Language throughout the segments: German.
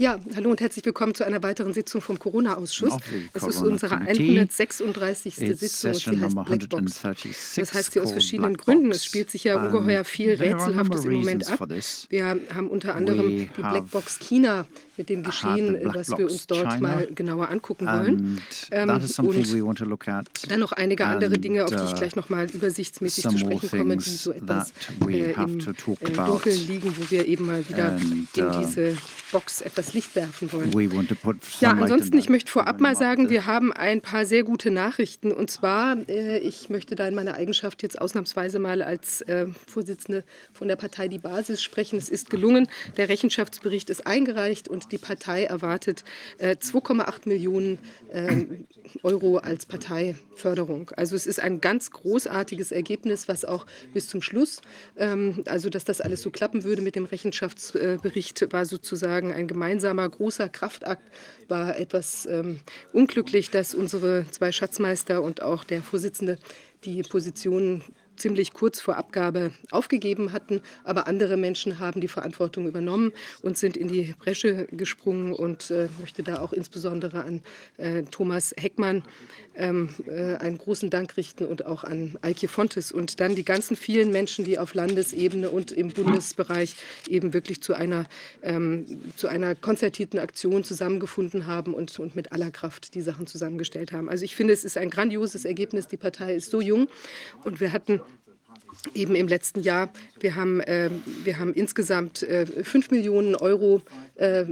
Ja, hallo und herzlich willkommen zu einer weiteren Sitzung vom Corona-Ausschuss. Es ist unsere Committee. 136. It's Sitzung und sie heißt Blackbox. 136 Das heißt sie aus verschiedenen Gründen. Es spielt sich ja Um, ungeheuer viel Rätselhaftes im Moment ab. Wir haben unter anderem die Blackbox China mit dem Geschehen, was wir Box uns dort China, mal genauer angucken wollen. Ähm, und. Dann noch einige andere And, Dinge, auf die ich uh, gleich nochmal übersichtsmäßig zu sprechen komme, die so etwas äh, im äh. Dunkeln liegen, wo wir eben mal wieder And, in uh, diese Box etwas Licht werfen wollen. Ja, ansonsten, on ich möchte vorab mal sagen, wir haben ein paar sehr gute Nachrichten. Und zwar, äh, ich möchte da in meiner Eigenschaft jetzt ausnahmsweise mal als äh, Vorsitzende von der Partei Die Basis sprechen. Es ist gelungen, der Rechenschaftsbericht ist eingereicht und die Partei erwartet äh, 2,8 Millionen ähm, Euro als Parteiförderung. Also es ist ein ganz großartiges Ergebnis, was auch bis zum Schluss, ähm, also dass das alles so klappen würde mit dem Rechenschaftsbericht, war sozusagen ein gemeinsamer großer Kraftakt, war etwas ähm, unglücklich, dass unsere zwei Schatzmeister und auch der Vorsitzende die Positionen ziemlich kurz vor Abgabe aufgegeben hatten, aber andere Menschen haben die Verantwortung übernommen und sind in die Bresche gesprungen und äh, möchte da auch insbesondere an äh, Thomas Heckmann ähm, äh, einen großen Dank richten und auch an Eike Fontes und dann die ganzen vielen Menschen, die auf Landesebene und im Bundesbereich eben wirklich zu einer, ähm, zu einer konzertierten Aktion zusammengefunden haben und, und mit aller Kraft die Sachen zusammengestellt haben. Also ich finde, es ist ein grandioses Ergebnis. Die Partei ist so jung und wir hatten eben im letzten Jahr. Wir haben, äh, wir haben insgesamt äh, 5 Millionen Euro äh,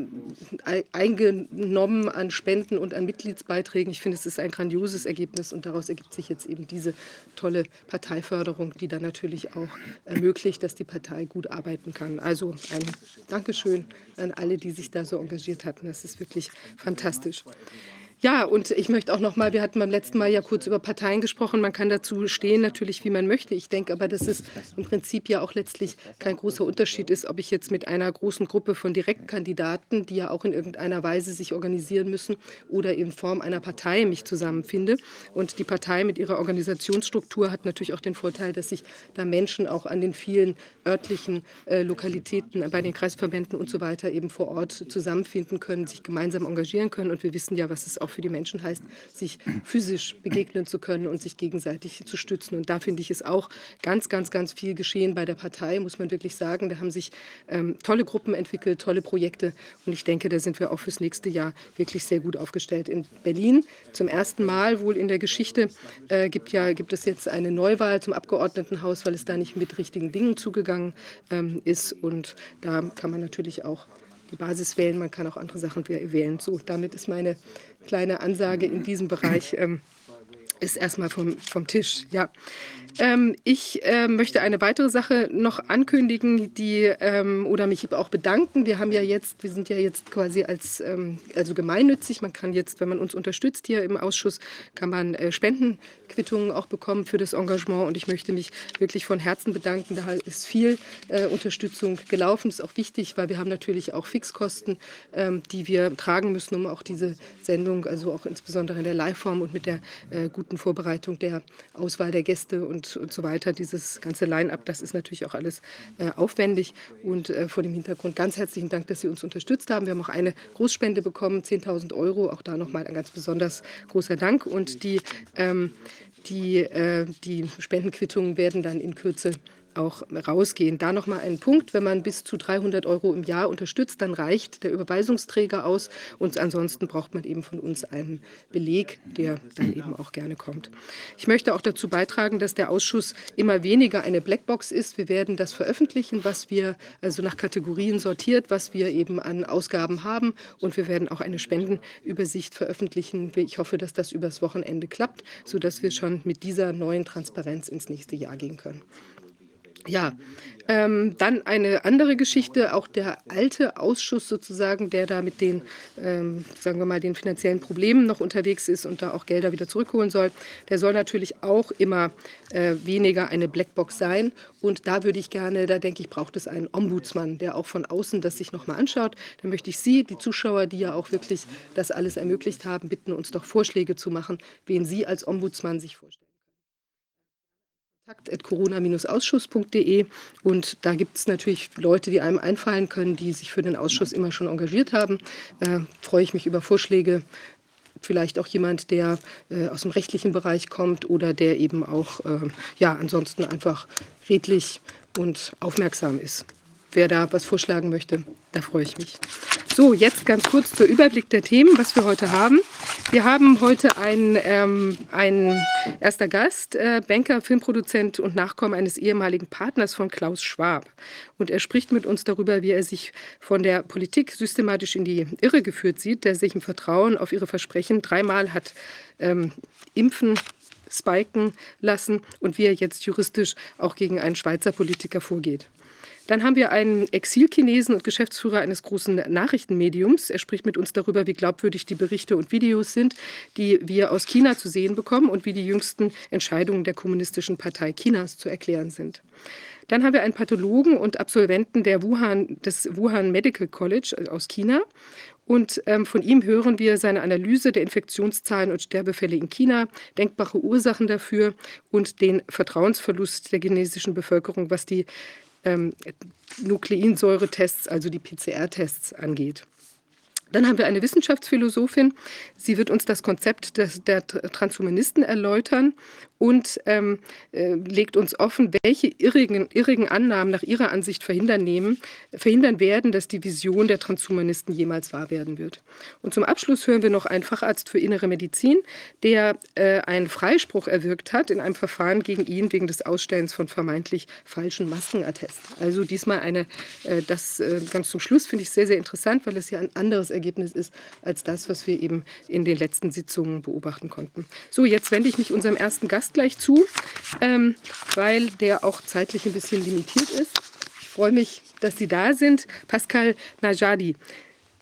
ei- eingenommen an Spenden und an Mitgliedsbeiträgen. Ich finde, es ist ein grandioses Ergebnis und daraus ergibt sich jetzt eben diese tolle Parteiförderung, die dann natürlich auch ermöglicht, dass die Partei gut arbeiten kann. Also ein Dankeschön an alle, die sich da so engagiert hatten. Das ist wirklich fantastisch. Ja, und ich möchte auch noch mal, wir hatten beim letzten Mal ja kurz über Parteien gesprochen. Man kann dazu stehen, natürlich, wie man möchte. Ich denke aber, dass es im Prinzip ja auch letztlich kein großer Unterschied ist, ob ich jetzt mit einer großen Gruppe von Direktkandidaten, die ja auch in irgendeiner Weise sich organisieren müssen, oder in Form einer Partei mich zusammenfinde. Und die Partei mit ihrer Organisationsstruktur hat natürlich auch den Vorteil, dass sich da Menschen auch an den vielen örtlichen äh, Lokalitäten, bei den Kreisverbänden und so weiter eben vor Ort zusammenfinden können, sich gemeinsam engagieren können. Und wir wissen ja, was es auch für die Menschen heißt, sich physisch begegnen zu können und sich gegenseitig zu stützen. Und da finde ich es auch ganz, ganz, ganz viel geschehen bei der Partei, muss man wirklich sagen. Da haben sich ähm, tolle Gruppen entwickelt, tolle Projekte. Und ich denke, da sind wir auch fürs nächste Jahr wirklich sehr gut aufgestellt. In Berlin zum ersten Mal wohl in der Geschichte äh, gibt, ja, gibt es jetzt eine Neuwahl zum Abgeordnetenhaus, weil es da nicht mit richtigen Dingen zugegangen ähm, ist. Und da kann man natürlich auch die Basis wählen, man kann auch andere Sachen wäh- wählen. So, damit ist meine kleine Ansage in diesem Bereich ähm, ist erstmal vom, vom Tisch. Ja. Ähm, ich äh, möchte eine weitere Sache noch ankündigen, die ähm, oder mich auch bedanken. Wir haben ja jetzt, wir sind ja jetzt quasi als ähm, also gemeinnützig. Man kann jetzt, wenn man uns unterstützt hier im Ausschuss, kann man äh, Spendenquittungen auch bekommen für das Engagement. Und ich möchte mich wirklich von Herzen bedanken. Da ist viel äh, Unterstützung gelaufen. Ist auch wichtig, weil wir haben natürlich auch Fixkosten, ähm, die wir tragen müssen, um auch diese Sendung, also auch insbesondere in der Liveform und mit der äh, guten Vorbereitung der Auswahl der Gäste und, und so weiter, dieses ganze Line-up, das ist natürlich auch alles äh, aufwendig. Und äh, vor dem Hintergrund ganz herzlichen Dank, dass Sie uns unterstützt haben. Wir haben auch eine Großspende bekommen, 10.000 Euro. Auch da nochmal ein ganz besonders großer Dank. Und die, ähm, die, äh, die Spendenquittungen werden dann in Kürze auch rausgehen. Da nochmal ein Punkt, wenn man bis zu 300 Euro im Jahr unterstützt, dann reicht der Überweisungsträger aus und ansonsten braucht man eben von uns einen Beleg, der dann eben auch gerne kommt. Ich möchte auch dazu beitragen, dass der Ausschuss immer weniger eine Blackbox ist. Wir werden das veröffentlichen, was wir also nach Kategorien sortiert, was wir eben an Ausgaben haben und wir werden auch eine Spendenübersicht veröffentlichen. Ich hoffe, dass das übers Wochenende klappt, sodass wir schon mit dieser neuen Transparenz ins nächste Jahr gehen können. Ja, ähm, dann eine andere Geschichte, auch der alte Ausschuss sozusagen, der da mit den, ähm, sagen wir mal, den finanziellen Problemen noch unterwegs ist und da auch Gelder wieder zurückholen soll, der soll natürlich auch immer äh, weniger eine Blackbox sein. Und da würde ich gerne, da denke ich, braucht es einen Ombudsmann, der auch von außen das sich nochmal anschaut. Da möchte ich Sie, die Zuschauer, die ja auch wirklich das alles ermöglicht haben, bitten, uns doch Vorschläge zu machen, wen Sie als Ombudsmann sich vorstellen. corona-ausschuss.de und da gibt es natürlich Leute, die einem einfallen können, die sich für den Ausschuss immer schon engagiert haben. Äh, freue ich mich über Vorschläge. Vielleicht auch jemand, der äh, aus dem rechtlichen Bereich kommt oder der eben auch äh, ja ansonsten einfach redlich und aufmerksam ist. Wer da was vorschlagen möchte, da freue ich mich. So, jetzt ganz kurz zur Überblick der Themen, was wir heute haben. Wir haben heute einen, ähm, einen erster Gast, äh, Banker, Filmproduzent und Nachkommen eines ehemaligen Partners von Klaus Schwab. Und er spricht mit uns darüber, wie er sich von der Politik systematisch in die Irre geführt sieht, der sich im Vertrauen auf ihre Versprechen dreimal hat ähm, impfen spiken lassen und wie er jetzt juristisch auch gegen einen Schweizer Politiker vorgeht. Dann haben wir einen Exilchinesen und Geschäftsführer eines großen Nachrichtenmediums. Er spricht mit uns darüber, wie glaubwürdig die Berichte und Videos sind, die wir aus China zu sehen bekommen und wie die jüngsten Entscheidungen der Kommunistischen Partei Chinas zu erklären sind. Dann haben wir einen Pathologen und Absolventen der Wuhan, des Wuhan Medical College aus China. Und ähm, von ihm hören wir seine Analyse der Infektionszahlen und Sterbefälle in China, denkbare Ursachen dafür und den Vertrauensverlust der chinesischen Bevölkerung, was die ähm, Nukleinsäuretests, also die PCR-Tests angeht. Dann haben wir eine Wissenschaftsphilosophin. Sie wird uns das Konzept des, der Transhumanisten erläutern und ähm, äh, legt uns offen, welche irrigen, irrigen Annahmen nach ihrer Ansicht verhindern, nehmen, verhindern werden, dass die Vision der Transhumanisten jemals wahr werden wird. Und zum Abschluss hören wir noch einen Facharzt für innere Medizin, der äh, einen Freispruch erwirkt hat in einem Verfahren gegen ihn wegen des Ausstellens von vermeintlich falschen Maskenattesten. Also diesmal eine, äh, das äh, ganz zum Schluss finde ich sehr, sehr interessant, weil es ja ein anderes Ergebnis ist als das, was wir eben in den letzten Sitzungen beobachten konnten. So, jetzt wende ich mich unserem ersten Gast Gast gleich zu, ähm, weil der auch zeitlich ein bisschen limitiert ist. Ich freue mich, dass Sie da sind. Pascal Najadi.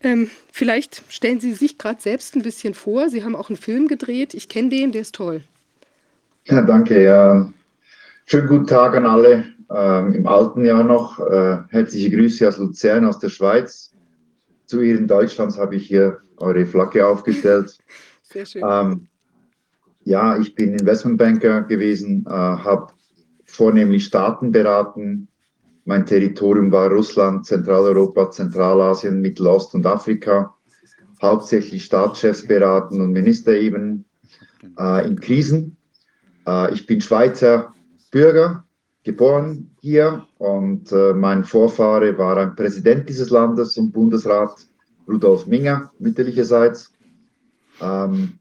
Ähm, vielleicht stellen Sie sich gerade selbst ein bisschen vor. Sie haben auch einen Film gedreht. Ich kenne den, der ist toll. Ja, danke. Ja. Schönen guten Tag an alle. Ähm, Im alten Jahr noch. Äh, herzliche Grüße aus Luzern, aus der Schweiz. Zu Ihren Deutschlands habe ich hier eure Flagge aufgestellt. Sehr schön. Ähm, ja, ich bin Investmentbanker gewesen, äh, habe vornehmlich Staaten beraten. Mein Territorium war Russland, Zentraleuropa, Zentralasien, Mittelost und Afrika. Hauptsächlich Staatschefs beraten und Ministerebenen äh, in Krisen. Äh, ich bin Schweizer Bürger, geboren hier und äh, mein Vorfahre war ein Präsident dieses Landes und Bundesrat, Rudolf Minger, mütterlicherseits. Ähm,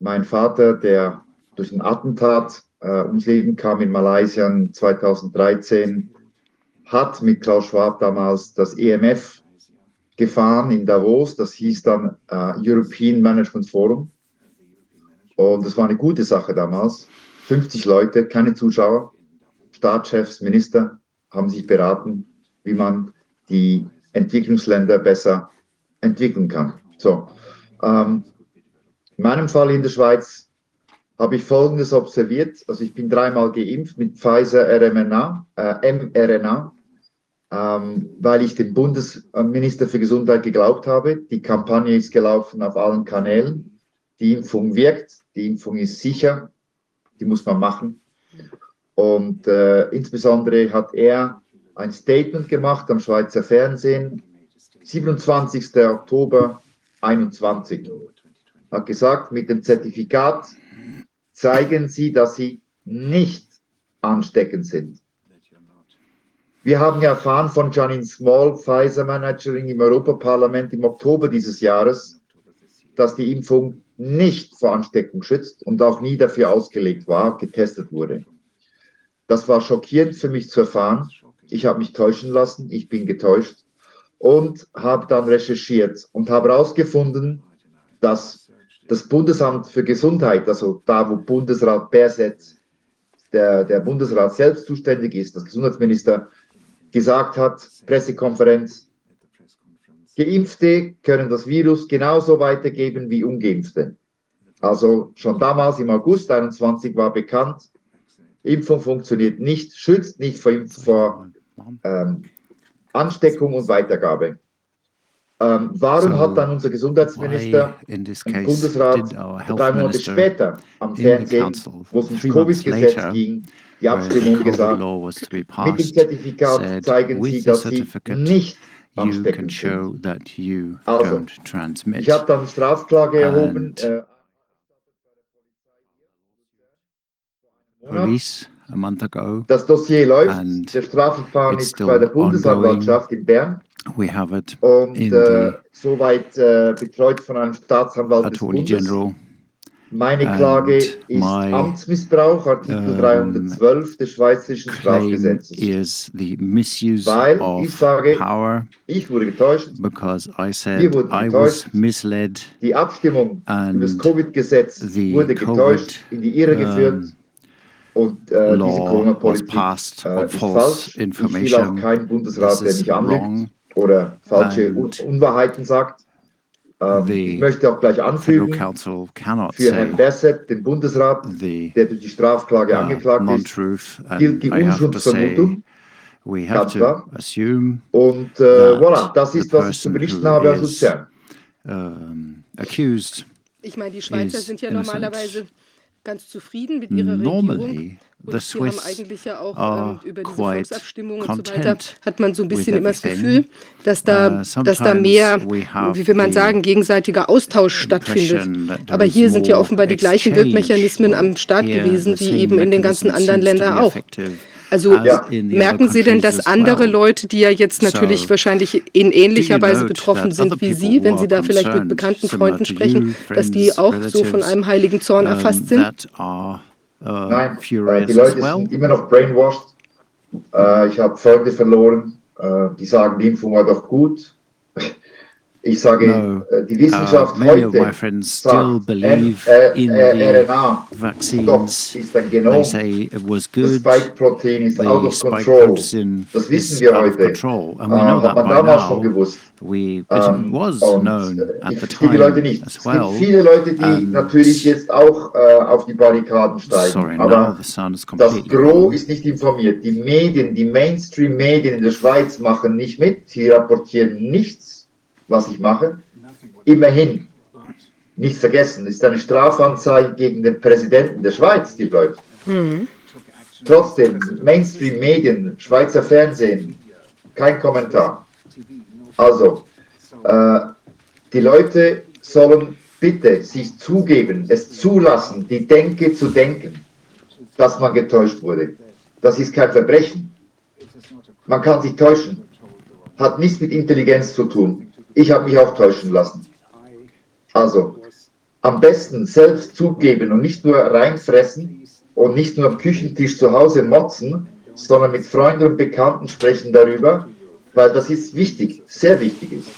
mein Vater, der durch ein Attentat äh, ums Leben kam in Malaysia 2013, hat mit Klaus Schwab damals das EMF gefahren in Davos. Das hieß dann äh, European Management Forum. Und das war eine gute Sache damals. 50 Leute, keine Zuschauer, Staatschefs, Minister haben sich beraten, wie man die Entwicklungsländer besser entwickeln kann. So, ähm, in meinem Fall in der Schweiz habe ich Folgendes observiert. Also ich bin dreimal geimpft mit Pfizer RMNA, äh, mRNA, ähm, weil ich dem Bundesminister für Gesundheit geglaubt habe. Die Kampagne ist gelaufen auf allen Kanälen. Die Impfung wirkt, die Impfung ist sicher, die muss man machen. Und äh, insbesondere hat er ein Statement gemacht am Schweizer Fernsehen, 27. Oktober 2021 hat gesagt, mit dem Zertifikat zeigen Sie, dass Sie nicht ansteckend sind. Wir haben erfahren von Janine Small, Pfizer-Managerin im Europaparlament im Oktober dieses Jahres, dass die Impfung nicht vor Ansteckung schützt und auch nie dafür ausgelegt war, getestet wurde. Das war schockierend für mich zu erfahren. Ich habe mich täuschen lassen, ich bin getäuscht und habe dann recherchiert und habe herausgefunden, dass das Bundesamt für Gesundheit, also da, wo Bundesrat Berset, der, der Bundesrat selbst zuständig ist, das Gesundheitsminister, gesagt hat, Pressekonferenz, Geimpfte können das Virus genauso weitergeben wie Ungeimpfte. Also schon damals im August 21 war bekannt, Impfung funktioniert nicht, schützt nicht vor, vor ähm, Ansteckung und Weitergabe. Ähm, warum So, hat dann unser Gesundheitsminister im Bundesrat drei Monate später am Fernsehen, wo es ums Covid-Gesetz ging, die Abstimmung gesagt, mit dem Zertifikat said, zeigen Sie, dass Sie nicht show sind. Also. Ich habe dann Strafklage erhoben. Äh, Monat. Police a month ago, Das Dossier läuft. Der Strafverfahren ist bei der Bundesanwaltschaft in Bern we have it und äh, soweit äh, betreut von einem Staatsanwalt des Attorney Bundes. General. Meine Klage ist Amtsmissbrauch, Artikel um, 312 des Schweizerischen Strafgesetzes. is the misuse Weil ich sage, power ich wurde getäuscht. because I Wir said wurden I was getäuscht. misled Die Abstimmung über das Covid-Gesetz wurde getäuscht, in die Irre geführt. um, Und äh, diese was Corona-Politik äh, ist falsch. Ich will auch keinen Bundesrat, der mich anlügt wrong. Oder falsche Un Unwahrheiten sagt. Ähm, ich möchte auch gleich anfügen, für Herrn Bassett, den Bundesrat, the der durch die Strafklage uh, angeklagt ist, non-truth. gilt die Unschuldsvermutung. we have Ganz to klar. assume Und äh, voilà, das ist, the was ich zu berichten habe als is Luzern. um, accused Ich meine, die Schweizer sind ja normalerweise ganz zufrieden mit ihrer Regierung. normally the Und haben Swiss eigentlich ja auch are ähm, über diese Volksabstimmung und so weiter, hat man so ein bisschen immer das. Gefühl, dass da, Uh, dass da mehr, wie will man the sagen, gegenseitiger Austausch stattfindet. Aber hier sind ja offenbar die gleichen Wirkmechanismen am Start gewesen, The wie eben in den ganzen anderen Ländern auch. Also Ja. the merken Sie denn, dass as andere. Leute, die ja jetzt natürlich So, wahrscheinlich in ähnlicher Weise betroffen sind wie Sie, wenn Sie da vielleicht mit bekannten Freunden sprechen, dass die auch so von einem heiligen Zorn erfasst sind? Uh, Nein, äh, furious die as Leute well? sind immer noch brainwashed. Äh, ich habe Freunde verloren, äh, die sagen, die Impfung war doch gut. Ich sage, No. äh, die Uh, Wissenschaft many of my heute friends still believe in äh, the äh, vaccines. ist ein They Genom, say it was good. Spike-Protein ist out The of spike control. protein Das is wissen wir out of heute. control, Äh, and we know hat that by damals schon now. gewusst. We it Ähm, was und known äh, at the die Leute time nicht. as Es gibt well. viele Leute, die And- natürlich jetzt auch äh, auf die Barrikaden steigen. Sorry, now Aber the sound is das Gros ist nicht informiert. Die Medien, die Mainstream-Medien in der Schweiz machen nicht mit. Sie rapportieren nichts, was ich mache. Immerhin, nicht vergessen, ist eine Strafanzeige gegen den Präsidenten der Schweiz, die läuft. Trotzdem, Mainstream-Medien, Schweizer Fernsehen, kein Kommentar. Also, äh, die Leute sollen bitte sich zugeben, es zulassen, die Denke zu denken, dass man getäuscht wurde. Das ist kein Verbrechen. Man kann sich täuschen. Hat nichts mit Intelligenz zu tun. Ich habe mich auch täuschen lassen. Also, am besten selbst zugeben und nicht nur reinfressen und nicht nur am Küchentisch zu Hause motzen, sondern mit Freunden und Bekannten sprechen darüber, weil das ist wichtig, sehr wichtig ist.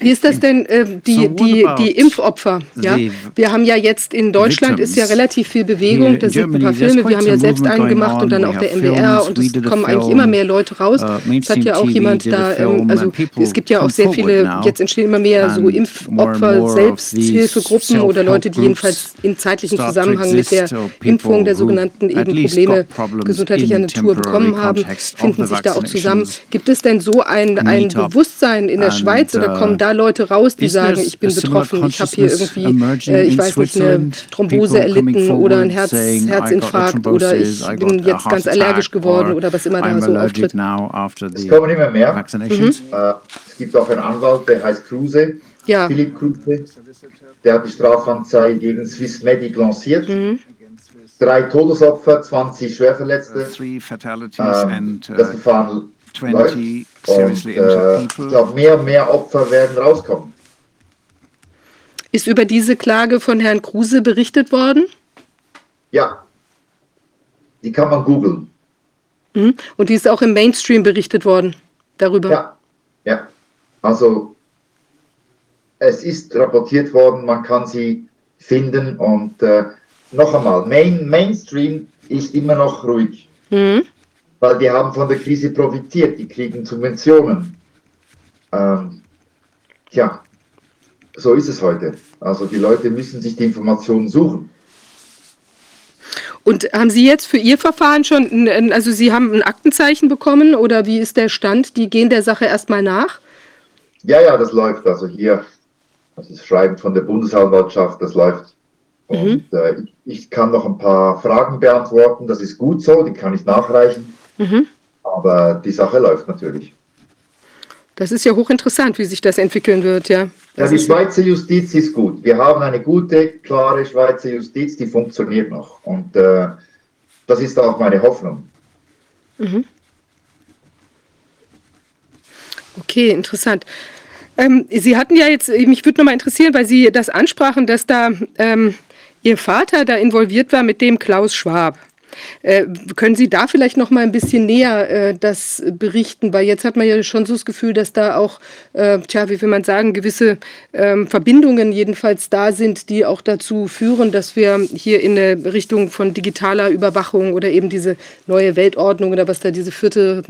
Wie ist das denn, äh, die, die, die Impfopfer? Ja? Wir haben ja jetzt in Deutschland ist ja relativ viel Bewegung. in Da sind ein paar Filme, wir haben ja selbst einen gemacht und dann auch der MDR und es kommen eigentlich immer mehr Leute raus. Uh, Es hat ja auch jemand da, ähm, also es gibt ja auch sehr viele, jetzt entstehen immer mehr so Impfopfer, Selbsthilfegruppen oder Leute, die jedenfalls im zeitlichen Zusammenhang mit der Impfung der sogenannten eben Probleme gesundheitlicher in Natur bekommen haben, finden sich da auch zusammen. Gibt es denn so ein, ein Bewusstsein in der Schweiz oder uh, kommen da Leute raus, die sagen, ich bin betroffen, ich habe hier irgendwie, äh, ich weiß nicht, eine? Thrombose erlitten oder ein Herz, saying, "I got a Herzinfarkt oder ich bin jetzt ganz allergisch geworden or oder was immer da so auftritt. Es kommen immer mehr. vaccinations. Äh, es gibt auch einen Anwalt, der heißt Kruse, Ja, Philipp Kruse. Der hat die Strafanzeige gegen Swissmedic lanciert. Mhm. Drei Todesopfer, 20 Schwerverletzte. Uh, three fatalities and das uh, Verfahren läuft. 20 Und äh, ich glaube, mehr und mehr Opfer werden rauskommen. ist über diese Klage von Herrn Kruse berichtet worden? Ja, die kann man googeln. Mhm. Und die ist auch im Mainstream berichtet worden darüber. Ja, ja. Also es ist rapportiert worden, man kann sie finden und äh, noch einmal, Main, Mainstream ist immer noch ruhig, Mhm. Weil die haben von der Krise profitiert, die kriegen Subventionen. Ähm, tja, so ist es heute. Also die Leute müssen sich die Informationen suchen. Und haben Sie jetzt für Ihr Verfahren schon, ein- also Sie haben ein Aktenzeichen bekommen oder wie ist der Stand? Die gehen der Sache erstmal nach? Ja, ja, das läuft. Also hier, das Schreiben von der Bundesanwaltschaft, das läuft. Und äh, ich, ich kann noch ein paar Fragen beantworten. Das ist gut so, die kann ich nachreichen. Mhm. Aber die Sache läuft natürlich. Das ist ja hochinteressant, wie sich das entwickeln wird, ja. Ja, die Schweizer Justiz ist gut. Wir haben eine gute, klare Schweizer Justiz, die funktioniert noch. Und äh, das ist auch meine Hoffnung. Okay, interessant. Ähm, Sie hatten ja jetzt, mich würde nochmal interessieren, weil Sie das ansprachen, dass da ähm, Ihr Vater da involviert war mit dem Klaus Schwab. Äh, können Sie da vielleicht noch mal ein bisschen näher äh, das berichten? Weil jetzt hat man ja schon so das Gefühl, dass da auch, äh, tja, wie will man sagen, gewisse ähm, Verbindungen jedenfalls da sind, die auch dazu führen, dass wir hier in eine Richtung von digitaler Überwachung oder eben diese neue Weltordnung oder was da diese vierte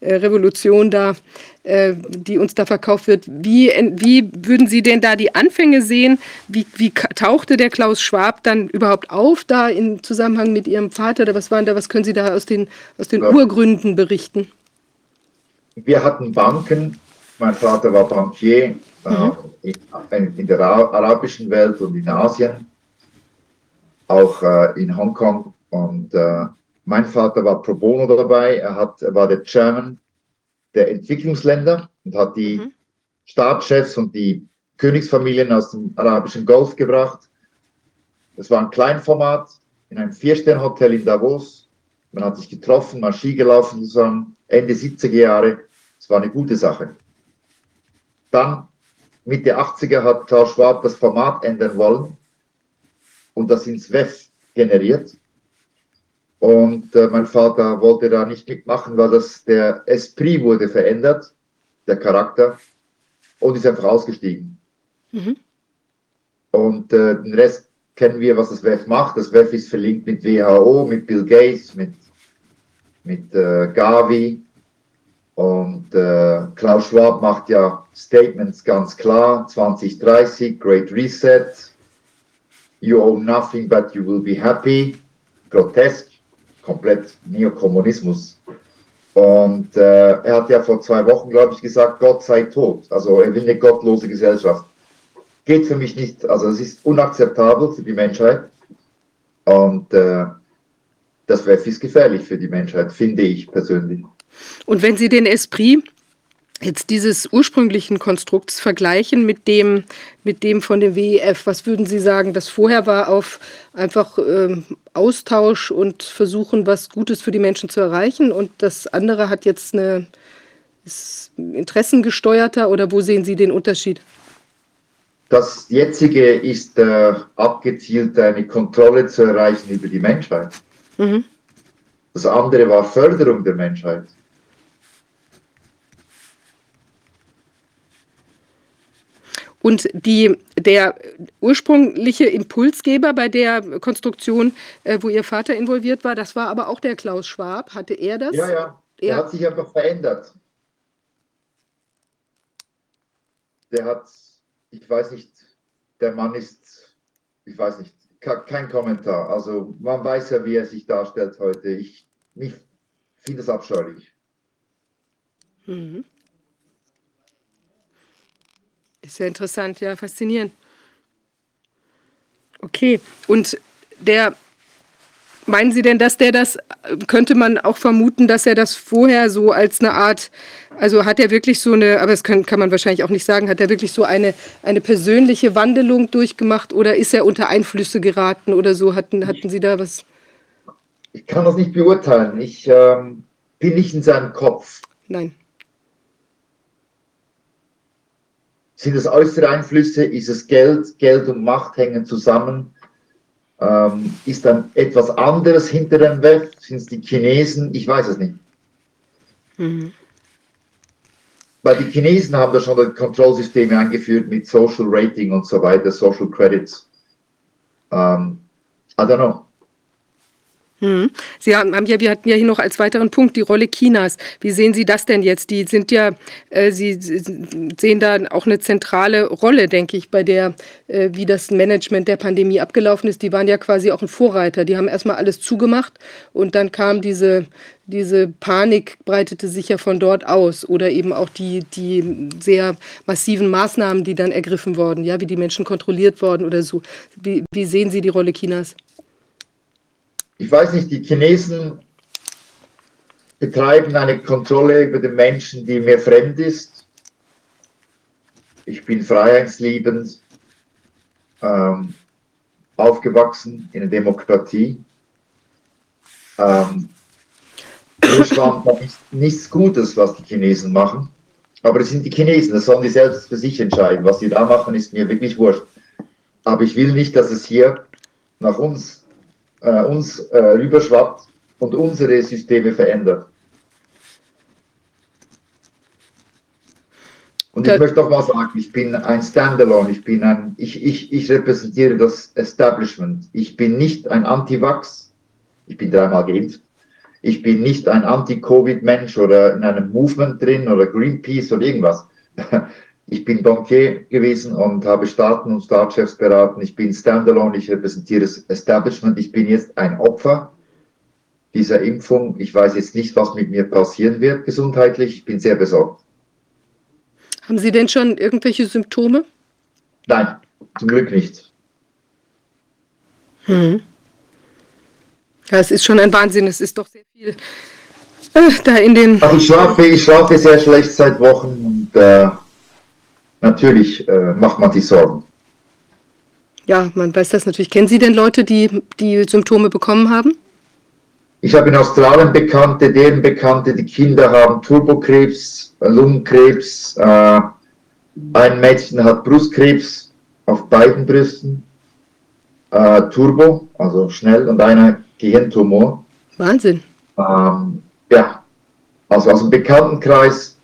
Revolution da, äh, die uns da verkauft wird. Wie, wie würden Sie denn da die Anfänge sehen? Wie, wie tauchte der Klaus Schwab dann überhaupt auf da im Zusammenhang mit Ihrem Vater? Oder was waren da, was können Sie da aus den, aus den. Urgründen berichten? Wir hatten Banken. Mein Vater war Bankier äh, in, in der Ara- arabischen Welt und in Asien, auch äh, in Hongkong. Und äh, mein Vater war pro bono dabei. Er, hat, er war der Chairman der Entwicklungsländer und hat die Mhm. Staatschefs und die Königsfamilien aus dem arabischen Golf gebracht. Es war ein Kleinformat in einem Vier-Sterne-Hotel in Davos. Man hat sich getroffen, mal Ski gelaufen zusammen, Ende 70er Jahre. Es war eine gute Sache. Dann, Mitte 80er, hat Klaus Schwab das Format ändern wollen und das ins WEF generiert. Und äh, mein Vater wollte da nicht mitmachen, weil das der Esprit wurde verändert, der Charakter, und ist einfach ausgestiegen. Mhm. Und äh, den Rest kennen wir, was das WEF macht. Das WEF ist verlinkt mit WHO, mit Bill Gates, mit, mit äh, Gavi. Und äh, Klaus Schwab macht ja Statements ganz klar. 2030, Great Reset. You own nothing, but you will be happy. Grotesk, komplett Neokommunismus. Und äh, er hat ja vor zwei Wochen, glaube ich, gesagt, Gott sei tot. Also er will eine gottlose Gesellschaft geht für mich nicht, also es ist unakzeptabel für die Menschheit und äh, das WEF ist gefährlich für die Menschheit, finde ich persönlich. Und wenn Sie den Esprit jetzt dieses ursprünglichen Konstrukts vergleichen mit dem, mit dem von dem WEF, was würden Sie sagen, das vorher war auf einfach ähm, Austausch und versuchen, was Gutes für die Menschen zu erreichen und das andere hat jetzt eine ist interessengesteuerter oder wo sehen Sie den Unterschied? Das jetzige ist äh, abgezielt, eine Kontrolle zu erreichen über die Menschheit. Mhm. Das andere war Förderung der Menschheit. Und die, der ursprüngliche Impulsgeber bei der Konstruktion, äh, wo Ihr Vater involviert war, das war aber auch der Klaus Schwab. Hatte er das? Ja, ja, der Ja. hat sich einfach verändert. Der hat, ich weiß nicht, der Mann ist, ich weiß nicht, ke- kein Kommentar. Also man weiß ja, wie er sich darstellt heute. Ich, ich finde es abscheulich. Mhm. Ist ja interessant, ja, faszinierend. Okay, und der, meinen Sie denn, dass der das, könnte man auch vermuten, dass er das vorher so als eine Art, also hat er wirklich so eine, aber das kann, kann man wahrscheinlich auch nicht sagen, hat er wirklich so eine, eine persönliche Wandelung durchgemacht oder ist er unter Einflüsse geraten oder so? Hatten, hatten Sie da was? Ich kann das nicht beurteilen. Ich ähm, bin nicht in seinem Kopf. Nein. Sind es äußere Einflüsse? Ist es Geld? Geld und Macht hängen zusammen. Ähm, ist dann etwas anderes hinter dem WEF? Sind es die Chinesen? Ich weiß es nicht. Mhm. Weil die Chinesen haben da schon Kontrollsysteme eingeführt mit Social Rating und so weiter, Social Credits. Ähm, I don't know. Mhm. Sie haben, haben ja, wir hatten ja hier noch als weiteren Punkt die Rolle Chinas. Wie sehen Sie das denn jetzt? Die sind ja, äh, Sie sehen da auch eine zentrale Rolle, denke ich, bei der, äh, wie das Management der Pandemie abgelaufen ist. Die waren ja quasi auch ein Vorreiter. Die haben erstmal alles zugemacht und dann kam diese, diese Panik, breitete sich ja von dort aus oder eben auch die, die sehr massiven Maßnahmen, die dann ergriffen wurden, ja, wie die Menschen kontrolliert wurden oder so. Wie, wie sehen Sie die Rolle Chinas? Ich weiß nicht, die Chinesen betreiben eine Kontrolle über den Menschen, die mir fremd ist. Ich bin freiheitsliebend, ähm, aufgewachsen in einer Demokratie. Ähm, Russland nicht, nichts Gutes, was die Chinesen machen. Aber es sind die Chinesen, das sollen die selbst für sich entscheiden. Was sie da machen, ist mir wirklich wurscht. Aber ich will nicht, dass es hier nach uns äh, uns äh, rüberschwappt und unsere Systeme verändert. Und ich möchte auch mal sagen, ich bin ein Standalone, ich bin ein, ich, ich, ich repräsentiere das Establishment. Ich bin nicht ein Anti-Vax, ich bin dreimal geimpft. Ich bin nicht ein Anti-Covid-Mensch oder in einem Movement drin oder Greenpeace oder irgendwas. Ich bin Bankier gewesen und habe Staaten und Staatschefs beraten. Ich bin Standalone, ich repräsentiere das Establishment. Ich bin jetzt ein Opfer dieser Impfung. Ich weiß jetzt nicht, was mit mir passieren wird gesundheitlich. Ich bin sehr besorgt. Haben Sie denn schon irgendwelche Symptome? Nein, zum Glück nicht. Hm. Ja, es ist schon ein Wahnsinn. Es ist doch sehr viel äh, da in den. Also ich schlafe, ich schlafe sehr schlecht seit Wochen und äh, natürlich äh, macht man sich Sorgen. Ja, man weiß das natürlich. Kennen Sie denn Leute, die die Symptome bekommen haben? Ich habe in Australien Bekannte, deren Bekannte, die Kinder haben Turbokrebs, Lungenkrebs. Äh, ein Mädchen hat Brustkrebs auf beiden Brüsten. Äh, Turbo, also schnell, und einer Gehirntumor. Wahnsinn. Ähm, ja, also aus dem Bekanntenkreis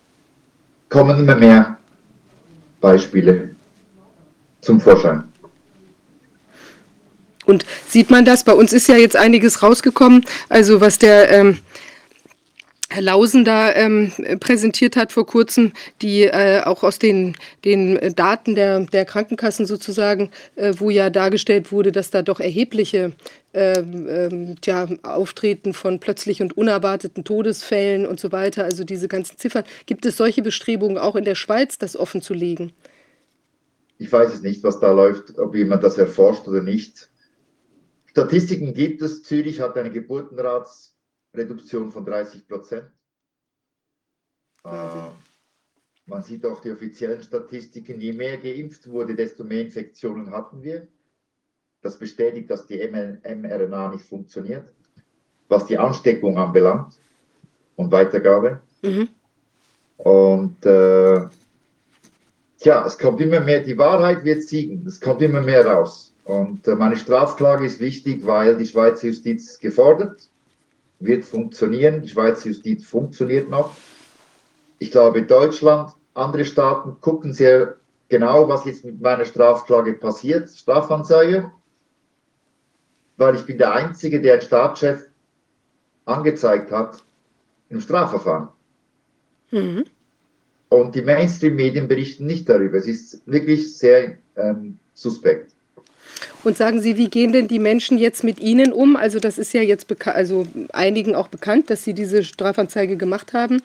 kommen immer mehr Beispiele zum Vorschein. Und sieht man das? Bei uns ist ja jetzt einiges rausgekommen. Also was der ähm, Herr Lausen da ähm, präsentiert hat vor kurzem, die äh, auch aus den, den Daten der, der Krankenkassen sozusagen, äh, wo ja dargestellt wurde, dass da doch erhebliche ähm, ähm, tja, Auftreten von plötzlich und unerwarteten Todesfällen und so weiter, also diese ganzen Ziffern. Gibt es solche Bestrebungen auch in der Schweiz, das offen zu legen? Ich weiß es nicht, was da läuft, ob jemand das erforscht oder nicht. Statistiken gibt es. Zürich hat eine Geburtenratsreduktion von 30 Prozent. Äh, man sieht auch die offiziellen Statistiken. Je mehr geimpft wurde, desto mehr Infektionen hatten wir. Das bestätigt, dass die mRNA nicht funktioniert, was die Ansteckung anbelangt und Weitergabe. Mhm. Und äh, tja, es kommt immer mehr, die Wahrheit wird siegen, es kommt immer mehr raus. Und äh, meine Strafklage ist wichtig, weil die Schweizer Justiz gefordert wird funktionieren. Die Schweizer Justiz funktioniert noch. Ich glaube, Deutschland, andere Staaten gucken sehr genau, was jetzt mit meiner Strafklage passiert, Strafanzeige, weil ich bin der Einzige, der einen Staatschef angezeigt hat im Strafverfahren. Mhm. Und die Mainstream-Medien berichten nicht darüber. Es ist wirklich sehr ähm, suspekt. Und sagen Sie, wie gehen denn die Menschen jetzt mit Ihnen um? Also das ist ja jetzt also einigen auch bekannt, dass Sie diese Strafanzeige gemacht haben.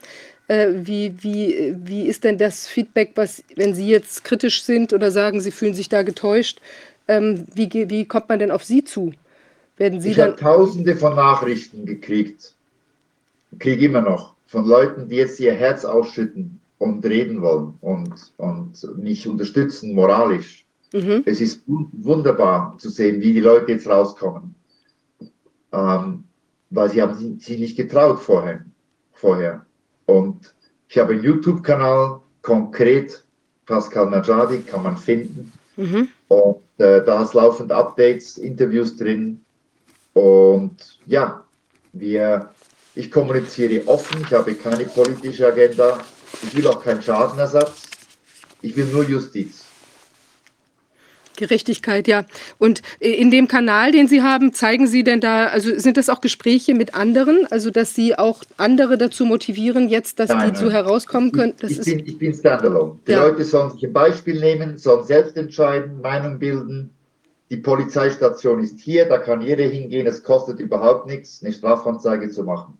Äh, wie, wie, wie ist denn das Feedback, was, wenn Sie jetzt kritisch sind oder sagen, Sie fühlen sich da getäuscht, ähm, wie, wie kommt man denn auf Sie zu? Werden Sie ich habe tausende von Nachrichten gekriegt, kriege immer noch, von Leuten, die jetzt ihr Herz ausschütten und reden wollen und, und mich unterstützen moralisch. Mhm. Es ist wunderbar zu sehen, wie die Leute jetzt rauskommen. Ähm, weil sie haben sie nicht getraut vorher. vorher. Und ich habe einen YouTube-Kanal, konkret Pascal Najadi, kann man finden. Mhm. Und äh, da ist laufend Updates, Interviews drin. Und ja, wir, ich kommuniziere offen, ich habe keine politische Agenda, ich will auch keinen Schadenersatz, ich will nur Justiz. Gerechtigkeit, ja. Und äh, in dem Kanal, den Sie haben, zeigen Sie denn da, also sind das auch Gespräche mit anderen, also dass Sie auch andere dazu motivieren, jetzt, dass Nein, die so nein. herauskommen können? Das ich, ist, bin, ich bin standalone. Die Ja. Leute sollen sich ein Beispiel nehmen, sollen selbst entscheiden, Meinung bilden. Die Polizeistation ist hier, da kann jeder hingehen. Es kostet überhaupt nichts, eine Strafanzeige zu machen.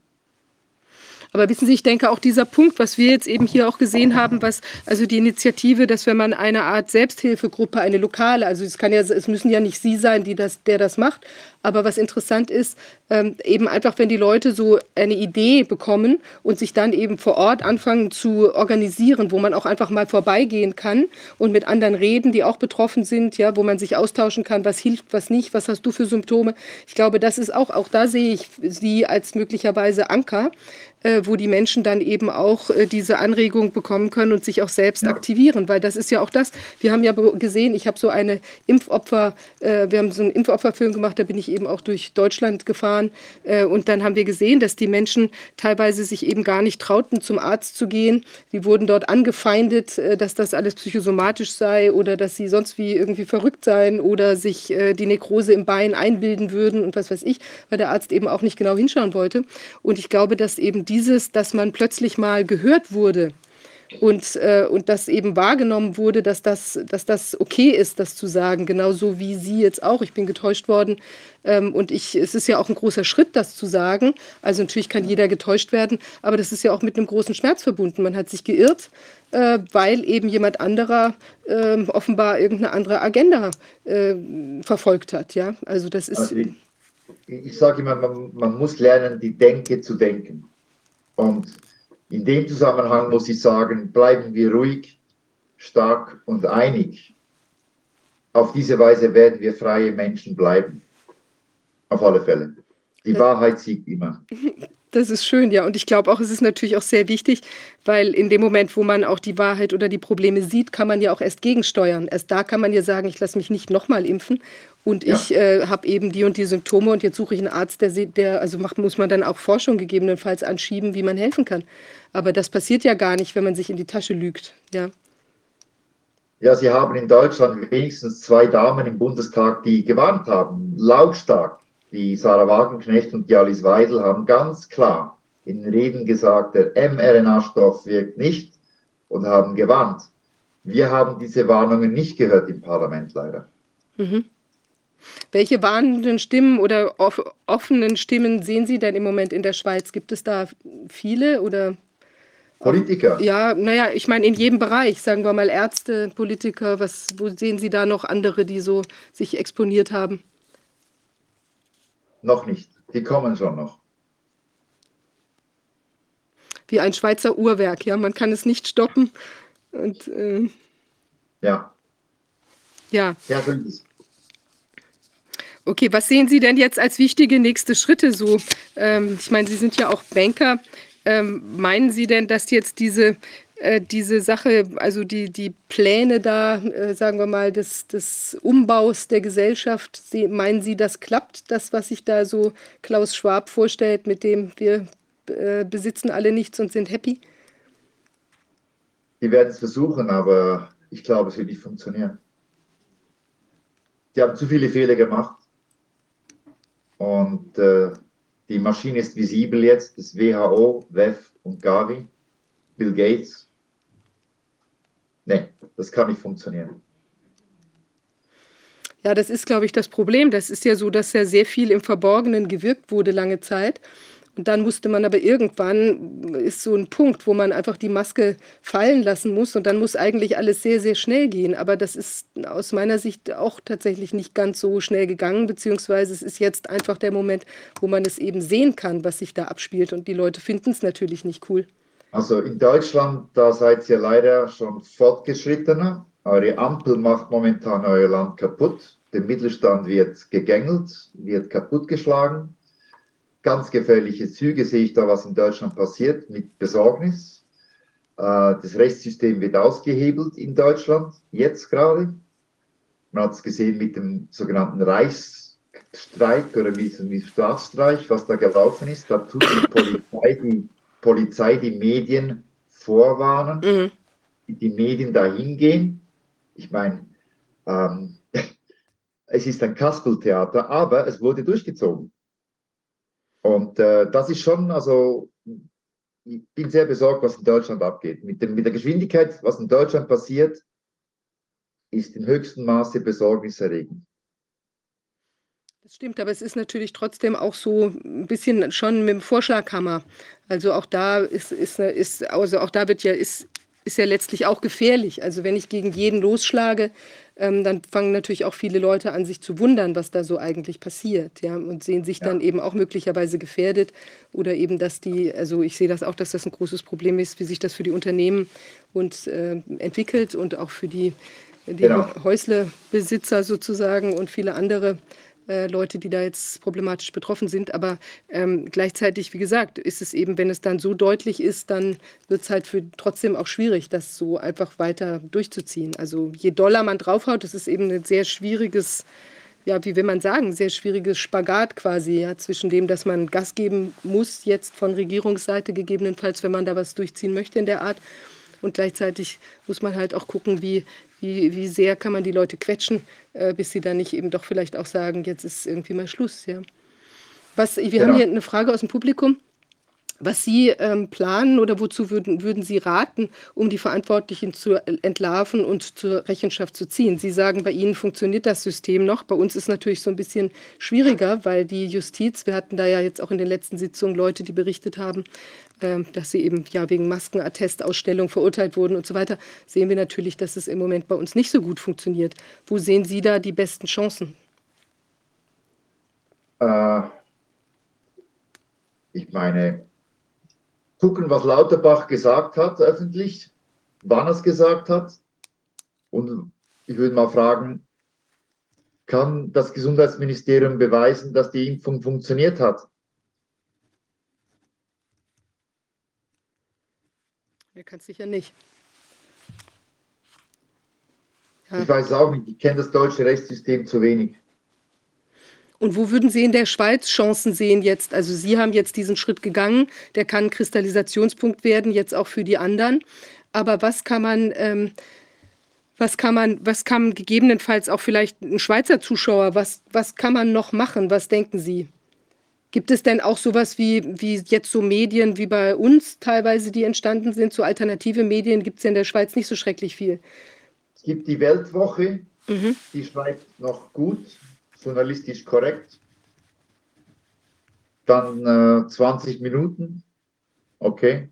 Aber wissen Sie, ich denke auch dieser Punkt, was wir jetzt eben hier auch gesehen haben, was also die Initiative, dass wenn man eine Art Selbsthilfegruppe, eine lokale, also es kann ja, es müssen ja nicht Sie sein, die das, der das macht, aber was interessant ist, ähm, eben einfach, wenn die Leute so eine Idee bekommen und sich dann eben vor Ort anfangen zu organisieren, wo man auch einfach mal vorbeigehen kann und mit anderen reden, die auch betroffen sind, ja, wo man sich austauschen kann, was hilft, was nicht, was hast du für Symptome. Ich glaube, das ist auch, auch da sehe ich Sie als möglicherweise Anker, äh, wo die Menschen dann eben auch äh, diese Anregung bekommen können und sich auch selbst Ja. aktivieren, weil das ist ja auch das. Wir haben ja gesehen, ich habe so eine Impfopfer, äh, wir haben so einen Impfopferfilm gemacht, da bin ich eben auch durch Deutschland gefahren äh, und dann haben wir gesehen, dass die Menschen teilweise sich eben gar nicht trauten, zum Arzt zu gehen. Die wurden dort angefeindet, äh, dass das alles psychosomatisch sei oder dass sie sonst wie irgendwie verrückt seien oder sich äh, die Nekrose im Bein einbilden würden und was weiß ich, weil der Arzt eben auch nicht genau hinschauen wollte. Und ich glaube, dass eben dieses, dass man plötzlich mal gehört wurde, und, äh, und dass eben wahrgenommen wurde, dass das, dass das okay ist, das zu sagen, genauso wie Sie jetzt auch. Ich bin getäuscht worden ähm, und ich, es ist ja auch ein großer Schritt, das zu sagen. Also natürlich kann jeder getäuscht werden, aber das ist ja auch mit einem großen Schmerz verbunden. Man hat sich geirrt, äh, weil eben jemand anderer äh, offenbar irgendeine andere Agenda äh, verfolgt hat. Ja, also das ist Also ich, ich sage immer, man, man muss lernen, die Denke zu denken. Und in dem Zusammenhang muss ich sagen, bleiben wir ruhig, stark und einig. Auf diese Weise werden wir freie Menschen bleiben. Auf alle Fälle. Die Ja. Wahrheit siegt immer. Das ist schön, ja. Und ich glaube auch, es ist natürlich auch sehr wichtig, weil in dem Moment, wo man auch die Wahrheit oder die Probleme sieht, kann man ja auch erst gegensteuern. Erst da kann man ja sagen, ich lasse mich nicht nochmal impfen und Ja. ich äh, habe eben die und die Symptome und jetzt suche ich einen Arzt, der, der also macht, muss man dann auch Forschung gegebenenfalls anschieben, wie man helfen kann. Aber das passiert ja gar nicht, wenn man sich in die Tasche lügt. Ja, Ja, Sie haben in Deutschland wenigstens zwei Damen im Bundestag, die gewarnt haben, lautstark. Die Sarah Wagenknecht und die Alice Weidel haben ganz klar in Reden gesagt, der mRNA-Stoff wirkt nicht und haben gewarnt. Wir haben diese Warnungen nicht gehört im Parlament leider. Mhm. Welche warnenden Stimmen oder off offenen Stimmen sehen Sie denn im Moment in der Schweiz? Gibt es da viele oder? Politiker, Ja, naja, ich meine in jedem Bereich, sagen wir mal Ärzte, Politiker, was, wo sehen Sie da noch andere, die so sich exponiert haben? noch nicht. Die kommen schon noch. Wie ein Schweizer Uhrwerk, ja, man kann es nicht stoppen. Und äh, Ja, ja, ja, so ist es. okay, was sehen Sie denn jetzt als wichtige nächste Schritte so? Ähm, ich meine, Sie sind ja auch Banker. Ähm, meinen Sie denn, dass jetzt diese, äh, diese Sache, also die, die Pläne da, äh, sagen wir mal, des, des Umbaus der Gesellschaft, Sie, meinen Sie, das klappt, das, was sich da so Klaus Schwab vorstellt, mit dem wir äh, besitzen alle nichts und sind happy? Die werden es versuchen, aber ich glaube, es wird nicht funktionieren. Die haben zu viele Fehler gemacht. Und äh, die Maschine ist visibel jetzt, das WHO, WEF und Gavi, Bill Gates. Nee, das kann nicht funktionieren. Ja, das ist, glaube ich, das Problem. Das ist ja so, dass ja sehr viel im Verborgenen gewirkt wurde lange Zeit. Und dann musste man aber irgendwann, ist so ein Punkt, wo man einfach die Maske fallen lassen muss und dann muss eigentlich alles sehr, sehr schnell gehen. Aber das ist aus meiner Sicht auch tatsächlich nicht ganz so schnell gegangen, beziehungsweise es ist jetzt einfach der Moment, wo man es eben sehen kann, was sich da abspielt. Und die Leute finden es natürlich nicht cool. Also in Deutschland, da seid ihr leider schon fortgeschrittener. Eure Ampel macht momentan euer Land kaputt. Der Mittelstand wird gegängelt, wird kaputtgeschlagen. Ganz gefährliche Züge sehe ich da, was in Deutschland passiert, mit Besorgnis. Äh, Das Rechtssystem wird ausgehebelt in Deutschland, jetzt gerade. Man hat es gesehen mit dem sogenannten Reichsstreik oder mit dem Staatsstreich, was da gelaufen ist. Da tut die Polizei die, Polizei die Medien vorwarnen, Mhm. die Medien dahin gehen. Ich meine, Ähm, es ist ein Kasteltheater, aber es wurde durchgezogen. Und äh, das ist schon, also ich bin sehr besorgt, was in Deutschland abgeht. Mit, dem, mit der Geschwindigkeit, was in Deutschland passiert, ist in höchstem Maße besorgniserregend. Das stimmt, aber es ist natürlich trotzdem auch so ein bisschen schon mit dem Vorschlaghammer. Also auch da ist, ist, ist also auch da wird ja, ist, ist ja letztlich auch gefährlich. Also wenn ich gegen jeden losschlage, ähm, dann fangen natürlich auch viele Leute an, sich zu wundern, was da so eigentlich passiert, ja, und sehen sich dann eben auch möglicherweise gefährdet oder eben, dass die, also ich sehe das auch, dass das ein großes Problem ist, wie sich das für die Unternehmen und äh, entwickelt und auch für die, die Genau. Häuslebesitzer sozusagen und viele andere äh, Leute, die da jetzt problematisch betroffen sind. Aber ähm, gleichzeitig, wie gesagt, ist es eben, wenn es dann so deutlich ist, dann wird es halt für trotzdem auch schwierig, das so einfach weiter durchzuziehen. Also je doller man draufhaut, das ist eben ein sehr schwieriges, ja, wie will man sagen, sehr schwieriges Spagat quasi, ja, zwischen dem, dass man Gas geben muss, jetzt von Regierungsseite gegebenenfalls, wenn man da was durchziehen möchte in der Art. Und gleichzeitig muss man halt auch gucken, wie, wie, wie sehr kann man die Leute quetschen, äh, bis sie dann nicht eben doch vielleicht auch sagen, jetzt ist irgendwie mal Schluss. Ja. Was, wir Genau. haben hier eine Frage aus dem Publikum. Was Sie ähm, planen oder wozu würden, würden Sie raten, um die Verantwortlichen zu entlarven und zur Rechenschaft zu ziehen? Sie sagen, bei Ihnen funktioniert das System noch. Bei uns ist natürlich so ein bisschen schwieriger, weil die Justiz, wir hatten da ja jetzt auch in den letzten Sitzungen Leute, die berichtet haben, ähm, dass sie eben ja wegen Maskenattestausstellung verurteilt wurden und so weiter, sehen wir natürlich, dass es im Moment bei uns nicht so gut funktioniert. Wo sehen Sie da die besten Chancen? Äh, ich meine, gucken, was Lauterbach gesagt hat öffentlich, wann er es gesagt hat. Und ich würde mal fragen, kann das Gesundheitsministerium beweisen, dass die Impfung funktioniert hat? Er kann es sicher nicht. Ja. Ich weiß es auch nicht, ich kenne das deutsche Rechtssystem zu wenig. Und wo würden Sie in der Schweiz Chancen sehen jetzt? Also Sie haben jetzt diesen Schritt gegangen, der kann ein Kristallisationspunkt werden, jetzt auch für die anderen. Aber was kann man, ähm, was kann man, was kann gegebenenfalls auch vielleicht ein Schweizer Zuschauer, was, was kann man noch machen? Was denken Sie? Gibt es denn auch sowas wie, wie jetzt so Medien wie bei uns teilweise, die entstanden sind, so alternative Medien gibt es ja in der Schweiz nicht so schrecklich viel. Es gibt die Weltwoche, Mhm. die schreibt noch gut, journalistisch korrekt. Dann äh, 20 Minuten, okay.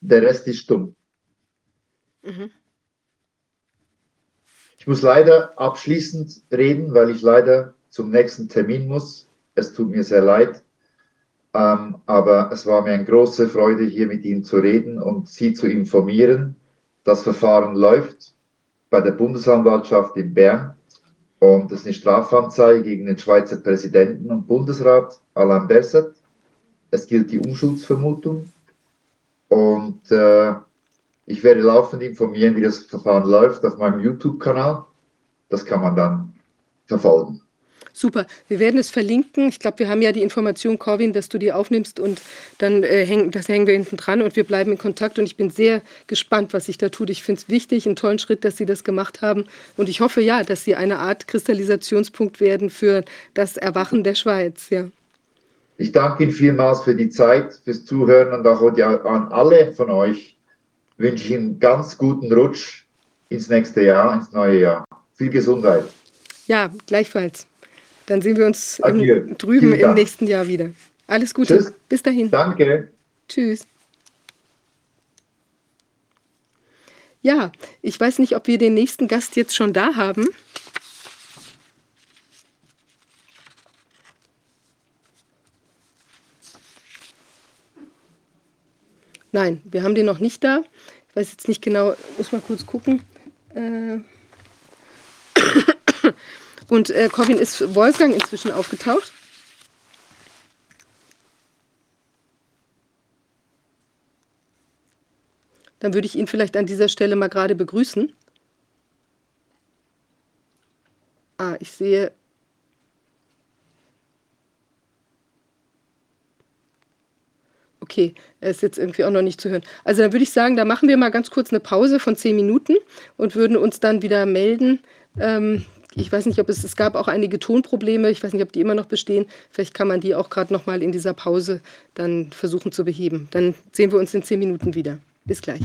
Der Rest ist stumm. Mhm. Ich muss leider abschließend reden, weil ich leider zum nächsten Termin muss. Es tut mir sehr leid. Ähm, aber es war mir eine große Freude, hier mit Ihnen zu reden und Sie zu informieren. Das Verfahren läuft bei der Bundesanwaltschaft in Bern und es ist eine Strafanzeige gegen den Schweizer Präsidenten und Bundesrat Alain Berset. Es gilt die Unschuldsvermutung und äh, ich werde laufend informieren, wie das Verfahren läuft auf meinem YouTube-Kanal. Das kann man dann verfolgen. Super. Wir werden es verlinken. Ich glaube, wir haben ja die Information, Corwin, dass du die aufnimmst und dann äh, hängen, das hängen wir hinten dran und wir bleiben in Kontakt und ich bin sehr gespannt, was sich da tut. Ich finde es wichtig, einen tollen Schritt, dass Sie das gemacht haben und ich hoffe ja, dass Sie eine Art Kristallisationspunkt werden für das Erwachen der Schweiz. Ja. Ich danke Ihnen vielmals für die Zeit, fürs Zuhören und auch an alle von euch wünsche ich einen ganz guten Rutsch ins nächste Jahr, ins neue Jahr. Viel Gesundheit. ja, gleichfalls. Dann sehen wir uns im, drüben im nächsten Jahr wieder. Alles Gute. Tschüss. Bis dahin. Danke. Tschüss. Ja, ich weiß nicht, ob wir den nächsten Gast jetzt schon da haben. Nein, wir haben den noch nicht da. Ich weiß jetzt nicht genau, muss mal kurz gucken. Äh Und äh, Corwin ist Wolfgang inzwischen aufgetaucht. Dann würde ich ihn vielleicht an dieser Stelle mal gerade begrüßen. Ah, ich sehe. Okay, er ist jetzt irgendwie auch noch nicht zu hören. Also dann würde ich sagen, da machen wir mal ganz kurz eine Pause von zehn Minuten und würden uns dann wieder melden. Ähm, ich weiß nicht, ob es, es gab auch einige Tonprobleme, ich weiß nicht, ob die immer noch bestehen. Vielleicht kann man die auch gerade noch mal in dieser Pause dann versuchen zu beheben. Dann sehen wir uns in zehn Minuten wieder. Bis gleich.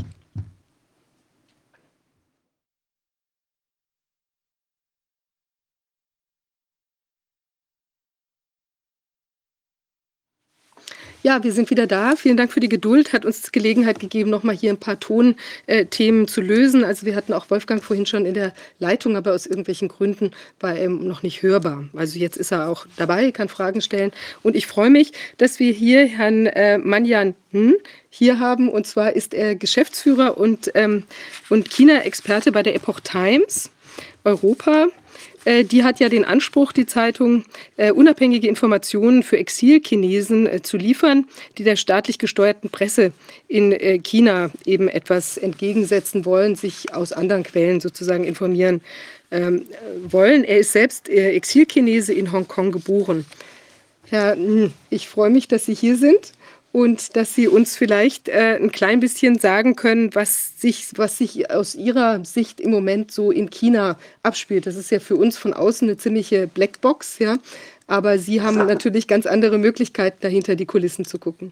Ja, wir sind wieder da. Vielen Dank für die Geduld. Hat uns Gelegenheit gegeben, noch mal hier ein paar Tonthemen zu lösen. Also wir hatten auch Wolfgang vorhin schon in der Leitung, aber aus irgendwelchen Gründen war er noch nicht hörbar. Also jetzt ist er auch dabei, kann Fragen stellen. Und ich freue mich, dass wir hier Herrn äh, Manjan hm, hier haben. Und zwar ist er Geschäftsführer und, ähm, und China-Experte bei der Epoch Times Europa. Äh, die hat ja den Anspruch, die Zeitung, äh, unabhängige Informationen für Exilchinesen äh, zu liefern, die der staatlich gesteuerten Presse in China eben etwas entgegensetzen wollen, sich aus anderen Quellen sozusagen informieren ähm, wollen. Er ist selbst Exilchinese in Hongkong geboren. Herr, ich freue mich, dass Sie hier sind und dass Sie uns vielleicht äh, ein klein bisschen sagen können, was sich, was sich aus Ihrer Sicht im Moment so in China abspielt. Das ist ja für uns von außen eine ziemliche Blackbox, ja. Aber Sie haben natürlich ganz andere Möglichkeiten, dahinter die Kulissen zu gucken.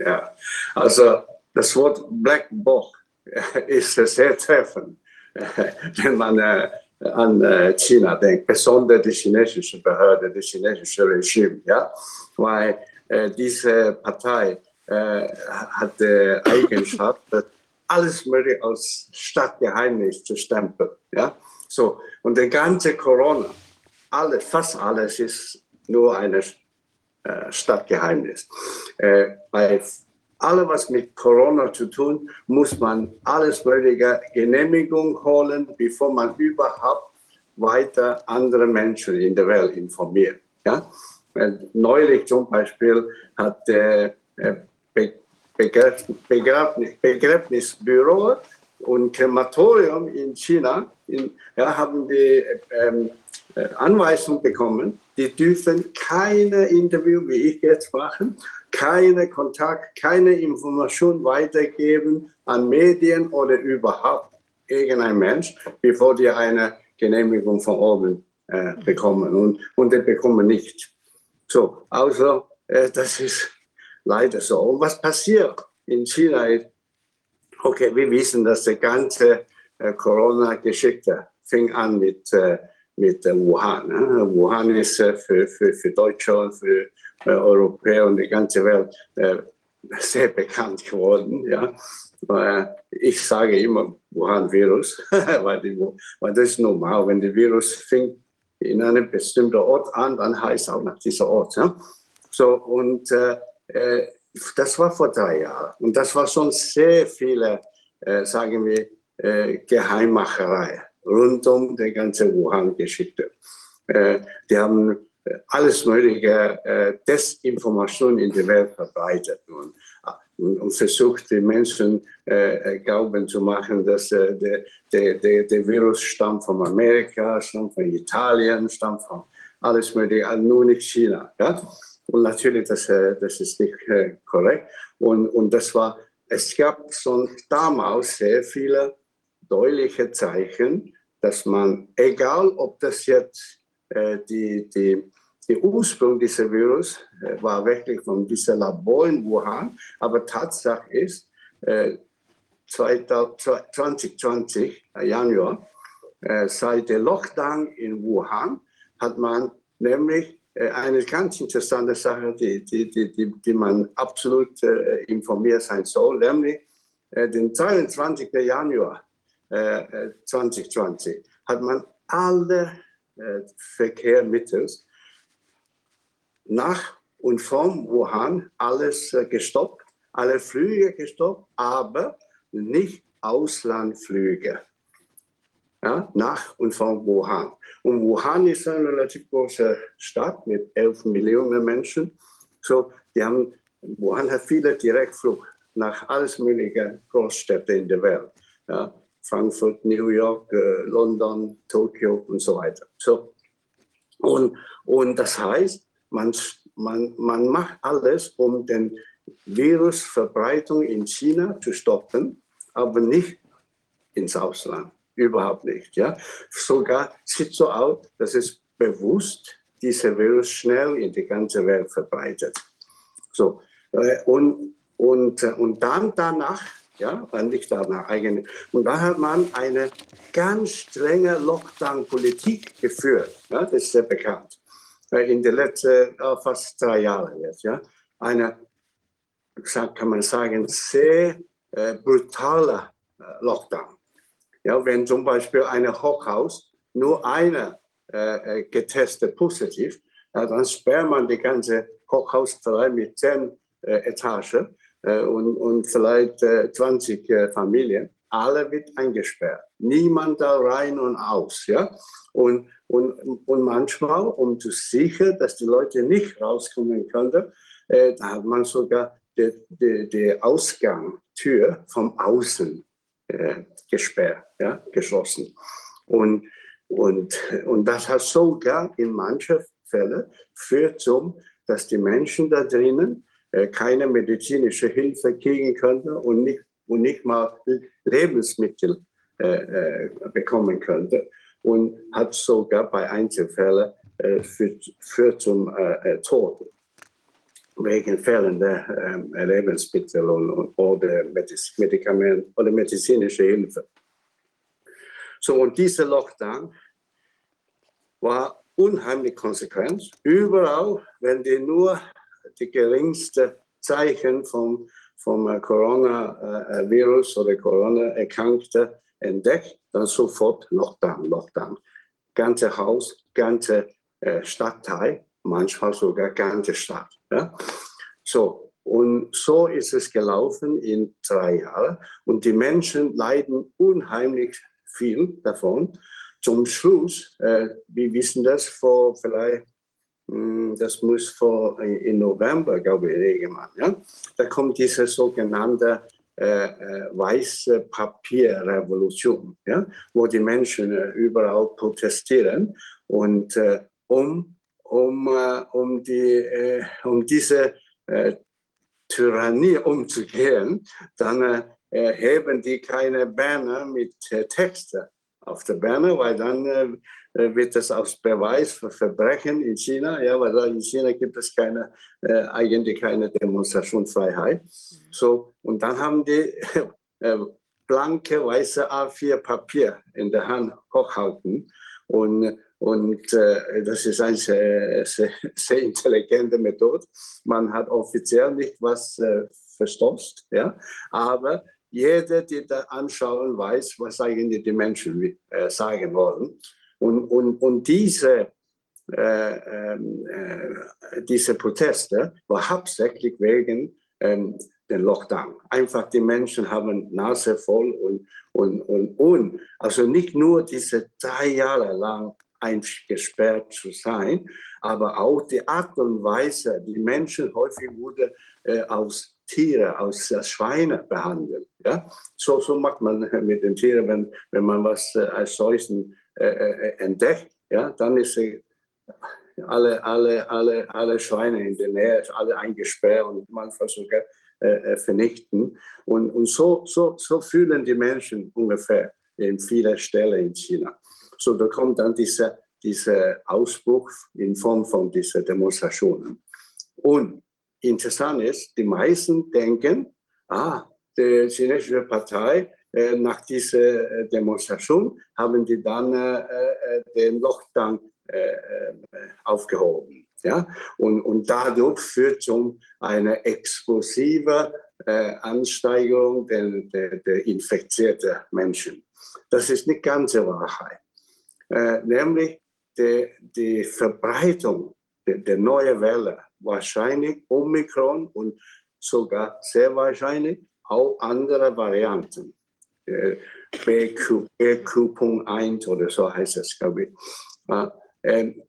Ja, also das Wort Blackbox ist sehr treffend, wenn man äh, an äh, China denkt, besonders die chinesische Behörde, das chinesische Regime, ja, weil diese Partei äh, hat die Eigenschaft, alles mögliche als Stadtgeheimnis zu stempeln. Ja? So, und der ganze Corona, alles, fast alles ist nur ein äh, Stadtgeheimnis. Äh, bei allem, was mit Corona zu tun, muss man alles mögliche Genehmigung holen, bevor man überhaupt weiter andere Menschen in der Welt informiert. Ja? Neulich zum Beispiel hat der Begräbnisbüro und Krematorium in China in, ja, haben die ähm, Anweisung bekommen, die dürfen keine Interview, wie ich jetzt machen, keine Kontakt, keine Information weitergeben an Medien oder überhaupt irgendein Mensch, bevor die eine Genehmigung von oben äh, bekommen. Und, und die bekommen nicht. So, also äh, das ist leider so. Und was passiert in China okay, wir wissen, dass die ganze äh, Corona-Geschichte fing an mit, äh, mit äh, Wuhan. Ne? Wuhan ist äh, für, für, für Deutsche für äh, Europäer und die ganze Welt sehr bekannt geworden. Ja? ich sage immer Wuhan-Virus, weil, weil das ist normal, wenn der Virus fängt in einem bestimmten Ort an, dann heißt auch nach dieser Ort. Ja? So, und äh, äh, das war vor drei Jahren. Und das war schon sehr viele, äh, sagen wir, äh, Geheimmacherei rund um die ganze Wuhan-Geschichte. Äh, die haben äh, alles mögliche Desinformation in die Welt verbreitet. Und und, versucht, die Menschen äh, glauben zu machen, dass äh, der, der, der, der Virus stammt von Amerika, stammt von Italien, stammt von alles Mögliche, also nur nicht China. Ja? Und natürlich, das, äh, das ist nicht äh, korrekt. Und, und das war, es gab schon damals sehr viele deutliche Zeichen, dass man, egal ob das jetzt äh, die, die der Ursprung dieses Virus äh, war wirklich von diesem Labor in Wuhan, aber Tatsache ist, äh, 2020, äh, Januar, äh, seit der Lockdown in Wuhan, hat man nämlich eine ganz interessante Sache, die, die, die, die, man absolut informiert sein soll, nämlich den 22. Januar 2020 hat man alle Verkehrsmittel nach und vom Wuhan alles äh, gestoppt, alle Flüge gestoppt, aber nicht Auslandflüge. Ja, nach und von Wuhan. Und Wuhan ist eine relativ große Stadt mit 11 Millionen Menschen. So, die haben, Wuhan hat viele Direktflug nach alles mögliche Großstädte in der Welt. Ja, Frankfurt, New York, äh, London, Tokio und so weiter. So, und, und das heißt, man, man, man macht alles, um den Virusverbreitung in China zu stoppen, aber nicht ins Ausland. Überhaupt nicht. Ja? Sogar sieht so aus, dass es bewusst dieser Virus schnell in die ganze Welt verbreitet. So, äh, und, und, äh, und dann danach, ja, nicht danach eigentlich, und da hat man eine ganz strenge Lockdown-Politik geführt. Ja, das ist sehr bekannt. Äh, in den letzten äh, fast drei Jahren jetzt, ja. Eine, kann man sagen, sehr äh, brutaler äh, Lockdown. Ja, wenn zum Beispiel ein Hochhaus nur einer äh, getestet positiv, ja, dann sperrt man die ganze Hochhaus vielleicht mit zehn äh, Etagen äh, und, und vielleicht äh, 20 äh, Familien. Alle wird eingesperrt. Niemand da rein und aus. Ja? Und, und, und manchmal, um zu sichern, dass die Leute nicht rauskommen können, äh, da hat man sogar die, die, die Ausgangstür vom Außen äh, gesperrt, ja, geschlossen. Und, und, und das hat sogar in manchen Fällen führt zum, dass die Menschen da drinnen äh, keine medizinische Hilfe kriegen können und nicht, und nicht mal Lebensmittel äh, äh, bekommen könnte und hat sogar bei Einzelfällen äh, führt, führt zum äh, äh, Tod wegen fehlender ähm, Lebensmittel und, und, oder Medikament oder medizinische Hilfe. So, und dieser Lockdown war unheimlich konsequent. Überall, wenn die nur die geringste Zeichen vom, vom äh, Coronavirus oder Corona-Erkrankte entdeckt, dann sofort Lockdown, Lockdown. Ganze Haus, ganze äh, Stadtteil, manchmal sogar ganze Stadt. Ja? So, und so ist es gelaufen in drei Jahren. Und die Menschen leiden unheimlich viel davon. Zum Schluss, äh, wir wissen das vor vielleicht, mh, hm, das muss vor in November, glaube ich, irgendwann. Ja? Da kommt diese sogenannte äh, äh, weiße Papierrevolution, ja? wo die Menschen äh, überall protestieren und äh, um um, äh, um, die, äh, um diese Tyrannie umzugehen, dann heben die keine Banner mit Texten auf der Banner, weil dann wird das als Beweis für Verbrechen in China, ja, weil in China gibt es keine, äh, eigentlich keine Demonstrationsfreiheit. So, und dann haben die äh, blanke weiße A4 Papier in der Hand hochhalten und und äh, das ist eine sehr, sehr, sehr, intelligente Methode. Man hat offiziell nicht was äh, verstopft, ja? aber jeder, der da anschauen, weiß, was eigentlich die Menschen äh, sagen wollen. Und, und, und diese, äh, ähm, äh, diese Proteste war hauptsächlich wegen ähm, den Lockdown. Einfach die Menschen haben Nase voll und, und, und, und. Also nicht nur diese drei Jahre lang eingesperrt zu sein, aber auch die Art und Weise, die Menschen häufig wurden äh, aus Tiere, aus äh, Schweine behandelt. Ja? So, so macht man mit den Tieren, wenn, wenn man was äh, als solchen äh, äh, entdeckt, ja? dann ist äh, alle, alle, alle, alle Schweine in der Nähe, alle eingesperrt und manchmal sogar vernichten. Und, und so, so, so fühlen die Menschen ungefähr in vielen Stellen in China. So, da kommt dann dieser, dieser Ausbruch in Form von dieser Demonstrationen. Und interessant ist, die meisten denken, ah, die chinesische Partei äh, nach dieser äh, Demonstration haben die dann äh, äh den Lockdown äh, äh, aufgehoben. Ja? Und, und dadurch führt zu einer explosiven Ansteigerung der, der, der infizierten Menschen. Das ist nicht ganze Wahrheit äh, nämlich die, die Verbreitung der, der neuen Welle, wahrscheinlich Omikron und sogar sehr wahrscheinlich auch andere Varianten. Äh, BQ, BQ.1 oder so heißt es, glaube ich. Äh, ähm,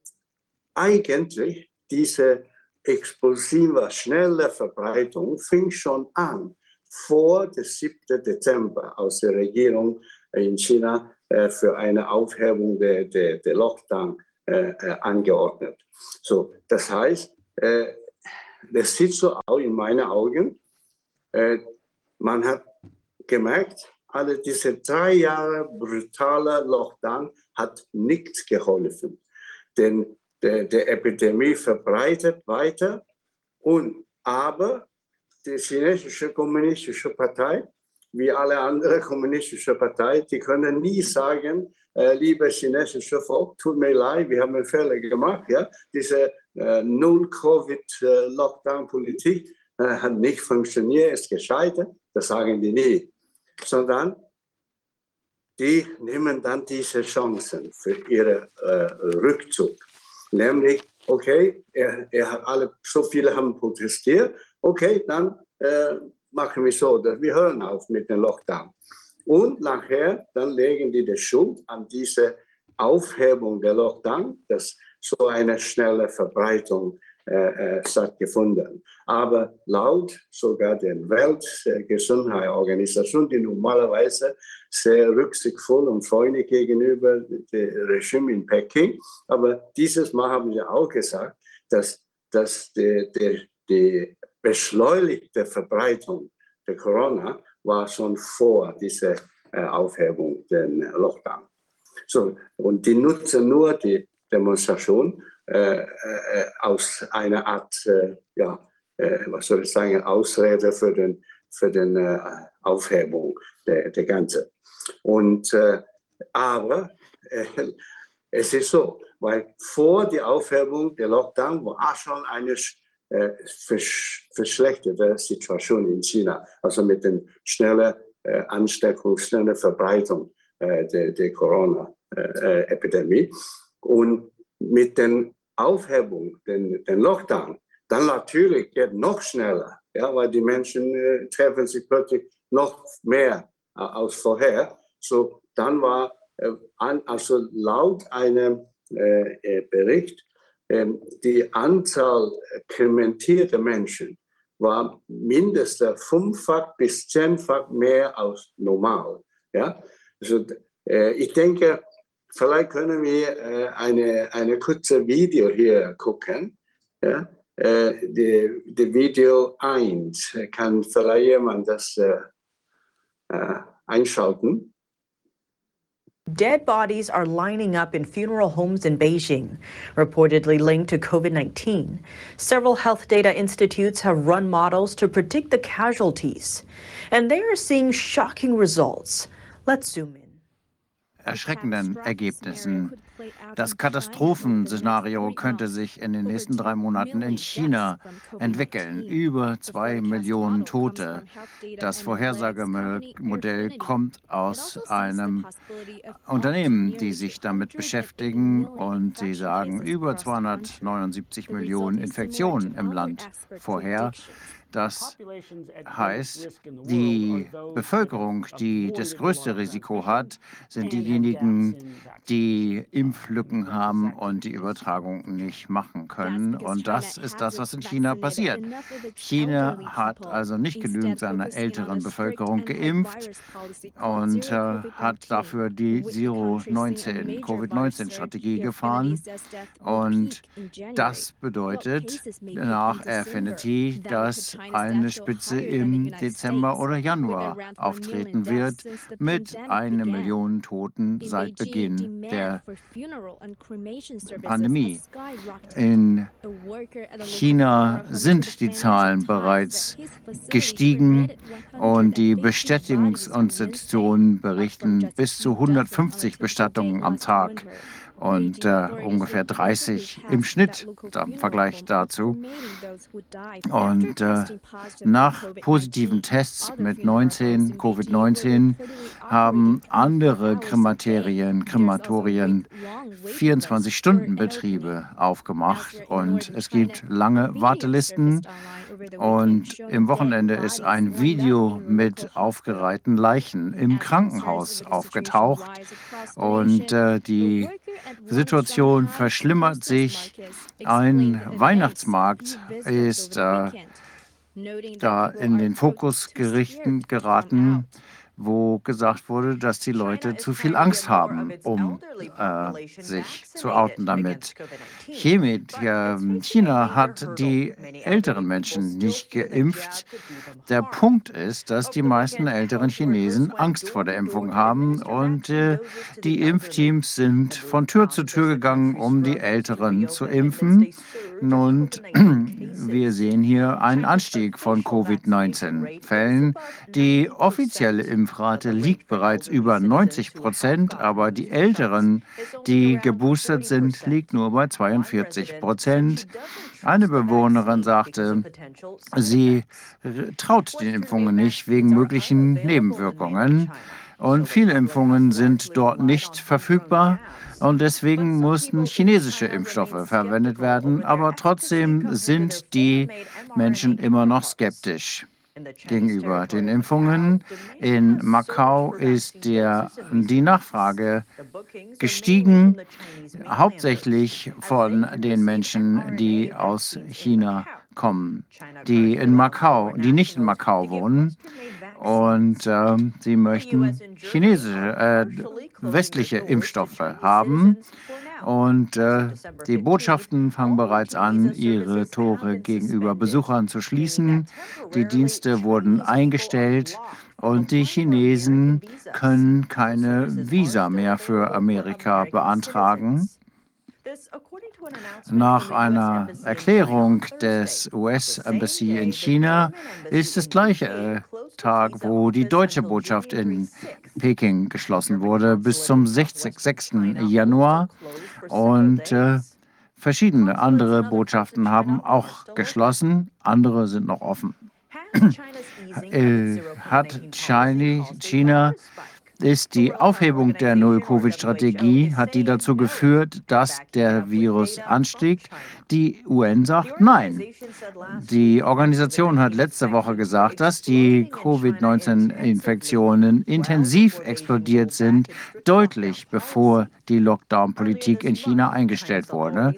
eigentlich diese explosive, schnelle Verbreitung fing schon an vor dem 7. Dezember aus der Regierung in China äh, für eine Aufhebung der, der, der Lockdown äh, äh, angeordnet. So, das heißt, das sieht so aus in meinen Augen. Äh, man hat gemerkt, alle diese drei Jahre brutaler Lockdown hat nichts geholfen. Denn der, der Epidemie verbreitet weiter und aber die chinesische kommunistische Partei, wie alle anderen kommunistische Parteien, die können nie sagen, äh, liebe chinesische Volk, tut mir leid, wir haben Fehler gemacht. Ja? Diese äh, Null-Covid-Lockdown-Politik äh, hat nicht funktioniert, ist gescheitert. Das sagen die nie. Sondern die nehmen dann diese Chancen für ihren äh, Rückzug. Nämlich, okay, er, er hat alle, so viele haben protestiert, okay, dann äh, machen wir so, dass wir hören auf mit dem Lockdown. Und nachher, dann legen die die Schuld an diese Aufhebung der Lockdown, dass so eine schnelle Verbreitung äh, äh, stattgefunden. Aber laut sogar der Weltgesundheitsorganisation, die normalerweise sehr rücksichtsvoll und freundlich gegenüber dem Regime in Peking, aber dieses Mal haben sie auch gesagt, dass, dass die, die, die beschleunigte Verbreitung der Corona war schon vor dieser äh, Aufhebung den Lockdown. So, und die nutzen nur die Demonstration aus einer Art, äh, ja, äh, was soll ich sagen, Ausrede für den, für den äh, Aufhebung der, der ganze. Und äh, aber es ist so, weil vor der Aufhebung der Lockdown war schon eine äh, versch verschlechterte Situation in China, also mit der schnellen äh, Ansteckung, schnellen Verbreitung äh, der, der Corona-Epidemie. Und mit der Aufhebung, den, den Lockdown, dann natürlich geht noch schneller, ja, weil die Menschen äh, treffen sich plötzlich noch mehr äh, als vorher. So, dann war, äh, an, also laut einem äh, Bericht, ähm, die Anzahl krimentierter Menschen war mindestens fünffach bis zehnfach mehr als normal. Ja? Also, äh, ich denke, vielleicht können wir äh, eine, eine kurze Video hier gucken. Ja? Äh, die, die Video 1, kann vielleicht jemand das äh, äh, einschalten? Dead bodies are lining up in funeral homes in Beijing, reportedly linked to COVID 19. Several health data institutes have run models to predict the casualties, and they are seeing shocking results. Let's zoom in. Erschreckenden Ergebnissen. Das Katastrophenszenario könnte sich in den nächsten drei Monaten in China entwickeln. Über zwei Millionen Tote. Das Vorhersagemodell kommt aus einem Unternehmen, die sich damit beschäftigen und sie sagen über 279 Millionen Infektionen im Land vorher. Das heißt, die Bevölkerung, die das größte Risiko hat, sind diejenigen, die Impflücken haben und die Übertragung nicht machen können. Und das ist das, was in China passiert. China hat also nicht genügend seiner älteren Bevölkerung geimpft und äh, hat dafür die Zero-19, Covid-19-Strategie gefahren. Und das bedeutet nach Affinity, dass eine Spitze im Dezember oder Januar auftreten wird mit einer Million Toten seit Beginn der Pandemie. In China sind die Zahlen bereits gestiegen und die Bestätigungsinstitutionen berichten bis zu 150 Bestattungen am Tag und äh, ungefähr 30 im Schnitt im Vergleich dazu. Und äh, nach positiven Tests mit 19, Covid-19 haben andere Krematorien, Krematorien 24-Stunden-Betriebe aufgemacht und es gibt lange Wartelisten. Und im Wochenende ist ein Video mit aufgereihten Leichen im Krankenhaus aufgetaucht. Und äh, die Situation verschlimmert sich. Ein Weihnachtsmarkt ist äh, da in den Fokus gerichten, geraten wo gesagt wurde, dass die Leute zu viel Angst haben, um äh, sich zu outen damit. Hiermit, äh, China hat die älteren Menschen nicht geimpft. Der Punkt ist, dass die meisten älteren Chinesen Angst vor der Impfung haben und äh, die Impfteams sind von Tür zu Tür gegangen, um die Älteren zu impfen. Und wir sehen hier einen Anstieg von Covid-19-Fällen. Die offizielle Impfrate liegt bereits über 90 Prozent, aber die Älteren, die geboostert sind, liegt nur bei 42 Prozent. Eine Bewohnerin sagte, sie traut den Impfungen nicht wegen möglichen Nebenwirkungen. Und viele Impfungen sind dort nicht verfügbar. Und deswegen mussten chinesische Impfstoffe verwendet werden. Aber trotzdem sind die Menschen immer noch skeptisch gegenüber den Impfungen. In Macau ist der, die Nachfrage gestiegen, hauptsächlich von den Menschen, die aus China kommen, die in Macau, die nicht in Macau wohnen. Und äh, sie möchten chinesische, äh, westliche Impfstoffe haben. Und äh, die Botschaften fangen bereits an, ihre Tore gegenüber Besuchern zu schließen. Die Dienste wurden eingestellt und die Chinesen können keine Visa mehr für Amerika beantragen. Nach einer Erklärung des US-Embassy in China ist es gleiche äh, Tag, wo die deutsche Botschaft in Peking geschlossen wurde, bis zum 6. Januar. Und äh, verschiedene andere Botschaften haben auch geschlossen, andere sind noch offen. äh, hat China ist die Aufhebung der Null-Covid-Strategie, hat die dazu geführt, dass der Virus anstiegt. Die UN sagt nein. Die Organisation hat letzte Woche gesagt, dass die Covid-19-Infektionen intensiv explodiert sind, deutlich bevor die Lockdown-Politik in China eingestellt wurde.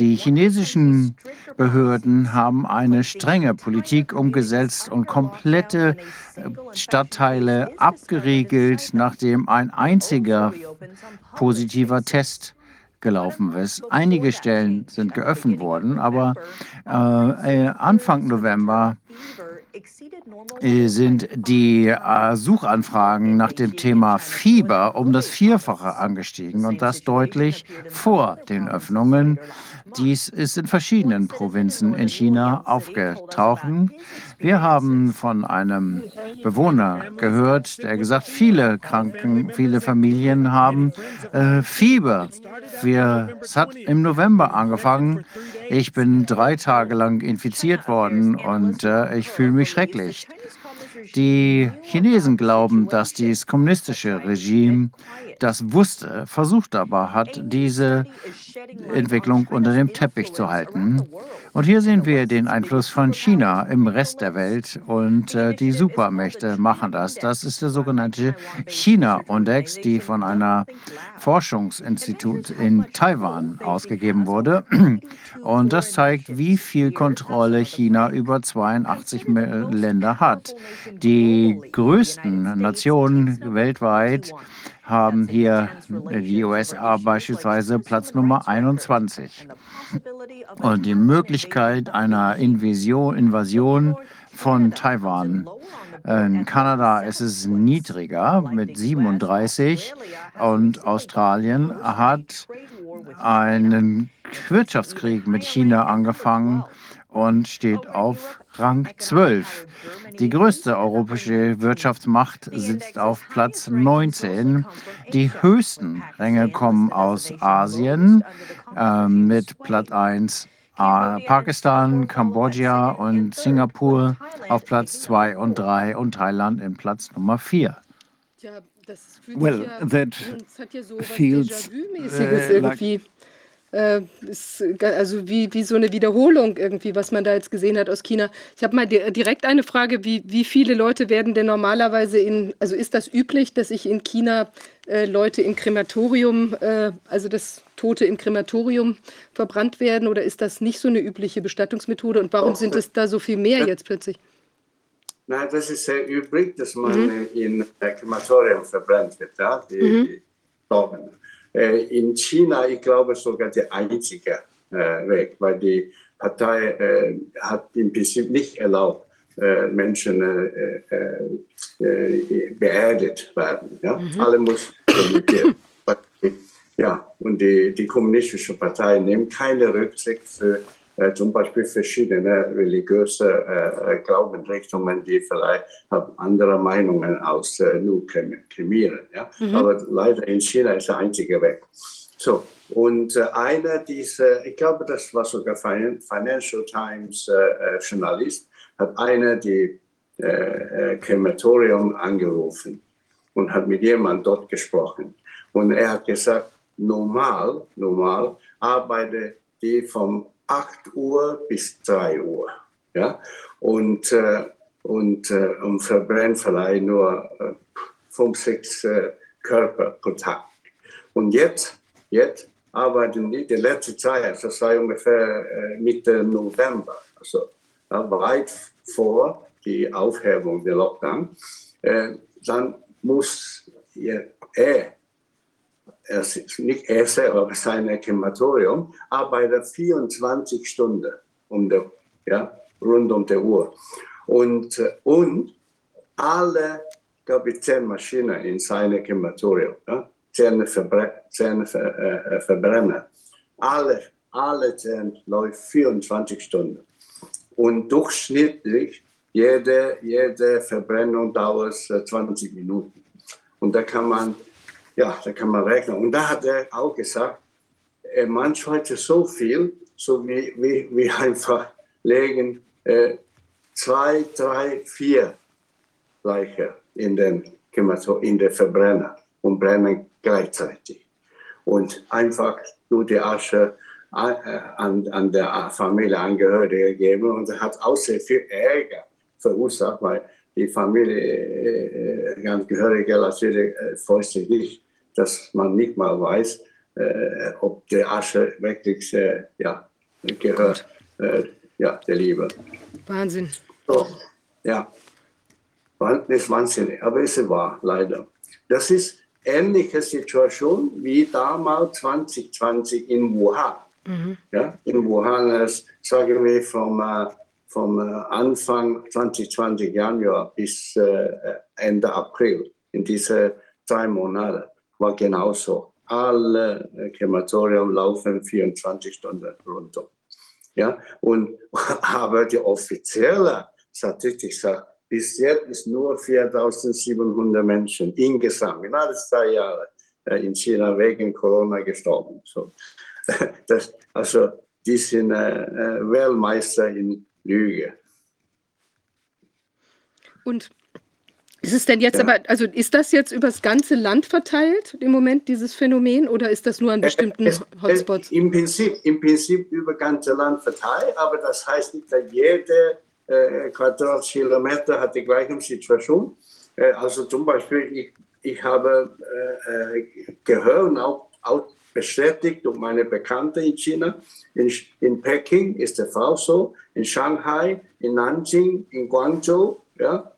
Die chinesischen Behörden haben eine strenge Politik umgesetzt und komplette Stadtteile abgeriegelt, nachdem ein einziger positiver Test gelaufen ist. Einige Stellen sind geöffnet worden, aber äh, Anfang November äh, sind die äh, Suchanfragen nach dem Thema Fieber um das Vierfache angestiegen und das deutlich vor den Öffnungen. Dies ist in verschiedenen Provinzen in China aufgetaucht. Wir haben von einem Bewohner gehört, der gesagt, viele Kranken, viele Familien haben äh, Fieber. Wir, es hat im November angefangen. Ich bin drei Tage lang infiziert worden und äh, ich fühle mich schrecklich. Die Chinesen glauben, dass dieses kommunistische Regime das wusste, versucht aber hat, diese Entwicklung unter dem Teppich zu halten. Und hier sehen wir den Einfluss von China im Rest der Welt und äh, die Supermächte machen das. Das ist der sogenannte China-Index, die von einer Forschungsinstitut in Taiwan ausgegeben wurde. Und das zeigt, wie viel Kontrolle China über 82 Länder hat. Die größten Nationen weltweit haben hier die USA beispielsweise Platz Nummer 21. Und die Möglichkeit einer Invasion, Invasion von Taiwan. In Kanada ist es niedriger mit 37 und Australien hat einen Wirtschaftskrieg mit China angefangen und steht auf Rang 12. Die größte europäische Wirtschaftsmacht sitzt auf Platz 19. Die höchsten Ränge kommen aus Asien äh, mit Platz 1 äh, Pakistan, Kambodscha und Singapur auf Platz 2 und 3 und Thailand in Platz Nummer 4. Ja, das fühlt Well, that feels, äh, like-. Äh, ist, also wie, wie so eine Wiederholung irgendwie, was man da jetzt gesehen hat aus China. Ich habe mal di direkt eine Frage, wie, wie viele Leute werden denn normalerweise in, also ist das üblich, dass sich in China äh, Leute im Krematorium, äh, also das Tote im Krematorium verbrannt werden oder ist das nicht so eine übliche Bestattungsmethode und warum sind es da so viel mehr jetzt plötzlich? Nein, das ist sehr üblich, dass man äh, in äh, Krematorium verbrennt wird, ja, die, die Knochen. Äh, in China, ich glaube, sogar der einzige äh, Weg, weil die Partei äh, hat im Prinzip nicht erlaubt, Menschen beerdigt werden. Ja? Alle muss krematiert Ja, und die, die kommunistische Partei nimmt keine Rücksicht für äh, zum Beispiel verschiedene religiöse äh, äh, Glaubensrichtungen, die vielleicht andere Meinungen als äh, nur krem- kremieren. Ja? Aber leider in China ist der einzige Weg. So, und äh, einer dieser, ich glaube, das war sogar Fin- Financial Times Journalist, hat einer die Krematorium angerufen und hat mit jemandem dort gesprochen. Und er hat gesagt, normal, normal arbeite die von 8 Uhr bis 3 Uhr. Ja? Und, äh, und, äh, und verbrennt vielleicht nur äh, 5, 6 äh, Körper pro Tag. Und jetzt, jetzt arbeiten die, die letzte Zeit, das sei ungefähr äh, Mitte November, also ja, weit vor die Aufhebung der Lockdown, äh, dann muss er, er, nicht er selber, aber sein Krematorium, arbeitet 24 Stunden um der, ja, rund um die Uhr. Und, äh, und alle, glaube ich, zehn Maschinen in seinem Krematorium, ja, zehn, Verbre zehn Ver äh, Verbrenner, alle, alle zehn läuft 24 Stunden. Und durchschnittlich jede, jede Verbrennung dauert äh, 20 Minuten. Und da kann man, ja, da kann man rechnen. Und da hat er auch gesagt, er meint heute so viel, so wie, wie, wie einfach legen äh, zwei, drei, vier Leiche in den, in den Verbrenner und brennen gleichzeitig. Und einfach nur die Asche äh, an, an der Familienangehörige geben und hat auch sehr viel Ärger verursacht, weil die Familie äh, Angehörige natürlich äh, freut sich nicht, dass man nicht mal weiß, äh, ob die Asche wirklich äh, ja, gehört äh, ja, der Liebe. Wahnsinn. So, ja, ist wahnsinnig, aber es ist wahr, leider. Das ist ähnliche Situation wie damals 2020 in Wuhan. Ja, in Wuhan, äh, sagen wir vom, äh, vom äh, Anfang 2020 Januar bis äh, Ende April, in diese drei Monate, war genauso. Alle äh, Krematorium laufen 24 Stunden runter. Ja, und, aber die offizielle Statistik sagt, bis jetzt ist nur 4700 Menschen insgesamt in alle zwei Jahre äh, in China wegen Corona gestorben. So. Das, also, die sind äh, äh, Weltmeister in Lüge. Und ist es denn jetzt Ja. aber, also ist das jetzt übers ganze Land verteilt im Moment, dieses Phänomen, oder ist das nur an bestimmten Es- Hotspots? Es, Im, Prinzip, Im Prinzip über ganze Land verteilt, aber das heißt nicht, dass jede äh, Quadratkilometer hat die gleiche Situation. Äh, also zum Beispiel, ich, ich habe äh, äh, gehört und auch, auch bestätigt durch meine Bekannte in China, in, in Peking ist der Fall so, in Shanghai, in Nanjing, in Guangzhou, ja,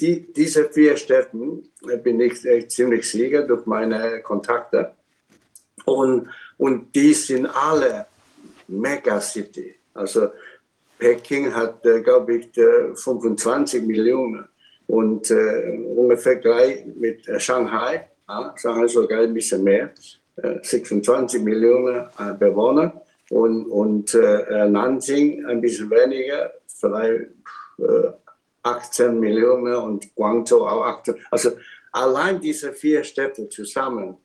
die, diese vier Städten äh, bin ich äh, ziemlich sicher durch meine Kontakte. Und, und die sind alle Megacity. Also Peking hat, äh, glaube ich, äh, 25 Millionen und äh, ungefähr gleich mit äh, Shanghai, ja, Shanghai sogar ein bisschen mehr, äh, 26 Millionen äh, Bewohner und, und äh, Nanjing ein bisschen weniger, vielleicht äh, 18 Millionen und Guangzhou auch 18. Also allein diese vier Städte zusammen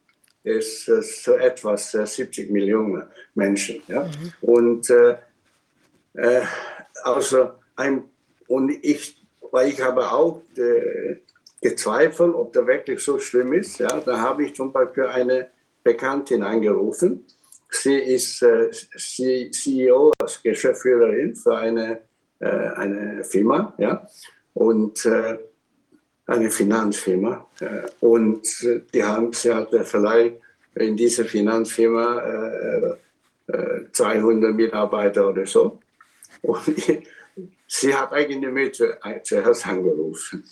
ist äh, so etwas äh, 70 Millionen Menschen. Ja? Und äh, äh, also ein, und ich, weil ich habe auch äh, gezweifelt, ob das wirklich so schlimm ist. Ja? Da habe ich zum Beispiel eine Bekanntin angerufen. Sie ist äh, CEO, als Geschäftsführerin für eine, äh, eine Firma, ja, und äh, eine Finanzfirma. Äh, und äh, die haben, sie hatte vielleicht in dieser Finanzfirma äh, äh, 200 Mitarbeiter oder so. Und sie hat zu, äh, zuerst angerufen.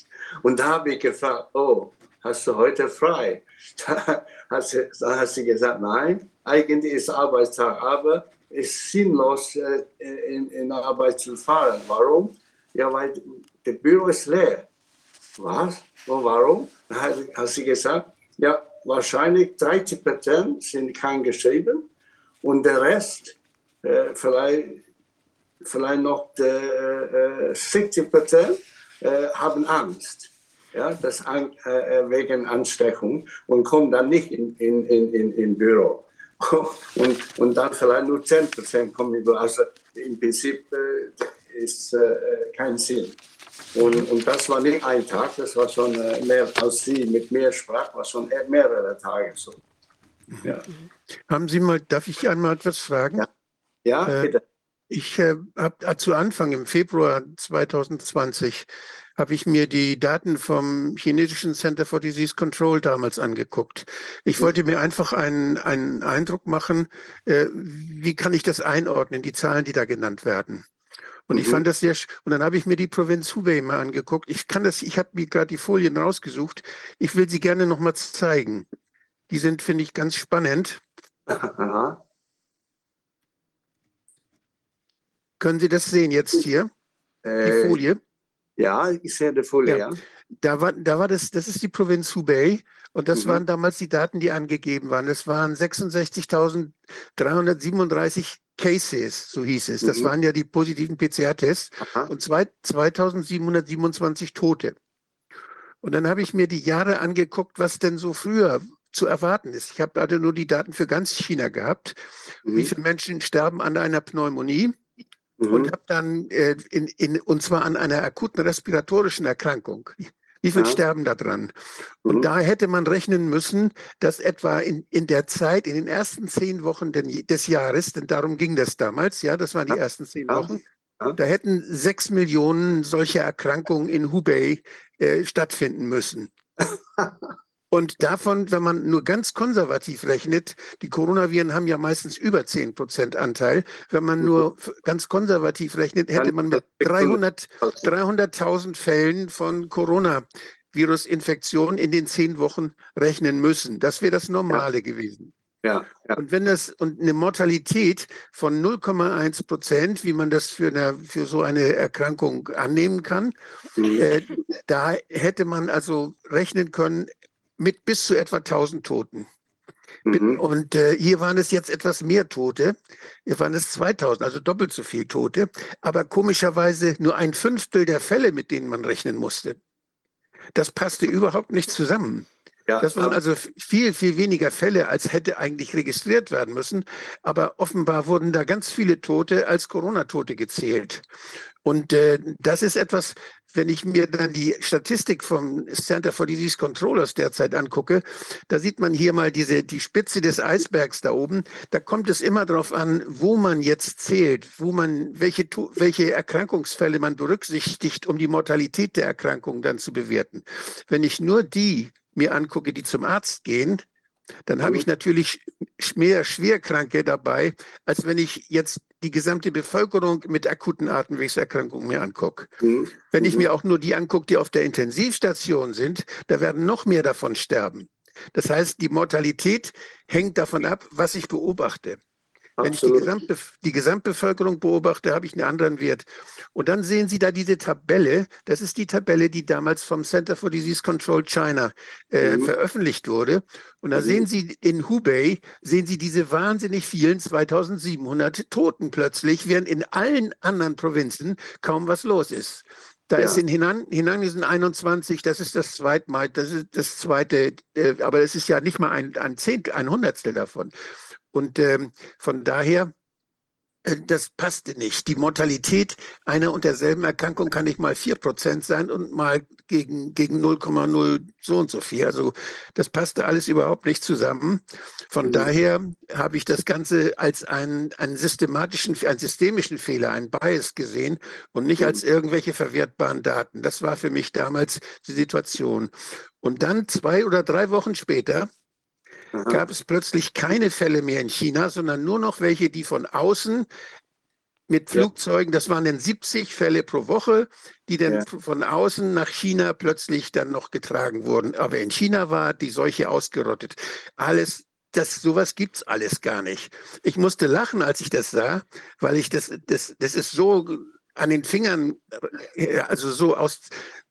Und da habe ich gefragt, oh, hast du heute frei? Da hat sie, dann hat sie gesagt, nein, eigentlich ist Arbeitstag, aber es sinnlos, äh, in, in Arbeit zu fahren. Warum? Ja, weil das Büro ist leer. Was? Und warum? Hat, hat sie gesagt, ja, wahrscheinlich 30 Prozent sind krankgeschrieben und der Rest, äh, vielleicht, vielleicht noch äh, äh, 60 Prozent, äh, haben Angst. Ja, das an, äh, wegen Ansteckung und kommen dann nicht in, in, in, in, in Büro. Und, und dann vielleicht nur 10 Prozent kommen über. Also im Prinzip äh, ist äh, kein Sinn. Und, und das war nicht ein Tag, das war schon äh, mehr als sie mit mehr sprach, war schon mehrere Tage so. Ja, Haben Sie mal, darf ich einmal etwas fragen? Ja. ja Äh, bitte. Ich äh, habe zu Anfang im Februar 2020 habe ich mir die Daten vom chinesischen Center for Disease Control damals angeguckt. Ich wollte mir einfach einen, einen Eindruck machen, äh, wie kann ich das einordnen, die Zahlen, die da genannt werden. Und ich Mhm. fand das sehr, und dann habe ich mir die Provinz Hubei mal angeguckt. Ich kann das, ich habe mir gerade die Folien rausgesucht. Ich will sie gerne noch mal zeigen. Die sind, finde ich, ganz spannend. Aha. Können Sie das sehen jetzt hier? Die Äh, Folie. Ja, ich sehe die Folie, Ja. Da war, da war das, das ist die Provinz Hubei und das Mhm. waren damals die Daten, die angegeben waren. Das waren 66.337 Cases, so hieß es. Das Mhm. waren ja die positiven PCR-Tests und zwei, 2727 Tote. Und dann habe ich mir die Jahre angeguckt, was denn so früher zu erwarten ist. Ich habe also nur die Daten für ganz China gehabt. Wie Mhm. viele Menschen sterben an einer Pneumonie? Mhm. und habe dann äh, in, in, und zwar an einer akuten respiratorischen Erkrankung. Wie viel Ja. sterben da dran? Mhm. Und da hätte man rechnen müssen, dass etwa in, in der Zeit, in den ersten zehn Wochen den, des Jahres, denn darum ging das damals, ja, das waren die Ja. ersten zehn. Wochen, Ja. da hätten sechs Millionen solcher Erkrankungen in Hubei äh, stattfinden müssen. Und davon, wenn man nur ganz konservativ rechnet, die Coronaviren haben ja meistens über 10 Prozent Anteil. Wenn man nur f- ganz konservativ rechnet, hätte man mit 300 300.000 Fällen von Coronavirus-Infektionen in den zehn Wochen rechnen müssen. Das wäre das Normale gewesen. Ja, ja. Und wenn das und eine Mortalität von 0,1 Prozent, wie man das für, eine, für so eine Erkrankung annehmen kann, Mhm. äh, da hätte man also rechnen können mit bis zu etwa 1000 Toten. Mhm. Und äh, hier waren es jetzt etwas mehr Tote. Hier waren es 2000, also doppelt so viel Tote. Aber komischerweise nur ein Fünftel der Fälle, mit denen man rechnen musste. Das passte überhaupt nicht zusammen. Ja, Das waren also viel, viel weniger Fälle, als hätte eigentlich registriert werden müssen. Aber offenbar wurden da ganz viele Tote als Corona-Tote gezählt. Und äh, das ist etwas, wenn ich mir dann die Statistik vom Center for Disease Controllers derzeit angucke, da sieht man hier mal diese, die Spitze des Eisbergs da oben. Da kommt es immer darauf an, wo man jetzt zählt, wo man, welche, welche Erkrankungsfälle man berücksichtigt, um die Mortalität der Erkrankung dann zu bewerten. Wenn ich nur die mir angucke, die zum Arzt gehen, dann habe ich natürlich mehr Schwerkranke dabei, als wenn ich jetzt die gesamte Bevölkerung mit akuten Atemwegserkrankungen mir angucke. Mhm. Wenn ich Mhm. mir auch nur die angucke, die auf der Intensivstation sind, da werden noch mehr davon sterben. Das heißt, die Mortalität hängt davon ab, was ich beobachte. Wenn ich die, Absolut. Gesamtbef die Gesamtbevölkerung beobachte, habe ich einen anderen Wert. Und dann sehen Sie da diese Tabelle. Das ist die Tabelle, die damals vom Center for Disease Control China äh, Mhm. veröffentlicht wurde. Und da Mhm. sehen Sie in Hubei, sehen Sie diese wahnsinnig vielen 2700 Toten plötzlich, während in allen anderen Provinzen kaum was los ist. Da Ja. ist in Henan, Henan sind 21, das ist das zweite das ist das zweite, äh, aber es ist ja nicht mal ein, ein Zehntel, ein Hundertstel davon. Und ähm, von daher, äh, das passte nicht. Die Mortalität einer und derselben Erkrankung kann nicht mal 4% sein und mal gegen, gegen 0,0 so und so viel. Also das passte alles überhaupt nicht zusammen. Von Mhm. daher habe ich das Ganze als einen, einen systematischen, einen systemischen Fehler, einen Bias gesehen und nicht Mhm. als irgendwelche verwertbaren Daten. Das war für mich damals die Situation. Und dann zwei oder drei Wochen später Aha. gab es plötzlich keine Fälle mehr in China, sondern nur noch welche, die von außen mit. Flugzeugen. Das waren dann 70 Fälle pro Woche, die dann Ja. von außen nach China plötzlich dann noch getragen wurden. Aber in China war die Seuche ausgerottet. Alles, das, sowas gibt's alles gar nicht. Ich musste lachen, als ich das sah, weil ich das, das, das ist so an den Fingern, äh, also so aus,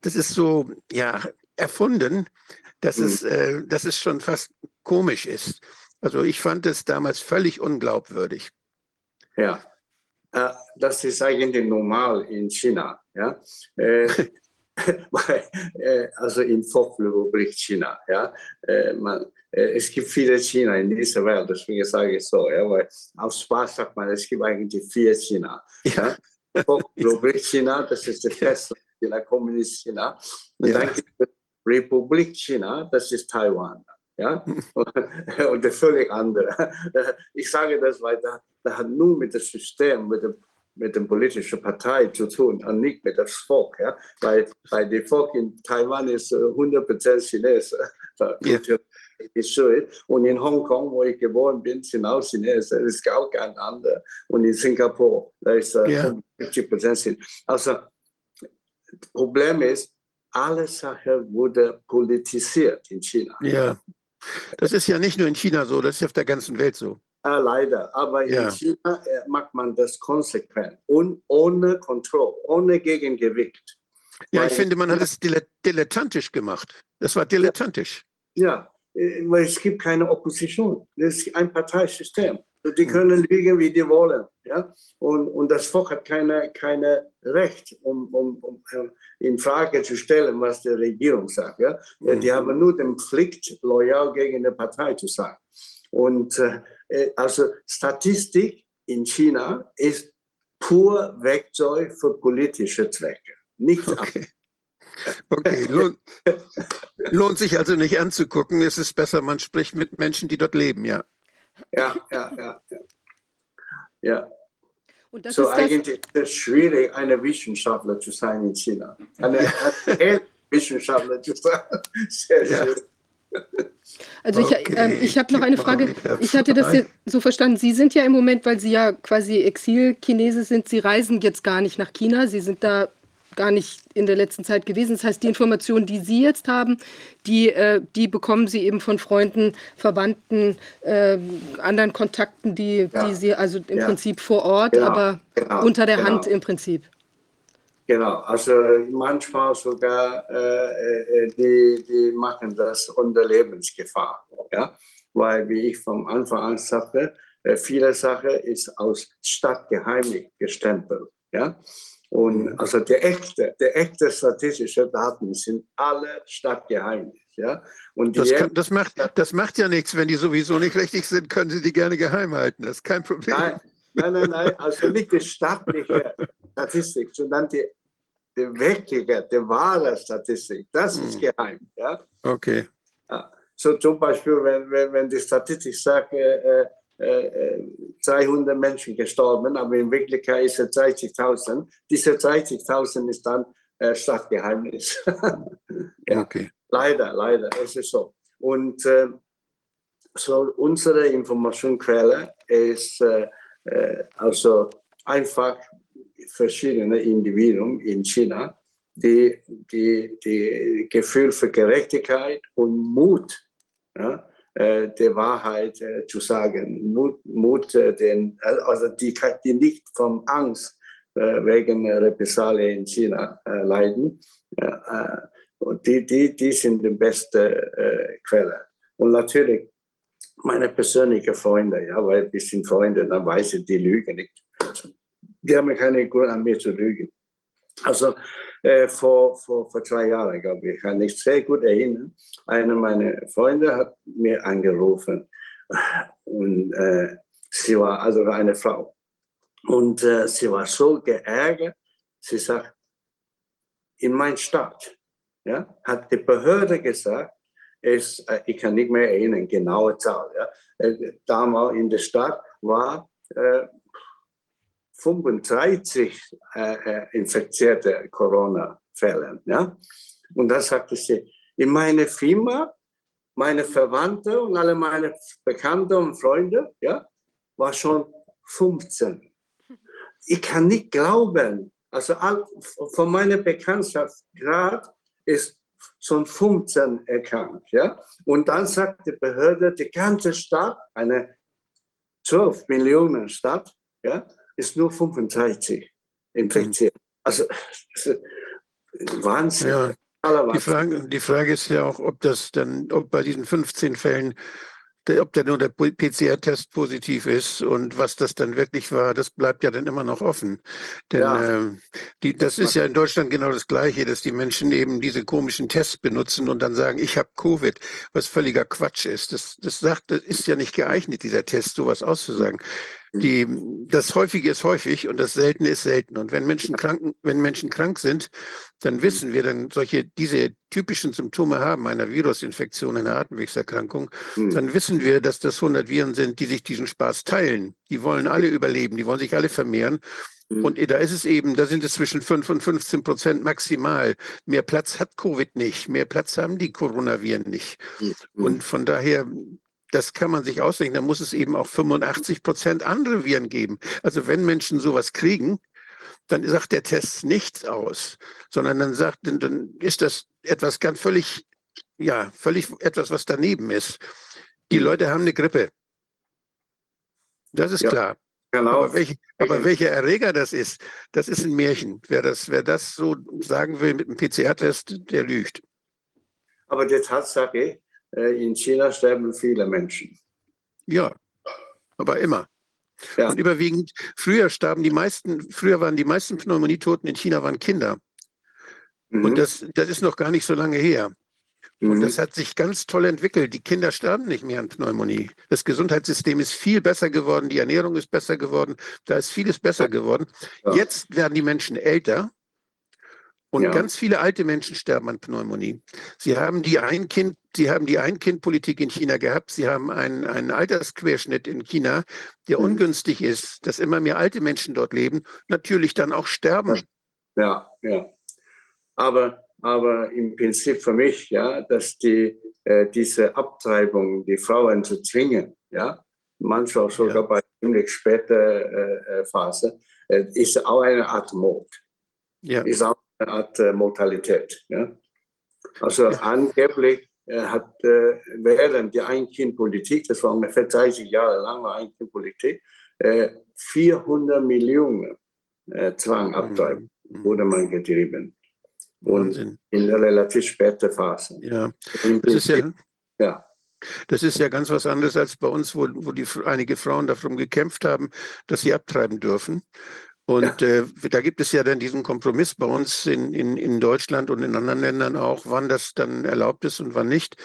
das ist so, ja, erfunden, dass Mhm. es, äh, dass es schon fast komisch ist. Also ich fand es damals völlig unglaubwürdig. Ja, äh, das ist eigentlich normal in China. Ja? Äh, äh, also in Volksrepublik China. Ja? Äh, man, es gibt viele China in dieser Welt, deswegen sage ich so. Ja? Weil aus Spaß sagt man, es gibt eigentlich vier China. Ja? Volksrepublik China, das ist das Festland China, Kommunist China. Und Ja. dann gibt es Republik China, das ist Taiwan. Ja? Und das völlig andere. Ich sage das, weil da, da hat nur mit dem System, mit dem, mit der politischen Partei zu tun und nicht mit dem Volk. Ja? Weil, weil das Volk in Taiwan ist äh, 100% Chinesen. Ja. Ist. Und in Hongkong, wo ich geboren bin, sind auch Chinesen. Das ist auch ganz anders. Und in Singapur, da ist äh, Ja. 50% sind. Also, das Problem ist, alle Sache wurde politisiert in China. Ja. Das ist ja nicht nur in China so, das ist auf der ganzen Welt so. Ah, leider. Aber Ja. in China äh, macht man das konsequent und ohne Kontrolle, ohne Gegengewicht. Ja, Weil- ich finde, man hat es dile- dilettantisch gemacht. Das war dilettantisch. Ja, äh, weil es gibt keine Opposition. Das ist ein Parteisystem. Die Mhm. können liegen, wie die wollen. Ja? Und, und das Volk hat keine, keine Recht, um, um, um äh, in Frage zu stellen, was die Regierung sagt. Ja? Äh, Die haben nur den Pflicht, loyal gegen die Partei zu sein. Und äh, äh, also Statistik in China ist pur Werkzeug für politische Zwecke. Nichts anderes. Okay. Okay, lohnt, lohnt sich also nicht anzugucken. Es ist besser, man spricht mit Menschen, die dort leben, ja. Ja, ja, ja. ja. ja. Und das so ist das, eigentlich ist es schwierig, eine Wissenschaftler zu sein in China. Eine, eine Wissenschaftler zu sein. Sehr Ja. schwierig. Also ich, Okay, ähm, ich habe noch eine Frage. Ich hatte das jetzt so verstanden. Sie sind ja im Moment, weil Sie ja quasi Exil-Chinese sind, Sie reisen jetzt gar nicht nach China. Sie sind da gar nicht in der letzten Zeit gewesen. Das heißt, die Informationen, die Sie jetzt haben, die, äh, die bekommen Sie eben von Freunden, Verwandten, äh, anderen Kontakten, die, Ja. die Sie also im Ja. Prinzip vor Ort, Genau, aber genau, unter der genau. Hand im Prinzip. Genau, also manchmal sogar, äh, äh, die, die machen das unter Lebensgefahr. Ja? Weil, wie ich vom Anfang an sagte, äh, viele Sachen ist aus Stadtgeheimnis gestempelt. Ja? Und also der echte, der echte statistische Daten sind alle Stadtgeheimnis. Ja? Und Das, kann, das, macht, das macht ja nichts. Wenn die sowieso nicht richtig sind, können Sie die gerne geheim halten. Das ist kein Problem. Nein, nein, nein, nein, also nicht die staatliche Statistik, sondern die, die wirkliche, die wahre Statistik. Das ist Hm. geheim. Ja? Okay. So zum Beispiel, wenn, wenn, wenn die Statistik sagt, äh, äh, äh, 300 Menschen gestorben, aber in Wirklichkeit ist es 30.000. Diese 30.000 ist dann äh, Stadtgeheimnis. Ja. Okay. Leider, leider, es ist so. Und äh, so unsere Informationsquelle ist äh, äh, also einfach verschiedene Individuen in China, die, die, die Gefühl für Gerechtigkeit und Mut, ja, äh, der Wahrheit äh, zu sagen, Mut, Mut äh, den, also die, die nicht von Angst äh, wegen Repressalien in China äh, leiden. Äh, und die, die, die sind die beste äh, Quelle. Und natürlich meine persönlichen Freunde, ja, weil wir sind Freunde, dann weiß ich, die lügen nicht. Die haben keine Grund an mir zu lügen. Also äh, vor, vor, vor zwei Jahren, glaube ich, kann ich sehr gut erinnern, einer meiner Freunde hat mir angerufen und äh, sie war also eine Frau. Und äh, sie war so geärgert, sie sagt, in meiner Stadt ja, hat die Behörde gesagt, es, äh, ich kann nicht mehr erinnern, genaue Zahl. Ja. Äh, damals in der Stadt war 35 äh, äh, infizierte Corona-Fälle. Ja. Und da sagte sie, in meiner Firma, meine Verwandte und alle meine Bekannte und Freunde, ja, war schon 15. ich kann nicht glauben, also von meiner Bekanntschaft gerade ist schon 15 erkannt, ja. Und dann sagt die Behörde, die ganze Stadt, eine 12 Millionen Stadt, ja, ist nur 35 infiziert. Also das ist Wahnsinn. Ja. Die. Frage, die Frage ist ja auch, ob das dann, ob bei diesen 15 Fällen, ob der nur der PCR-Test positiv ist und was das dann wirklich war, das bleibt ja dann immer noch offen. Denn Ja. ähm, die, das ist ja in Deutschland genau das Gleiche, dass die Menschen eben diese komischen Tests benutzen und dann sagen, ich habe Covid, was völliger Quatsch ist. Das, das sagt, das ist ja nicht geeignet, dieser Test, sowas auszusagen. Die, das Häufige ist häufig und das Seltene ist selten. Und wenn Menschen krank, wenn Menschen krank sind, dann wissen wir, dann solche, diese typischen Symptome haben einer Virusinfektion, einer Atemwegserkrankung, Hm. dann wissen wir, dass das 100 Viren sind, die sich diesen Spaß teilen. Die wollen alle überleben, die wollen sich alle vermehren. Hm. Und da ist es eben, da sind es zwischen 5 und 15 Prozent maximal. Mehr Platz hat Covid nicht, mehr Platz haben die Coronaviren nicht. Hm. Und von daher, das kann man sich ausrechnen, da muss es eben auch 85 Prozent andere Viren geben. Also wenn Menschen sowas kriegen, dann sagt der Test nichts aus, sondern dann sagt, dann, dann ist das etwas ganz völlig, ja, völlig etwas, was daneben ist. Die Leute haben eine Grippe. Das ist Ja. klar. Genau. Aber, welch, aber welcher Erreger das ist, das ist ein Märchen. Wer das, wer das so sagen will mit einem PCR-Test, der lügt. Aber die Tatsache, in China sterben viele Menschen. Ja, aber immer. Ja. Und überwiegend, früher starben die meisten, früher waren die meisten Pneumonietoten in China waren Kinder. Mhm. Und das, das ist noch gar nicht so lange her. Und Mhm. das hat sich ganz toll entwickelt. Die Kinder sterben nicht mehr an Pneumonie. Das Gesundheitssystem ist viel besser geworden, die Ernährung ist besser geworden, da ist vieles besser geworden. Ja. Jetzt werden die Menschen älter und Ja. ganz viele alte Menschen sterben an Pneumonie. Sie haben die Ein-Kind, sie haben die Ein-Kind-Politik in China gehabt. Sie haben einen, einen Altersquerschnitt in China, der Mhm. ungünstig ist, dass immer mehr alte Menschen dort leben, natürlich dann auch sterben. Ja, ja. Aber, aber im Prinzip für mich, ja, dass die, äh, diese Abtreibung, die Frauen zu zwingen, ja, manchmal sogar Ja. bei ziemlich später äh, äh, Phase, äh, ist auch eine Art Mord, Ja. ist auch eine Art äh, Mortalität. Ja. Also angeblich äh, hat äh, während der Ein-Kind-Politik, das war ungefähr 30 Jahre lang war Ein-Kind-Politik, äh, 400 Millionen äh, Zwangabtreibung Mhm. wurde man getrieben. Und Wahnsinn. in der relativ späten Phase. Ja. Das ist ja, ja. Das ist ja ganz was anderes als bei uns, wo, wo die, einige Frauen darum gekämpft haben, dass sie abtreiben dürfen. Und äh, da gibt es ja dann diesen Kompromiss bei uns in, in, in Deutschland und in anderen Ländern auch, wann das dann erlaubt ist und wann nicht.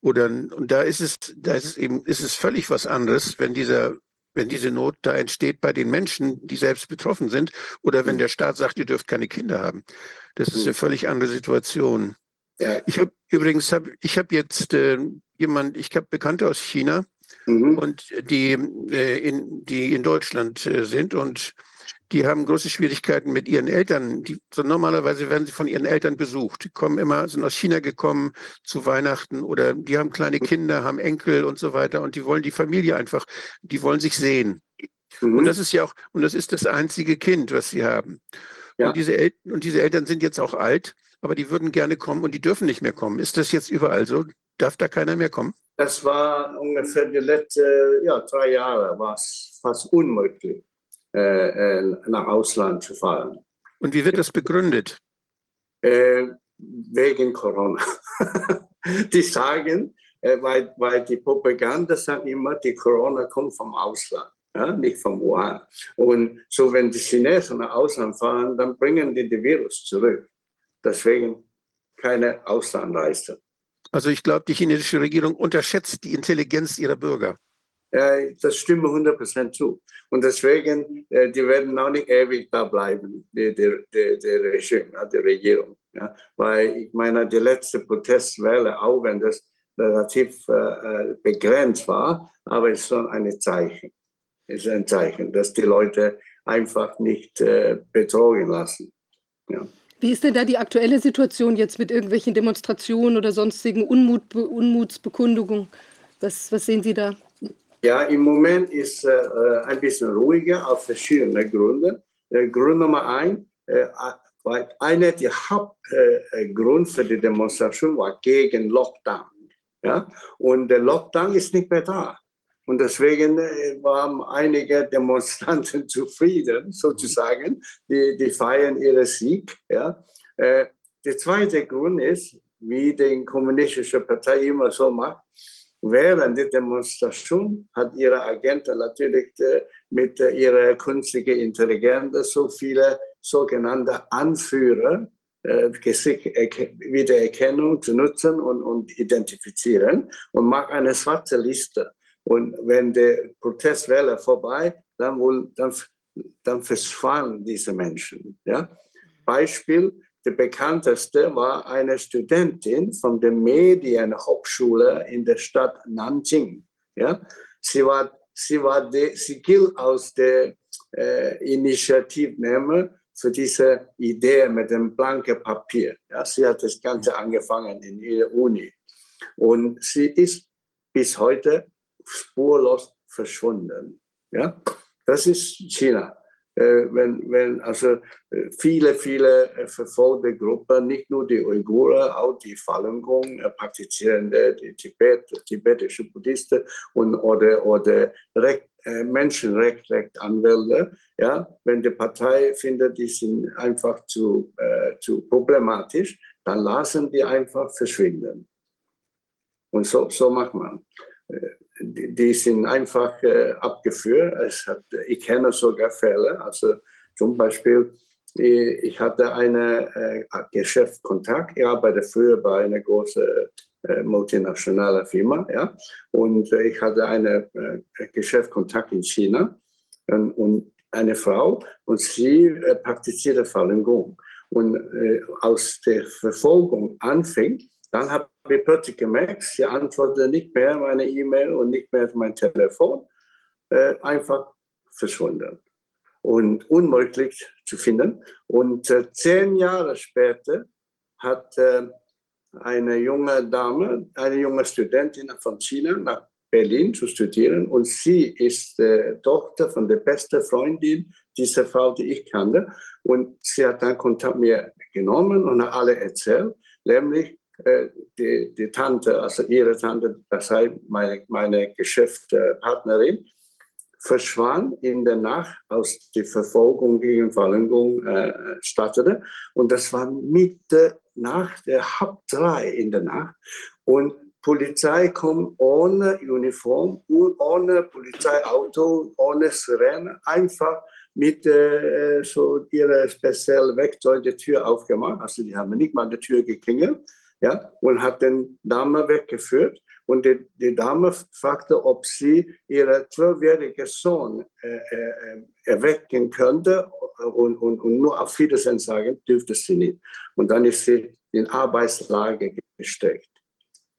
Oder, und da ist es, da ist es eben, ist es völlig was anderes, wenn dieser, wenn diese Not da entsteht bei den Menschen, die selbst betroffen sind, oder wenn der Staat sagt, ihr dürft keine Kinder haben. Das ist eine völlig andere Situation. ja. Ich habe übrigens, hab, ich habe jetzt äh, jemand, ich habe Bekannte aus China Mhm. und die, äh, in, die in Deutschland äh, sind und die haben große Schwierigkeiten mit ihren Eltern. Die, so normalerweise werden sie von ihren Eltern besucht. Die kommen immer, sind aus China gekommen zu Weihnachten oder die haben kleine Kinder, haben Enkel und so weiter und die wollen die Familie einfach, die wollen sich sehen. Mhm. Und das ist ja auch, und das ist das einzige Kind, was sie haben. Ja. Und, diese El und diese Eltern sind jetzt auch alt, aber die würden gerne kommen und die dürfen nicht mehr kommen. Ist das jetzt überall so? Darf da keiner mehr kommen? Das war ungefähr die letzten ja, drei Jahre, war es fast unmöglich, nach Ausland zu fahren. Und wie wird das begründet? Äh, wegen Corona. die sagen, äh, weil, weil die Propaganda sagt immer, die Corona kommt vom Ausland, ja, nicht vom Wuhan. Und so, wenn die Chinesen nach Ausland fahren, dann bringen die den Virus zurück. Deswegen keine Auslandreise. Also ich glaube, die chinesische Regierung unterschätzt die Intelligenz ihrer Bürger. Äh, das stimme 100% zu. Und deswegen, äh, die werden auch nicht ewig da bleiben, die, die, Regime, die Regierung. Ja. Weil ich meine, die letzte Protestwelle, auch wenn das relativ äh, äh, begrenzt war, aber es ist schon ein Zeichen. Es ist ein Zeichen, dass die Leute einfach nicht betrogen lassen. Ja. Wie ist denn da die aktuelle Situation jetzt mit irgendwelchen Demonstrationen oder sonstigen Unmut, Unmutsbekundungen? Was, was sehen Sie da? Ja, im Moment ist äh, ein bisschen ruhiger auf verschiedene Gründe. äh, Grund Nummer eins, äh, einer der Hauptgrund für die Demonstration war gegen Lockdown. Ja? Und der Lockdown ist nicht mehr da. Und deswegen äh, waren einige Demonstranten zufrieden, sozusagen. Die, die feiern ihren Sieg. Ja? Äh, der zweite Grund ist, wie die kommunistische Partei immer so macht, während der Demonstration hat ihre Agenten natürlich äh, mit ihrer künstlichen Intelligenz so viele sogenannte Anführer äh, Gesicht- Erke- Wiedererkennung zu nutzen und, und identifizieren und macht eine schwarze Liste. Und wenn der Protestwelle vorbei, dann, wohl, dann, dann verschwanden diese Menschen. Ja? Beispiel, der bekannteste war eine Studentin von der Medienhochschule in der Stadt Nanjing. Ja? Sie, war, sie, war de, sie gilt als der äh, Initiativnehmer für diese Idee mit dem blanken Papier. Ja? Sie hat das Ganze angefangen in ihrer Uni. Und sie ist bis heute spurlos verschwunden. Ja? Das ist China. Äh, wenn, wenn also äh, viele, viele äh, verfolgte Gruppen, nicht nur die Uiguren, auch die Falun Gong praktizierende, die Tibet, tibetische Buddhisten und oder, oder Recht, Menschenrechtsanwälte, ja, wenn die Partei findet, die sind einfach zu, äh, zu problematisch, dann lassen die einfach verschwinden. Und so, so macht man. Die, die sind einfach äh, abgeführt. Es hat, ich kenne sogar Fälle, also zum Beispiel, äh, ich hatte einen äh, Geschäftskontakt, ich arbeite früher bei einer großen äh, multinationalen Firma, ja, und äh, ich hatte einen äh, Geschäftskontakt in China und, und eine Frau und sie äh, praktizierte Falun Gong. Und äh, aus der Verfolgung anfing, dann habe ich plötzlich gemerkt, sie antwortete nicht mehr meine E-Mail und nicht mehr mein Telefon, äh, einfach verschwunden und unmöglich zu finden. Und äh, zehn Jahre später hat äh, eine junge Dame, eine junge Studentin von China nach Berlin zu studieren und sie ist äh, Tochter von der besten Freundin dieser Frau, die ich kannte. Und sie hat dann Kontakt mit mir genommen und alle erzählt, nämlich die, die Tante, also ihre Tante, das heißt meine, meine Geschäftspartnerin, verschwand in der Nacht, als die Verfolgung gegen Falun Gong äh, startete. Und das war Mitte Nacht, der halb drei in der Nacht. Und Polizei kommt ohne Uniform, ohne Polizeiauto, ohne Sirene, einfach mit äh, so ihrer speziellen Werkzeug die Tür aufgemacht. Also die haben nicht mal die Tür geklingelt ja, und hat den Dame weggeführt. Und die, die Dame fragte, ob sie ihren zwölfjährigen Sohn äh, äh, erwecken könnte und, und, und nur auf Wiedersehen sagen dürfte sie nicht. Und dann ist sie in Arbeitslager gesteckt.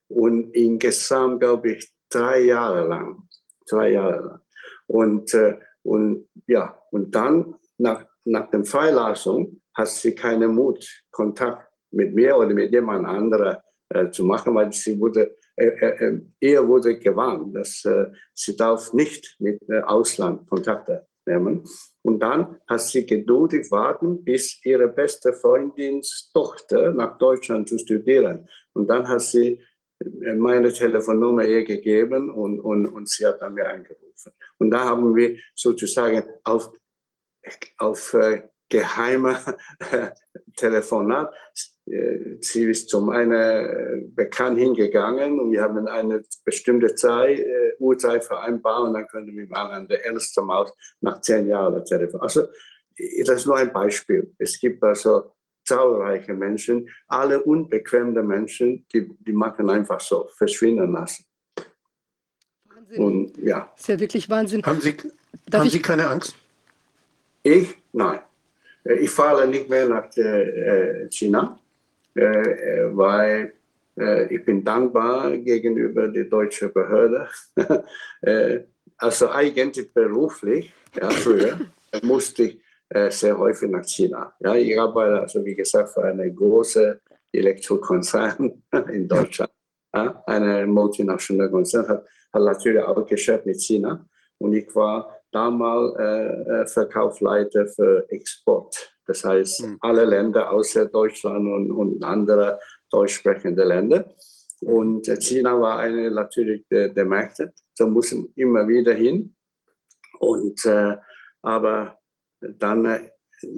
Und insgesamt, glaube ich, drei Jahre lang. Drei Jahre lang. Und, äh, und ja, und dann nach, nach der Freilassung hat sie keinen Mut, Kontakt mit mir oder mit jemand anderem äh, zu machen, weil sie wurde, äh, äh, ihr wurde gewarnt, dass äh, sie darf nicht mit äh, Ausland Kontakte nehmen. Und dann hat sie geduldig warten, bis ihre beste Freundins Tochter nach Deutschland zu studieren. Und dann hat sie äh, meine Telefonnummer ihr gegeben und, und, und sie hat dann mir angerufen. Und da haben wir sozusagen auf, auf äh, geheimer Telefonat. Äh, Sie ist zum einen äh, bekannt hingegangen und wir haben eine bestimmte Zeit, äh, Uhrzeit vereinbart und dann können wir mal an der erste Mal nach zehn Jahren telefonieren. Also das ist nur ein Beispiel. Es gibt also zahlreiche Menschen, alle unbequeme Menschen, die, die machen einfach so, verschwinden lassen. Wahnsinn. Und ja, ist ja wirklich Wahnsinn. Haben Sie, Darf haben ich- Sie keine Angst? ich, nein. Äh, Ich fahre nicht mehr nach äh, China, äh, äh, weil äh, ich bin dankbar gegenüber der deutschen Behörde. äh, also eigentlich beruflich, ja, früher musste ich äh, sehr häufig nach China. Ja, ich arbeite, also wie gesagt, für einen großen Elektrokonzern in Deutschland. Ja, eine multinationale Konzern hat, hat natürlich auch Geschäft mit China. Und ich war damals äh, äh, Verkaufsleiter für Export. Das heißt, Hm. alle Länder außer Deutschland und, und andere deutschsprechende Länder. Und äh, China war eine natürlich der, der Märkte. Da mussten immer wieder hin. Und äh, aber dann äh,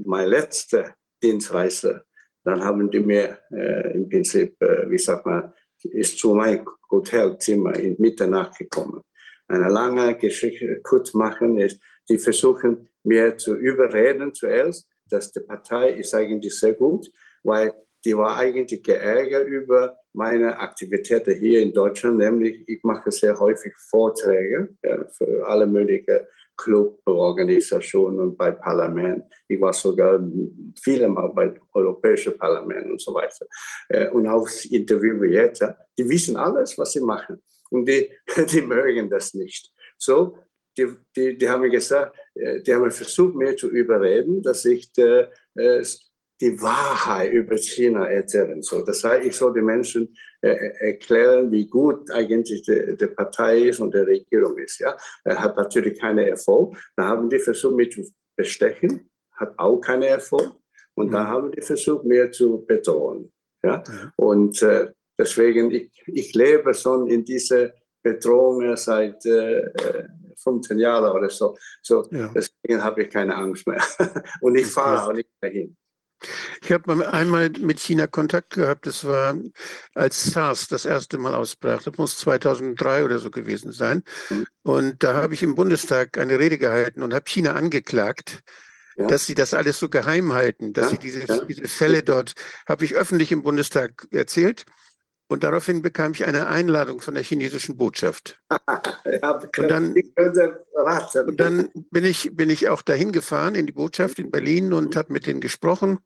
mein letzter Dienstreise, dann haben die mir äh, im Prinzip, äh, wie sagt man, ist zu meinem Hotelzimmer in Mitternacht gekommen. Eine lange Geschichte kurz machen ist, die versuchen mir zu überreden zuerst, dass die Partei ist eigentlich sehr gut, weil die war eigentlich geärgert über meine Aktivitäten hier in Deutschland, nämlich ich mache sehr häufig Vorträge ja, für alle möglichen Cluborganisationen und bei Parlament. Ich war sogar viele Mal bei Europäischen Parlament und so weiter. Äh, Und auch Interview jetzt, die wissen alles, was sie machen. Und die, die mögen das nicht. So, die, die, die haben gesagt, äh, die haben versucht, mir zu überreden, dass ich äh, äh, die Wahrheit über China erzählen soll. Das heißt, ich soll den Menschen erklären, wie gut eigentlich die, die Partei ist und die Regierung ist. Ja? Er hat natürlich keinen Erfolg. Da haben die versucht, mich zu bestechen, hat auch keinen Erfolg. Und da Mhm. haben die versucht, mir zu bedrohen. Ja? Ja. Und äh, deswegen, ich, ich lebe schon in dieser Bedrohung seit äh, äh, 15 Jahren oder so. so Ja. Deswegen habe ich keine Angst mehr. Und ich fahre auch nicht mehr hin. Ich habe mal einmal mit China Kontakt gehabt. Das war, als SARS das erste Mal ausbrach. Das muss 2003 oder so gewesen sein. Mhm. Und da habe ich im Bundestag eine Rede gehalten und habe China angeklagt, Ja. dass sie das alles so geheim halten, dass Ja, sie diese, ja. diese Fälle dort, habe ich öffentlich im Bundestag erzählt. Und daraufhin bekam ich eine Einladung von der chinesischen Botschaft. Und dann-. Und dann bin ich, bin ich auch dahin gefahren in die Botschaft in Berlin und Mhm. habe mit denen gesprochen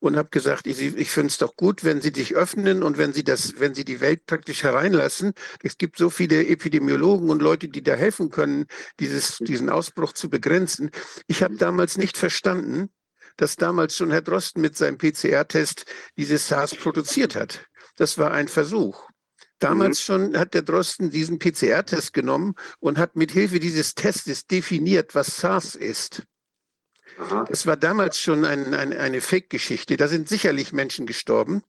und habe gesagt, ich, ich finde es doch gut, wenn sie dich öffnen und wenn sie das, wenn sie die Welt praktisch hereinlassen. Es gibt so viele Epidemiologen und Leute, die da helfen können, dieses, diesen Ausbruch zu begrenzen. Ich habe damals nicht verstanden, dass damals schon Herr Drosten mit seinem PCR-Test dieses SARS produziert hat. Das war ein Versuch. Damals schon hat der Drosten diesen PCR-Test genommen und hat mit Hilfe dieses Testes definiert, was SARS ist. Aha. Es war damals schon ein, ein, eine Fake-Geschichte. Da sind sicherlich Menschen gestorben.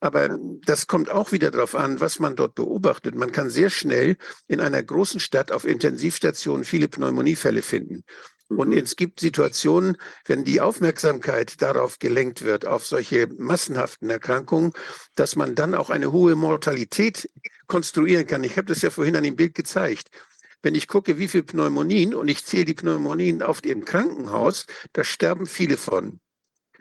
Aber das kommt auch wieder darauf an, was man dort beobachtet. Man kann sehr schnell in einer großen Stadt auf Intensivstationen viele Pneumoniefälle finden. Und es gibt Situationen, wenn die Aufmerksamkeit darauf gelenkt wird, auf solche massenhaften Erkrankungen, dass man dann auch eine hohe Mortalität konstruieren kann. Ich habe das ja vorhin an dem Bild gezeigt. Wenn ich gucke, wie viele Pneumonien und ich zähle die Pneumonien auf dem Krankenhaus, da sterben viele von.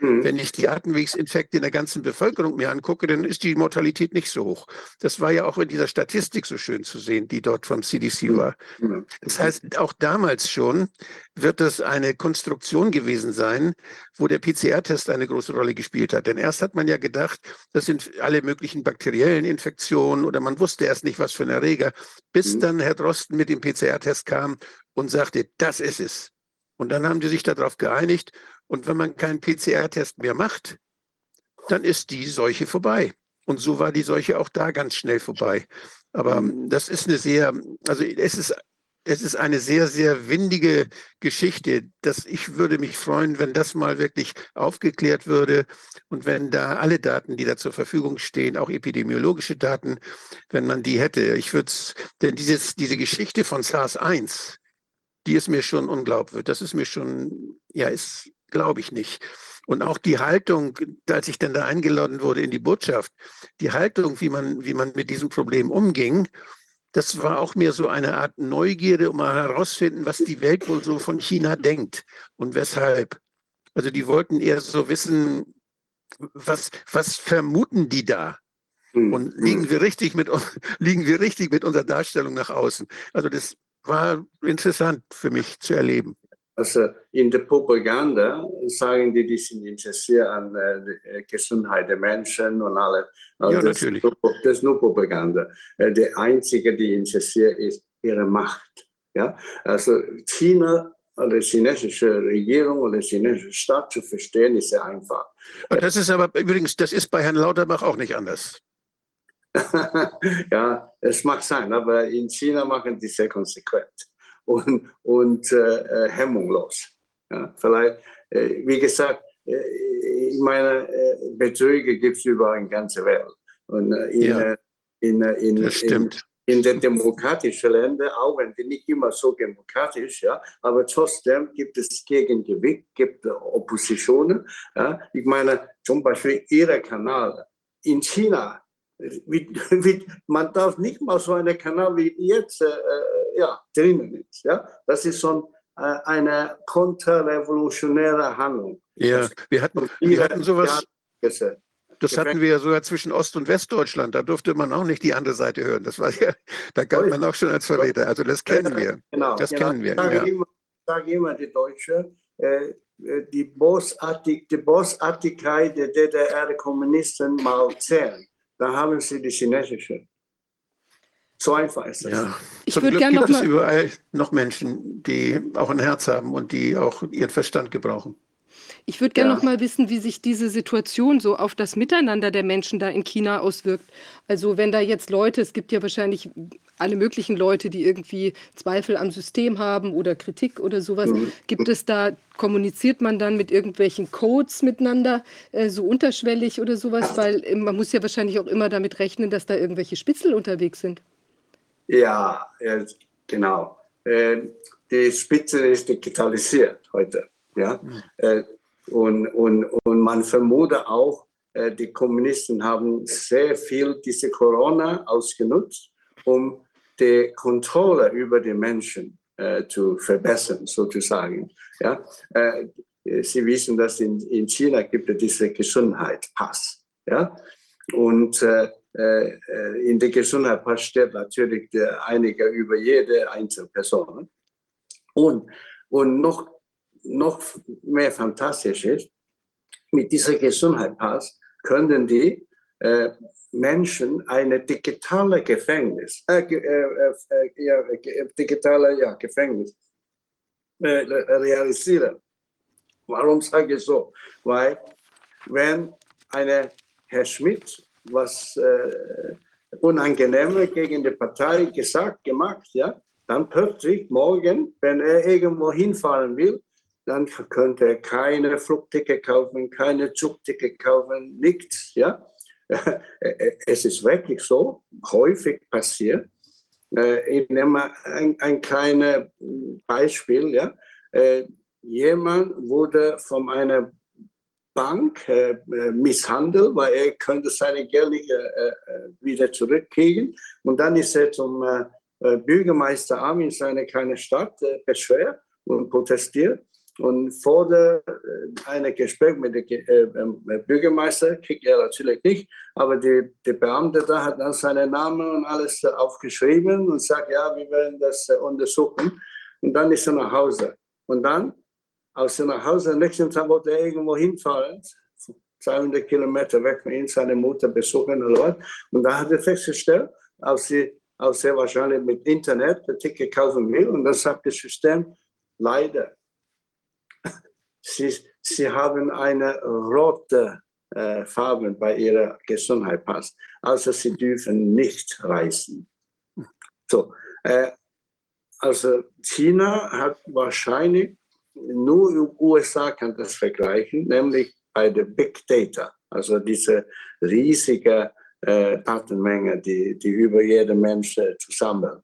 Mhm. Wenn ich die Atemwegsinfekte in der ganzen Bevölkerung mir angucke, dann ist die Mortalität nicht so hoch. Das war ja auch in dieser Statistik so schön zu sehen, die dort vom CDC war. Mhm. Das heißt, auch damals schon wird das eine Konstruktion gewesen sein, wo der PCR-Test eine große Rolle gespielt hat. Denn erst hat man ja gedacht, das sind alle möglichen bakteriellen Infektionen oder man wusste erst nicht, was für ein Erreger, bis Mhm. dann Herr Drosten mit dem PCR-Test kam und sagte, das ist es. Und dann haben die sich darauf geeinigt. Und wenn man keinen PCR-Test mehr macht, dann ist die Seuche vorbei. Und so war die Seuche auch da ganz schnell vorbei. Aber das ist eine sehr, also es ist, es ist eine sehr, sehr windige Geschichte. Dass ich würde mich freuen, wenn das mal wirklich aufgeklärt würde und wenn da alle Daten, die da zur Verfügung stehen, auch epidemiologische Daten, wenn man die hätte. Ich würde es, denn dieses, diese Geschichte von SARS-1, die ist mir schon unglaubwürdig. Das ist mir schon, ja, ist, glaube ich nicht. Und auch die Haltung, als ich dann da eingeladen wurde in die Botschaft, die Haltung, wie man, wie man mit diesem Problem umging, das war auch mehr so eine Art Neugierde, um mal herauszufinden, was die Welt wohl so von China denkt und weshalb. Also die wollten eher so wissen, was, was vermuten die da? Mhm. Und liegen wir richtig mit, liegen wir richtig mit unserer Darstellung nach außen? Also das war interessant für mich zu erleben. Also in der Propaganda sagen die, die sind interessiert an äh, die Gesundheit der Menschen und alles. Also Ja, das, natürlich. Ist nur, das ist nur Propaganda. Äh, Der einzige, die interessiert ist, ihre Macht. Ja? Also China oder die chinesische Regierung oder die chinesische Staat zu verstehen, ist sehr einfach. Und Das ist aber übrigens, das ist bei Herrn Lauterbach auch nicht anders. ja, es mag sein, aber in China machen die sehr konsequent. Und, und äh, hemmungslos. Ja, vielleicht, äh, wie gesagt, äh, ich meine, äh, Betrüger gibt es überall in der ganzen Welt. Und äh, in, Ja. äh, in, äh, in, in, in den demokratischen Ländern, auch wenn die nicht immer so demokratisch, ja, aber trotzdem gibt es Gegengewicht, gibt Oppositionen. Ja. Ich meine, zum Beispiel Ihre Kanal in China, wie, wie, man darf nicht mal so einen Kanal wie jetzt äh, äh, ja, drinnen ist. Ja. Das ist schon äh, eine konterrevolutionäre Handlung. Ja, wir hatten, wir hatten sowas, das hatten wir ja sogar zwischen Ost- und Westdeutschland. Da durfte man auch nicht die andere Seite hören. Das war ja, da galt man auch schon als Verräter. Also das kennen wir. Genau, Das genau. kennen wir, Ich sage, ja. immer, sage immer, die Deutschen, äh, äh, die, Bosartig, die Bosartigkeit der DDR-Kommunisten mal zählen. Dann haben sie die chinesische. So einfach ist das. Ja. Ich Zum Glück gibt es überall noch Menschen, die auch ein Herz haben und die auch ihren Verstand gebrauchen. Ich würde gerne Ja. noch mal wissen, wie sich diese Situation so auf das Miteinander der Menschen da in China auswirkt. Also wenn da jetzt Leute, es gibt ja wahrscheinlich alle möglichen Leute, die irgendwie Zweifel am System haben oder Kritik oder sowas. Mhm. Gibt es da, kommuniziert man dann mit irgendwelchen Codes miteinander, äh, so unterschwellig oder sowas? Weil äh, man muss ja wahrscheinlich auch immer damit rechnen, dass da irgendwelche Spitzel unterwegs sind. Ja, ja genau. Äh, die Spitze ist digitalisiert heute. Ja? Äh, und, und, und man vermutet auch, äh, die Kommunisten haben sehr viel diese Corona ausgenutzt, um die Kontrolle über die Menschen äh, zu verbessern, sozusagen. Ja? Äh, Sie wissen, dass in, in China gibt es diese Gesundheitspass. Ja? Und äh, äh, in der Gesundheitspass steht natürlich der einige über jede einzelne Person. Und, und noch, noch mehr fantastisch ist, mit dieser Gesundheitspass können die äh, Menschen eine digitale Gefängnis, äh, äh, äh, ja, digitale ja, Gefängnis äh, re- realisieren. Warum sage ich so? Weil wenn eine Herr Schmidt was äh, Unangenehmes gegen die Partei gesagt, gemacht, ja, dann plötzlich morgen, wenn er irgendwo hinfahren will, dann könnte er keine Flugticket kaufen, keine Zugticket kaufen, nichts, ja. Es ist wirklich so, häufig passiert. Äh, Ich nehme ein, ein kleines Beispiel, ja. Äh, Jemand wurde von einer Bank äh, äh, misshandelt, weil er könnte seine Geld nicht äh, äh, wieder zurückkriegen. Und dann ist er zum äh, äh, Bürgermeisteramt in seiner kleinen Stadt äh, beschwert und protestiert. Und vor der, äh, einem Gespräch mit dem äh, ähm, Bürgermeister kriegt er natürlich nicht, aber die, der Beamte da hat dann seinen Namen und alles aufgeschrieben und sagt, ja, wir werden das äh, untersuchen. Und dann ist er nach Hause. Und dann aus seinem Haus am nächsten Tag wollte er irgendwo hinfahren, 200 Kilometer weg von ihm, seine Mutter besuchen oder was. Und da hat er festgestellt, als sie, als er wahrscheinlich mit Internet ein Ticket kaufen will, und dann sagt das System, leider, sie, sie haben eine rote äh, Farbe bei ihrer Gesundheitspass, also sie dürfen nicht reisen. So, äh, also China hat wahrscheinlich nur USA kann das vergleichen, nämlich bei der Big Data, also diese riesige äh, Datenmenge, die, die über jeden Mensch äh, zusammen.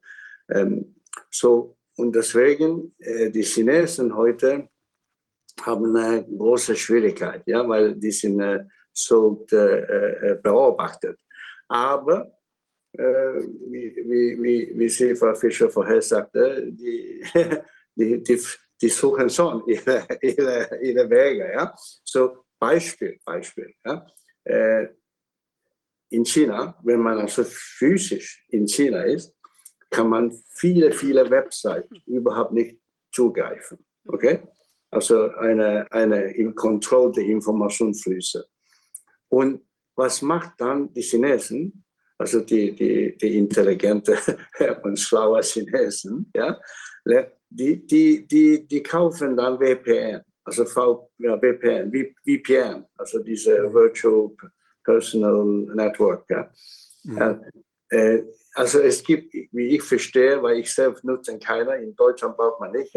Ähm, so, und deswegen, äh, die Chinesen heute haben eine große Schwierigkeit, ja, weil die sind äh, so äh, äh, beobachtet. Aber wie, wie, wie, wie Frau Fischer, vorher sagte, die, die, die, die suchen schon ihre, ihre, ihre Wege. Ja? So Beispiel, Beispiel. Ja? In China, wenn man also physisch in China ist, kann man viele, viele Webseiten überhaupt nicht zugreifen. Okay? Also eine, eine kontrollierte Informationsflüsse. Und was macht dann die Chinesen? Also die, die, die intelligente und schlaue Chinesen, ja, die, die, die, die kaufen dann VPN, also v, ja, VPN, VPN, also diese Virtual Personal Network. Ja. Mhm. Äh, also es gibt, wie ich verstehe, weil ich selbst nutze keiner, in Deutschland braucht man nicht.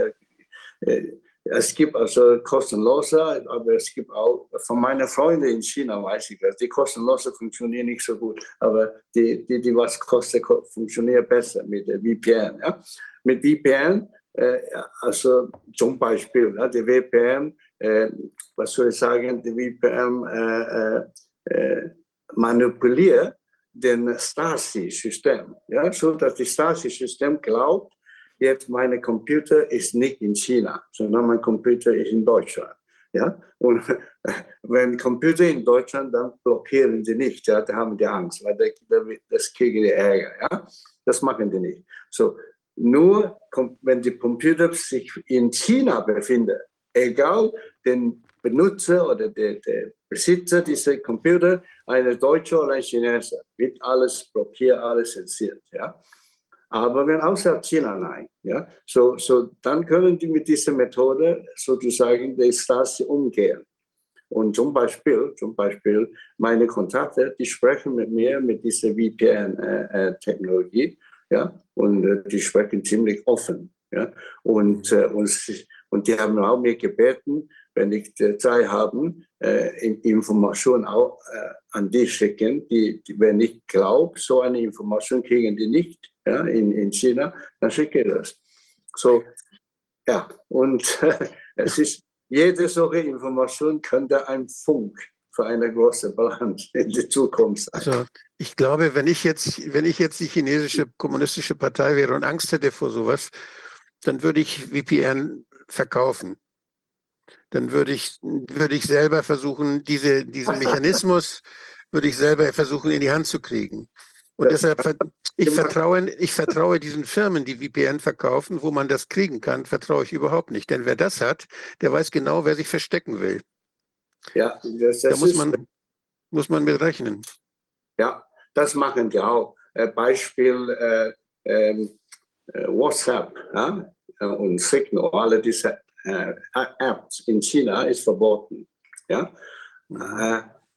Äh, es gibt also kostenlose, aber es gibt auch, von meinen Freunden in China weiß ich das, die kostenlose funktionieren nicht so gut, aber die, die, die was kostet, funktionieren besser mit der VPN. Ja? Mit VPN, äh, also zum Beispiel, ja, die VPN, äh, was soll ich sagen, die VPN äh, äh, manipuliert den Stasi-System, ja, so dass das Stasi-System glaubt, jetzt mein Computer ist nicht in China, sondern mein Computer ist in Deutschland. Ja? Und wenn Computer in Deutschland, dann blockieren sie nicht. Ja? Da haben die Angst, weil das kriegen die Ärger. Ja? Das machen die nicht. So, nur wenn die Computer sich in China befindet, egal den Benutzer oder der, der Besitzer dieser Computer, eine Deutsche oder ein Chineser, wird alles blockiert, alles zensiert. Ja? Aber wenn außerhalb China nein, ja, so, so dann können die mit dieser Methode sozusagen die Stasi umgehen. Und zum Beispiel, zum Beispiel meine Kontakte, die sprechen mit mir mit dieser VPN-Technologie, äh, ja, und äh, die sprechen ziemlich offen, ja, und, äh, und, und die haben auch mir gebeten, wenn ich Zeit habe, äh, Informationen auch äh, an die schicken, die, die wenn ich glaube, so eine Information kriegen die nicht ja, in, in China, dann schicke ich das. So, ja, und äh, es ist, jede solche Information könnte ein Funk für eine große Balance in die Zukunft sein. Also ich glaube, wenn ich jetzt, wenn ich jetzt die chinesische kommunistische Partei wäre und Angst hätte vor sowas, dann würde ich VPN verkaufen. Dann würde ich, würde ich selber versuchen, diese, diesen Mechanismus würde ich selber versuchen in die Hand zu kriegen. Und deshalb, ich vertraue, ich vertraue diesen Firmen, die VPN verkaufen, wo man das kriegen kann, vertraue ich überhaupt nicht. Denn wer das hat, der weiß genau, wer sich verstecken will. Ja, das, das da muss man, muss man mit rechnen. Ja, das machen die auch. Äh, Beispiel äh, ähm, äh, WhatsApp ja? Äh, und Signal, alle diese äh, Apps in China ist verboten. Ja?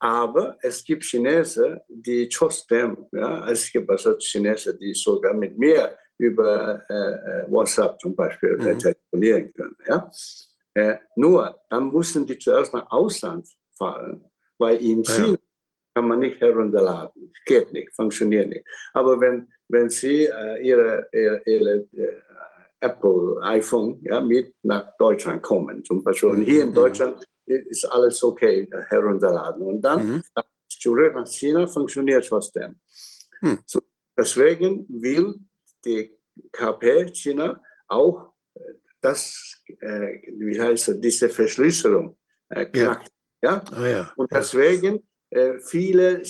Äh, aber es gibt Chinesen, die trotzdem, ja, es gibt also Chinesen, die sogar mit mir über äh, WhatsApp zum Beispiel mhm. telefonieren können. Ja? Äh, nur, dann müssen die zuerst nach Ausland fahren, weil in China ja. kann man nicht herunterladen. Geht nicht, funktioniert nicht. Aber wenn, wenn Sie äh, Ihre, Ihre, ihre äh, Apple iPhone ja, mit nach Deutschland kommen, zum Beispiel, und hier in mhm. Deutschland ist alles okay herunterladen. Und dann mhm. zurück nach China funktioniert trotzdem. Mhm. So, deswegen will die KP China auch äh, das, äh, wie heißt es, diese Verschlüsselung äh, knackt. Ja. ja? Ah, ja. Und deswegen äh, viele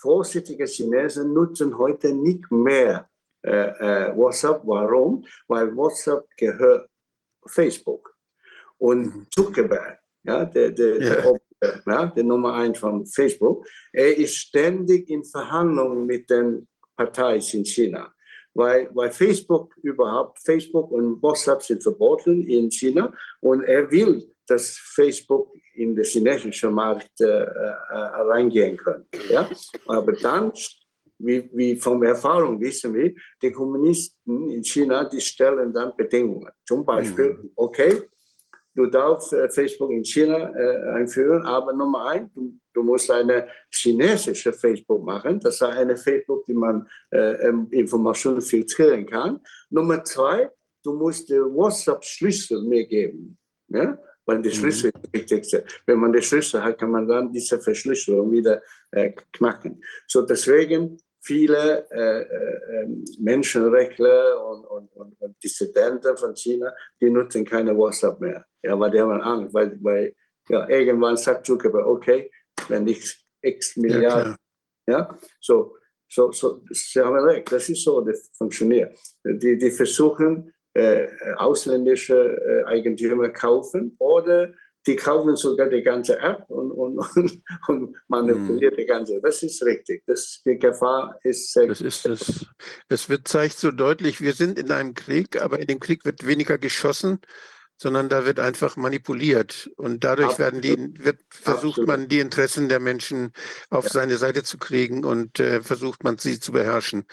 vorsichtige Chinesen nutzen heute nicht mehr äh, äh, WhatsApp. Warum? Weil WhatsApp gehört Facebook. Und mhm. Zuckerberg ja, der, der, ja. der, ja, der Nummer eins von Facebook, er ist ständig in Verhandlungen mit den Parteien in China. Weil, weil Facebook überhaupt, Facebook und WhatsApp sind verboten in China und er will, dass Facebook in den chinesischen Markt äh, äh, reingehen kann. Ja? Aber dann, wie, wie von Erfahrung wissen wir, die Kommunisten in China, die stellen dann Bedingungen. Zum Beispiel, mhm. okay, du darfst äh, Facebook in China äh, einführen, aber Nummer eins, du, du, musst eine chinesische Facebook machen, das ist eine Facebook, die man äh, ähm, Informationen filtrieren kann. Nummer zwei, du musst den WhatsApp-Schlüssel mir geben. Ja? Weil der mhm. Schlüssel mhm. das Wichtigste. Wenn man den Schlüssel hat, kann man dann diese Verschlüsselung wieder äh, knacken. So deswegen viele äh, äh, ähm, Menschenrechtler und, und, und, und, Dissidenten von China, die nutzen keine WhatsApp mehr. Ja, weil die haben Angst, weil, weil ja, irgendwann sagt Zuckerberg, okay, wenn ich x Milliarden, ja, ja so, so, so, sie haben recht, das ist so, das funktioniert. Die, die versuchen, äh, ausländische äh, Eigentümer kaufen oder die kaufen sogar die ganze App und, und, und, und manipulieren mm. die ganze. Das ist richtig. Das, die Gefahr ist sehr Das ist das. Es wird zeigt so deutlich, wir sind in einem Krieg, aber in dem Krieg wird weniger geschossen, sondern da wird einfach manipuliert. Und dadurch werden die, wird, versucht Absolut. man, die Interessen der Menschen auf seine Seite zu kriegen und äh, versucht man, sie zu beherrschen.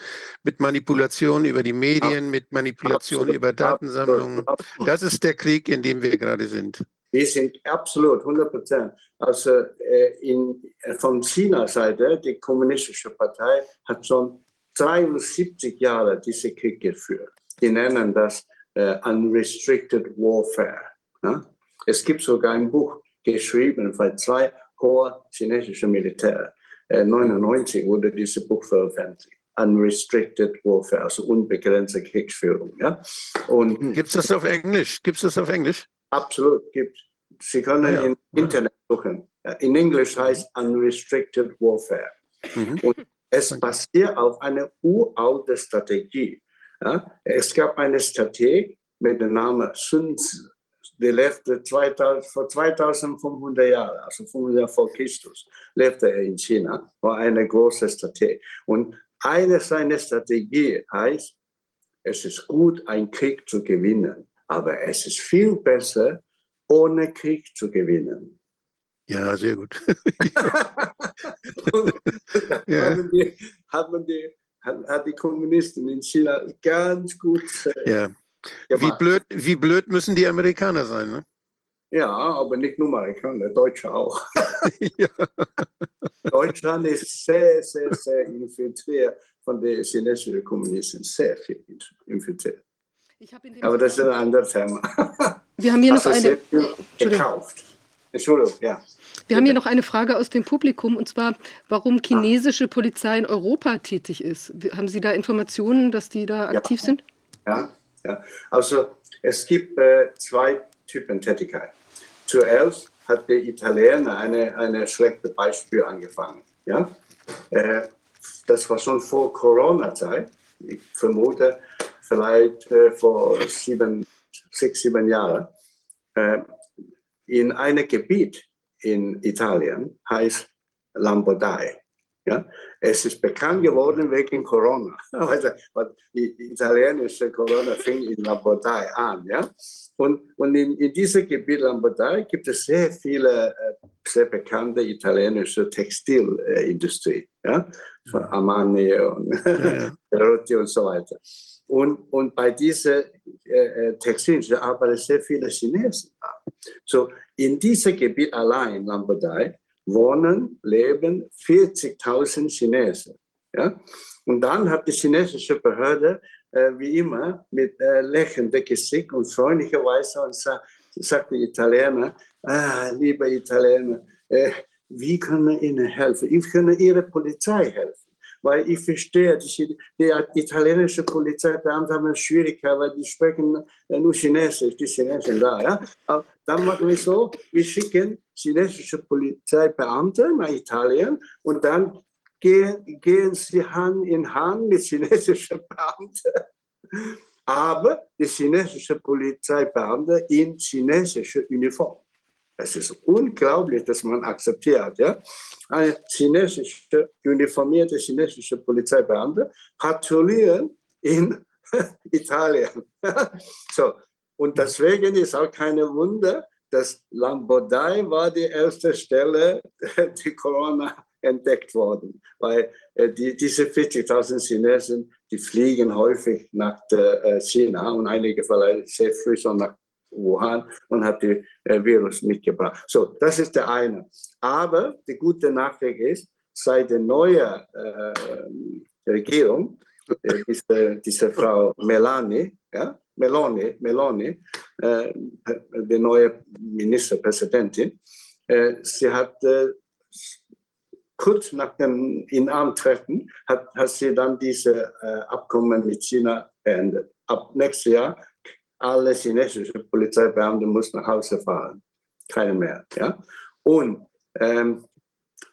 Mit Manipulation über die Medien, mit Manipulation Absolut, über Datensammlungen. absolut, absolut. Das ist der Krieg, in dem wir gerade sind. Wir sind absolut 100 Prozent. Also äh, in, äh, von China-Seite, die kommunistische Partei hat schon 73 Jahre diesen Krieg geführt. Die nennen das äh, Unrestricted Warfare. Ja? Es gibt sogar ein Buch geschrieben von zwei hohen chinesischen Militär. Äh, 99 wurde dieses Buch veröffentlicht. Unrestricted Warfare, also unbegrenzte Kriegsführung. Ja? Und Gibt es das auf Englisch? Gibt es das auf Englisch? Absolut, gibt. Sie können ja. im Internet suchen. In Englisch heißt Unrestricted Warfare. Mhm. Und es basiert auf einer uralten Strategie. Ja, es gab eine Strategie mit dem Namen Sun Tzu. Die lebte 2000, vor 2500 Jahren, also 500 Jahre vor Christus, lebte er in China, war eine große Strategie. Und eine seiner Strategien heißt, es ist gut, einen Krieg zu gewinnen, aber es ist viel besser, ohne Krieg zu gewinnen. Ja, sehr gut. Ja. haben die, haben die, hat, die Kommunisten in China ganz gut äh, Ja. Wie blöd, wie blöd müssen die Amerikaner sein? Ne? Ja, aber nicht nur Amerikaner, Deutsche auch. ja. Deutschland ist sehr, sehr, sehr infiltriert von den chinesischen Kommunisten. Sehr viel infiltriert. Ich habe in dem Aber das ist ein anderes Thema. wir haben hier noch eine, gekauft. Entschuldigung, ja. wir haben hier noch eine Frage aus dem Publikum und zwar, warum chinesische Polizei in Europa tätig ist. Haben Sie da Informationen, dass die da Ja. aktiv sind? Ja, ja. Also es gibt äh, zwei Typen Tätigkeit. Zuerst hat der Italiener eine, eine schlechte Beispiel angefangen. Ja? Äh, das war schon vor Corona-Zeit. Ich vermute vielleicht äh, vor sieben, sechs, sieben Jahren. Äh, in einem Gebiet in Italien heißt Lambodai. Ja? Es ist bekannt geworden wegen Corona. Also, die italienische Corona fing in Lambodai an. Ja? Und, und in, in diesem Gebiet Lambodai gibt es sehr viele äh, sehr bekannte italienische Textilindustrie. Ja? Von Armani und Ja. Perotti und so weiter. Und, und bei dieser äh, äh, Textilindustrie arbeiten sehr viele Chinesen. So, in diesem Gebiet allein, Lambodai, wohnen, leben 40.000 Chinesen. Ja? Und dann hat die chinesische Behörde, äh, wie immer, mit äh, lächelndem Gesicht und freundlicher Weise und sa sagt die Italiener, ah, lieber Italiener, äh, wie können wir Ihnen helfen? Ich kann Ihre Polizei helfen. Weil ich verstehe, die, die italienische Polizeibeamte haben Schwierigkeiten, weil die sprechen äh, nur Chinesisch, die Chinesen da. Ja? Aber dann machen wir so, wir schicken chinesische Polizeibeamte nach Italien und dann gehen, gehen sie Hand in Hand mit chinesischen Beamten. Aber die chinesische Polizeibeamte in chinesischer Uniform. Es ist unglaublich, dass man akzeptiert. Ja? Eine chinesische, uniformierte chinesische Polizeibeamte patrouillieren in Italien. so. Und deswegen ist auch keine Wunder, dass Lambodai war die erste Stelle, die Corona entdeckt worden, weil äh, die, diese 40.000 Chinesen, die fliegen häufig nach äh, China und einige vielleicht sehr früh schon nach Wuhan und hat die äh, Virus mitgebracht. So, das ist der eine. Aber die gute Nachricht ist, seit der neuen äh, Regierung, äh, diese, diese Frau Melanie, ja, Meloni, Meloni, äh, die neue Ministerpräsidentin, äh, sie hat äh, kurz nach dem Inarmtreffen hat, hat sie dann diese äh, Abkommen mit China beendet. Ab nächstes Jahr alle chinesische Polizeibeamte muss nach Hause fahren, keine mehr. Ja? Und ähm,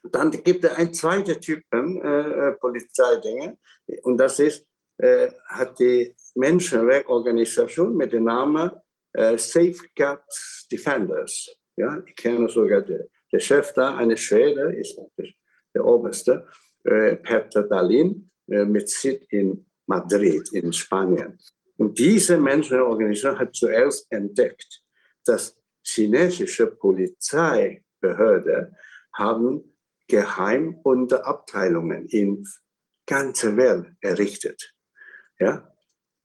dann gibt es ein zweiter Typ äh, äh, Polizeidinge und das ist, äh, hat die Menschenrechtsorganisation mit dem Namen äh, Safeguard Defenders. Ja? Ich kenne sogar den, der Chef da, eine Schwede, ist der, der Oberste, äh, Peter Dalin, äh, mit Sitz in Madrid in Spanien. Und diese Menschenrechtsorganisation hat zuerst entdeckt, das chinesische Polizeibehörde haben Geheimunterabteilungen in ganzer Welt errichtet. Ja?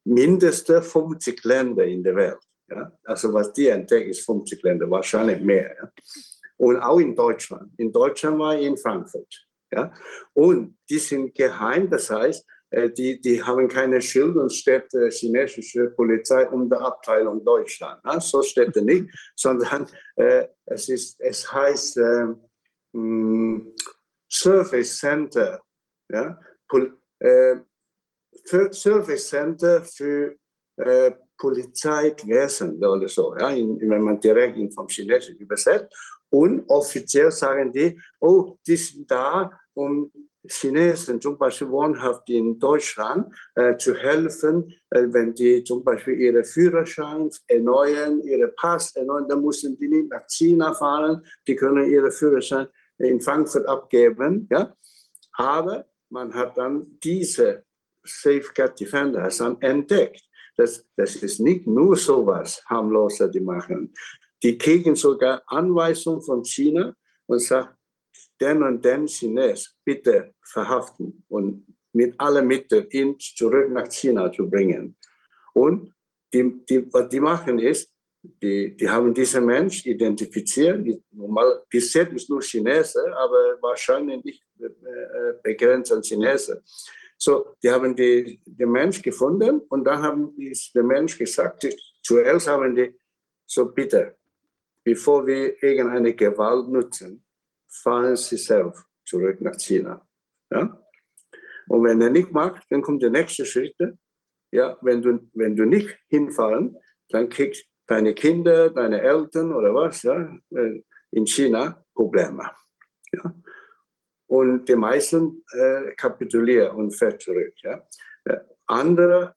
Mindestens 50 Länder in der Welt. Ja? Also was die entdecken, ist 50 Länder, wahrscheinlich mehr. Ja? Und auch in Deutschland. In Deutschland war ich in Frankfurt. Ja? Und die sind geheim, das heißt, die, die haben keine Schild und steht äh, chinesische Polizei unter Abteilung Deutschland. Ja? So steht er nicht, sondern äh, es, ist, es heißt äh, mh, Service Center. Ja? Äh, Service Center für äh, Polizeiwesen oder so, ja, in, wenn man direkt in vom Chinesischen übersetzt. Und offiziell sagen die, oh, die sind da, um Chinesen zum Beispiel wohnhaft in Deutschland äh, zu helfen, äh, wenn die zum Beispiel ihre Führerschein erneuern, ihre Pass erneuern, dann müssen die nicht nach China fahren, die können ihre Führerschein in Frankfurt abgeben. Ja? Aber man hat dann diese Safeguard Defenders dann entdeckt. Das, das ist nicht nur sowas harmloser, die machen. Die kriegen sogar Anweisungen von China und sagen, den und den Chines bitte verhaften und mit allen Mitteln ihn zurück nach China zu bringen. Und die, die, was die machen ist, die, die haben diesen Mensch identifiziert. Die, normal, bis jetzt ist nur Chinese, aber wahrscheinlich nicht äh, begrenzt an Chinesen. So, die haben die, den Mensch gefunden und dann haben die, der Mensch gesagt, zuerst haben die, so bitte, bevor wir irgendeine Gewalt nutzen, fahren Sie selbst zurück nach China. Ja? Und wenn er nicht macht, dann kommt der nächste Schritt. Ja, wenn du, wenn du nicht hinfahren, dann kriegst deine Kinder, deine Eltern oder was, ja, in China Probleme. Ja? Und die meisten äh, kapitulieren und fährt zurück. Ja? Andere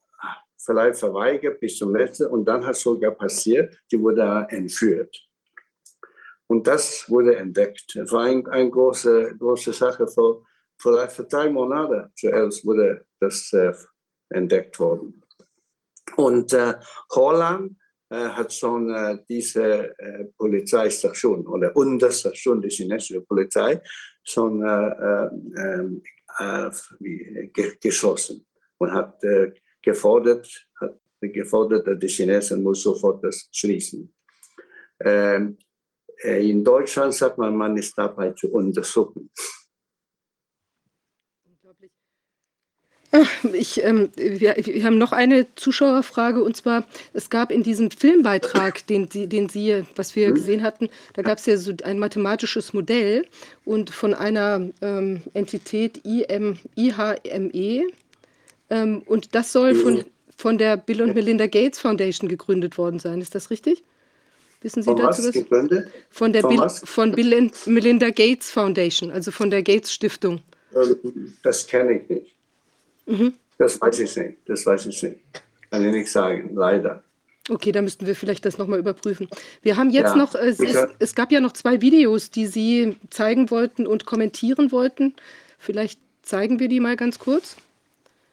vielleicht verweigert bis zum letzten und dann hat sogar passiert, die wurde entführt. Und das wurde entdeckt. Es war eine ein große, große Sache. Vor, vielleicht vor drei Monaten zuerst wurde das äh, entdeckt worden. Und äh, Holland äh, hat schon äh, diese äh, Polizeistation oder Unterstation der chinesischen Polizei schon äh, ähm, ge geschlossen und hat gefordert, hat gefordert, die Chinesen muss sofort das schließen. Ähm, in Deutschland sagt man, man ist dabei zu untersuchen. Ich, ähm, wir, wir, haben noch eine Zuschauerfrage und zwar, es gab in diesem Filmbeitrag, den, den Sie, was wir gesehen hatten, da gab es ja so ein mathematisches Modell und von einer ähm, Entität IM, IHME ähm, und das soll von, von der Bill und Melinda Gates Foundation gegründet worden sein. Ist das richtig? Wissen Sie von dazu was gegründet? Von der Von Bill, von Bill Melinda Gates Foundation, also von der Gates Stiftung. Ähm, Das kenne ich nicht. Mhm. Das weiß ich nicht. Das weiß ich nicht. Kann ich nicht sagen, leider. Okay, da müssten wir vielleicht das nochmal überprüfen. Wir haben jetzt Ja, noch, äh, es, ist, es gab ja noch zwei Videos, die Sie zeigen wollten und kommentieren wollten. Vielleicht zeigen wir die mal ganz kurz.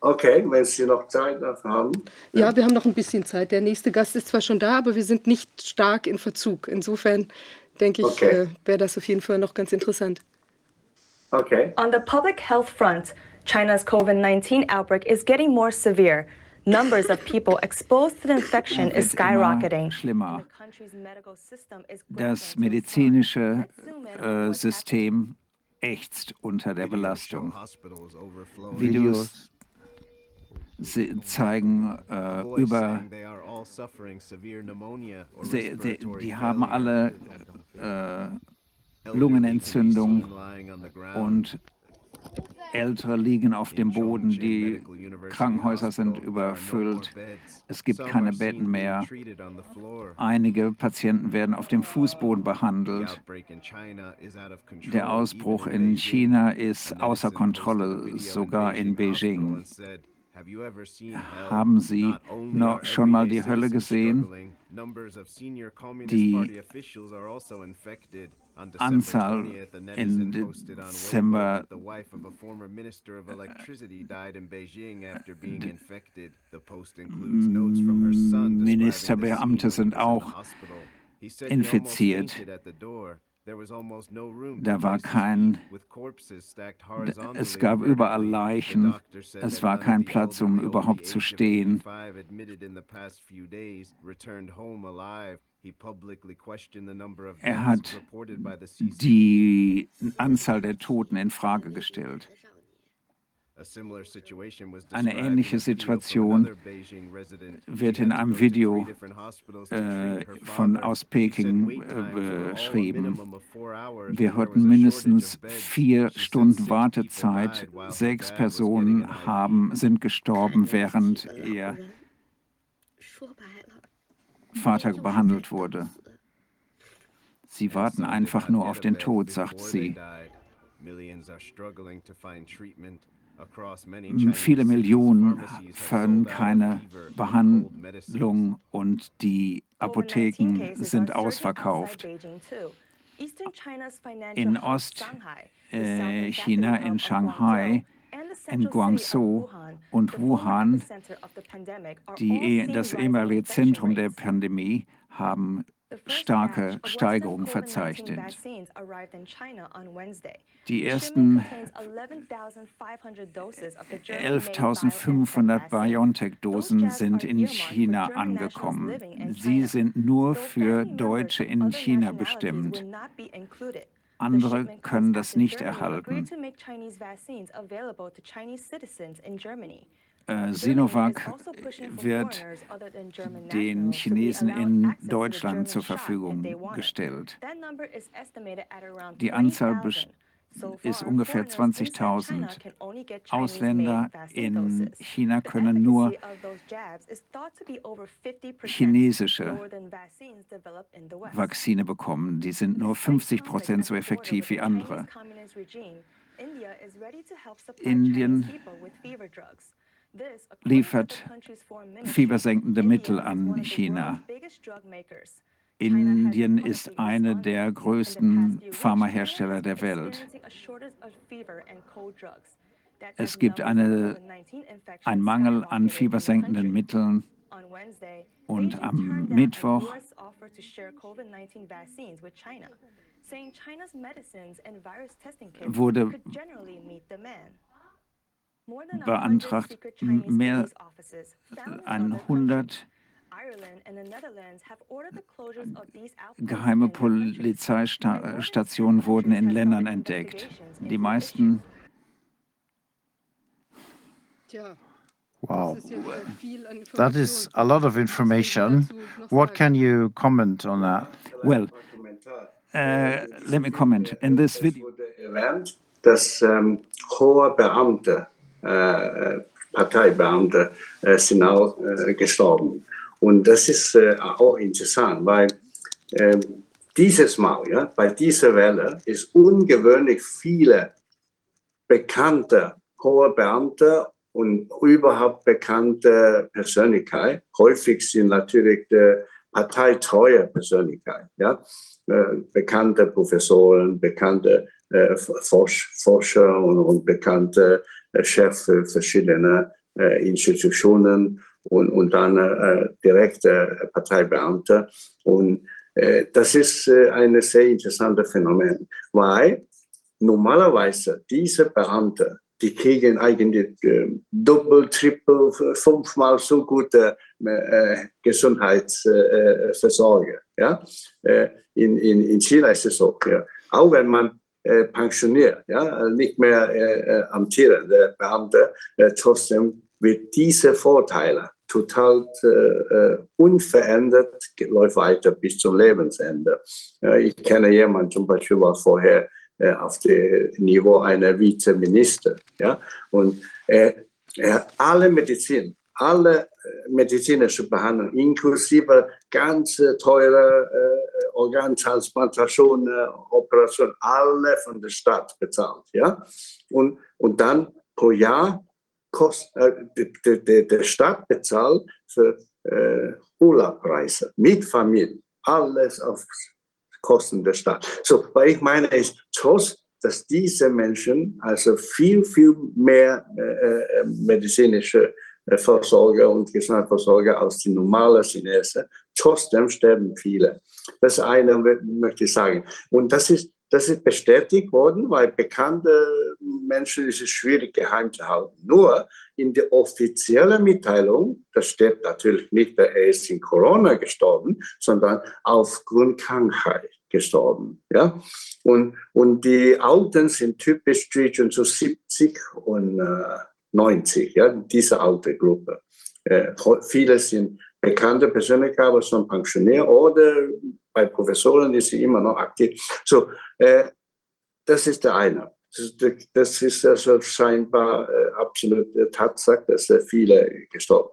Okay, wenn Sie noch Zeit haben. Ja, wir haben noch ein bisschen Zeit. Der nächste Gast ist zwar schon da, aber wir sind nicht stark in Verzug. Insofern denke ich, Okay. äh, wäre das auf jeden Fall noch ganz interessant. Okay. On the public health front, China's COVID 19 outbreak is getting more severe. Numbers of people exposed to the infection is skyrocketing. schlimmer. Das medizinische äh, System ächzt unter der Belastung. Videos Se- zeigen äh, über, sie, sie, die haben alle äh, Lungenentzündung und Ältere liegen auf dem Boden, die Krankenhäuser sind überfüllt, es gibt keine Betten mehr. Einige Patienten werden auf dem Fußboden behandelt. Der Ausbruch in China ist außer Kontrolle, sogar in Beijing. Haben Sie noch schon mal die Hölle gesehen? Die Anzahl in Dezember Ministerbeamte sind auch infiziert. Da war kein, es gab überall Leichen, es war kein Platz, um überhaupt zu stehen. Er hat die Anzahl der Toten in Frage gestellt. Eine ähnliche Situation wird in einem Video äh, von aus Peking äh, beschrieben. Wir hatten mindestens vier Stunden Wartezeit. Sechs Personen haben, sind gestorben, während ihr Vater behandelt wurde. Sie warten einfach nur auf den Tod, sagt sie. Viele Millionen finden keine Behandlung und die Apotheken sind ausverkauft. In Ostchina, in Shanghai, in Guangzhou und Wuhan, die, das ehemalige Zentrum der Pandemie, haben starke Steigerungen verzeichnet. Die ersten 11.500 BioNTech-Dosen sind in China angekommen. Sie sind nur für Deutsche in China bestimmt. Andere können das nicht erhalten. Äh, Sinovac wird den Chinesen in Deutschland zur Verfügung gestellt. Die Anzahl ist ungefähr 20.000. Ausländer in China können nur chinesische Vakzine bekommen. Die sind nur 50 Prozent so effektiv wie andere. Indien liefert fiebersenkende Mittel an China. Indien ist einer der größten Pharmahersteller der Welt. Es gibt eine, einen Mangel an fiebersenkenden Mitteln und am Mittwoch wurde beantragt, mehr an 100 geheime Polizeistationen wurden in Ländern entdeckt. Die meisten. Wow, that is a lot of information. What can you comment on that? Well, uh, let me comment. In this video, erwähnt, dass hohe Beamte Parteibeamte äh, sind auch äh, gestorben. Und das ist auch interessant, weil dieses Mal, ja, bei dieser Welle, ist ungewöhnlich viele bekannte hohe Beamte und überhaupt bekannte Persönlichkeiten. Häufig sind natürlich parteitreue Persönlichkeiten, ja, bekannte Professoren, bekannte äh, Forscher und, bekannte äh, Chef für verschiedene äh, Institutionen und, und dann äh, direkte Parteibeamte. Und äh, das ist äh, ein sehr interessantes Phänomen, weil normalerweise diese Beamte, die kriegen eigentlich äh, doppelt, triple, fünfmal so gute äh, Gesundheitsversorgung. ja? in, in, in China ist es so. Ja? Auch wenn man äh, pensioniert, ja, nicht mehr äh, äh amtierende Beamte, äh, trotzdem wird diese Vorteile total äh, äh, unverändert, läuft weiter bis zum Lebensende. ich kenne jemanden zum Beispiel, war vorher auf dem Niveau einer Vizeminister, ja, und er hat alle Medizin, alle medizinische Behandlung, inklusive ganz teure äh, Organtransplantationen, Operationen, alle von der Stadt bezahlt. Ja? Und, und dann pro Jahr kost, äh, der, der, der Staat bezahlt für äh, Urlaubreise mit Familie, alles auf Kosten der Stadt. So, was ich meine ist, trotz dass diese Menschen also viel, viel mehr äh, äh medizinische Gesundheitsversorger und Gesundheitsversorger als die normalen Chinesen. Trotzdem sterben viele. Das eine möchte ich sagen. Und das ist, das ist bestätigt worden, weil bekannte Menschen ist es schwierig geheim zu halten. Nur in der offiziellen Mitteilung, da steht natürlich nicht, er ist in Corona gestorben, sondern aufgrund Krankheit gestorben. Ja? Und, und die Alten sind typisch zwischen so 70 und äh, 90, ja? diese alte Gruppe. Äh, viele sind bekannte Persönlichkeiten, aber schon pensioniert oder bei Professoren ist sie immer noch aktiv. So, äh, das ist der eine. Das ist also scheinbar äh, absolute Tatsache, dass äh, viele gestorben.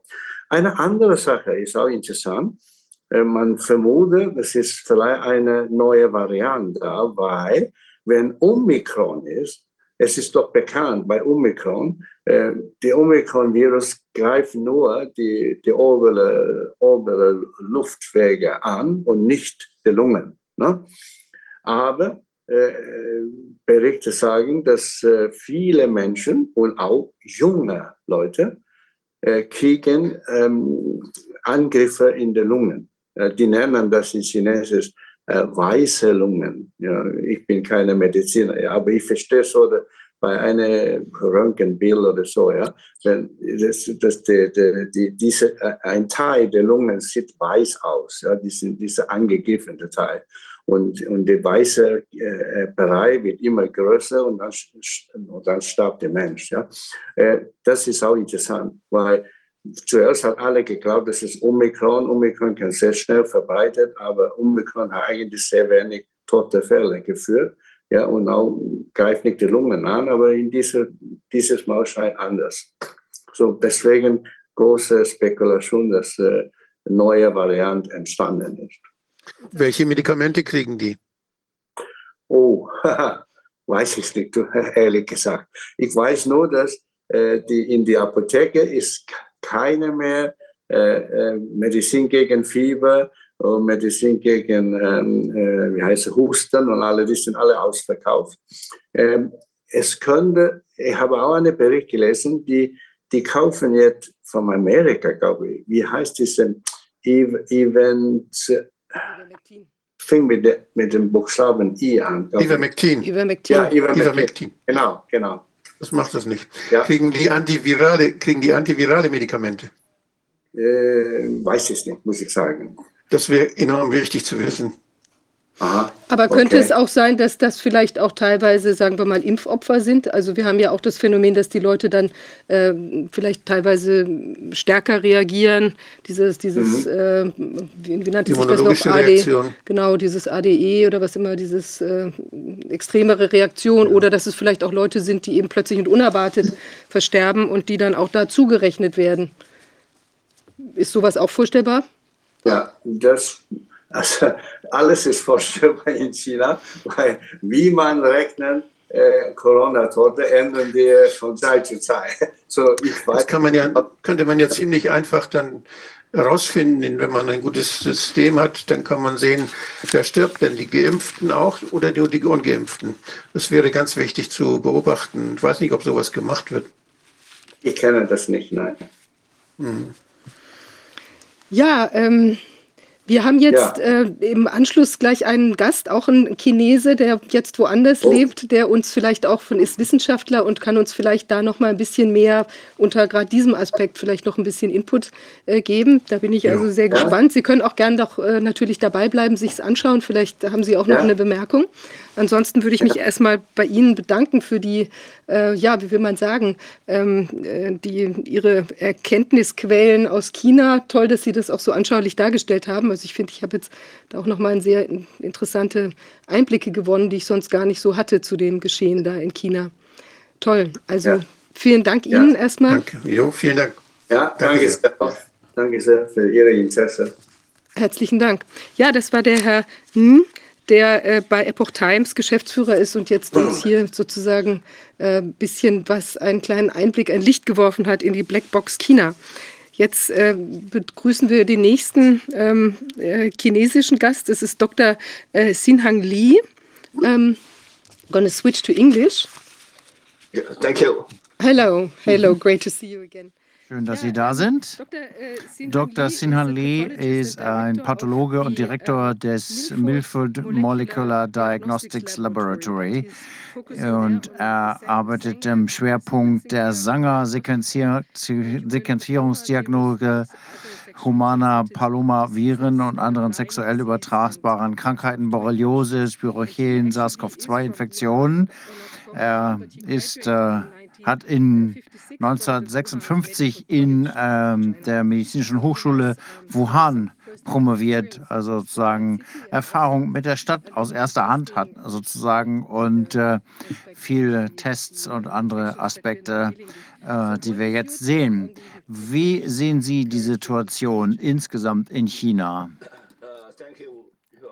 Eine andere Sache ist auch interessant. Äh, man vermutet, es ist vielleicht eine neue Variante, weil wenn Omikron ist, es ist doch bekannt bei Omikron, äh, der Omikron-Virus greift nur die, die obere, obere Luftwege an und nicht die Lungen. Ne? Aber äh, Berichte sagen, dass äh, viele Menschen und auch junge Leute äh, kriegen ähm, Angriffe in die Lungen. Äh, die nennen das in Chinesisch äh, weiße Lungen. Ja, ich bin keine Mediziner, aber ich verstehe so, bei einem Röntgenbild oder so, ja, das, das, die, die, diese, äh, ein Teil der Lungen sieht weiß aus, ja, diese, diese angegriffene Teil. Und, und der weiße äh, Bereich wird immer größer und dann, und dann starb der Mensch. Ja. Äh, das ist auch interessant, weil zuerst hat alle geglaubt, das ist Omikron. Omikron kann sehr schnell verbreitet, aber Omikron hat eigentlich sehr wenig tote Fälle geführt. Ja, und auch greift nicht die Lungen an, aber in diese, dieses Mal scheint anders. So, deswegen große Spekulation, dass äh, neue Variante entstanden ist. Welche Medikamente kriegen die? Oh, weiß ich nicht, ehrlich gesagt. Ich weiß nur, dass äh, die in der Apotheke ist keine mehr äh, äh, Medizin gegen Fieber Medizin gegen, ähm, äh, wie heißt es, Husten und alle, die sind alle ausverkauft. Ähm, es könnte, ich habe auch einen Bericht gelesen, die, die kaufen jetzt von Amerika, glaube ich. Wie heißt diese Event? Fing mit, de, mit dem Buchstaben I an. Ivermectin. Ivermectin. Ja, Ivermectin. Ivermectin. Genau, genau. Das macht das nicht. Ja. Kriegen die antivirale, kriegen die antivirale Medikamente? Äh, weiß ich nicht, muss ich sagen. Das wäre enorm wichtig zu wissen. Aha. Aber könnte Okay. es auch sein, dass das vielleicht auch teilweise, sagen wir mal, Impfopfer sind? Also wir haben ja auch das Phänomen, dass die Leute dann äh, vielleicht teilweise stärker reagieren. Dieses, dieses, äh, wie, wie nannte sich das noch? AD, Reaktion. genau, dieses ADE oder was immer, dieses äh, extremere Reaktion. Oder dass es vielleicht auch Leute sind, die eben plötzlich und unerwartet versterben und die dann auch dazu gerechnet werden. Ist sowas auch vorstellbar? Ja, das, also alles ist vorstellbar in China, weil wie man rechnet, äh, Corona-Tote ändern wir von Zeit zu Zeit. So, Das kann man ja, könnte man ja ziemlich einfach dann herausfinden, wenn man ein gutes System hat, dann kann man sehen, wer stirbt denn, die Geimpften auch oder nur die Ungeimpften. Das wäre ganz wichtig zu beobachten. Ich weiß nicht, ob sowas gemacht wird. ich kenne das nicht, nein. Ja, ähm, wir haben jetzt äh, im Anschluss gleich einen Gast, auch ein Chinese, der jetzt woanders Oh. lebt, der uns vielleicht auch von ist Wissenschaftler und kann uns vielleicht da noch mal ein bisschen mehr unter gerade diesem Aspekt vielleicht noch ein bisschen Input äh, geben. Da bin ich also sehr Ja. gespannt. Sie können auch gern doch äh, natürlich dabei bleiben, sich's anschauen. Vielleicht haben Sie auch noch Ja. eine Bemerkung. Ansonsten würde ich mich erstmal bei Ihnen bedanken für die, äh, ja, wie will man sagen, ähm, äh, die, Ihre Erkenntnisquellen aus China. Toll, dass Sie das auch so anschaulich dargestellt haben. Also ich finde, ich habe jetzt da auch nochmal sehr in- interessante Einblicke gewonnen, die ich sonst gar nicht so hatte zu dem Geschehen da in China. Toll. Also Ja. vielen Dank Ja. Ihnen erstmal. Danke. Jo, vielen Dank. Ja, danke sehr. Danke sehr für Ihre Interesse. Herzlichen Dank. Ja, das war der Herr N., der äh, bei Epoch Times Geschäftsführer ist und jetzt uns hier sozusagen ein äh, bisschen was, einen kleinen Einblick, ein Licht geworfen hat in die Blackbox China. Jetzt äh, begrüßen wir den nächsten ähm, äh, chinesischen Gast. Das ist Dr. Äh, Sinhang Li. Um, gonna switch to English. Yeah, thank you. Hello, hello, great to see you again. Schön, dass Sie da ähm, sind. Dr. äh, Sinhan. Lee ist and ein Pathologe und Direktor ähm, des Milford Molecular Diagnostics Laboratory. Und er arbeitet im Schwerpunkt der Sanger-Sequenzierungsdiagnose humaner Paloma-Viren und anderen sexuell übertragbaren Krankheiten, Borreliose, Spirocheen, SARS-CoV-2-Infektionen. Er ist, äh, hat in 1956 in ähm, der Medizinischen Hochschule Wuhan promoviert, also sozusagen Erfahrung mit der Stadt aus erster Hand hat, sozusagen, und äh, viele Tests und andere Aspekte, äh, die wir jetzt sehen. Wie sehen Sie die Situation insgesamt in China?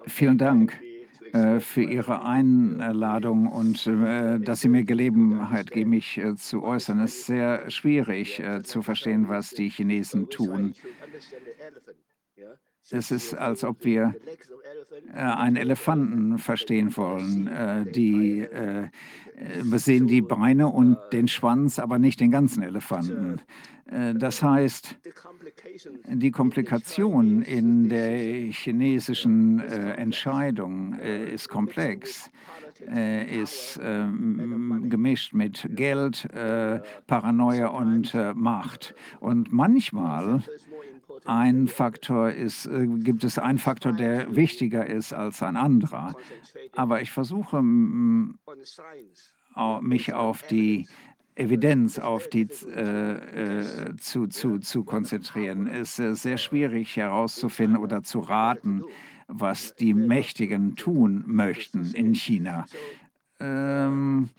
Vielen Dank für Ihre Einladung und äh, dass Sie mir Gelegenheit geben, mich äh, zu äußern. Es ist sehr schwierig äh, zu verstehen, was die Chinesen tun. Es ist, als ob wir äh, einen Elefanten verstehen wollen. Äh, die, äh, äh, wir sehen die Beine und den Schwanz, aber nicht den ganzen Elefanten. Äh, Das heißt, die Komplikation in der chinesischen äh, Entscheidung äh, ist komplex, ist ähm, gemischt mit Geld, Paranoia und Macht. Und manchmal ein Faktor ist, gibt es einen Faktor, der wichtiger ist als ein anderer. Aber ich versuche mich auf die Evidenz auf die äh, äh, zu, zu, zu konzentrieren. Es ist äh, sehr schwierig herauszufinden oder zu raten, was die Mächtigen tun möchten in China. Ähm,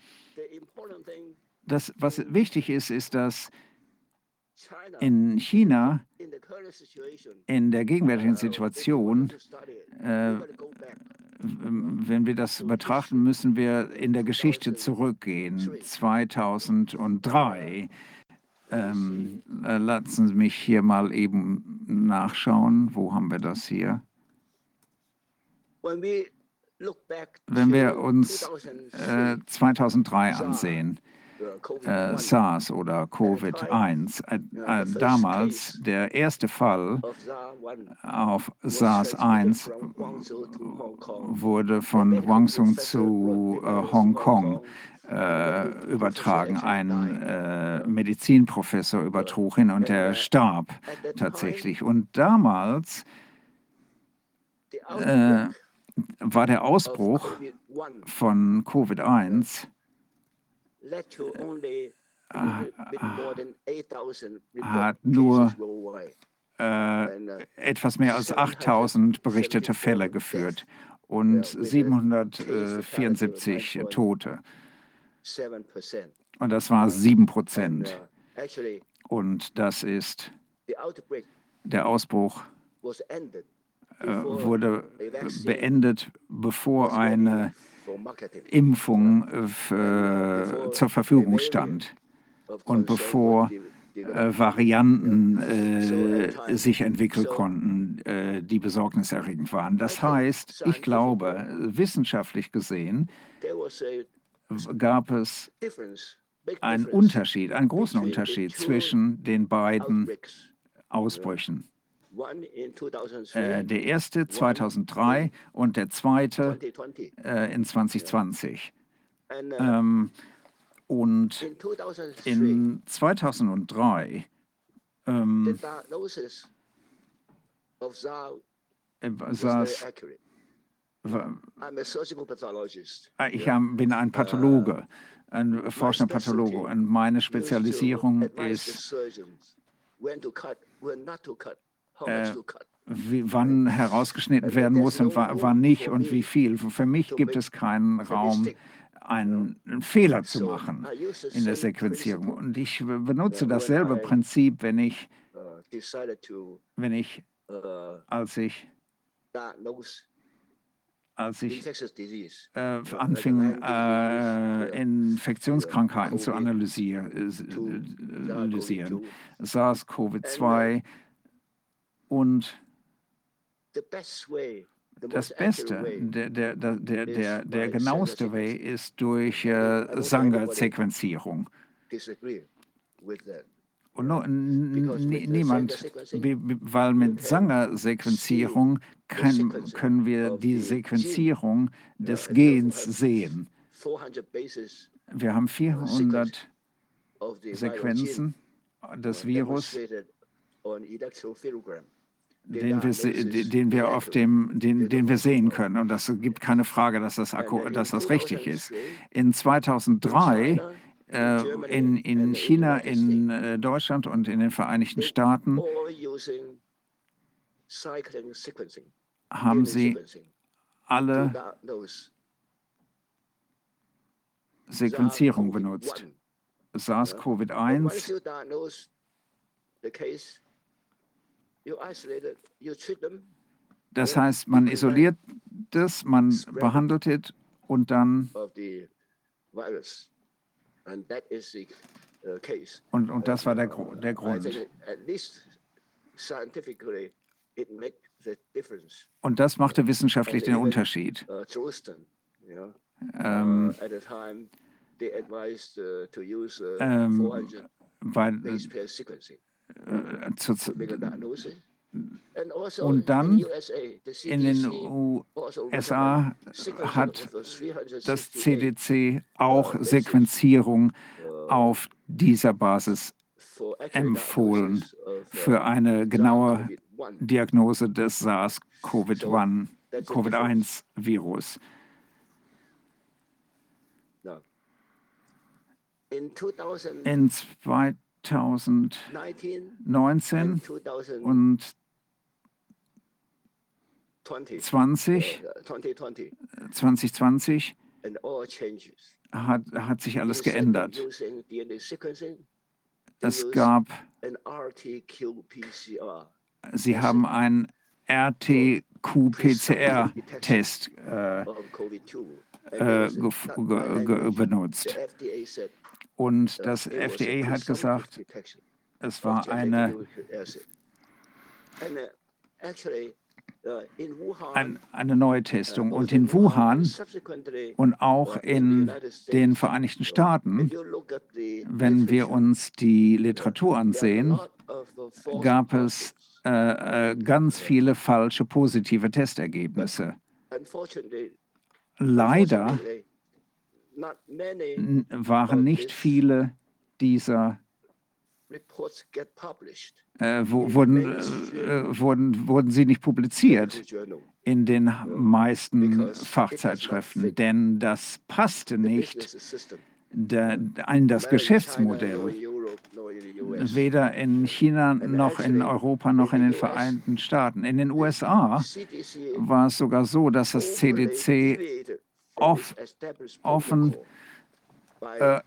das, was wichtig ist, ist, dass in China in der gegenwärtigen Situation, äh, wenn wir das betrachten, müssen wir in der Geschichte zurückgehen. 2003. Ähm, äh, lassen Sie mich hier mal eben nachschauen. Wo haben wir das hier? Wenn wir uns äh, 2003 ansehen, äh, SARS oder Covid-1, äh, äh, damals der erste Fall auf SARS-1 wurde von Guangzhou zu äh, Hongkong äh, übertragen. Ein äh, Medizinprofessor übertrug ihn und er starb tatsächlich. Und damals äh, war der Ausbruch von Covid-1 hat nur äh, etwas mehr als 8000 berichtete Fälle geführt und 774 Tote. Und das war 7 Prozent. Und das ist, der Ausbruch äh, wurde beendet, bevor eine Impfung äh, zur Verfügung stand und bevor äh, Varianten äh, sich entwickeln konnten, äh, die besorgniserregend waren. Das heißt, ich glaube, wissenschaftlich gesehen gab es einen Unterschied, einen großen Unterschied zwischen den beiden Ausbrüchen. Äh, der erste 2003 und der zweite äh, in 2020. Ähm, und in 2003 ähm, äh, saß, wa- Ah, ich bin ein Pathologe, ein forschender Pathologe und meine Spezialisierung ist, äh, wie, wann herausgeschnitten werden muss und wa- wann nicht und wie viel. Für mich gibt es keinen Raum, einen Fehler zu machen in der Sequenzierung. Und ich be- benutze dasselbe Prinzip, wenn ich, wenn ich, als ich, als ich äh, anfing, äh, Infektionskrankheiten zu analysieren, äh, analysieren. SARS-CoV-2 und das Beste, der, der, der, der, der, genaueste Way ist durch äh, Sanger-Sequenzierung. Und no, niemand, weil mit Sanger-Sequenzierung können, können wir die Sequenzierung des Gens sehen. Wir haben 400 Sequenzen des Virus, den wir, den wir auf dem, den, den wir sehen können. Und das gibt keine Frage, dass das, dass das richtig ist. In 2003 äh, in, in China, in äh, Deutschland und in den Vereinigten Staaten haben sie alle Sequenzierung benutzt. SARS-CoV-1 das heißt, man isoliert das, man behandelt es und dann und, und das war der, der Grund. Und das machte wissenschaftlich den Unterschied. Ähm, ähm, weil, zu, und dann in den USA hat das CDC auch Sequenzierung auf dieser Basis empfohlen für eine genaue Diagnose des SARS-CoV-1-Virus. In 2019 und 20, 2020 hat, hat sich alles geändert. Es gab, Sie haben einen RT-qPCR-Test äh, äh, benutzt. Und das FDA hat gesagt, es war eine, ein, eine neue Testung. Und in Wuhan und auch in den Vereinigten Staaten, wenn wir uns die Literatur ansehen, gab es äh, äh ganz viele falsche positive Testergebnisse. Leider waren nicht viele dieser äh, wo, wurden, äh, wurden, wurden sie nicht publiziert in den meisten Fachzeitschriften, denn das passte nicht in das Geschäftsmodell. Weder in China noch in Europa noch in den Vereinigten Staaten. In den USA war es sogar so, dass das CDC off, offen äh,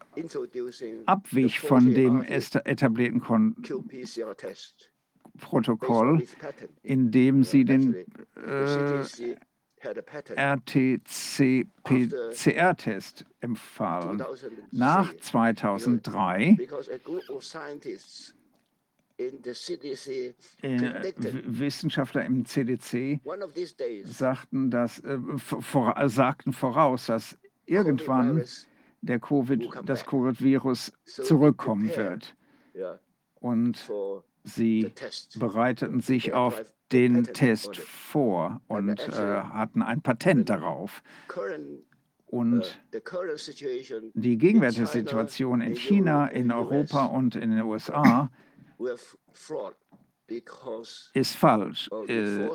abwich von dem etablierten Kon Protokoll, indem sie den äh, RT-PCR-Test empfahlen. Nach 2003 äh, Wissenschaftler im CDC sagten, dass, äh, vor, sagten voraus, dass irgendwann der COVID, das Covid-Virus zurückkommen wird. Und sie bereiteten sich auf den Test vor und äh, hatten ein Patent darauf. Und die gegenwärtige Situation in China, in Europa und in den USA ist falsch. Äh,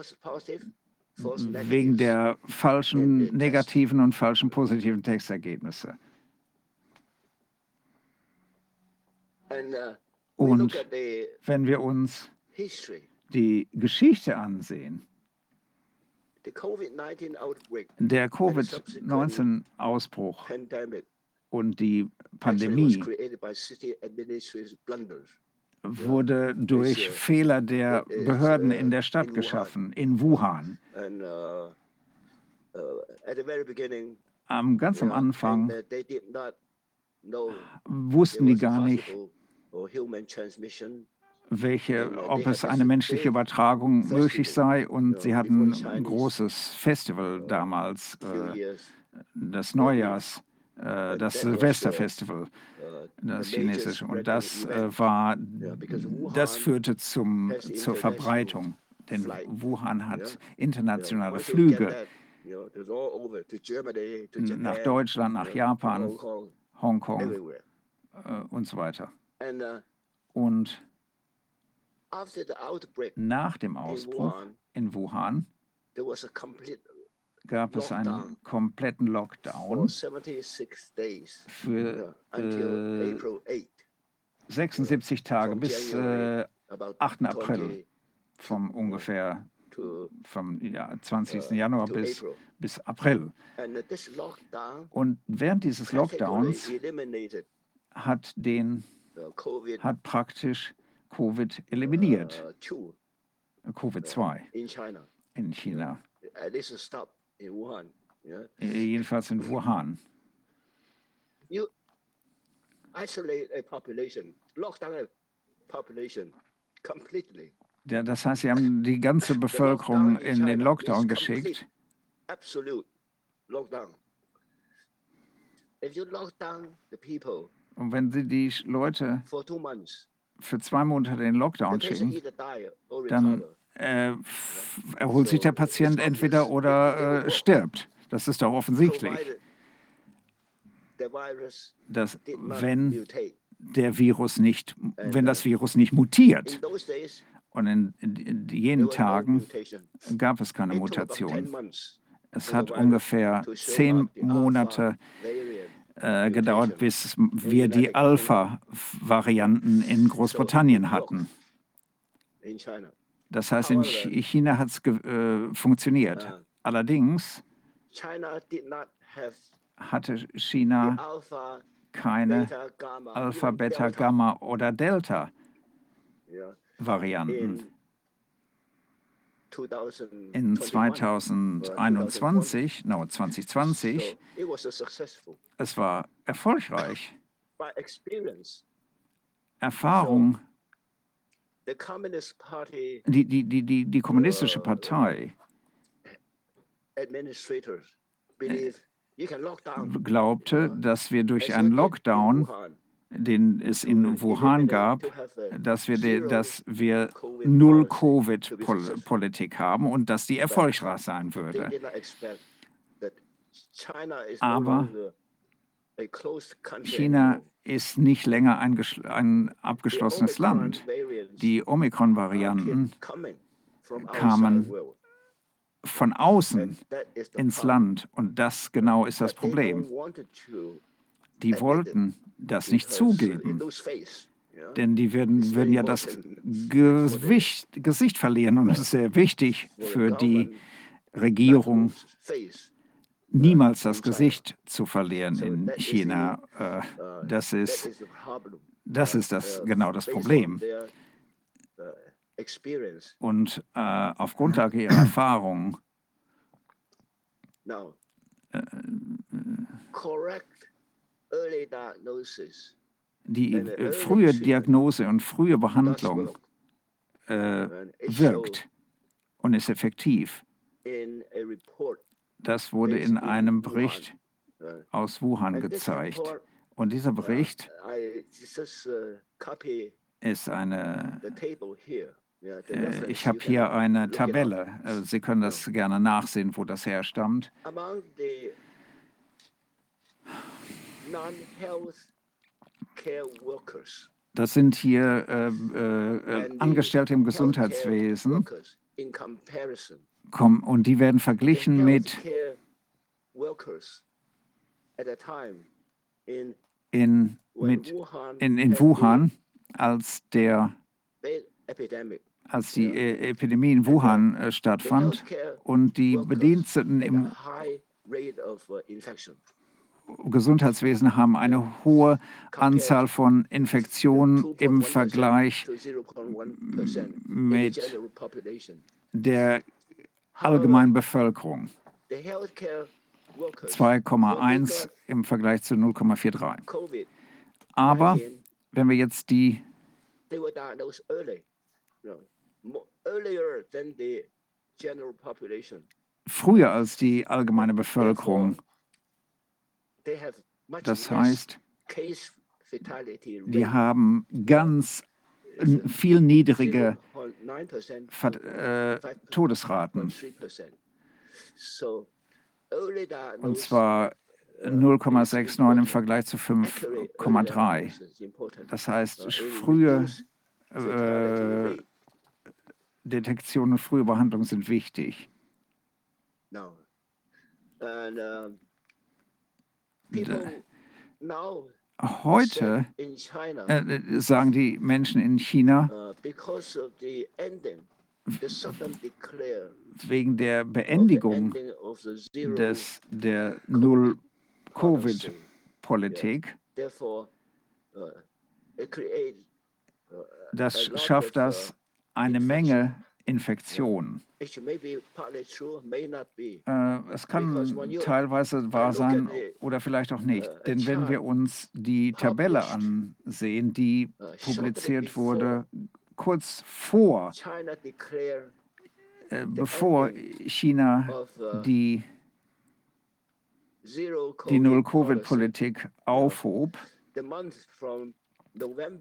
wegen der falschen negativen und falschen positiven Testergebnisse. Und wenn wir uns die Geschichte ansehen, der Covid-19-Ausbruch und die Pandemie wurde durch Fehler der Behörden in der Stadt geschaffen, in Wuhan. Am ganz am Anfang wussten die gar nicht, welche, ob es eine menschliche Übertragung möglich sei. Und sie hatten ein großes Festival damals, äh, das Neujahrs, äh, das Silvesterfestival. das Chinesische. Und das äh, war, das führte zum, zur Verbreitung. Denn. Wuhan hat internationale Flüge nach Deutschland, nach Japan, Hong Kong, Hongkong äh, und so weiter. Uh, Und nach dem Ausbruch in Wuhan gab es einen kompletten Lockdown 76 days für until äh, April 8. 76 Tage bis äh, about 8. April 20 vom ungefähr vom ja, 20. uh, Januar bis, April. bis April. And uh, this lockdown Und während dieses Lockdowns eliminated hat den hat praktisch Covid eliminiert, uh, two Covid-2 in China. In Wuhan. Yeah. äh, jedenfalls in Wuhan. You isolate a population, lock down a population completely. Ja, das heißt, sie haben die ganze Bevölkerung in den Lockdown geschickt. Absolute lockdown. If you lock down the people Und wenn sie die Leute for two months, für zwei Monate in den Lockdown schicken, dann. Äh, erholt sich der Patient entweder oder äh, stirbt. Das ist doch offensichtlich, dass wenn der Virus nicht, wenn das Virus nicht mutiert, und in, in, jenen Tagen gab es keine It took about 10 Mutation. Es hat ungefähr zehn Monate äh, gedauert, bis wir die. Alpha-Varianten in Großbritannien hatten. Das heißt, in China hat es äh, funktioniert. Allerdings hatte China keine Alpha, Beta. Gamma oder Delta. Varianten. In 2021. In 2021, no, 2020, So it was a successful es war erfolgreich. Erfahrung, die, die, die, die, die kommunistische Partei lock down. glaubte, dass wir durch einen Lockdown, den es in Wuhan gab, dass wir, de, dass wir COVID null. Covid-Politik haben und dass die erfolgreich sein würde. Aber China. Ist nicht länger ein, ein abgeschlossenes Land. Die Omikron-Varianten kamen von außen ins. Land und das genau ist das Problem. Die wollten das nicht zugeben, denn die würden, würden ja das Gewicht, Gesicht verlieren und es ist sehr wichtig für die Regierung. Niemals das. Gesicht zu verlieren in China. Äh, Uh, Das ist, das ist das, uh, genau das based on Problem. uh. Und äh, auf Grundlage ihrer Erfahrung äh, diagnosis die äh, frühe Diagnose und frühe Behandlung äh, wirkt und ist effektiv. Das wurde in einem Bericht aus Wuhan gezeigt. Und dieser uh, Bericht uh, ist eine, äh, ich habe hier eine. Tabelle. Äh, Sie können das gerne nachsehen, wo das herstammt. Among the non-health care workers, Das sind hier äh, äh, Angestellte im Gesundheitswesen kommen, und die werden verglichen mit in mit Wuhan in, in Wuhan, als der als die äh, Epidemie in Wuhan äh, stattfand und die Bediensteten im uh. Gesundheitswesen haben eine hohe Anzahl von Infektionen im 2.1% Vergleich to 0.1% in the mit der allgemeinen Bevölkerung. the healthcare workers 2,1 im Vergleich zu 0,43. COVID Aber wenn wir jetzt die, früher als die allgemeine Bevölkerung, das heißt, die haben ganz viel niedrige Ver äh, Todesraten. Und zwar 0,69 im Vergleich zu 5,3. Das heißt, frühe äh, Detektion und frühe Behandlung sind wichtig. Heute äh, äh, sagen die Menschen in China, wegen der Beendigung des, der Null-Covid-Politik, das schafft das eine Menge Infektionen. Äh, es kann teilweise wahr sein oder vielleicht auch nicht. Denn wenn wir uns die Tabelle ansehen, die publiziert wurde kurz vor, äh, bevor China die, die Null-Covid-Politik aufhob,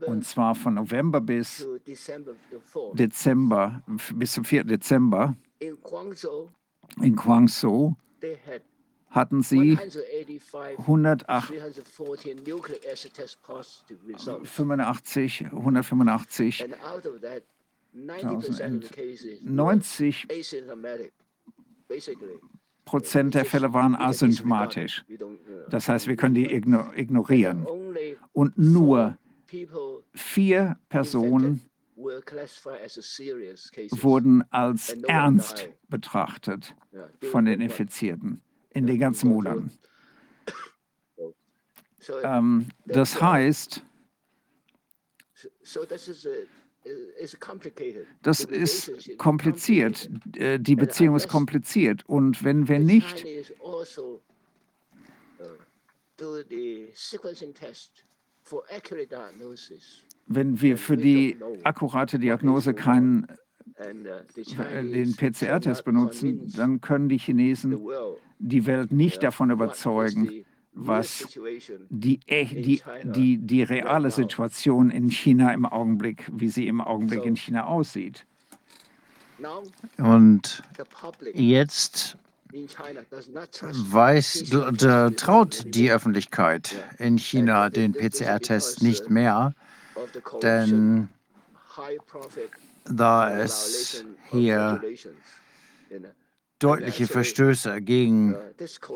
und zwar von November bis Dezember, bis zum 4. Dezember in Guangzhou hatten sie 108 85, 185 90 Prozent der Fälle waren asymptomatisch. Das heißt, wir können die igno ignorieren. Und nur vier Personen wurden als ernst betrachtet von den Infizierten in den ganzen Monaten. Ähm, das heißt, das ist kompliziert. Äh, Die Beziehung ist kompliziert. Und wenn wir nicht wenn wir für die akkurate Diagnose keinen äh, den PCR-Test benutzen, dann können die Chinesen die Welt nicht davon überzeugen, was die, ech- die, die, die reale Situation in China im Augenblick, wie sie im Augenblick in China aussieht. Und jetzt weiß, traut die Öffentlichkeit in China den PCR-Test nicht mehr, denn da es hier deutliche Verstöße gegen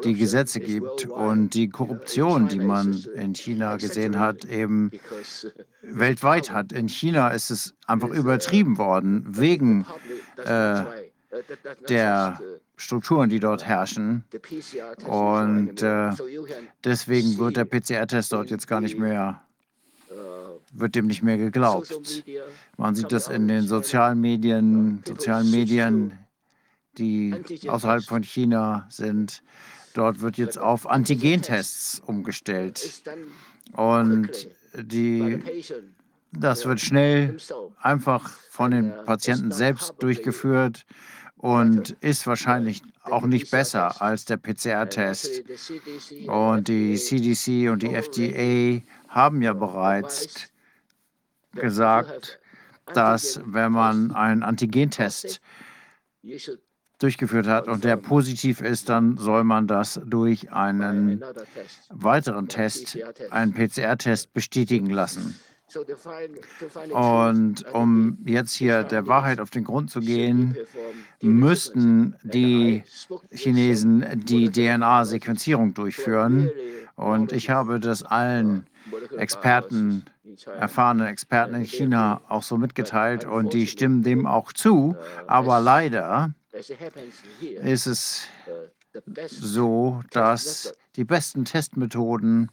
die Gesetze gibt und die Korruption, die man in China gesehen hat, eben weltweit hat. In China ist es einfach übertrieben worden wegen äh, der Strukturen, die dort herrschen. Und äh, deswegen wird der PCR-Test dort jetzt gar nicht mehr, wird dem nicht mehr geglaubt. Man sieht das in den sozialen Medien, sozialen Medien, die außerhalb von China sind. Dort wird jetzt auf Antigentests umgestellt. Und die, das wird schnell einfach von den Patienten selbst durchgeführt und ist wahrscheinlich auch nicht besser als der PCR-Test. Und die CDC und die FDA haben ja bereits gesagt, dass wenn man einen Antigentest durchgeführt hat und der positiv ist, dann soll man das durch einen weiteren Test, einen PCR-Test bestätigen lassen. Und um jetzt hier der Wahrheit auf den Grund zu gehen, müssten die Chinesen die DNA-Sequenzierung durchführen. Und ich habe das allen Experten, erfahrenen Experten in China auch so mitgeteilt und die stimmen dem auch zu. Aber leider ist es so, dass die besten Testmethoden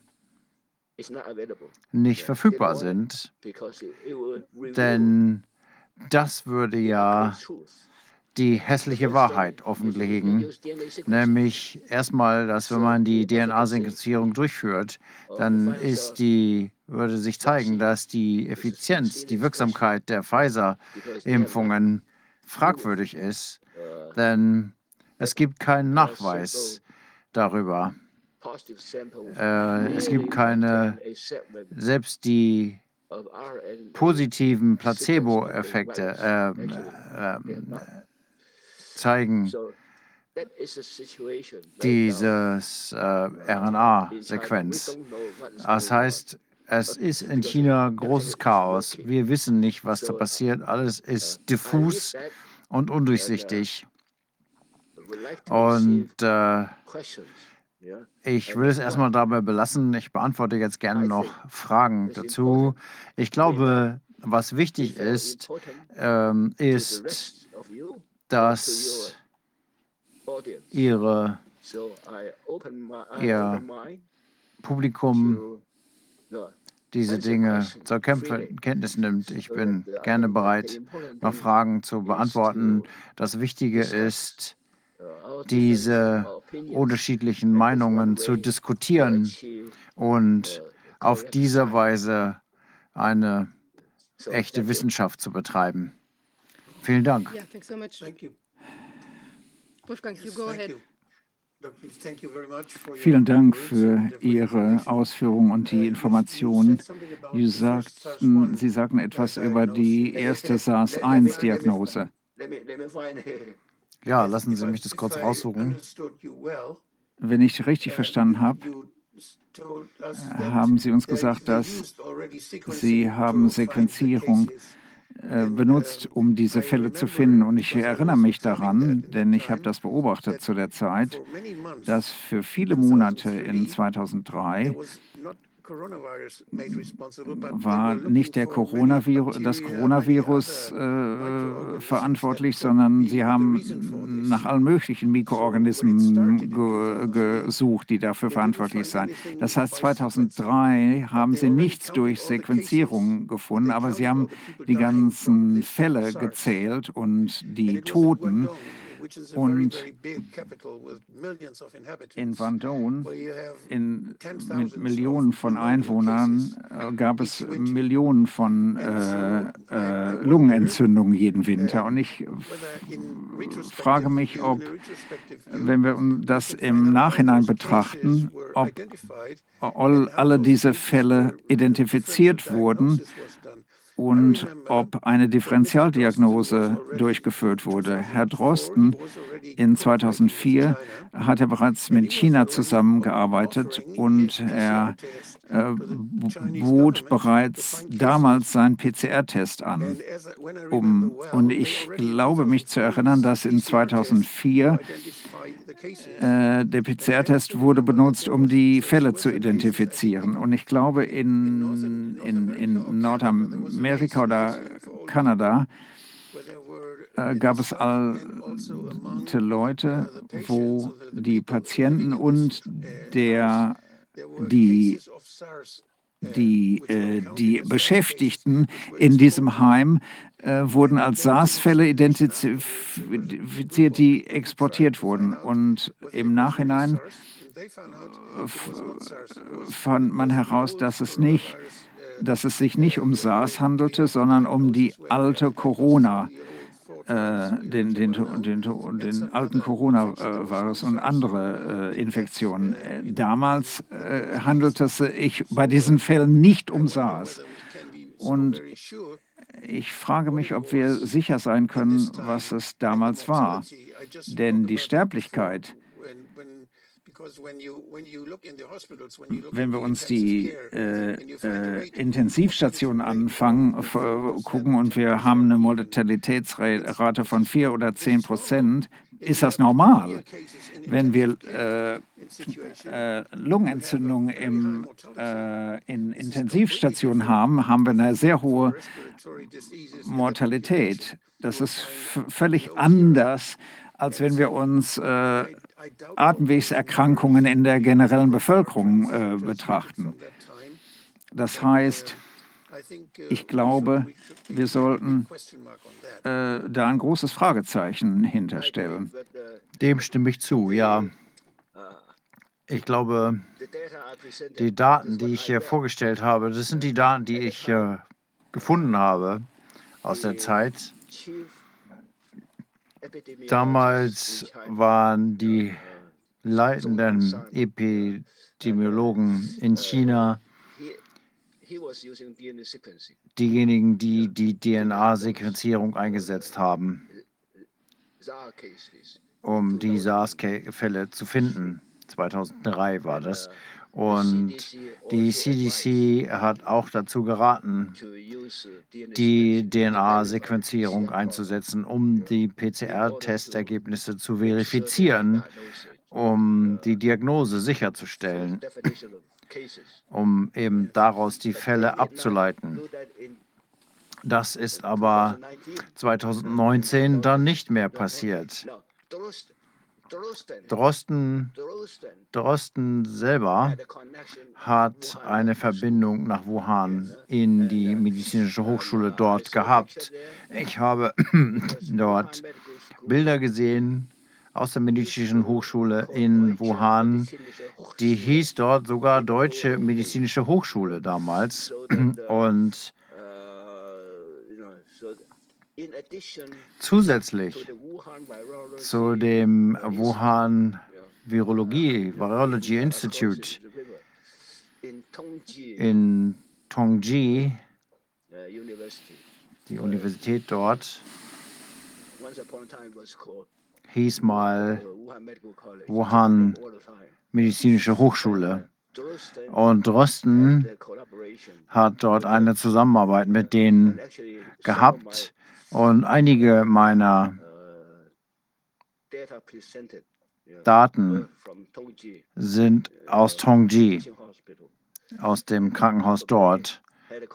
nicht verfügbar sind, denn das würde ja die hässliche Wahrheit offenlegen, nämlich erstmal, dass wenn man die DNA-Sequenzierung durchführt, dann ist die, würde sich zeigen, dass die Effizienz, die Wirksamkeit der Pfizer-Impfungen fragwürdig ist, denn es gibt keinen Nachweis darüber, Äh, es gibt keine, selbst die positiven Placebo-Effekte ähm, zeigen dieses äh, RNA-Sequenz. Das heißt, es ist in China großes Chaos. Wir wissen nicht, was da passiert. Alles ist diffus und undurchsichtig. Und äh, ich will es erstmal dabei belassen. Ich beantworte jetzt gerne noch Fragen dazu. Ich glaube, was wichtig ist, ähm, ist, dass ihre, ihr Publikum diese Dinge zur Kenntnis nimmt. Ich bin gerne bereit, noch Fragen zu beantworten. Das Wichtige ist, diese unterschiedlichen Meinungen zu diskutieren und auf diese Weise eine echte Wissenschaft zu betreiben. Vielen Dank. Yeah, thanks so much. Thank you. Wolfgang, you go ahead. Vielen Dank für and for the Ihre information. Ausführungen und Uh, die you- you Informationen. said something about Sie the first sagten, SARS-1 Sie sagten etwas diagnosis. über die erste SARS-1-Diagnose. Ja, lassen Sie mich das kurz raussuchen. Wenn ich richtig verstanden habe, haben Sie uns gesagt, dass Sie haben Sequenzierung äh, benutzt, um diese Fälle zu finden. Und ich erinnere mich daran, denn ich habe das beobachtet zu der Zeit, dass für viele Monate in 2003 war nicht der Coronavirus, das Coronavirus many äh, other microorganisms verantwortlich, sondern sie haben nach allen möglichen Mikroorganismen ge gesucht, die dafür verantwortlich seien. Das heißt, 2003 haben sie nichts durch Sequenzierung gefunden, aber sie haben die ganzen Fälle gezählt und die Toten. Und in Vendôme, in, mit Millionen von Einwohnern, äh, gab es Millionen von äh, äh, Lungenentzündungen jeden Winter. Und ich frage mich, ob, wenn wir das im Nachhinein betrachten, ob all, alle diese Fälle identifiziert wurden und ob eine Differentialdiagnose durchgeführt wurde. Herr Drosten in 2004 hat er bereits mit China zusammengearbeitet und er bot bereits damals seinen PCR-Test an. Um, und ich glaube mich zu erinnern, dass in 2004 äh, der PCR-Test wurde benutzt, um die Fälle zu identifizieren. Und ich glaube, in, in, in Nordamerika oder Kanada äh, gab es alte Leute, wo die Patienten und der, die die, äh, die Beschäftigten in diesem Heim äh, wurden als SARS-Fälle identifiziert, die exportiert wurden. Und im Nachhinein fand man heraus, dass es nicht, dass es sich nicht um SARS handelte, sondern um die alte Corona. Äh, den, den, den, den, alten Coronavirus und andere äh, Infektionen. Äh, damals handelte es sich bei diesen Fällen nicht um SARS. Und ich frage mich, ob wir sicher sein können, was es damals war. Denn die Sterblichkeit, wenn wir uns die äh, äh, Intensivstationen anfangen, gucken und wir haben eine Mortalitätsrate von 4 oder 10 Prozent, ist das normal. Wenn wir äh, äh, Lungenentzündungen im, äh, in Intensivstationen haben, haben wir eine sehr hohe Mortalität. Das ist völlig anders, als wenn wir uns äh, Atemwegserkrankungen in der generellen Bevölkerung äh, betrachten. Das heißt, ich glaube, wir sollten äh, da ein großes Fragezeichen hinterstellen. Dem stimme ich zu, ja. Ich glaube, die Daten, die ich hier vorgestellt habe, das sind die Daten, die ich äh, gefunden habe aus der Zeit. Damals waren die leitenden Epidemiologen in China, diejenigen, die die DNA-Sequenzierung eingesetzt haben, um die SARS-Fälle zu finden. 2003 war das. Und die CDC hat auch dazu geraten, die DNA-Sequenzierung einzusetzen, um die PCR-Testergebnisse zu verifizieren, um die Diagnose sicherzustellen, um eben daraus die Fälle abzuleiten. Das ist aber 2019 dann nicht mehr passiert. Drosten, Drosten selber hat eine Verbindung nach Wuhan in die medizinische Hochschule dort gehabt. Ich habe dort Bilder gesehen aus der medizinischen Hochschule in Wuhan. Die hieß dort sogar Deutsche Medizinische Hochschule damals. Und Zusätzlich zu dem Wuhan Virologie, Virology Institute in Tongji, die Universität dort, hieß mal Wuhan Medizinische Hochschule. Und Drosten hat dort eine Zusammenarbeit mit denen gehabt und einige meiner Daten sind aus Tongji, aus dem Krankenhaus dort.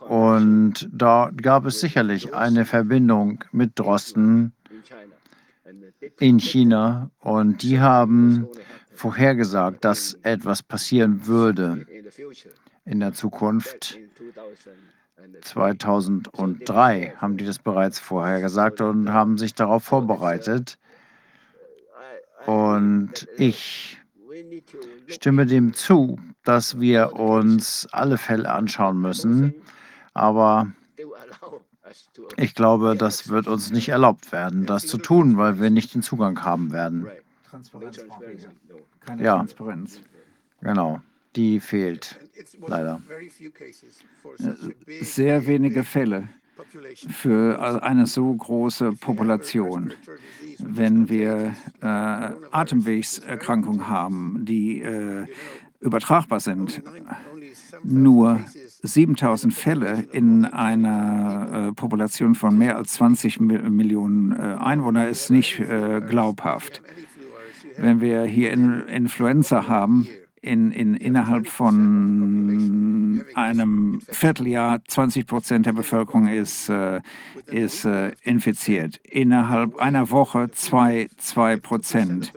Und da gab es sicherlich eine Verbindung mit Drosten in China. Und die haben vorhergesagt, dass etwas passieren würde in der Zukunft. 2003 haben die das bereits vorher gesagt und haben sich darauf vorbereitet. Und ich stimme dem zu, dass wir uns alle Fälle anschauen müssen. Aber ich glaube, das wird uns nicht erlaubt werden, das zu tun, weil wir nicht den Zugang haben werden. Keine Ja. Transparenz. Genau, die fehlt leider. Sehr wenige Fälle für eine so große Population. Wenn wir äh, Atemwegserkrankungen haben, die äh, übertragbar sind, nur 7000 Fälle in einer äh, Population von mehr als 20 Mi Millionen äh, Einwohner ist nicht äh, glaubhaft. Wenn wir hier in Influenza haben, in, in, innerhalb von einem Vierteljahr 20 Prozent der Bevölkerung ist, äh, ist äh, infiziert. Innerhalb einer Woche zwei, zwei Prozent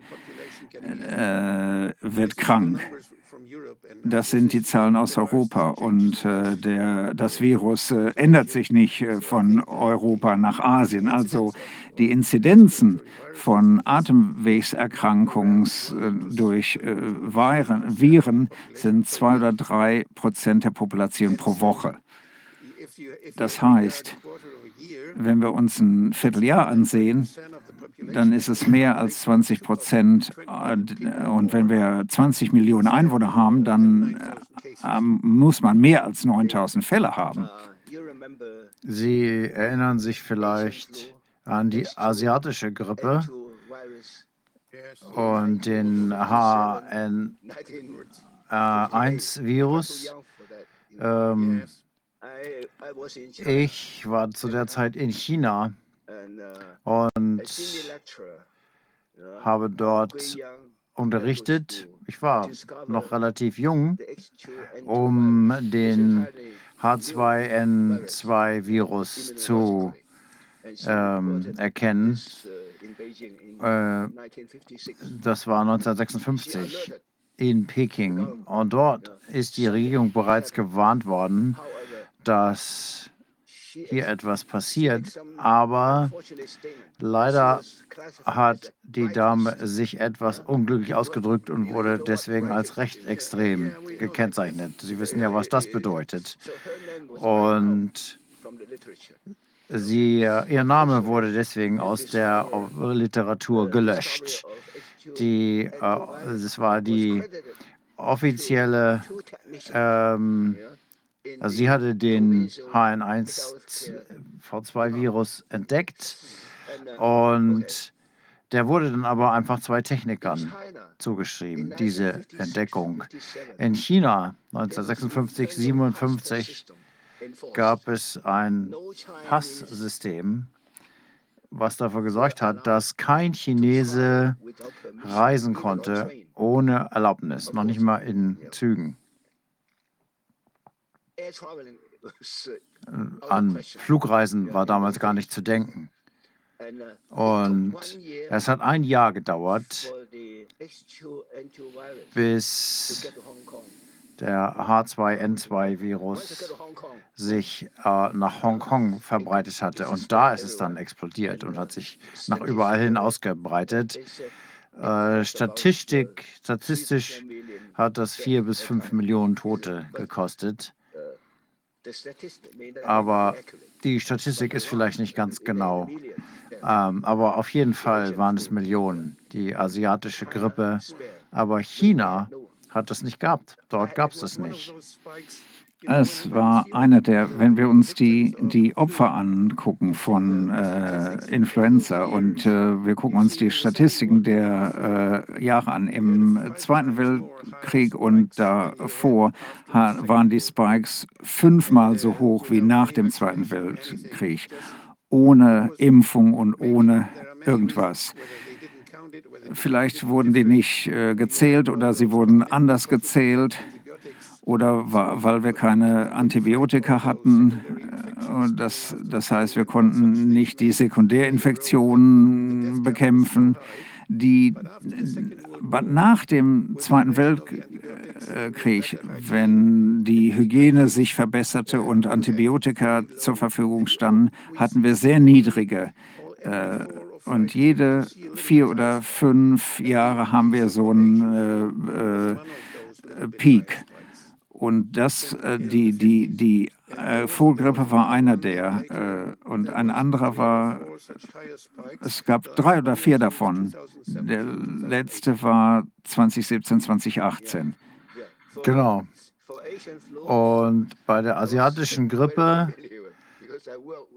äh, wird krank. Das sind die Zahlen aus Europa und äh, der, das Virus äh, ändert sich nicht äh, von Europa nach Asien. Also die Inzidenzen von Atemwegserkrankungen äh, durch äh, Viren, Viren sind zwei oder drei Prozent der Population pro Woche. Das heißt, wenn wir uns ein Vierteljahr ansehen, dann ist es mehr als 20 Prozent. Und wenn wir 20 Millionen Einwohner haben, dann äh, muss man mehr als 9000 Fälle haben. Sie erinnern sich vielleicht an die asiatische Grippe und den HN1-Virus. Ähm, ich war zu der Zeit in China und habe dort unterrichtet. Ich war noch relativ jung, um den H2N2-Virus zu ähm, erkennen. Äh, das war 1956 in Peking. Und dort ist die Regierung bereits gewarnt worden, dass hier etwas passiert. Aber leider hat die Dame sich etwas unglücklich ausgedrückt und wurde deswegen als rechtsextrem gekennzeichnet. Sie wissen ja, was das bedeutet. Und sie, ihr Name wurde deswegen aus der Literatur gelöscht. Die, äh, das war die offizielle, ähm, also sie hatte den HN1V2-Virus entdeckt und der wurde dann aber einfach zwei Technikern zugeschrieben, diese Entdeckung. In China 1956, 57 gab es ein Passsystem, was dafür gesorgt hat, dass kein Chinese reisen konnte ohne Erlaubnis, noch nicht mal in Zügen. An Flugreisen war damals gar nicht zu denken. Und es hat ein Jahr gedauert, bis der H2N2-Virus sich äh, nach Hongkong verbreitet hatte. Und da ist es dann explodiert und hat sich nach überall hin ausgebreitet. Äh, Statistik, statistisch hat das vier bis fünf Millionen Tote gekostet. Aber die Statistik ist vielleicht nicht ganz genau. Ähm, aber auf jeden Fall waren es Millionen. Die asiatische Grippe. Aber China hat es nicht gehabt. Dort gab es das nicht. Es war einer der, wenn wir uns die, die Opfer angucken von äh, Influenza und äh, wir gucken uns die Statistiken der äh, Jahre an. Im Zweiten Weltkrieg und davor waren die Spikes fünfmal so hoch wie nach dem Zweiten Weltkrieg. Ohne Impfung und ohne irgendwas. Vielleicht wurden die nicht äh, gezählt oder sie wurden anders gezählt oder weil wir keine Antibiotika hatten. Das, das heißt, wir konnten nicht die Sekundärinfektionen bekämpfen. Die, nach dem Zweiten Weltkrieg, wenn die Hygiene sich verbesserte und Antibiotika zur Verfügung standen, hatten wir sehr niedrige. Äh, und jede vier oder fünf Jahre haben wir so einen äh, äh, Peak. Und das, äh, die, die, die äh, Vogelgrippe war einer der. Äh, und ein anderer war, es gab drei oder vier davon. Der letzte war 2017, 2018. Genau. Und bei der asiatischen Grippe,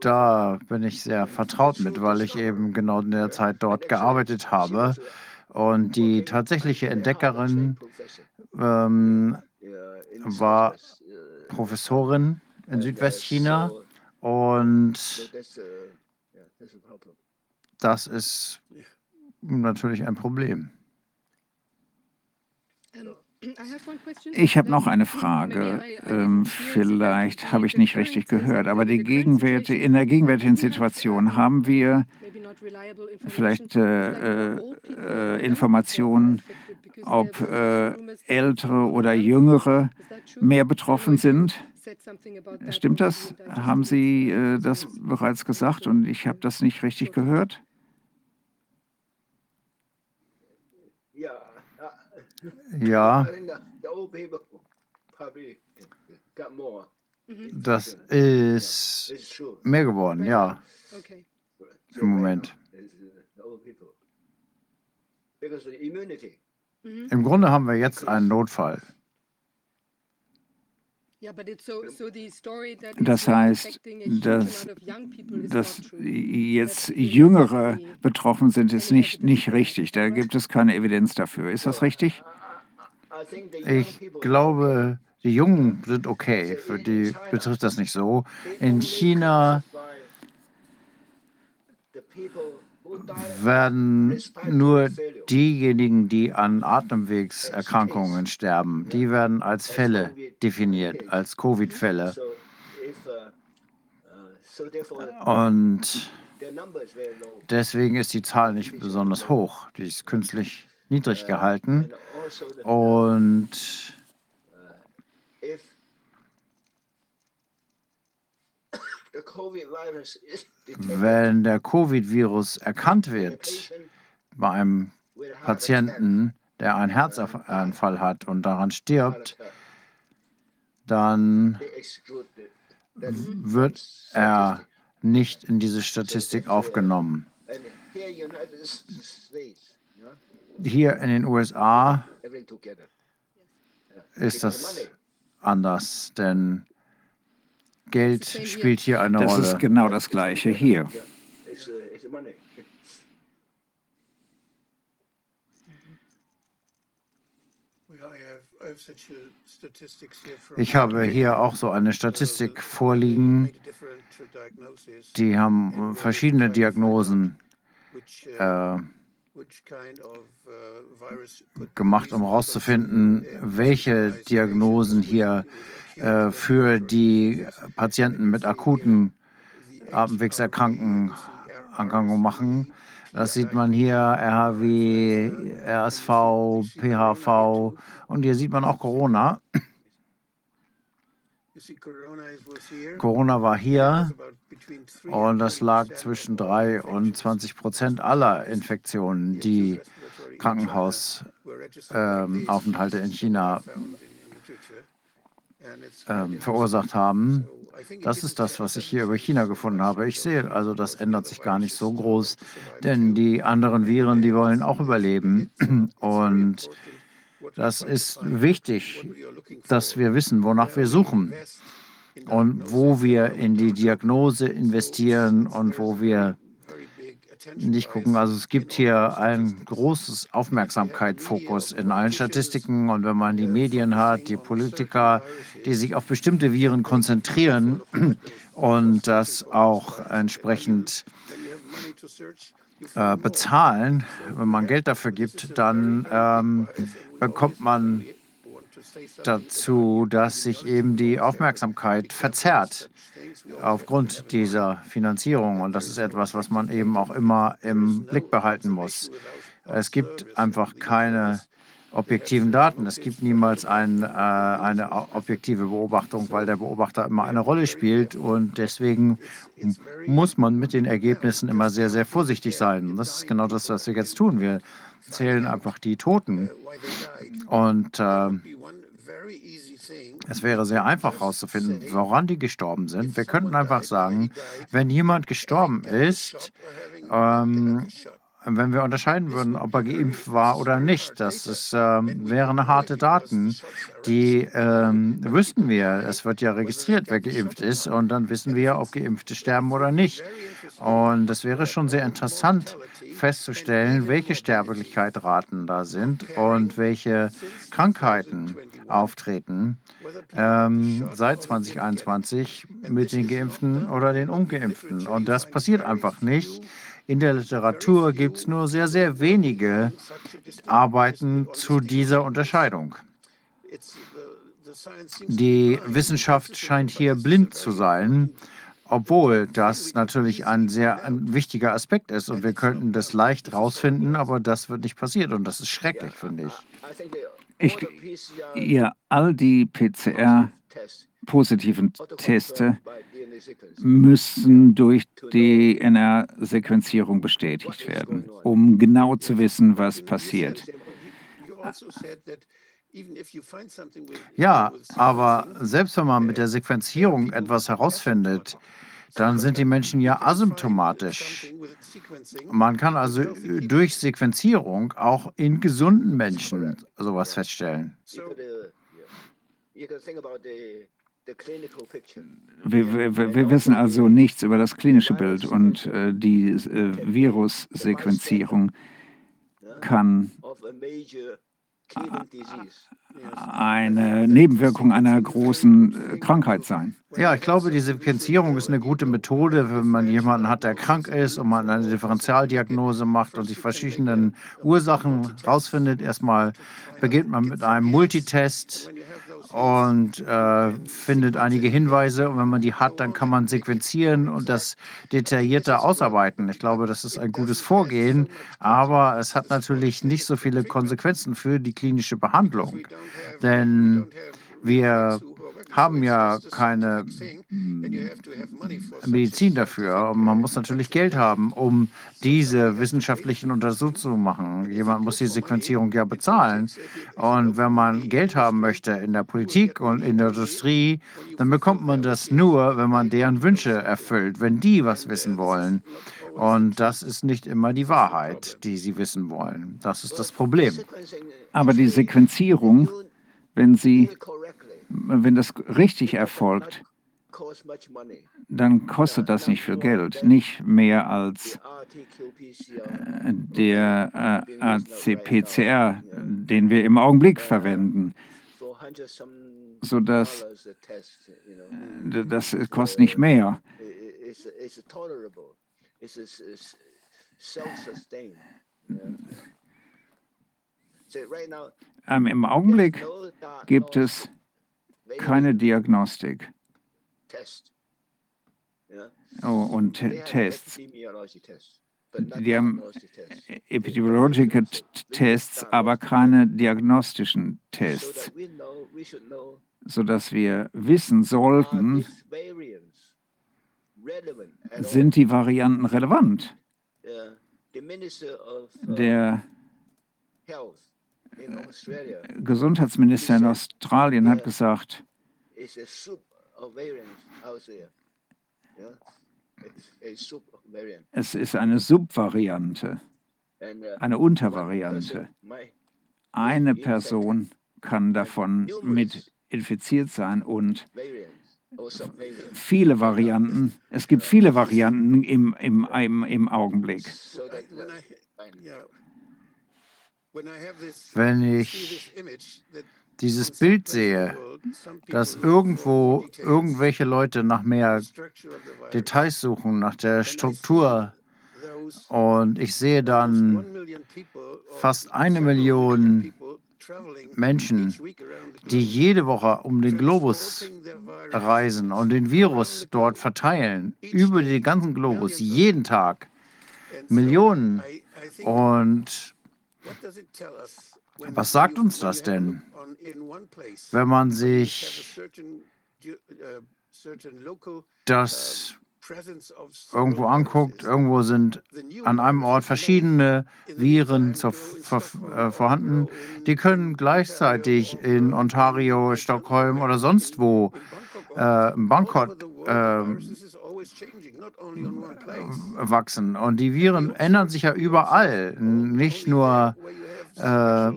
da bin ich sehr vertraut mit, weil ich eben genau in der Zeit dort gearbeitet habe. Und die tatsächliche Entdeckerin ähm, war Professorin in Südwestchina und das ist natürlich ein Problem. Ich habe noch eine Frage. Ähm, vielleicht habe ich nicht richtig gehört, aber die Gegenwärte, in der gegenwärtigen Situation haben wir vielleicht äh, äh, Informationen, ob äh, ältere oder jüngere mehr betroffen sind. Stimmt das? Haben Sie äh, das bereits gesagt und ich habe das nicht richtig gehört? Ja, das ist mehr geworden, ja, im Moment. Im Grunde haben wir jetzt einen Notfall. Das heißt, dass, dass jetzt Jüngere betroffen sind, ist nicht, nicht richtig. Da gibt es keine Evidenz dafür. Ist das richtig? Ich glaube, die Jungen sind okay. Für die betrifft das nicht so. In China werden nur diejenigen, die an Atemwegserkrankungen sterben, die werden als Fälle definiert, als Covid-Fälle. Und deswegen ist die Zahl nicht besonders hoch. Die ist künstlich niedrig gehalten. Und wenn der Covid-Virus erkannt wird bei einem Patienten, der einen Herzanfall hat und daran stirbt, dann wird er nicht in diese Statistik aufgenommen. Hier in den USA ist das anders, denn Geld spielt hier eine Das Rolle. ist genau das Gleiche hier. Ich habe hier auch so eine Statistik vorliegen. Die haben verschiedene Diagnosen äh, gemacht, um herauszufinden, welche Diagnosen hier äh, für die Patienten mit akuten Atemwegserkrankungen Erkrankungen machen. Das sieht man hier, RHW, RSV, PHV und hier sieht man auch Corona. Corona war hier und das lag zwischen 3 und 20 Prozent aller Infektionen, die Krankenhausaufenthalte in China ähm, verursacht haben. Das ist das, was ich hier über China gefunden habe. Ich sehe also, das ändert sich gar nicht so groß, denn die anderen Viren, die wollen auch überleben. Und das ist wichtig, dass wir wissen, wonach wir suchen und wo wir in die Diagnose investieren und wo wir nicht gucken. Also es gibt hier ein großes Aufmerksamkeitsfokus in allen Statistiken. Und wenn man die Medien hat, die Politiker, die sich auf bestimmte Viren konzentrieren und das auch entsprechend äh, bezahlen, wenn man Geld dafür gibt, dann ähm, bekommt man dazu, dass sich eben die Aufmerksamkeit verzerrt aufgrund dieser Finanzierung. Und das ist etwas, was man eben auch immer im Blick behalten muss. Es gibt einfach keine objektiven Daten. Es gibt niemals ein, äh, eine objektive Beobachtung, weil der Beobachter immer eine Rolle spielt. Und deswegen muss man mit den Ergebnissen immer sehr, sehr vorsichtig sein. Und das ist genau das, was wir jetzt tun. Wir zählen einfach die Toten. Und äh, es wäre sehr einfach herauszufinden, woran die gestorben sind. Wir könnten einfach sagen, wenn jemand gestorben ist, ähm, wenn wir unterscheiden würden, ob er geimpft war oder nicht, das ist, ähm, wären harte Daten, die ähm, wüssten wir. Es wird ja registriert, wer geimpft ist, und dann wissen wir, ob Geimpfte sterben oder nicht. Und es wäre schon sehr interessant festzustellen, welche Sterblichkeitsraten da sind und welche Krankheiten auftreten ähm, seit 2021 mit den Geimpften oder den Ungeimpften. Und das passiert einfach nicht. In der Literatur gibt es nur sehr, sehr wenige Arbeiten zu dieser Unterscheidung. Die Wissenschaft scheint hier blind zu sein, obwohl das natürlich ein sehr ein wichtiger Aspekt ist und wir könnten das leicht rausfinden, aber das wird nicht passiert und das ist schrecklich, finde ich. Ich, ja, all die PCR-positiven Teste müssen durch DNA-Sequenzierung bestätigt werden, um genau zu wissen, was passiert. Ja, aber selbst wenn man mit der Sequenzierung etwas herausfindet, dann sind die Menschen ja asymptomatisch. Man kann also durch Sequenzierung auch in gesunden Menschen sowas feststellen. Wir, wir, wir, wissen also nichts über das klinische Bild und äh, die äh, Virussequenzierung kann eine Nebenwirkung einer großen äh, Krankheit sein. Ja, ich glaube, die Sequenzierung ist eine gute Methode, wenn man jemanden hat, der krank ist und man eine Differentialdiagnose macht und die verschiedenen Ursachen rausfindet. Erstmal beginnt man mit einem Multitest und äh, findet einige Hinweise. Und wenn man die hat, dann kann man sequenzieren und das detaillierter ausarbeiten. Ich glaube, das ist ein gutes Vorgehen, aber es hat natürlich nicht so viele Konsequenzen für die klinische Behandlung. Denn wir haben ja keine Medizin dafür. Man muss natürlich Geld haben, um diese wissenschaftlichen Untersuchungen zu machen. Jemand muss die Sequenzierung ja bezahlen. Und wenn man Geld haben möchte in der Politik und in der Industrie, dann bekommt man das nur, wenn man deren Wünsche erfüllt, wenn die was wissen wollen. Und das ist nicht immer die Wahrheit, die sie wissen wollen. Das ist das Problem. Aber die Sequenzierung Wenn Sie, wenn das richtig erfolgt, dann kostet das nicht viel Geld, nicht mehr als äh, der äh, ACPCR, den wir im Augenblick verwenden, sodass äh, das kostet nicht mehr. Ähm, Im Augenblick gibt es keine Diagnostik. Oh, und Te- Tests. Die haben epidemiologische T- Tests, aber keine diagnostischen Tests, sodass wir wissen sollten, sind die Varianten relevant. Der Gesundheitsminister in Australien hat gesagt, es ist eine Subvariante, eine Untervariante. Eine Person kann davon mit infiziert sein und viele Varianten, es gibt viele Varianten im, im, im, im Augenblick. Wenn ich dieses Bild sehe, dass irgendwo irgendwelche Leute nach mehr Details suchen, nach der Struktur, und ich sehe dann fast eine Million Menschen, die jede Woche um den Globus reisen und den Virus dort verteilen, über den ganzen Globus, jeden Tag, Millionen. Und was sagt uns das denn, wenn man sich das irgendwo anguckt, irgendwo sind an einem Ort verschiedene Viren zur, vor, äh, vorhanden, die können gleichzeitig in Ontario, Stockholm oder sonst wo, äh, in Bangkok, äh, wachsen. Und die Viren ändern sich ja überall, nicht nur äh,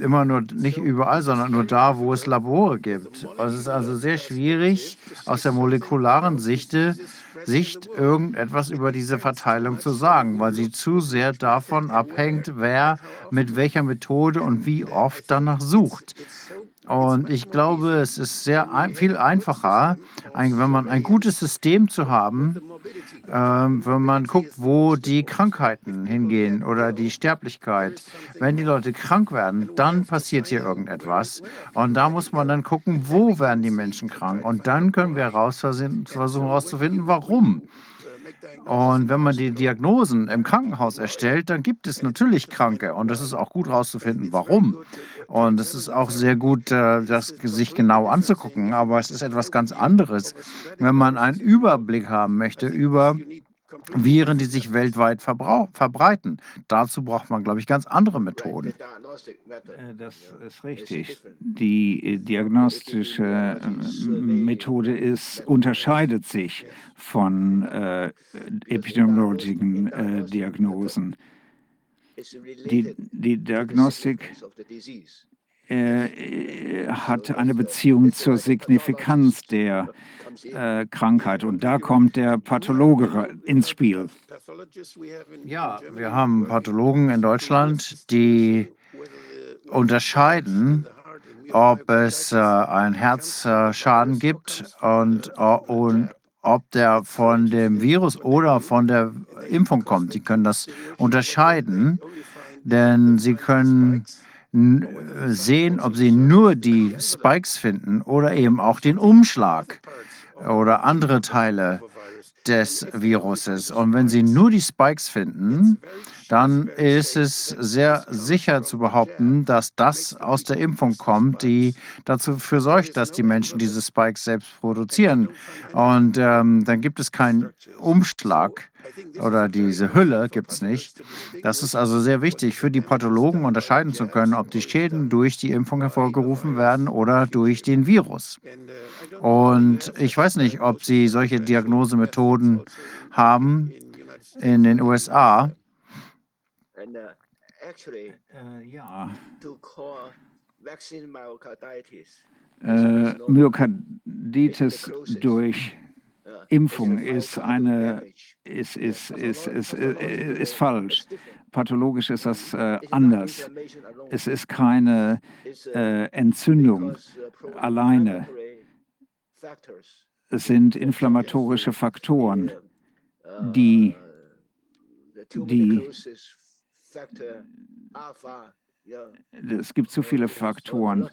immer nur nicht überall, sondern nur da, wo es Labore gibt. Es ist also sehr schwierig, aus der molekularen Sichte, Sicht irgendetwas über diese Verteilung zu sagen, weil sie zu sehr davon abhängt, wer mit welcher Methode und wie oft danach sucht. Und ich glaube, es ist sehr ein, viel einfacher, ein, wenn man ein gutes System zu haben, ähm, wenn man guckt, wo die Krankheiten hingehen oder die Sterblichkeit. Wenn die Leute krank werden, dann passiert hier irgendetwas. Und da muss man dann gucken, wo werden die Menschen krank. Und dann können wir versuchen herauszufinden, warum. Und wenn man die Diagnosen im Krankenhaus erstellt, dann gibt es natürlich Kranke. Und es ist auch gut herauszufinden, warum. Und es ist auch sehr gut, äh, das sich genau anzugucken. Aber es ist etwas ganz anderes, wenn man einen Überblick haben möchte über Viren, die sich weltweit verbreiten. Dazu braucht man, glaube ich, ganz andere Methoden. Äh, Das ist richtig. Die äh, diagnostische Methode ist, unterscheidet sich von äh, epidemiologischen äh, Diagnosen. Die, die Diagnostik äh, hat eine Beziehung zur Signifikanz der äh, Krankheit. und da kommt der Pathologe ins Spiel. Ja, wir haben Pathologen in Deutschland, die unterscheiden, ob es äh, einen Herzschaden gibt und, äh, und ob der von dem Virus oder von der Impfung kommt. Die können das unterscheiden, denn sie können sehen, ob sie nur die Spikes finden oder eben auch den Umschlag oder andere Teile des Viruses. Und wenn Sie nur die Spikes finden, dann ist es sehr sicher zu behaupten, dass das aus der Impfung kommt, die dazu für sorgt, dass die Menschen diese Spikes selbst produzieren. Und ähm, dann gibt es keinen Umschlag oder diese Hülle gibt es nicht. Das ist also sehr wichtig für die Pathologen unterscheiden zu können, ob die Schäden durch die Impfung hervorgerufen werden oder durch den Virus. Und ich weiß nicht, ob Sie solche Diagnosemethoden haben in den USA. Äh, ja, Äh, Myokarditis durch Impfung ist eine ist, ist, ist, ist, ist, ist falsch. Pathologisch ist das äh, anders. Es ist keine äh, Entzündung alleine. Es sind inflammatorische Faktoren, die, die es gibt zu viele Faktoren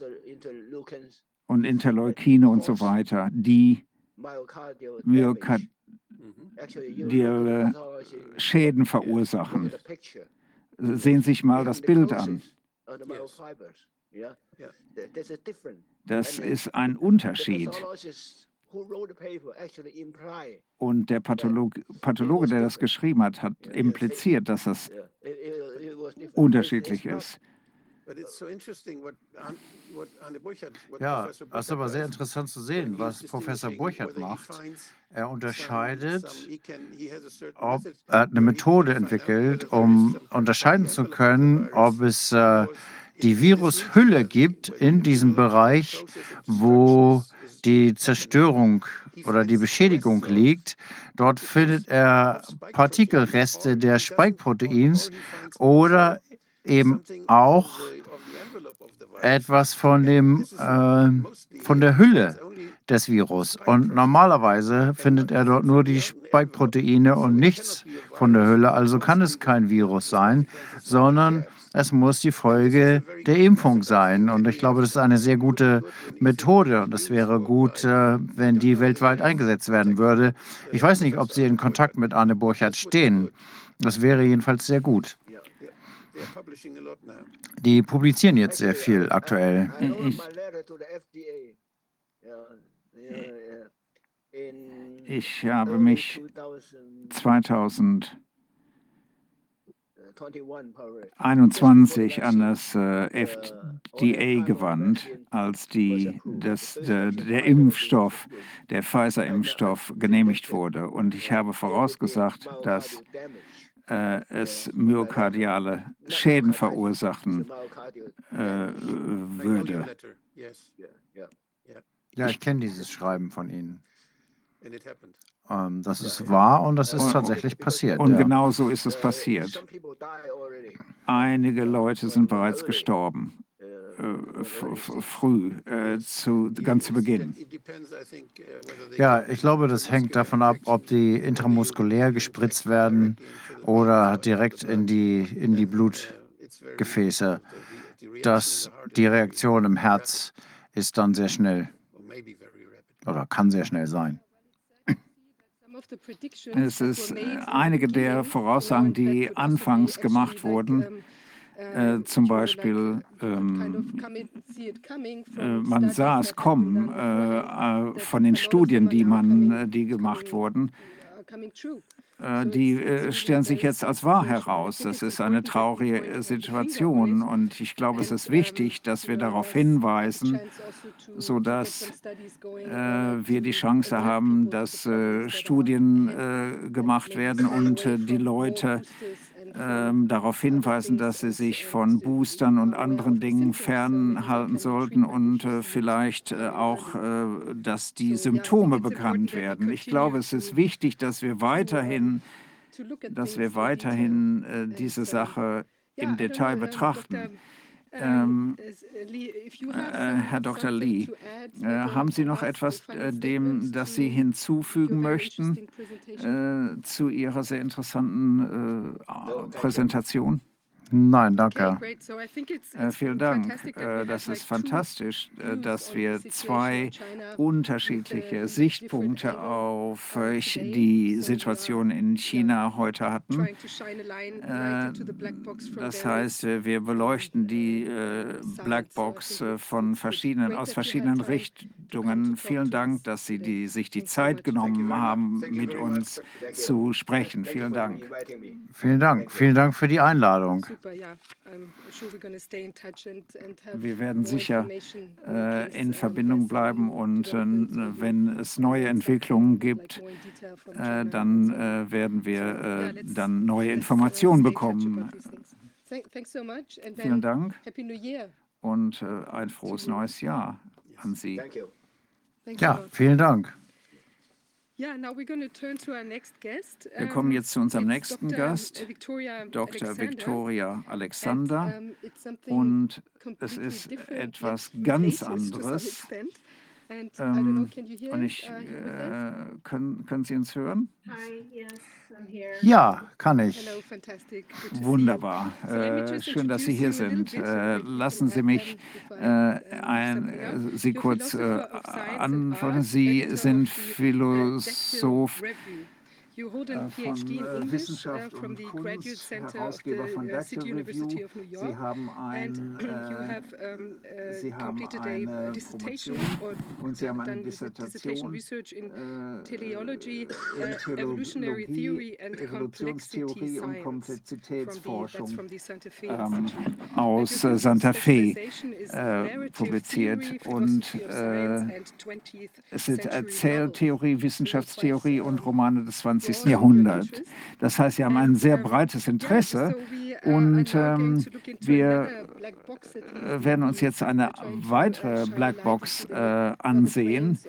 und Interleukine und so weiter, die myokardiale Schäden verursachen. Sehen Sie sich mal das Bild an. Das ist ein Unterschied. Und der Patholog Pathologe, der das geschrieben hat, hat impliziert, dass das unterschiedlich ist. Ja, es ist aber sehr interessant zu sehen, was Professor Burchard macht. Er unterscheidet, ob er hat eine Methode entwickelt, um unterscheiden zu können, ob es äh, die Virushülle gibt in diesem Bereich, wo die Zerstörung oder die Beschädigung liegt. Dort findet er Partikelreste der Spike-Proteins oder eben auch etwas von, dem, äh, von der Hülle des Virus. Und normalerweise findet er dort nur die Spike-Proteine und nichts von der Hülle. Also kann es kein Virus sein, sondern es muss die Folge der Impfung sein. Und ich glaube, das ist eine sehr gute Methode. Und es wäre gut, äh, wenn die weltweit eingesetzt werden würde. Ich weiß nicht, ob Sie in Kontakt mit Arne Burchardt stehen. Das wäre jedenfalls sehr gut. Die publizieren jetzt sehr viel aktuell. Ich, ich habe mich 2021 an das äh, FDA gewandt, als die, das, der, der Impfstoff, der Pfizer-Impfstoff genehmigt wurde. Und ich habe vorausgesagt, dass es myokardiale Schäden verursachen äh, würde. Ja, ich kenne dieses Schreiben von Ihnen. Ähm, das ist wahr und das ist tatsächlich passiert. Und ja. genau so ist es passiert. Einige Leute sind bereits gestorben, äh, früh, äh, zu, ganz zu Beginn. Ja, ich glaube, das hängt davon ab, ob die intramuskulär gespritzt werden oder direkt in die, in die Blutgefäße. Das, die Reaktion im Herz ist dann sehr schnell oder kann sehr schnell sein. Es ist äh, einige der Voraussagen, die anfangs gemacht wurden, äh, zum Beispiel, ähm, äh, man sah es kommen äh, äh, von den Studien, die man, äh, die gemacht wurden. Äh, die äh, stellen sich jetzt als wahr heraus. Das ist eine traurige äh, Situation. und ich glaube, es ist wichtig, dass wir darauf hinweisen, sodass äh, wir die Chance haben, dass äh, Studien äh, gemacht werden und äh, die Leute ähm, darauf hinweisen, dass sie sich von Boostern und anderen Dingen fernhalten sollten und äh, vielleicht äh, auch, äh, dass die Symptome bekannt werden. Ich glaube, es ist wichtig, dass wir weiterhin, dass wir weiterhin äh, diese Sache im Detail betrachten. Ähm, äh, Herr Dr. Lee, äh, haben Sie noch etwas, äh, dem, das Sie hinzufügen möchten äh, zu Ihrer sehr interessanten äh, Präsentation? Nein, danke. Äh, vielen Dank. Äh, das ist fantastisch, äh, dass wir zwei unterschiedliche Sichtpunkte auf die Situation in China heute hatten. Äh, Das heißt, äh, wir beleuchten die äh, Blackbox äh, von verschiedenen, aus verschiedenen Richtungen. Vielen Dank, dass Sie die, sich die Zeit genommen haben, mit uns zu sprechen. Vielen Dank. Vielen Dank. Vielen Dank für die Einladung. Wir werden sicher äh, in Verbindung bleiben und äh, wenn es neue Entwicklungen gibt, äh, dann äh, werden wir äh, dann neue Informationen bekommen. Vielen Dank Happy New Year. und äh, ein frohes neues Jahr an Sie. Ja, vielen Dank. Wir kommen jetzt zu unserem nächsten. Gast, Dr. Alexander. Victoria And, Alexander. Und es ist etwas ganz anderes. Extent. And I don't know, Ähm, can you hear und us, ich, us? äh, können, können Sie uns hören? Hi, yes, I'm here. Ja, kann ich. Hello. Wunderbar. So let me Äh, schön, dass Sie hier introduce you a sind. Äh, lassen Sie mich äh, ein, äh, Sie kurz äh, art, Sie sind uh, Philosoph Äh, a von PhD in äh, uh, Wissenschaft from und the Graduate Kunst, Herausgeber von uh, Dactyl University Review. of New Sie York. haben ein, äh, uh, Sie haben eine uh, dissertation Promotion und Sie haben eine dissertation in äh, teleology, uh, evolutionary Theologie, theory and complexity Evolutionstheorie und Komplexitätsforschung ähm, aus Santa Fe is äh, publiziert und philosophy of science and 20th es century Erzähltheorie. Wissenschaftstheorie und Romane des 20. broad in your Jahrhunderts. interest. Das heißt, Sie haben ein sehr breites Interesse und ähm, wir äh, werden uns jetzt eine weitere Blackbox äh, ansehen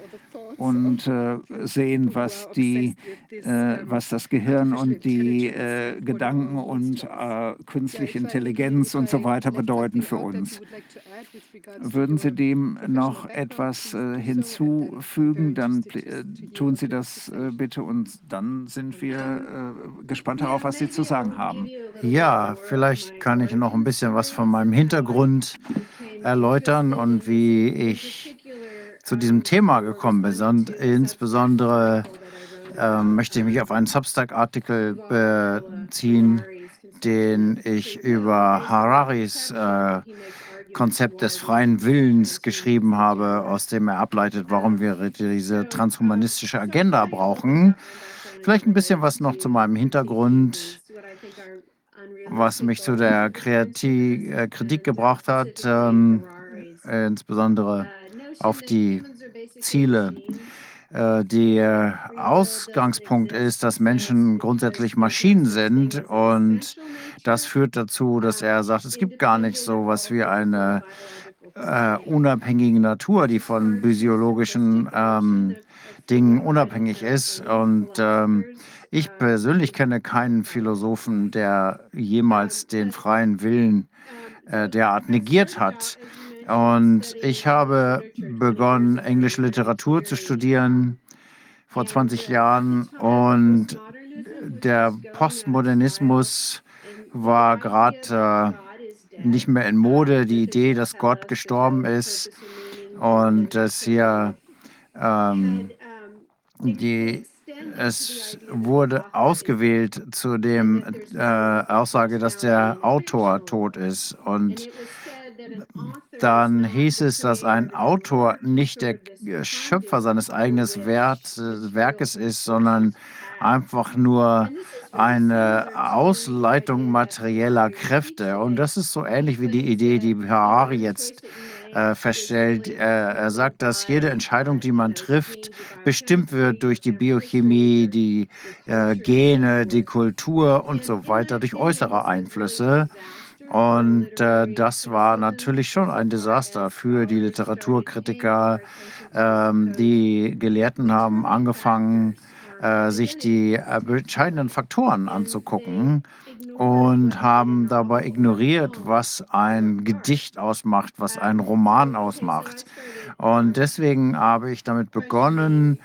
und äh, sehen, was die, äh, was das Gehirn und die äh, Gedanken und äh, künstliche Intelligenz und so weiter bedeuten für uns. Würden Sie dem noch etwas äh, hinzufügen, dann äh, tun Sie das bitte und dann sind wir gespannt darauf, was Sie zu sagen haben. Ja, vielleicht kann ich noch ein bisschen was von meinem Hintergrund erläutern und wie ich zu diesem Thema gekommen bin. Und insbesondere about, möchte ich mich auf einen Substack-Artikel beziehen, den ich über Hararis äh, Konzept des freien Willens geschrieben habe, aus dem er ableitet, warum wir diese um, transhumanistische Agenda brauchen. Vielleicht ein bisschen was noch zu meinem Hintergrund, was mich zu der Kreati äh, Kritik gebracht hat, ähm, äh, insbesondere auf die Ziele. Äh, Der Ausgangspunkt ist, dass Menschen grundsätzlich Maschinen sind und das führt dazu, dass er sagt, es gibt gar nicht so was wie eine äh, unabhängige Natur, die von physiologischen ähm, Dingen unabhängig ist. Und ähm, ich persönlich kenne keinen Philosophen, der jemals den freien Willen äh, derart negiert hat. Und ich habe begonnen, englische Literatur zu studieren vor 20 Jahren und der Postmodernismus war gerade äh, nicht mehr in Mode. Die Idee, dass Gott gestorben ist und dass hier ähm, die, es wurde ausgewählt zu dem äh, Aussage, dass der Autor tot ist. Und dann hieß es, dass ein Autor nicht der Schöpfer seines eigenen Werkes ist, sondern einfach nur eine Ausleitung materieller Kräfte. Und das ist so ähnlich wie die Idee, die Harari jetzt äh, feststellt. Äh, er sagt, dass jede Entscheidung, die man trifft, bestimmt wird durch die Biochemie, die äh, Gene, die Kultur und so weiter, durch äußere Einflüsse. Und äh, das war natürlich schon ein Desaster für die Literaturkritiker. Ähm, die Gelehrten haben angefangen, äh, sich die äh, entscheidenden Faktoren anzugucken und haben dabei ignoriert, was ein Gedicht ausmacht, was ein Roman ausmacht. Und deswegen habe ich damit begonnen,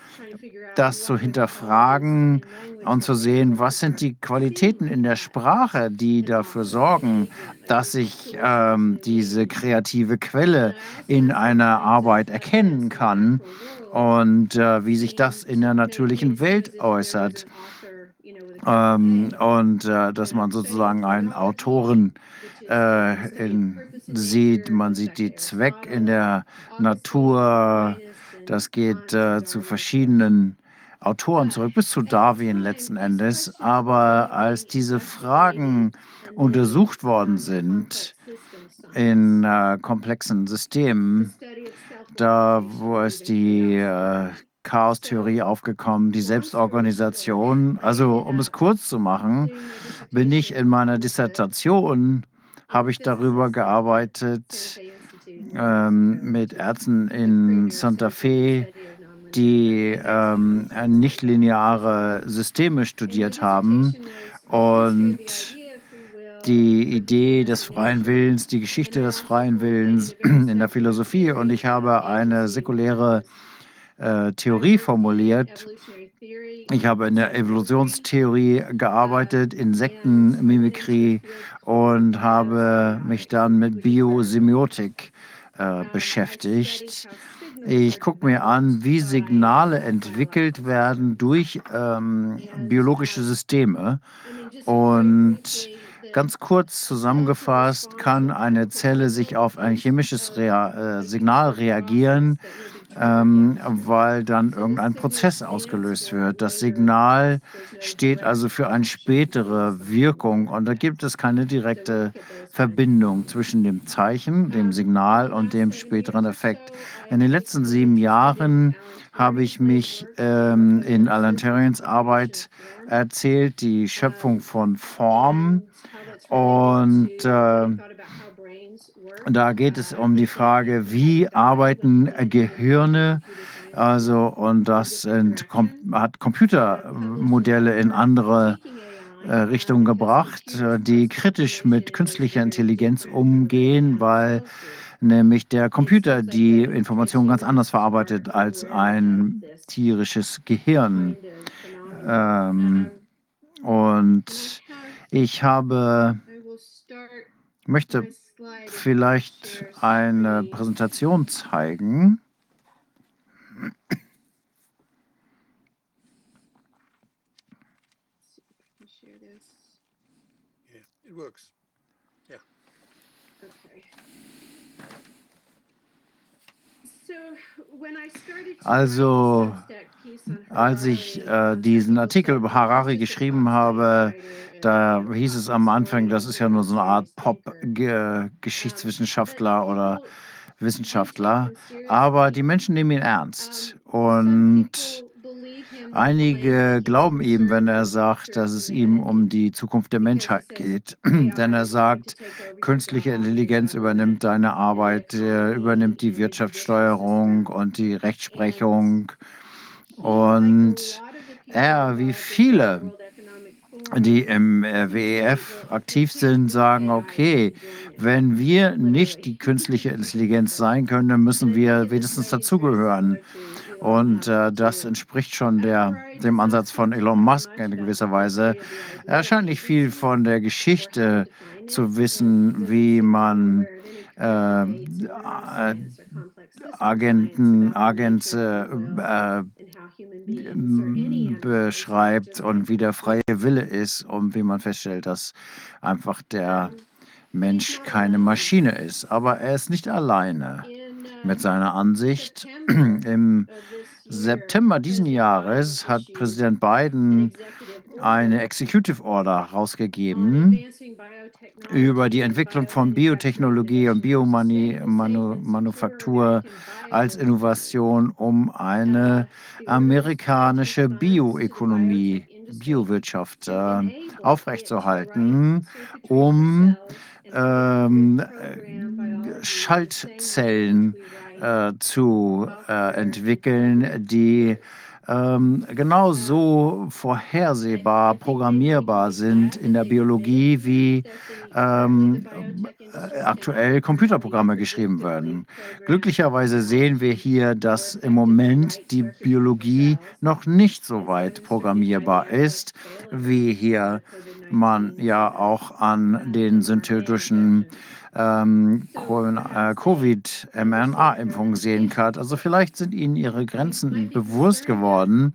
das zu hinterfragen und zu sehen, was sind die Qualitäten in der Sprache, die dafür sorgen, dass ich ähm, diese kreative Quelle in einer Arbeit erkennen kann und äh, wie sich das in der natürlichen Welt äußert. Ähm, und äh, dass man sozusagen einen Autoren äh, in, sieht, man sieht die Zweck in der Natur, das geht äh, zu verschiedenen Autoren zurück, bis zu Darwin letzten Endes. Aber als diese Fragen untersucht worden sind in äh, komplexen Systemen, da wo es die äh, Chaos-Theorie aufgekommen, die Selbstorganisation. Also um es kurz zu machen, bin ich in meiner Dissertation, habe ich darüber gearbeitet, ähm, mit Ärzten in Santa Fe, die ähm, nichtlineare Systeme studiert haben und die Idee des freien Willens, die Geschichte des freien Willens in der Philosophie. Und ich habe eine säkuläre äh, Theorie formuliert. Ich habe in der Evolutionstheorie gearbeitet, Insektenmimikrie und habe mich dann mit Biosemiotik äh, beschäftigt. Ich gucke mir an, wie Signale entwickelt werden durch ähm, biologische Systeme. Und ganz kurz zusammengefasst kann eine Zelle sich auf ein chemisches Rea äh, Signal reagieren, ähm, weil dann irgendein Prozess ausgelöst wird. Das Signal steht also für eine spätere Wirkung und da gibt es keine direkte Verbindung zwischen dem Zeichen, dem Signal und dem späteren Effekt. In den letzten sieben Jahren habe ich mich ähm, in Alan Terrians Arbeit erzählt, die Schöpfung von Form. Und äh, da geht es um die Frage, wie arbeiten Gehirne? Also, und das sind, hat Computermodelle in andere äh, Richtungen gebracht, äh, die kritisch mit künstlicher Intelligenz umgehen, weil nämlich der Computer die Information ganz anders verarbeitet als ein tierisches Gehirn. Ähm, und ich habe, möchte vielleicht eine Präsentation zeigen. Also, als ich äh, diesen Artikel über Harari geschrieben habe, da hieß es am Anfang, das ist ja nur so eine Art Pop-Geschichtswissenschaftler oder Wissenschaftler. Aber die Menschen nehmen ihn ernst. Und einige glauben ihm, wenn er sagt, dass es ihm um die Zukunft der Menschheit geht. Denn er sagt, künstliche Intelligenz übernimmt deine Arbeit, übernimmt die Wirtschaftssteuerung und die Rechtsprechung. Und er, wie viele, die im äh, WEF aktiv sind, sagen, okay, wenn wir nicht die künstliche Intelligenz sein können, dann müssen wir wenigstens dazugehören. Und äh, das entspricht schon der, dem Ansatz von Elon Musk in gewisser Weise. Er scheint nicht viel von der Geschichte zu wissen, wie man äh, Agenten, Agents äh, äh, beschreibt und wie der freie Wille ist und wie man feststellt, dass einfach der Mensch keine Maschine ist. Aber er ist nicht alleine mit seiner Ansicht. Im September diesen Jahres hat Präsident Biden eine Executive Order rausgegeben über die Entwicklung von Biotechnologie und Biomanufaktur als Innovation, um eine amerikanische Bioökonomie, Biowirtschaft äh, aufrechtzuerhalten, um ähm, Schaltzellen äh, zu äh, entwickeln, die ähm, genauso vorhersehbar, programmierbar sind in der Biologie, wie ähm, äh, aktuell Computerprogramme geschrieben werden. Glücklicherweise sehen wir hier, dass im Moment die Biologie noch nicht so weit programmierbar ist, wie hier man ja auch an den synthetischen ähm, äh, Covid-mRNA-Impfung sehen kann. Also vielleicht sind Ihnen Ihre Grenzen bewusst geworden,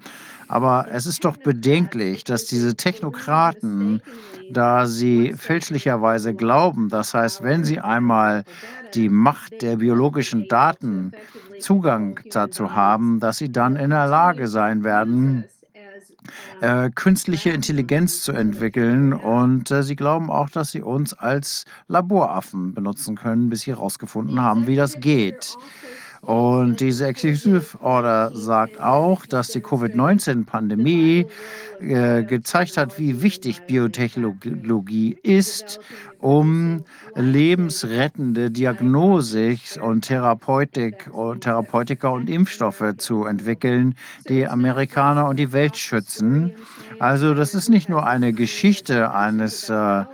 aber es ist doch bedenklich, dass diese Technokraten, da sie fälschlicherweise glauben, das heißt, wenn sie einmal die Macht der biologischen Daten Zugang dazu haben, dass sie dann in der Lage sein werden, äh, künstliche Intelligenz zu entwickeln. Und äh, sie glauben auch, dass sie uns als Laboraffen benutzen können, bis sie herausgefunden haben, wie das geht. Und diese Executive Order sagt auch, dass die Covid-19-Pandemie äh, gezeigt hat, wie wichtig Biotechnologie ist, um lebensrettende Diagnostik und Therapeutik Therapeutika und Impfstoffe zu entwickeln, die Amerikaner und die Welt schützen. Also das ist nicht nur eine Geschichte eines äh,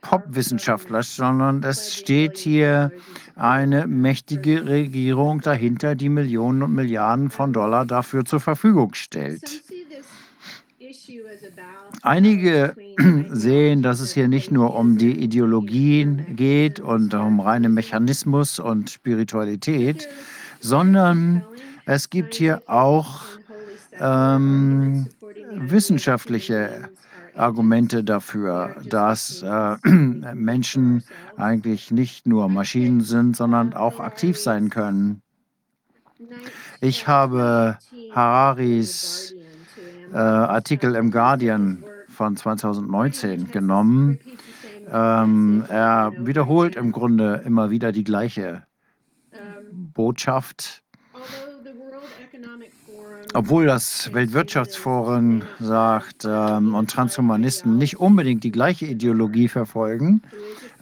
Popwissenschaftlers, sondern es steht hier eine mächtige Regierung dahinter, die Millionen und Milliarden von Dollar dafür zur Verfügung stellt. Einige sehen, dass es hier nicht nur um die Ideologien geht und um reine Mechanismus und Spiritualität, sondern es gibt hier auch ähm, wissenschaftliche Argumente dafür, dass äh, Menschen eigentlich nicht nur Maschinen sind, sondern auch aktiv sein können. Ich habe Hararis äh, Artikel im Guardian von 2019 genommen. Ähm, er wiederholt im Grunde immer wieder die gleiche Botschaft. Obwohl das Weltwirtschaftsforum sagt ähm, und Transhumanisten nicht unbedingt die gleiche Ideologie verfolgen,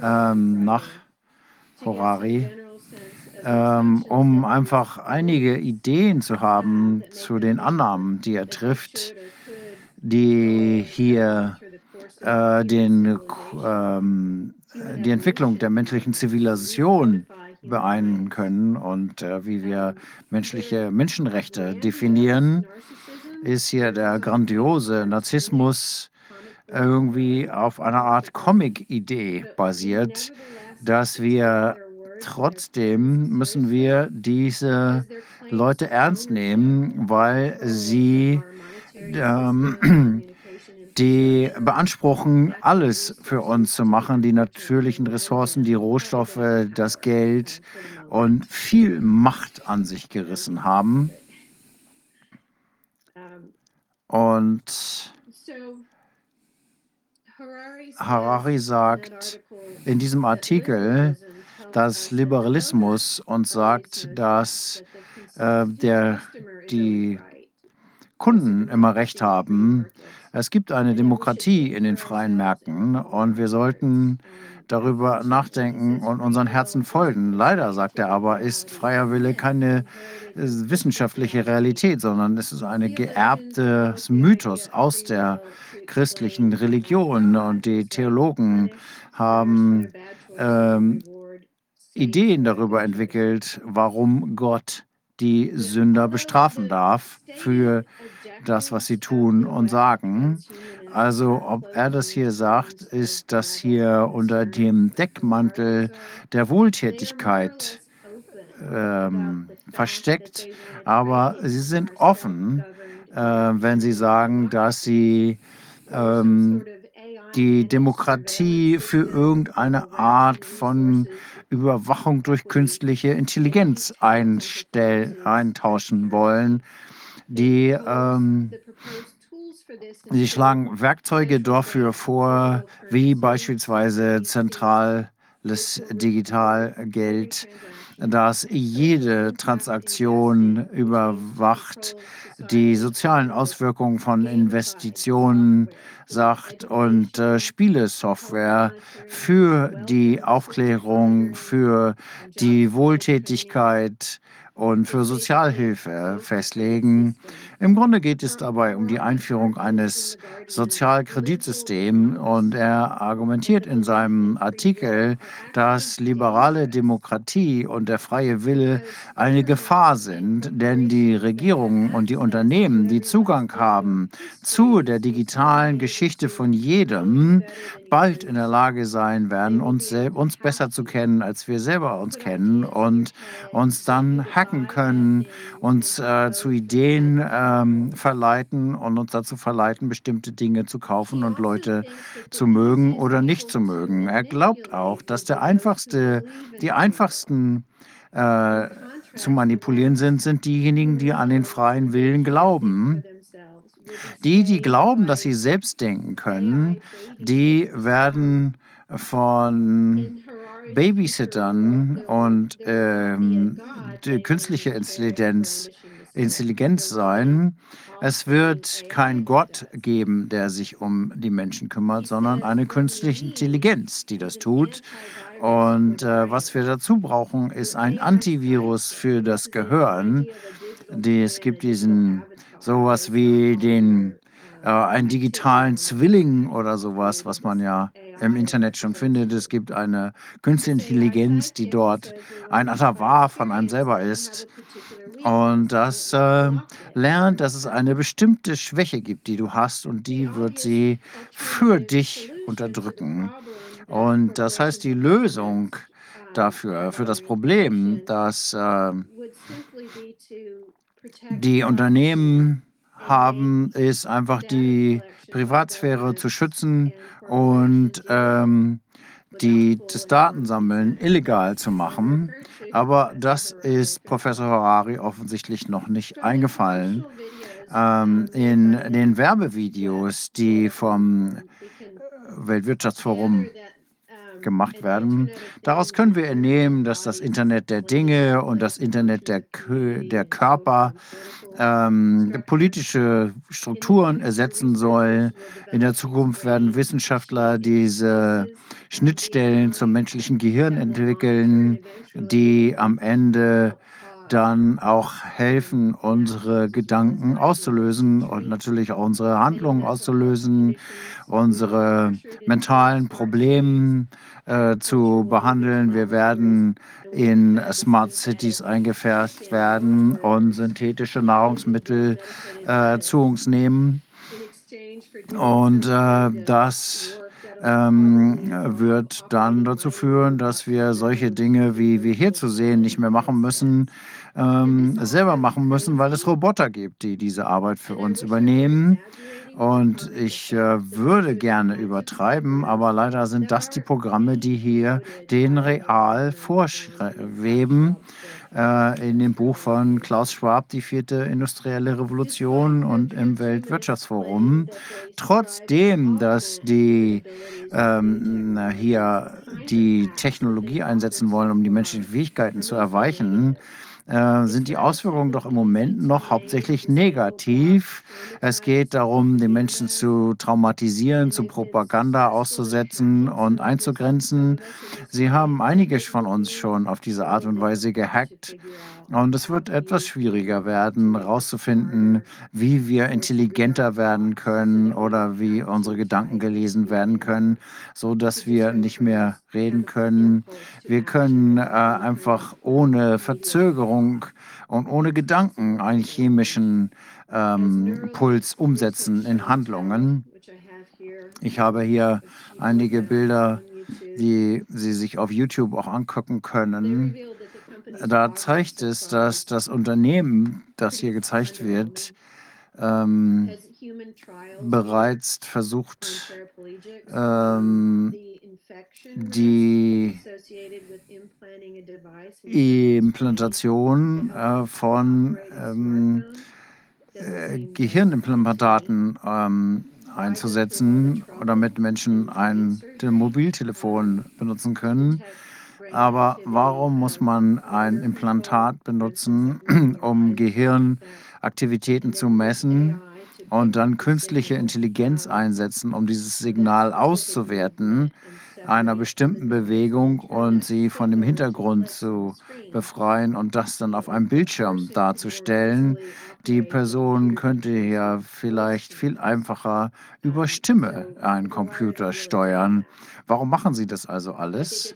ähm, nach Horari, ähm, um einfach einige Ideen zu haben zu den Annahmen, die er trifft, die hier äh, den, ähm, die Entwicklung der menschlichen Zivilisation beeinflussen können. Und äh, wie wir menschliche Menschenrechte definieren, ist hier der grandiose Narzissmus irgendwie auf einer Art Comic-Idee basiert, dass wir trotzdem müssen wir diese Leute ernst nehmen, weil sie ähm, die beanspruchen, alles für uns zu machen, die natürlichen Ressourcen, die Rohstoffe, das Geld und viel Macht an sich gerissen haben. Und Harari sagt in diesem Artikel, dass Liberalismus uns sagt, dass äh, der, die Kunden immer recht haben. Es gibt eine Demokratie in den freien Märkten und wir sollten darüber nachdenken und unseren Herzen folgen. Leider, sagt er aber, ist freier Wille keine äh, wissenschaftliche Realität, sondern es ist ein geerbtes Mythos aus der christlichen Religion. Und die Theologen haben ähm, Ideen darüber entwickelt, warum Gott die Sünder bestrafen darf für das, was sie tun und sagen. Also ob er das hier sagt, ist das hier unter dem Deckmantel der Wohltätigkeit ähm, versteckt. Aber sie sind offen, äh, wenn sie sagen, dass sie ähm, die Demokratie für irgendeine Art von Überwachung durch künstliche Intelligenz einstell, eintauschen wollen. Die, ähm, die schlagen Werkzeuge dafür vor, wie beispielsweise zentrales Digitalgeld, das jede Transaktion überwacht, die sozialen Auswirkungen von Investitionen sagt und äh, Spielesoftware für die Aufklärung, für die Wohltätigkeit und für Sozialhilfe festlegen. Im Grunde geht es dabei um die Einführung eines Sozialkreditsystems und er argumentiert in seinem Artikel, dass liberale Demokratie und der freie Wille eine Gefahr sind, denn die Regierungen und die Unternehmen, die Zugang haben zu der digitalen Geschichte von jedem, bald in der Lage sein werden, uns, uns besser zu kennen, als wir selber uns kennen und uns dann hacken können, uns äh, zu Ideen ähm, verleiten und uns dazu verleiten, bestimmte Dinge zu kaufen und Leute zu mögen oder nicht zu mögen. Er glaubt auch, dass der einfachste, die einfachsten äh, zu manipulieren sind, sind diejenigen, die an den freien Willen glauben. Die, die glauben, dass sie selbst denken können, die werden von Babysittern und ähm, die künstliche Intelligenz, Intelligenz sein. Es wird kein Gott geben, der sich um die Menschen kümmert, sondern eine künstliche Intelligenz, die das tut. Und äh, was wir dazu brauchen, ist ein Antivirus für das Gehirn. Die, es gibt diesen sowas wie den äh, einen digitalen Zwilling oder sowas, was man ja im Internet schon findet. Es gibt eine künstliche Intelligenz, die dort ein Atavar von einem selber ist. Und das äh, lernt, dass es eine bestimmte Schwäche gibt, die du hast, und die wird sie für dich unterdrücken. Und das heißt, die Lösung dafür, für das Problem, dass äh, die Unternehmen haben, ist einfach die Privatsphäre zu schützen und ähm, die, das Datensammeln illegal zu machen. Aber das ist Professor Harari offensichtlich noch nicht eingefallen. Ähm, in den Werbevideos, die vom Weltwirtschaftsforum gemacht werden. Daraus können wir entnehmen, dass das Internet der Dinge und das Internet der, Kö der Körper ähm, politische Strukturen ersetzen soll. In der Zukunft werden Wissenschaftler diese Schnittstellen zum menschlichen Gehirn entwickeln, die am Ende dann auch helfen, unsere Gedanken auszulösen und natürlich auch unsere Handlungen auszulösen, unsere mentalen Probleme äh, zu behandeln. Wir werden in Smart Cities eingefärbt werden und synthetische Nahrungsmittel äh, zu uns nehmen. Und äh, das ähm, wird dann dazu führen, dass wir solche Dinge, wie wir hier zu sehen, nicht mehr machen müssen, ähm, selber machen müssen, weil es Roboter gibt, die diese Arbeit für uns übernehmen. Und ich äh, würde gerne übertreiben, aber leider sind das die Programme, die hier den Real vorschweben. Äh, in dem Buch von Klaus Schwab, die vierte industrielle Revolution und im Weltwirtschaftsforum. Trotzdem, dass die ähm, hier die Technologie einsetzen wollen, um die menschlichen Fähigkeiten zu erweichen, äh, sind die Auswirkungen doch im Moment noch hauptsächlich negativ. Es geht darum, die Menschen zu traumatisieren, zu Propaganda auszusetzen und einzugrenzen. Sie haben einige von uns schon auf diese Art und Weise gehackt. Und es wird etwas schwieriger werden, herauszufinden, wie wir intelligenter werden können oder wie unsere Gedanken gelesen werden können, so dass wir nicht mehr reden können. Wir können äh, einfach ohne Verzögerung und ohne Gedanken einen chemischen ähm, Puls umsetzen in Handlungen. Ich habe hier einige Bilder, die Sie sich auf YouTube auch angucken können. Da zeigt es, dass das Unternehmen, das hier gezeigt wird, ähm, bereits versucht, ähm, die Implantation äh, von ähm, äh, Gehirnimplantaten ähm, einzusetzen, damit Menschen ein Mobiltelefon benutzen können. Aber warum muss man ein Implantat benutzen, um Gehirnaktivitäten zu messen und dann künstliche Intelligenz einsetzen, um dieses Signal auszuwerten? einer bestimmten Bewegung und sie von dem Hintergrund zu befreien und das dann auf einem Bildschirm darzustellen. Die Person könnte ja vielleicht viel einfacher über Stimme einen Computer steuern. Warum machen Sie das also alles?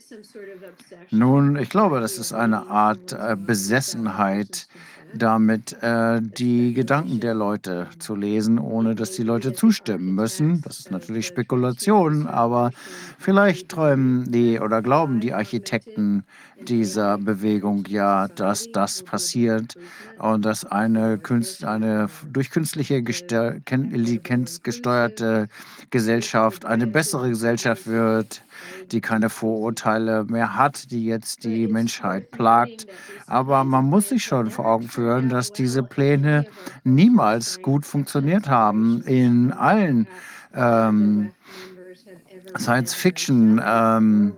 Nun, ich glaube, das ist eine Art äh, Besessenheit damit äh, die Gedanken der Leute zu lesen, ohne dass die Leute zustimmen müssen. Das ist natürlich Spekulation, aber vielleicht träumen die oder glauben die Architekten dieser Bewegung ja, dass das passiert und dass eine, Künst, eine durch künstliche Intelligenz gesteuerte Gesellschaft eine bessere Gesellschaft wird, die keine Vorurteile mehr hat, die jetzt die Menschheit plagt. Aber man muss sich schon vor Augen führen, dass diese Pläne niemals gut funktioniert haben in allen ähm, Science-Fiction. Ähm,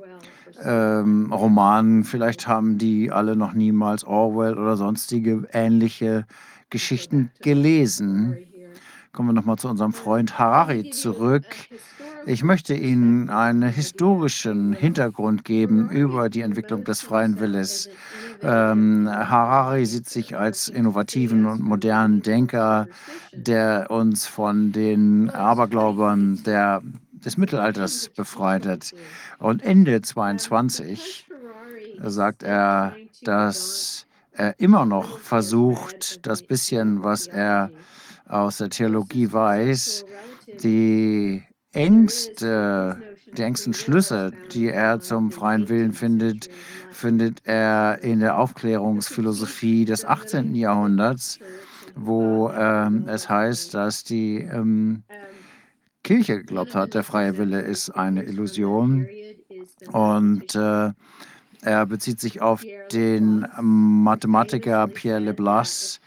ähm, Romanen. Vielleicht haben die alle noch niemals Orwell oder sonstige ähnliche Geschichten gelesen. Kommen wir nochmal zu unserem Freund Harari zurück. Ich möchte Ihnen einen historischen Hintergrund geben über die Entwicklung des freien Willens. Ähm, Harari sieht sich als innovativen und modernen Denker, der uns von den Aberglaubern der, des Mittelalters befreit hat. Und Ende 22 sagt er, dass er immer noch versucht, das bisschen, was er aus der Theologie weiß, die Ängste, die engsten Schlüsse, die er zum freien Willen findet, findet er in der Aufklärungsphilosophie des 18. Jahrhunderts, wo ähm, es heißt, dass die ähm, Kirche geglaubt hat, der freie Wille ist eine Illusion. Und äh, er bezieht sich auf den Mathematiker Pierre Leblas,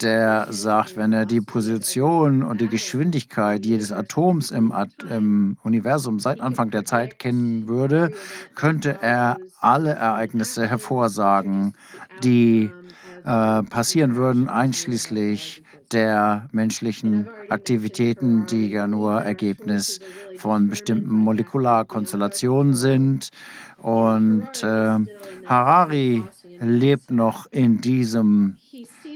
der sagt, wenn er die Position und die Geschwindigkeit jedes Atoms im, At im, Universum seit Anfang der Zeit kennen würde, könnte er alle Ereignisse hervorsagen, die äh, passieren würden, einschließlich der menschlichen Aktivitäten, die ja nur Ergebnis von bestimmten Molekularkonstellationen sind. Und äh, Harari lebt noch in diesem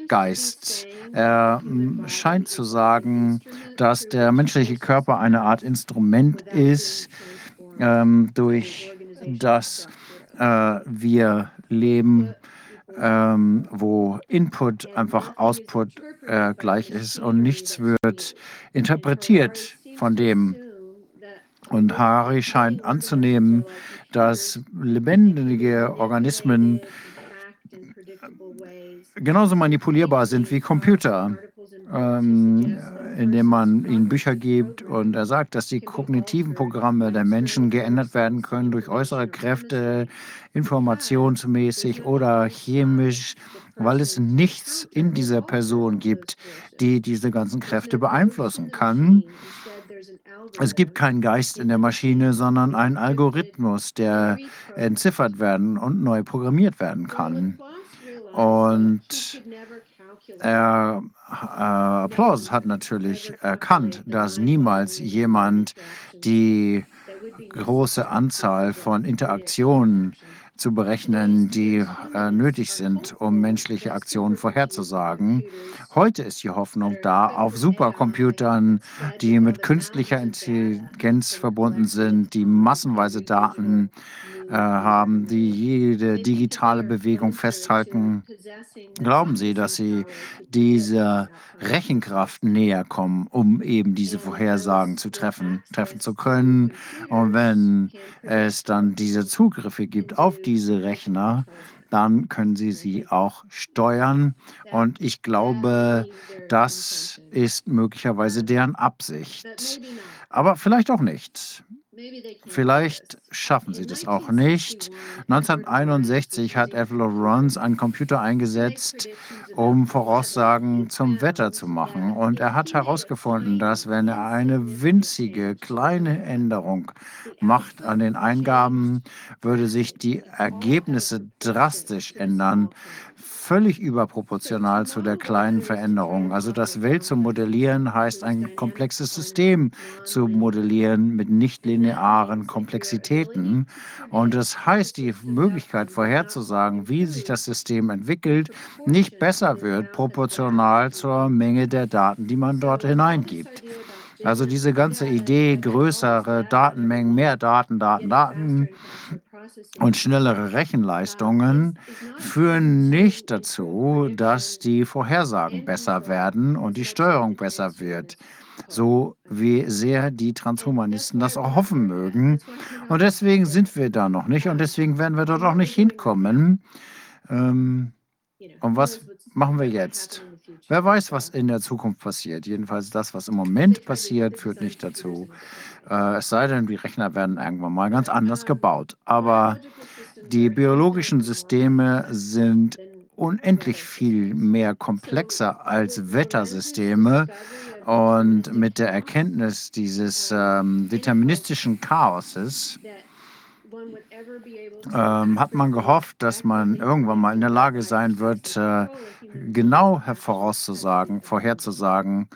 Geist. Er scheint zu sagen, dass der menschliche Körper eine Art Instrument ist, ähm, durch das äh, wir leben, ähm, wo Input einfach Output äh, gleich ist und nichts wird interpretiert von dem. Und Harari scheint anzunehmen, dass lebendige Organismen genauso manipulierbar sind wie Computer, ähm, indem man ihnen Bücher gibt. Und er sagt, dass die kognitiven Programme der Menschen geändert werden können durch äußere Kräfte, informationsmäßig oder chemisch, weil es nichts in dieser Person gibt, die diese ganzen Kräfte beeinflussen kann. Es gibt keinen Geist in der Maschine, sondern einen Algorithmus, der entziffert werden und neu programmiert werden kann. Und er, äh, Applaus hat natürlich erkannt, dass niemals jemand die große Anzahl von Interaktionen zu berechnen, die äh, nötig sind, um menschliche Aktionen vorherzusagen. Heute ist die Hoffnung da auf Supercomputern, die mit künstlicher Intelligenz verbunden sind, die massenweise Daten äh, haben, die jede digitale Bewegung festhalten. Glauben Sie, dass Sie dieser Rechenkraft näher kommen, um eben diese Vorhersagen zu treffen, treffen zu können? Und wenn es dann diese Zugriffe gibt auf diese Rechner, dann können Sie sie auch steuern. Und ich glaube, das ist möglicherweise deren Absicht. Aber vielleicht auch nicht. Vielleicht schaffen sie das auch nicht. 1961 hat Ethel Lawrence einen Computer eingesetzt, um Voraussagen zum Wetter zu machen. Und er hat herausgefunden, dass wenn er eine winzige kleine Änderung macht an den Eingaben, würde sich die Ergebnisse drastisch ändern völlig überproportional zu der kleinen Veränderung. Also das Welt zu modellieren heißt ein komplexes System zu modellieren mit nichtlinearen Komplexitäten. Und das heißt, die Möglichkeit vorherzusagen, wie sich das System entwickelt, nicht besser wird proportional zur Menge der Daten, die man dort hineingibt. Also diese ganze Idee, größere Datenmengen, mehr Daten, Daten, Daten, und schnellere Rechenleistungen führen nicht dazu, dass die Vorhersagen besser werden und die Steuerung besser wird, so wie sehr die Transhumanisten das auch hoffen mögen. Und deswegen sind wir da noch nicht und deswegen werden wir dort auch nicht hinkommen. Ähm, und was machen wir jetzt? Wer weiß, was in der Zukunft passiert. Jedenfalls das, was im Moment passiert, führt nicht dazu. Äh, es sei denn, die Rechner werden irgendwann mal ganz anders gebaut. Aber die biologischen Systeme sind unendlich viel mehr komplexer als Wettersysteme. Und mit der Erkenntnis dieses ähm, deterministischen Chaoses ähm, hat man gehofft, dass man irgendwann mal in der Lage sein wird, äh, genau vorauszusagen, vorherzusagen,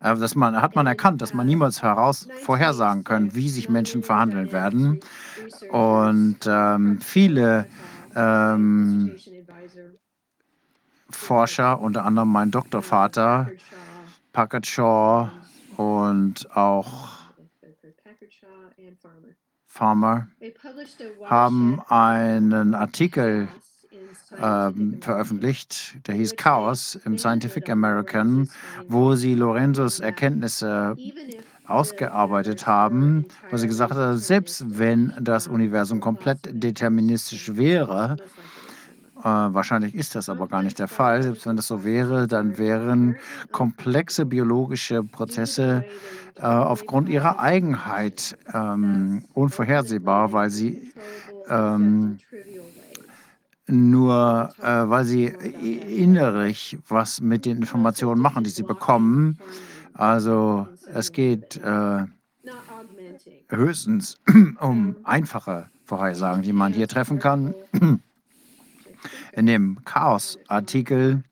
äh, dass man, hat man erkannt, dass man niemals heraus vorhersagen können, wie sich Menschen verhandeln werden. Und ähm, viele ähm, Forscher, unter anderem mein Doktorvater, Packard Shaw und auch Farmer, haben einen Artikel ähm, veröffentlicht, der hieß Chaos im Scientific American, wo sie Lorenzos Erkenntnisse ausgearbeitet haben, wo sie gesagt haben, selbst wenn das Universum komplett deterministisch wäre, äh, wahrscheinlich ist das aber gar nicht der Fall, selbst wenn das so wäre, dann wären komplexe biologische Prozesse äh, aufgrund ihrer Eigenheit ähm, unvorhersehbar, weil sie ähm, nur äh, weil sie i- innerlich was mit den Informationen machen, die sie bekommen. Also es geht äh, höchstens um einfache Vorhersagen, die man hier treffen kann. In dem Chaos-Artikel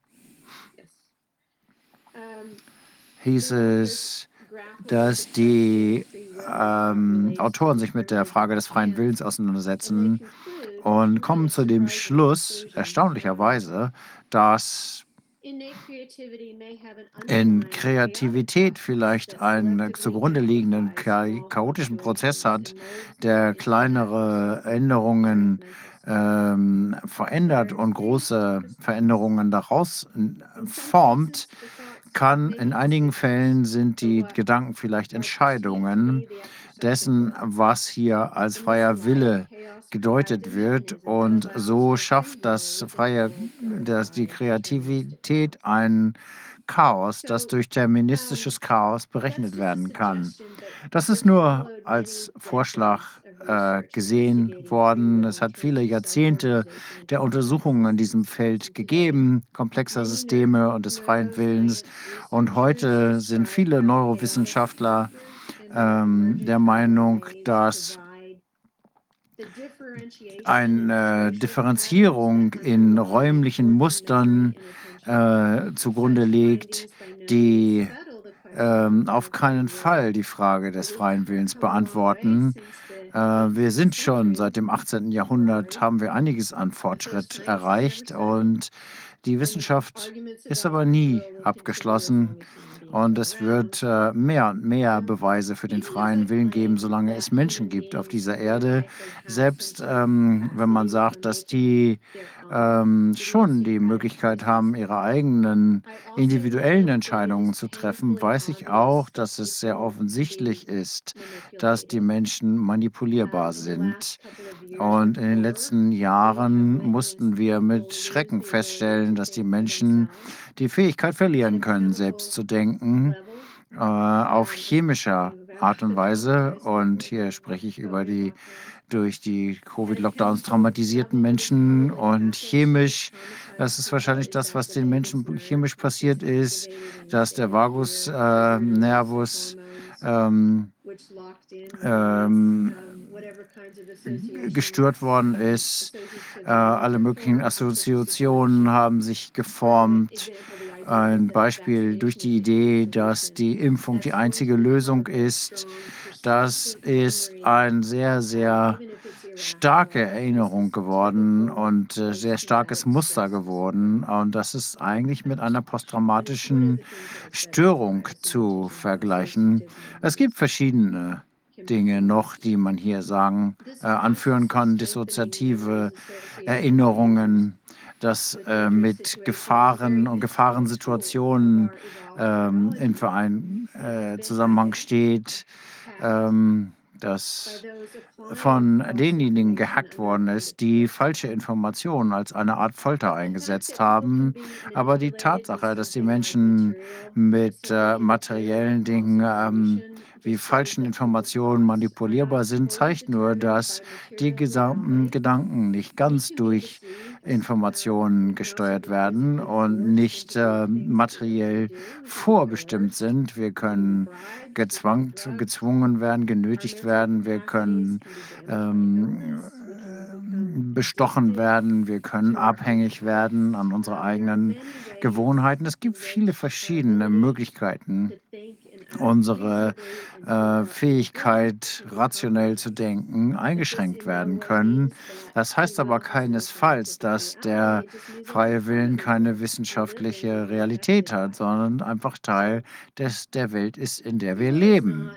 hieß es, dass die ähm, Autoren sich mit der Frage des freien Willens auseinandersetzen und kommen zu dem Schluss, erstaunlicherweise, dass in Kreativität vielleicht einen zugrunde liegenden cha chaotischen Prozess hat, der kleinere Änderungen ähm, verändert und große Veränderungen daraus formt, kann in einigen Fällen sind die Gedanken vielleicht Entscheidungen dessen, was hier als freier Wille gedeutet wird. Und so schafft das freie, das, die Kreativität ein Chaos, das durch deterministisches Chaos berechnet werden kann. Das ist nur als Vorschlag äh, gesehen worden. Es hat viele Jahrzehnte der Untersuchungen in diesem Feld gegeben, komplexer Systeme und des freien Willens. Und heute sind viele Neurowissenschaftler ähm, der Meinung, dass eine Differenzierung in räumlichen Mustern äh, zugrunde liegt, die ähm, auf keinen Fall die Frage des freien Willens beantworten. Äh, wir sind schon seit dem 18. Jahrhundert, haben wir einiges an Fortschritt erreicht und die Wissenschaft ist aber nie abgeschlossen. Und es wird äh, mehr und mehr Beweise für den freien Willen geben, solange es Menschen gibt auf dieser Erde. Selbst ähm, wenn man sagt, dass die ähm, schon die Möglichkeit haben, ihre eigenen individuellen Entscheidungen zu treffen, weiß ich auch, dass es sehr offensichtlich ist, dass die Menschen manipulierbar sind. Und in den letzten Jahren mussten wir mit Schrecken feststellen, dass die Menschen die Fähigkeit verlieren können, selbst zu denken, äh, auf chemischer Art und Weise. Und hier spreche ich über die durch die Covid-Lockdowns traumatisierten Menschen und chemisch. Das ist wahrscheinlich das, was den Menschen chemisch passiert ist, dass der Vagus äh, ähm, ähm, gestört worden ist. Äh, alle möglichen Assoziationen haben sich geformt. Ein Beispiel durch die Idee, dass die Impfung die einzige Lösung ist. Das ist ein sehr, sehr starke Erinnerung geworden und äh, sehr starkes Muster geworden. Und das ist eigentlich mit einer posttraumatischen Störung zu vergleichen. Es gibt verschiedene Dinge noch, die man hier sagen, äh, anführen kann, dissoziative Erinnerungen, das äh, mit Gefahren und Gefahrensituationen ähm, in Verein, äh, Zusammenhang steht, ähm, das von denjenigen gehackt worden ist, die falsche Informationen als eine Art Folter eingesetzt haben. Aber die Tatsache, dass die Menschen mit äh, materiellen Dingen ähm, wie falschen Informationen manipulierbar sind, zeigt nur, dass die gesamten Gedanken nicht ganz durch Informationen gesteuert werden und nicht äh, materiell vorbestimmt sind. Wir können gezwangt, gezwungen werden, genötigt werden, wir können ähm, bestochen werden, wir können abhängig werden an unsere eigenen Gewohnheiten. Es gibt viele verschiedene Möglichkeiten, unsere äh, Fähigkeit, rationell zu denken, eingeschränkt werden können. Das heißt aber keinesfalls, dass der freie Willen keine wissenschaftliche Realität hat, sondern einfach Teil des, der Welt ist, in der wir leben.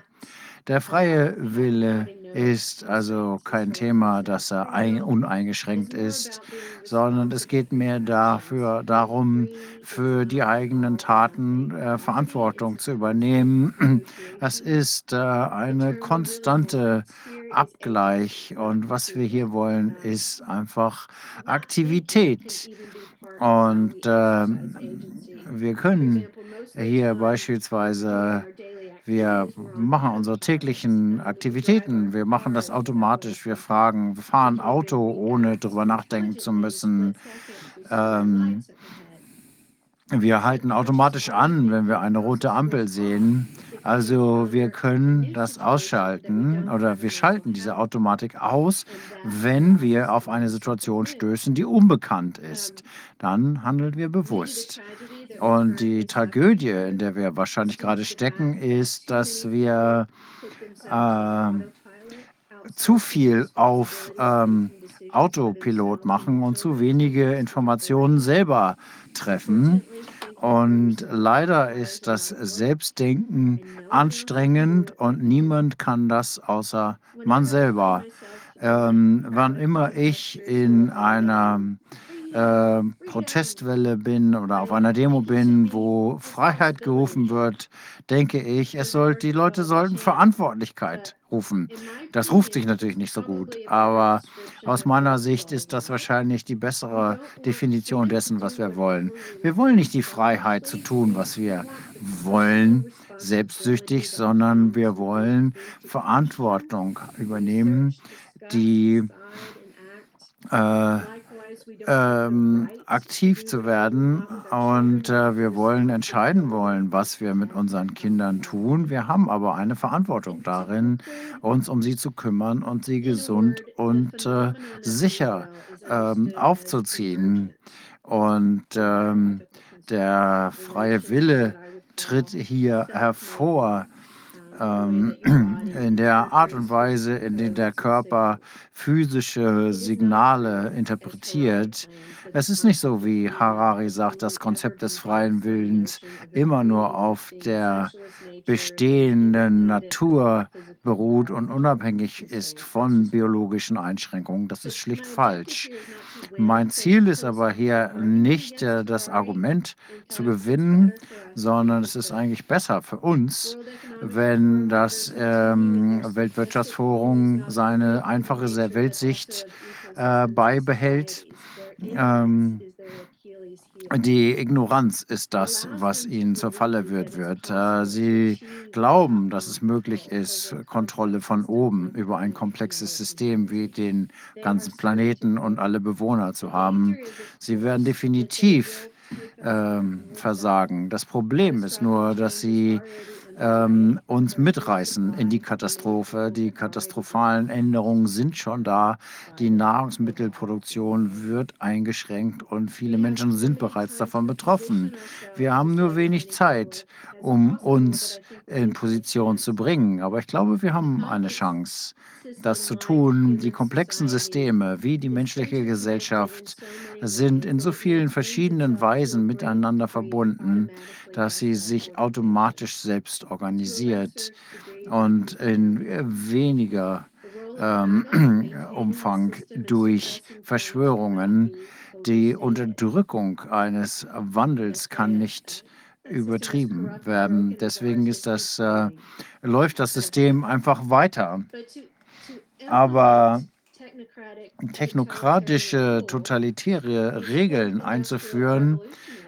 Der freie Wille ist also kein Thema, dass er ein, uneingeschränkt ist, sondern es geht mehr dafür, darum, für die eigenen Taten äh, Verantwortung zu übernehmen. Es ist äh, eine konstante Abgleich und was wir hier wollen, ist einfach Aktivität. Und äh, wir können hier beispielsweise wir machen unsere täglichen Aktivitäten. Wir machen das automatisch. Wir fragen, wir fahren Auto, ohne darüber nachdenken zu müssen. Ähm, wir halten automatisch an, wenn wir eine rote Ampel sehen. Also wir können das ausschalten oder wir schalten diese Automatik aus, wenn wir auf eine Situation stößen, die unbekannt ist. Dann handeln wir bewusst. Und die Tragödie, in der wir wahrscheinlich gerade stecken, ist, dass wir äh, zu viel auf ähm, Autopilot machen und zu wenige Informationen selber treffen. Und leider ist das Selbstdenken anstrengend und niemand kann das außer man selber. Ähm, wann immer ich in einer äh, Protestwelle bin oder auf einer Demo bin, wo Freiheit gerufen wird, denke ich, es soll, die Leute sollten Verantwortlichkeit rufen. Das ruft sich natürlich nicht so gut, aber aus meiner Sicht ist das wahrscheinlich die bessere Definition dessen, was wir wollen. Wir wollen nicht die Freiheit zu tun, was wir wollen, selbstsüchtig, sondern wir wollen Verantwortung übernehmen, die äh, ähm, aktiv zu werden und äh, wir wollen entscheiden wollen, was wir mit unseren Kindern tun. Wir haben aber eine Verantwortung darin, uns um sie zu kümmern und sie gesund und äh, sicher ähm, aufzuziehen. Und ähm, der freie Wille tritt hier hervor in der Art und Weise, in der der Körper physische Signale interpretiert. Es ist nicht so, wie Harari sagt, das Konzept des freien Willens immer nur auf der bestehenden Natur beruht und unabhängig ist von biologischen Einschränkungen. Das ist schlicht falsch. Mein Ziel ist aber hier nicht äh, das Argument zu gewinnen, sondern es ist eigentlich besser für uns, wenn das ähm, Weltwirtschaftsforum seine einfache Weltsicht äh, beibehält. Ähm, die Ignoranz ist das, was ihnen zur Falle wird. wird. Äh, sie glauben, dass es möglich ist, Kontrolle von oben über ein komplexes System wie den ganzen Planeten und alle Bewohner zu haben. Sie werden definitiv ähm, versagen. Das Problem ist nur, dass sie ähm, uns mitreißen in die Katastrophe. Die katastrophalen Änderungen sind schon da. Die Nahrungsmittelproduktion wird eingeschränkt und viele Menschen sind bereits davon betroffen. Wir haben nur wenig Zeit, um uns in Position zu bringen. Aber ich glaube, wir haben eine Chance das zu tun. Die komplexen Systeme wie die menschliche Gesellschaft sind in so vielen verschiedenen Weisen miteinander verbunden, dass sie sich automatisch selbst organisiert und in weniger ähm, Umfang durch Verschwörungen. Die Unterdrückung eines Wandels kann nicht übertrieben werden. Deswegen ist das, äh, läuft das System einfach weiter. Aber technokratische, totalitäre Regeln einzuführen,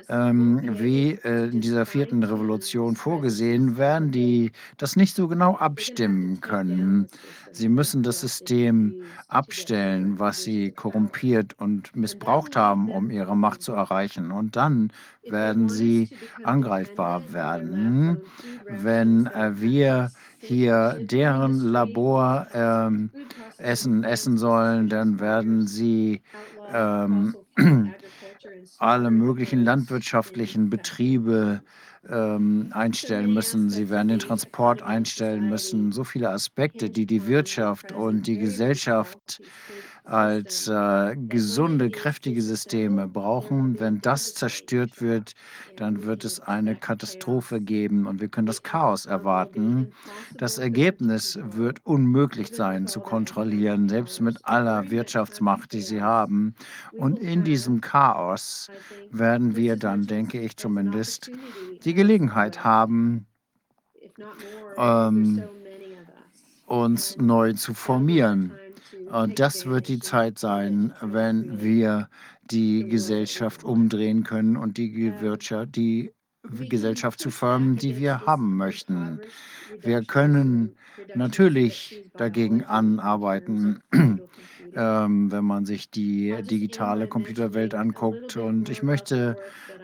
ähm, wie äh, in dieser vierten Revolution vorgesehen, werden die das nicht so genau abstimmen können. Sie müssen das System abstellen, was sie korrumpiert und missbraucht haben, um ihre Macht zu erreichen. Und dann werden sie angreifbar werden, wenn äh, wir hier deren Labor ähm, essen, essen sollen, dann werden sie ähm, alle möglichen landwirtschaftlichen Betriebe ähm, einstellen müssen. Sie werden den Transport einstellen müssen. So viele Aspekte, die die Wirtschaft und die Gesellschaft als äh, gesunde, kräftige Systeme brauchen. Wenn das zerstört wird, dann wird es eine Katastrophe geben und wir können das Chaos erwarten. Das Ergebnis wird unmöglich sein zu kontrollieren, selbst mit aller Wirtschaftsmacht, die sie haben. Und in diesem Chaos werden wir dann, denke ich zumindest, die Gelegenheit haben, ähm, uns neu zu formieren. Und das wird die Zeit sein, wenn wir die Gesellschaft umdrehen können und die die Gesellschaft zu formen, die wir haben möchten. Wir können natürlich dagegen anarbeiten, ähm, wenn man sich die digitale Computerwelt anguckt. Und ich möchte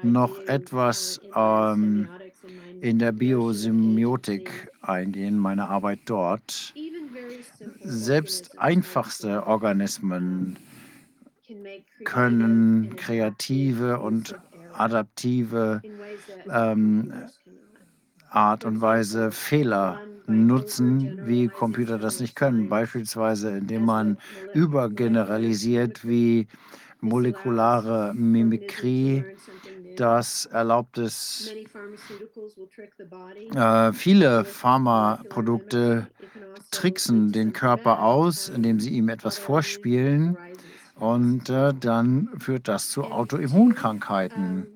noch etwas ähm, in der Biosemiotik eingehen, meine Arbeit dort. Selbst einfachste Organismen können kreative und adaptive ähm, Art und Weise Fehler nutzen, wie Computer das nicht können. Beispielsweise, indem man übergeneralisiert, wie molekulare Mimikrie das erlaubt es, äh, viele Pharmaprodukte tricksen den Körper aus, indem sie ihm etwas vorspielen und äh, dann führt das zu Autoimmunkrankheiten.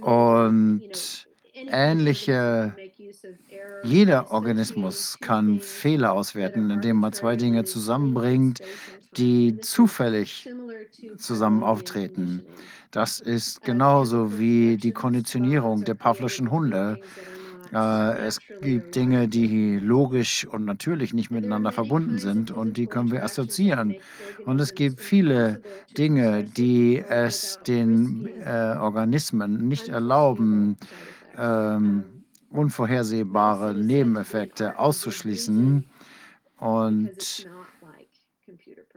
Und ähnliche, jeder Organismus kann Fehler auswerten, indem man zwei Dinge zusammenbringt, die zufällig zusammen auftreten. Das ist genauso wie die Konditionierung der Pavlovschen Hunde. Äh, es gibt Dinge, die logisch und natürlich nicht miteinander verbunden sind und die können wir assoziieren. Und es gibt viele Dinge, die es den äh, Organismen nicht erlauben, ähm, unvorhersehbare Nebeneffekte auszuschließen. Und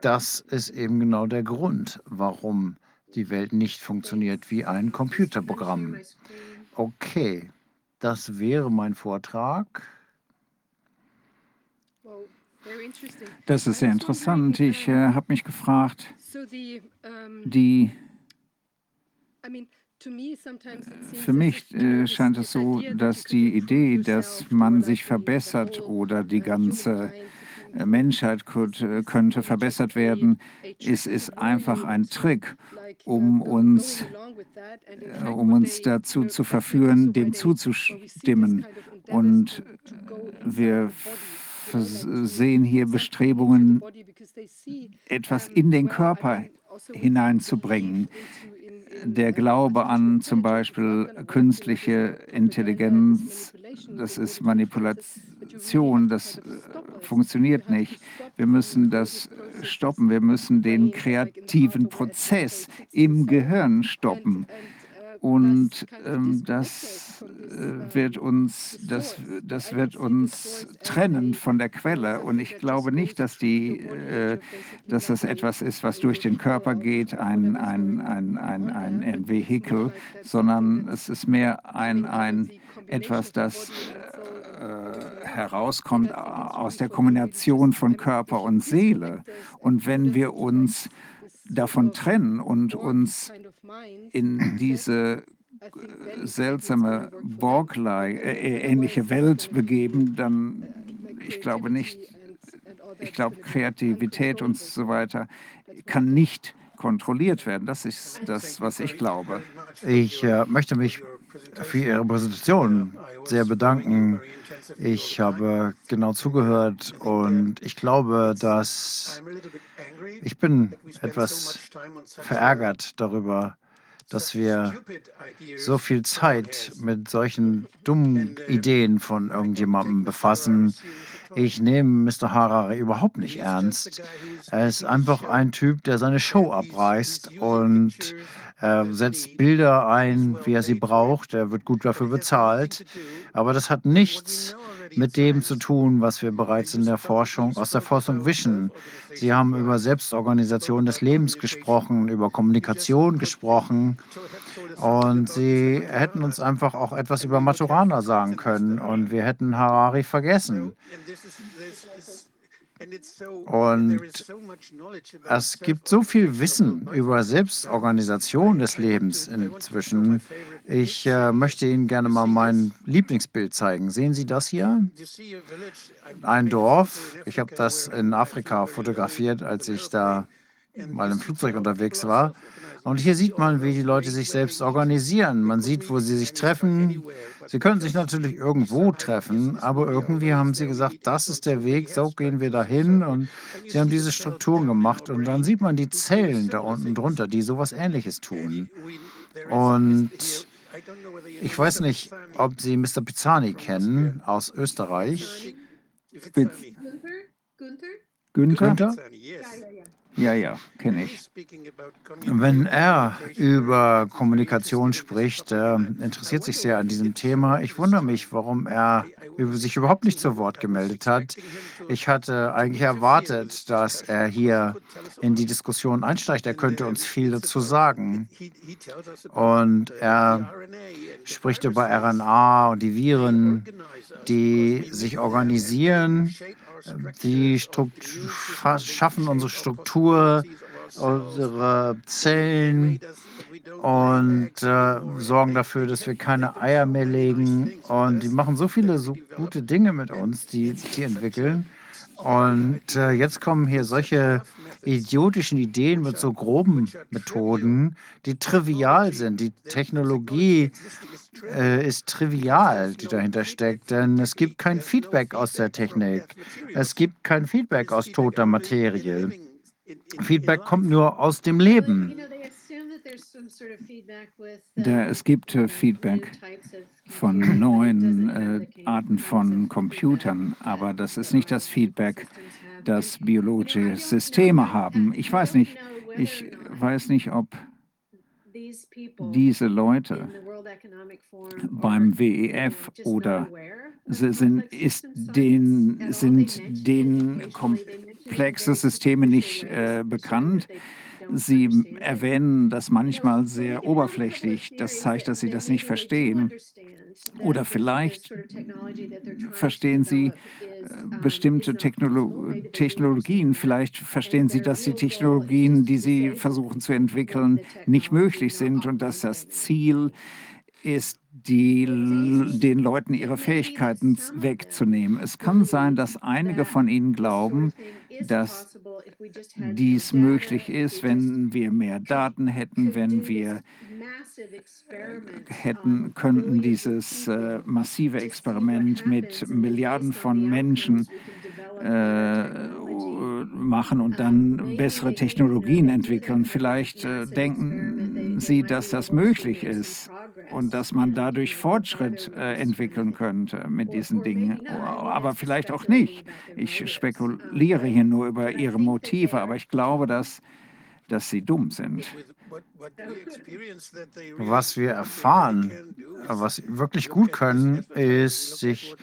das ist eben genau der Grund, warum die Welt nicht funktioniert wie ein Computerprogramm. Okay, das wäre mein Vortrag. Das ist sehr interessant. Ich äh, habe mich gefragt, die für mich äh, scheint es so, dass die Idee, dass man sich verbessert oder die ganze Menschheit könnte, könnte verbessert werden, ist, ist einfach ein Trick, um uns, äh, um uns dazu zu verführen, dem zuzustimmen. Und wir sehen hier Bestrebungen, etwas in den Körper hineinzubringen der Glaube an zum Beispiel künstliche Intelligenz, das ist Manipulation, das äh, funktioniert nicht. Wir müssen das stoppen, wir müssen den kreativen Prozess im Gehirn stoppen. Und ähm, das äh, wird uns, das, das wird uns trennen von der Quelle. Und ich glaube nicht, dass, die, äh, dass das etwas ist, was durch den Körper geht, ein, ein, ein, ein, ein, ein Vehikel, sondern es ist mehr ein, ein etwas, das äh, herauskommt aus der Kombination von Körper und Seele. Und wenn wir uns davon trennen und uns in diese äh, seltsame Borg-ähnliche äh, Welt begeben, dann, ich glaube nicht, ich glaube, Kreativität und so weiter kann nicht kontrolliert werden. Das ist das, was ich glaube. Ich äh, möchte mich für Ihre Präsentation sehr bedanken. Ich habe genau zugehört und ich glaube, dass ich bin etwas verärgert darüber, dass wir so viel Zeit mit solchen dummen Ideen von irgendjemandem befassen. Ich nehme Mr. Harari überhaupt nicht ernst. Er ist einfach ein Typ, der seine Show abreißt und er setzt Bilder ein, wie er sie braucht. Er wird gut dafür bezahlt. Aber das hat nichts mit dem zu tun, was wir bereits in der Forschung, aus der Forschung wischen. Sie haben über Selbstorganisation des Lebens gesprochen, über Kommunikation gesprochen. Und sie hätten uns einfach auch etwas über Maturana sagen können. Und wir hätten Harari vergessen. Und es gibt so viel Wissen über Selbstorganisation des Lebens inzwischen. Ich äh, möchte Ihnen gerne mal mein Lieblingsbild zeigen. Sehen Sie das hier? Ein Dorf. Ich habe das in Afrika fotografiert, als ich da mal im Flugzeug unterwegs war. Und hier sieht man, wie die Leute sich selbst organisieren. Man sieht, wo sie sich treffen. Sie können sich natürlich irgendwo treffen, aber irgendwie haben sie gesagt, das ist der Weg, so gehen wir dahin. Und sie haben diese Strukturen gemacht. Und dann sieht man die Zellen da unten drunter, die sowas Ähnliches tun. Und ich weiß nicht, ob Sie Mr. Pizzani kennen aus Österreich. Gunther? Günther? Günther? Ja, ja, kenne ich. Wenn er über Kommunikation spricht, er interessiert sich sehr an diesem Thema. Ich wundere mich, warum er sich überhaupt nicht zu Wort gemeldet hat. Ich hatte eigentlich erwartet, dass er hier in die Diskussion einsteigt. Er könnte uns viel dazu sagen. Und er spricht über RNA und die Viren, die sich organisieren, die Struktu fa- schaffen unsere Struktur, unsere Zellen und äh, sorgen dafür, dass wir keine Eier mehr legen. Und die machen so viele so gute Dinge mit uns, die die entwickeln. Und äh, jetzt kommen hier solche idiotischen Ideen mit so groben Methoden, die trivial sind. Die Technologie äh, ist trivial, die dahinter steckt, denn es gibt kein Feedback aus der Technik. Es gibt kein Feedback aus toter Materie. Feedback kommt nur aus dem Leben. Da, es gibt äh, Feedback von neuen äh, Arten von Computern, aber das ist nicht das Feedback, systems have. das And, you know, I biologische Systeme haben. Ich weiß nicht, ich weiß nicht, ob diese Leute beim WEF oder sind, ist den, sind mention it den occasionally, they mention it in komplexe Systeme nicht äh, bekannt. Sie erwähnen das manchmal sehr of oberflächlich. Das zeigt, dass sie das nicht verstehen. Oder this vielleicht verstehen sie äh, bestimmte Technolo Technologien. Vielleicht verstehen sie, dass die Technologien, die sie versuchen zu entwickeln, nicht möglich sind und dass das. Ziel ist, die, den Leuten ihre Fähigkeiten wegzunehmen. Es kann sein, dass einige von ihnen glauben, dass dies möglich ist, wenn wir mehr Daten hätten, wenn wir hätten, könnten dieses äh, massive Experiment mit Milliarden von Menschen äh, machen und dann bessere Technologien entwickeln. Vielleicht äh, denken sie, dass das möglich ist und dass man dadurch Fortschritt äh, entwickeln könnte mit diesen Dingen. Aber vielleicht auch nicht. Ich spekuliere hier nur über ihre Motive, aber ich glaube, dass, dass sie dumm sind. Was wir erfahren, was sie wirklich gut können, ist sich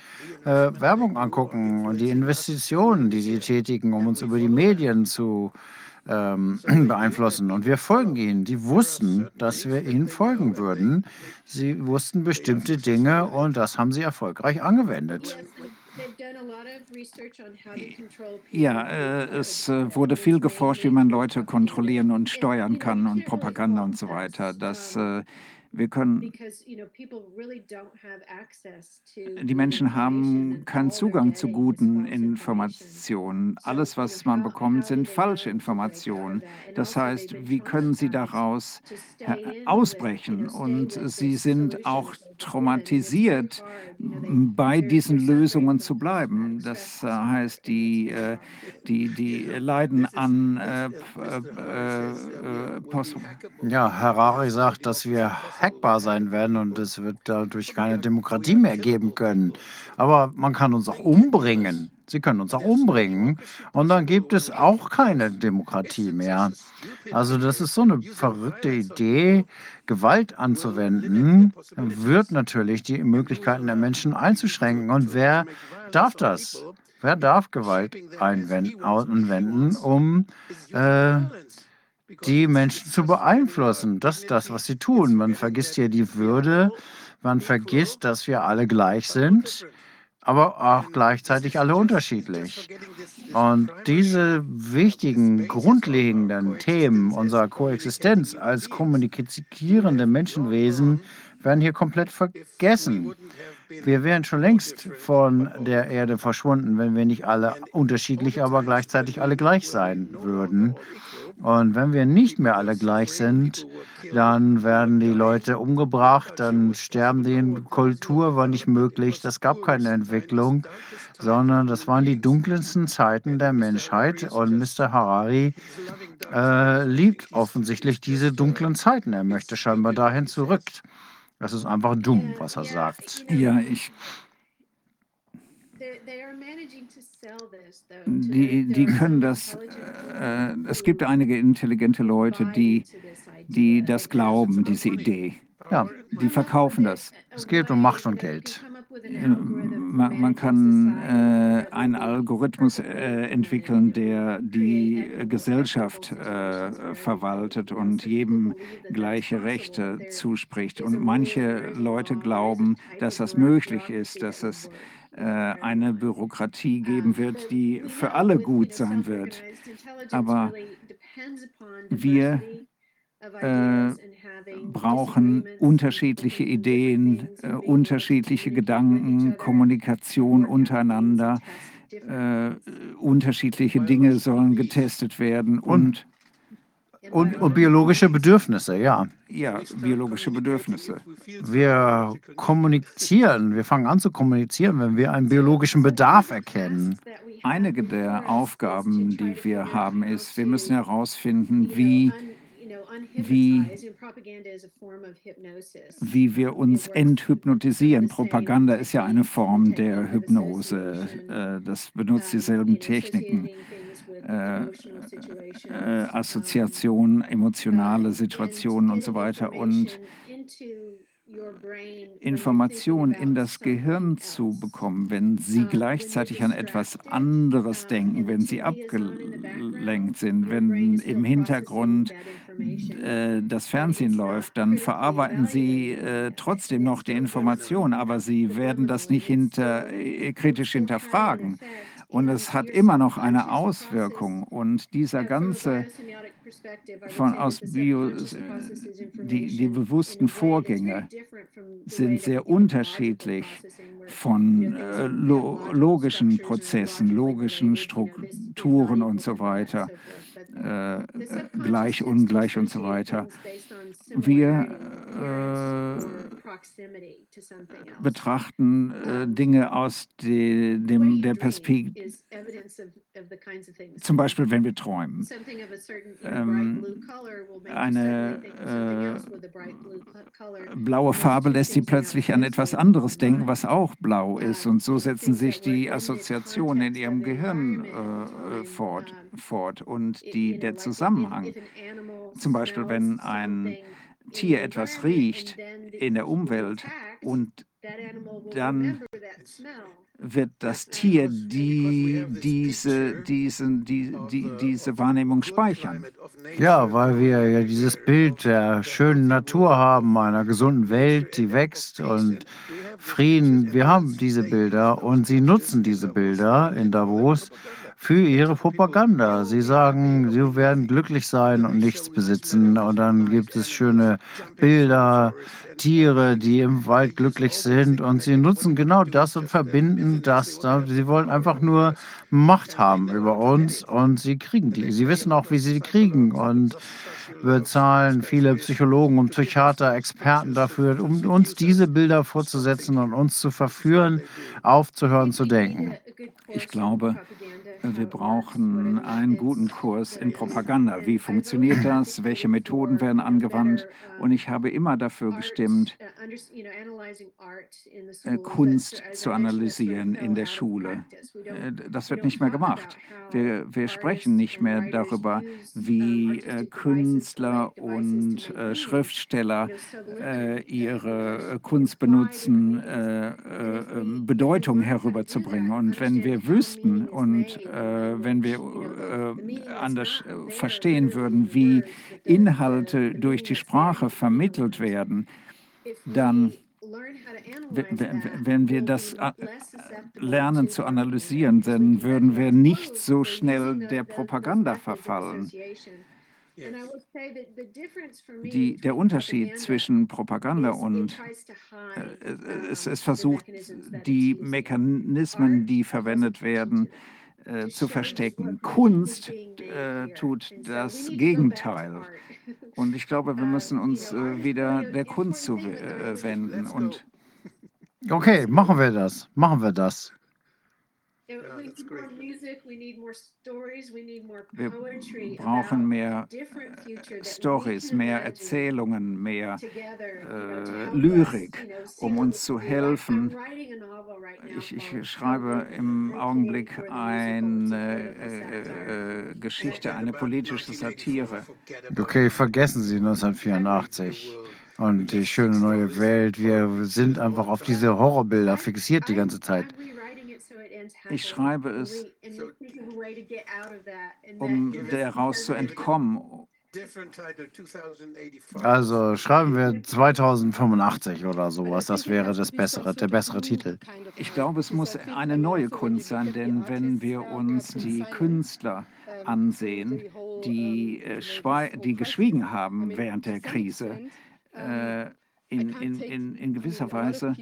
äh, Werbung angucken und die Investitionen, die sie tätigen, um uns über die Medien zu ähm, beeinflussen. Und wir folgen ihnen. Die wussten, dass wir ihnen folgen würden. Sie wussten bestimmte Dinge und das haben sie erfolgreich angewendet. Ja, äh, es äh, wurde viel geforscht, wie man Leute kontrollieren und steuern kann und Propaganda und so weiter. Das äh, Wir können because, you know, people really don't have access to Die Menschen haben keinen Zugang zu guten Informationen. Alles, was man bekommt, sind falsche Informationen. Das heißt, wie können sie daraus äh, ausbrechen? Und sie sind auch traumatisiert, bei diesen Lösungen zu bleiben. Das äh, heißt, die, äh, die, die leiden an äh, äh, äh, Post Ja, Harari sagt, dass wir hackbar sein werden und es wird dadurch keine Demokratie mehr geben können. Aber man kann uns auch umbringen. Sie können uns auch umbringen und dann gibt es auch keine Demokratie mehr. Also das ist so eine verrückte Idee, Gewalt anzuwenden, wird natürlich die Möglichkeiten der Menschen einzuschränken. Und wer darf das? Wer darf Gewalt anwenden, um äh, die Menschen zu beeinflussen. Das ist das, was sie tun. Man vergisst hier die Würde, man vergisst, dass wir alle gleich sind, aber auch gleichzeitig alle unterschiedlich. Und diese wichtigen, grundlegenden Themen unserer Koexistenz als kommunizierende Menschenwesen werden hier komplett vergessen. Wir wären schon längst von der Erde verschwunden, wenn wir nicht alle unterschiedlich, aber gleichzeitig alle gleich sein würden. Und wenn wir nicht mehr alle gleich sind, dann werden die Leute umgebracht, dann sterben die. Kultur war nicht möglich, das gab keine Entwicklung, sondern das waren die dunkelsten Zeiten der Menschheit. Und Mr. Harari äh, liebt offensichtlich diese dunklen Zeiten. Er möchte scheinbar dahin zurück. Das ist einfach dumm, was er sagt. Ja, ich, Die, die there are können some das, intelligent äh, es gibt einige intelligente Leute, die, die das glauben, diese Idee. Ja, Die verkaufen das. es geht um Macht und Geld. Äh, Man, man kann äh, einen Algorithmus äh, entwickeln, der die äh, Gesellschaft äh, verwaltet und jedem gleiche Rechte zuspricht. Und manche Leute glauben, dass das möglich ist, dass es äh, eine Bürokratie geben wird, die für alle gut sein wird. Aber wir äh, brauchen unterschiedliche Ideen, äh, unterschiedliche Gedanken, Kommunikation untereinander. Äh, unterschiedliche Dinge sollen getestet werden und, Und, und biologische Bedürfnisse, ja. ja, biologische Bedürfnisse. Wir kommunizieren, wir fangen an zu kommunizieren, wenn wir einen biologischen Bedarf erkennen. Einige der Aufgaben, die wir haben, ist, wir müssen herausfinden, wie, wie, wie wir uns enthypnosieren. Propaganda ist ja eine Form der Hypnose. Äh, Das benutzt dieselben Techniken. Äh, äh, Assoziationen, emotionale Situationen und so weiter. Und Informationen in das Gehirn zu bekommen, wenn sie gleichzeitig an etwas anderes denken, wenn sie abgelenkt sind, wenn im Hintergrund äh, das Fernsehen läuft, dann verarbeiten sie äh, trotzdem noch die Information, aber sie werden das nicht hinter, äh, kritisch hinterfragen. Und es hat immer noch eine Auswirkung. Und dieser ganze von aus Bio, die, die bewussten Vorgänge sind sehr unterschiedlich von äh, lo, logischen Prozessen, logischen Strukturen und so weiter, äh, gleich, ungleich und so weiter. Wir äh, betrachten äh, Dinge aus de, dem, der Perspektive, zum Beispiel wenn wir träumen. Ähm, eine äh, blaue Farbe lässt sie plötzlich an etwas anderes denken, was auch blau ist. Und so setzen sich die Assoziationen in ihrem Gehirn äh, fort, fort. Und die, der Zusammenhang, zum Beispiel wenn ein Tier etwas riecht in der Umwelt und dann wird das Tier die, diese, diesen, die, die, diese Wahrnehmung speichern. Ja, weil wir ja dieses Bild der schönen Natur haben, einer gesunden Welt, die wächst und Frieden. Wir haben diese Bilder und sie nutzen diese Bilder in Davos für ihre Propaganda. Sie sagen, sie werden glücklich sein und nichts besitzen. Und dann gibt es schöne Bilder, Tiere, die im Wald glücklich sind. Und sie nutzen genau das und verbinden das. Sie wollen einfach nur Macht haben über uns und sie kriegen die. Sie wissen auch, wie sie die kriegen. Und wir zahlen viele Psychologen und Psychiater, Experten dafür, um uns diese Bilder vorzusetzen und uns zu verführen, aufzuhören zu denken. Ich glaube, wir brauchen einen guten Kurs in Propaganda. Wie funktioniert das? Welche Methoden werden angewandt? Und ich habe immer dafür gestimmt, äh, Kunst zu analysieren in der Schule. Äh, Das wird nicht mehr gemacht. Wir, wir sprechen nicht mehr darüber, wie äh, Künstler und Schriftsteller ihre Kunst benutzen, Bedeutung herüberzubringen. Und wenn wir wüssten und wenn wir äh, anders äh, verstehen würden, wie Inhalte durch die Sprache vermittelt werden, dann wenn wir das lernen zu analysieren, dann würden wir nicht so schnell der Propaganda verfallen. Die, der Unterschied zwischen Propaganda und äh, es, es versucht, die Mechanismen, die verwendet werden, äh, zu verstecken. Kunst äh, tut das Gegenteil. Und ich glaube, wir müssen uns äh, wieder der Kunst zuwenden. Und Okay, machen wir das. Machen wir das. Wir brauchen mehr äh, Stories, mehr Erzählungen, mehr äh, Lyrik, um uns zu helfen. Ich, ich schreibe im Augenblick eine äh, äh, Geschichte, eine politische Satire. Okay, vergessen Sie 1984 und die schöne neue Welt. Wir sind einfach auf diese Horrorbilder fixiert die ganze Zeit. Ich schreibe es, um daraus zu entkommen. Also schreiben wir 2085 oder sowas. Das wäre das bessere, der bessere Titel. Ich glaube, es muss eine neue Kunst sein, denn wenn wir uns die Künstler ansehen, die, äh, die geschwiegen haben während der Krise, äh, in, in, in, in gewisser Weise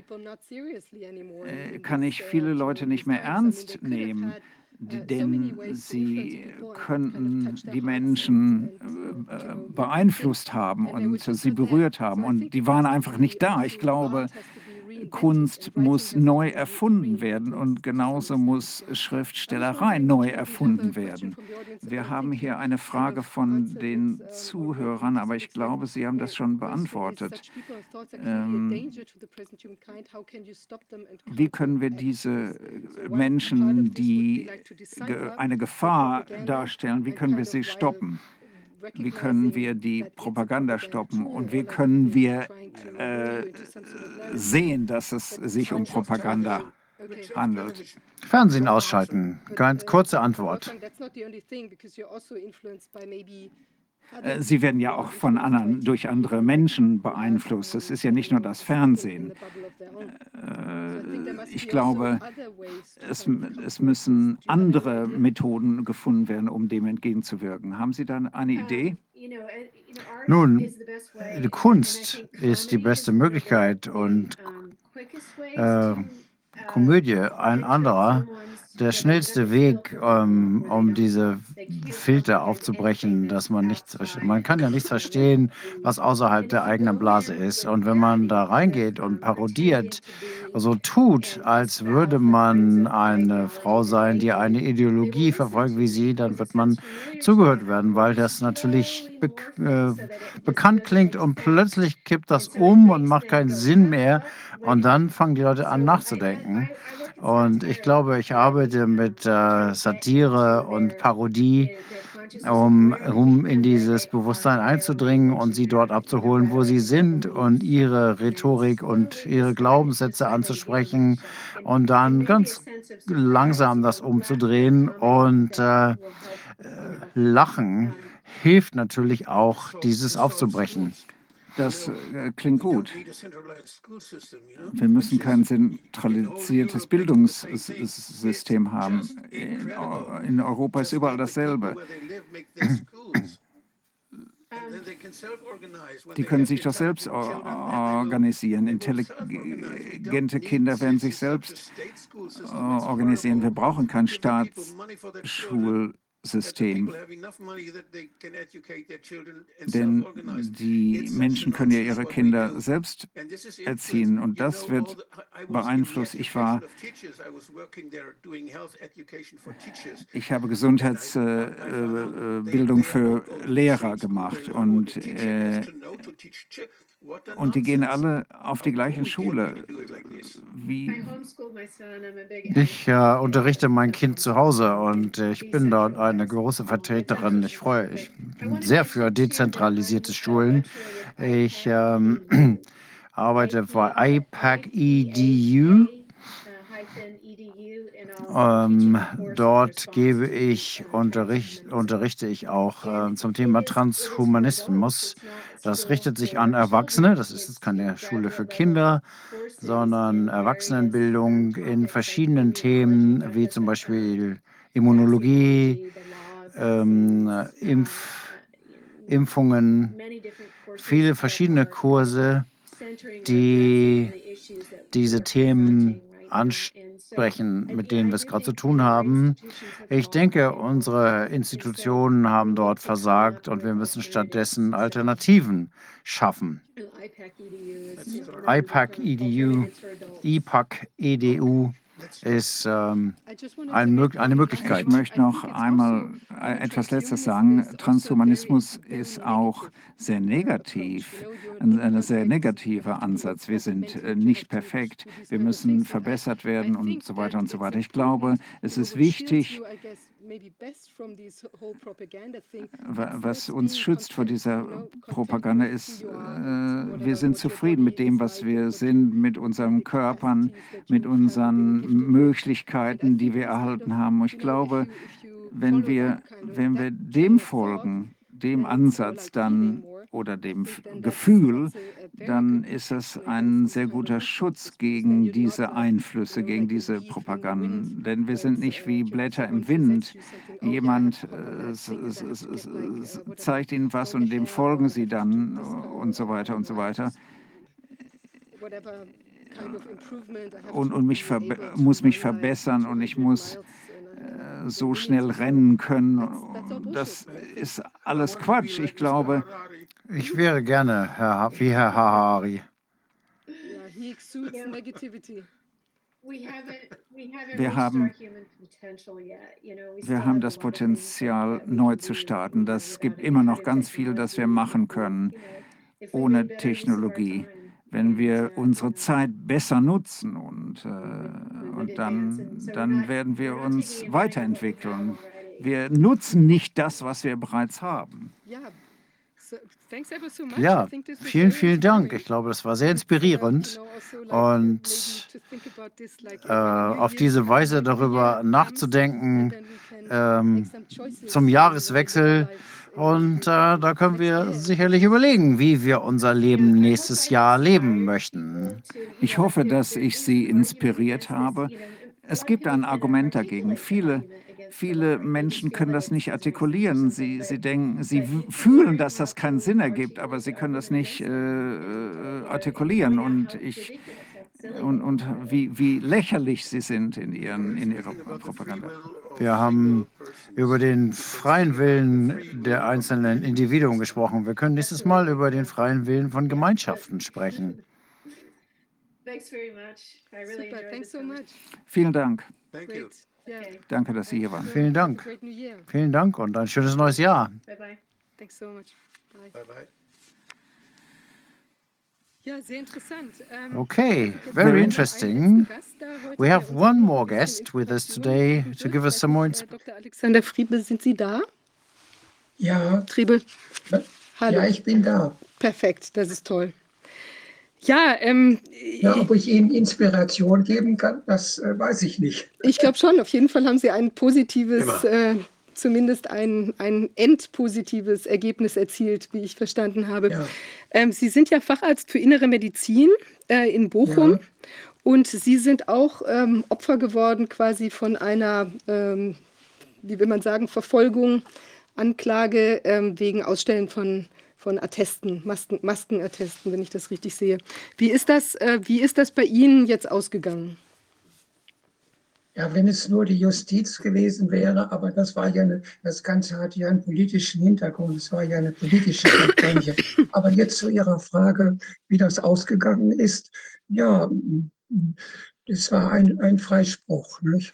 äh, kann ich viele Leute nicht mehr ernst nehmen, die, denn sie könnten die Menschen äh, beeinflusst haben und sie berührt haben. Und die waren einfach nicht da. Ich glaube, Kunst muss neu erfunden werden und genauso muss Schriftstellerei neu erfunden werden. Wir haben hier eine Frage von den Zuhörern, aber ich glaube, Sie haben das schon beantwortet. Ähm, wie können wir diese Menschen, die eine Gefahr darstellen, wie können wir sie stoppen? Wie können wir die Propaganda stoppen und wie können wir äh, sehen, dass es sich um Propaganda handelt? Fernsehen ausschalten. Ganz kurze Antwort. Äh, Sie werden ja auch von anderen, durch andere Menschen beeinflusst. Es ist ja nicht nur das Fernsehen. Äh, Ich glaube, es, es müssen andere Methoden gefunden werden, um dem entgegenzuwirken. Haben Sie da eine Idee? Nun, die Kunst ist die beste Möglichkeit und äh, Komödie ein anderer. Der schnellste Weg, ähm, um diese Filter aufzubrechen, dass man nichts, man kann ja nichts verstehen, was außerhalb der eigenen Blase ist. Und wenn man da reingeht und parodiert, so tut, als würde man eine Frau sein, die eine Ideologie verfolgt wie sie, dann wird man zugehört werden, weil das natürlich bek äh, bekannt klingt und plötzlich kippt das um und macht keinen Sinn mehr. Und dann fangen die Leute an nachzudenken. Und ich glaube, ich arbeite mit äh, Satire und Parodie, um, um in dieses Bewusstsein einzudringen und sie dort abzuholen, wo sie sind und ihre Rhetorik und ihre Glaubenssätze anzusprechen und dann ganz langsam das umzudrehen. Und äh, äh, Lachen hilft natürlich auch, dieses aufzubrechen. Das äh, klingt gut. Wir müssen kein zentralisiertes Bildungssystem haben. In, Europa ist überall dasselbe. Die können sich doch selbst or organisieren. Intelligente Kinder werden sich selbst äh, organisieren. Wir brauchen kein Staatsschul System. Denn die Menschen können ja ihre Kinder selbst erziehen. und das wird beeinflusst. Ich war, ich habe Gesundheitsbildung für Lehrer gemacht und äh, und die gehen alle auf die gleichen Schule. Wie ich äh, unterrichte mein Kind zu Hause und ich bin dort eine große Vertreterin. Ich freue mich sehr für dezentralisierte Schulen. Ich ähm, arbeite bei IPAC EDU ähm, dort gebe ich Unterricht, unterrichte ich auch äh, zum Thema Transhumanismus. Das richtet sich an Erwachsene. Das ist jetzt keine Schule für Kinder, sondern Erwachsenenbildung in verschiedenen Themen, wie zum Beispiel Immunologie, ähm, Impf, Impfungen, viele verschiedene Kurse, die diese Themen ansprechen, mit denen wir es gerade zu tun haben. Ich denke, unsere Institutionen haben dort versagt und wir müssen stattdessen Alternativen schaffen. IPAC EDU, IPAC EDU ist ähm, ein, eine Möglichkeit. Ich möchte noch einmal etwas Letztes sagen. Transhumanismus ist auch sehr negativ, ein, ein sehr negativer Ansatz. Wir sind äh, nicht perfekt, wir müssen verbessert werden und so weiter und so weiter. Ich glaube, es ist wichtig, was uns schützt vor dieser Propaganda ist, äh, wir sind zufrieden mit dem, was wir sind, mit unseren Körpern, mit unseren Möglichkeiten, die wir erhalten haben. Und ich glaube, wenn wir, wenn wir dem folgen, dem Ansatz, dann oder dem Gefühl, dann ist das ein sehr guter Schutz gegen diese Einflüsse, gegen diese Propaganden. Denn wir sind nicht wie Blätter im Wind. Jemand äh, zeigt ihnen was und dem folgen sie dann und so weiter und so weiter. Und, und mich muss mich verbessern und ich muss äh, so schnell rennen können. Das ist alles Quatsch. Ich glaube, ich wäre gerne Herr, wie Herr Harari. Wir haben, wir haben das Potenzial, neu zu starten. Das gibt immer noch ganz viel, das wir machen können ohne Technologie. Wenn wir unsere Zeit besser nutzen und, äh, und dann, dann werden wir uns weiterentwickeln. Wir nutzen nicht das, was wir bereits haben. Ja, vielen, vielen Dank. Ich glaube, das war sehr inspirierend. Also, Und äh, auf diese Weise darüber nachzudenken ähm, zum Jahreswechsel. Und äh, da können wir sicherlich überlegen, wie wir unser Leben nächstes Jahr leben möchten. Ich hoffe, dass ich Sie inspiriert habe. Es gibt ein Argument dagegen. Viele Viele Menschen können das nicht artikulieren. Sie, sie denken, sie fühlen, dass das keinen Sinn ergibt, aber sie können das nicht äh, äh, artikulieren. Und ich und, und wie, wie lächerlich sie sind in, ihren, in ihrer Propaganda. Wir haben über den freien Willen der einzelnen Individuen gesprochen. Wir können nächstes Mal über den freien Willen von Gemeinschaften sprechen. Vielen Dank. Danke, dass Sie hier waren. Vielen Dank. Vielen Dank und ein schönes neues Jahr. Ja, sehr interessant. Okay, very interesting. We have one more guest with us today to give us some more inspiration. Dr. Alexander Friebe, sind Sie da? Ja. Triebe? Hallo. Ja, ich bin da. Perfekt, das ist toll. Ja, ähm, ja, ob ich Ihnen Inspiration geben kann, das äh, weiß ich nicht. Ich glaube schon. Auf jeden Fall haben Sie ein positives äh, zumindest ein, ein endpositives Ergebnis erzielt, wie ich verstanden habe. Ja. Ähm, Sie sind ja Facharzt für innere Medizin äh, in Bochum. Ja. Und Sie sind auch ähm, Opfer geworden quasi von einer, ähm, wie will man sagen, Verfolgung, Anklage ähm, wegen Ausstellen von, von Attesten, Masken, Maskenattesten, wenn ich das richtig sehe. Wie ist das, äh, wie ist das bei Ihnen jetzt ausgegangen? Ja, wenn es nur die Justiz gewesen wäre, aber das war ja eine, das Ganze hatte ja einen politischen Hintergrund, es war ja eine politische Kampagne. Aber jetzt zu Ihrer Frage, wie das ausgegangen ist, ja, es war ein, ein Freispruch. Nicht?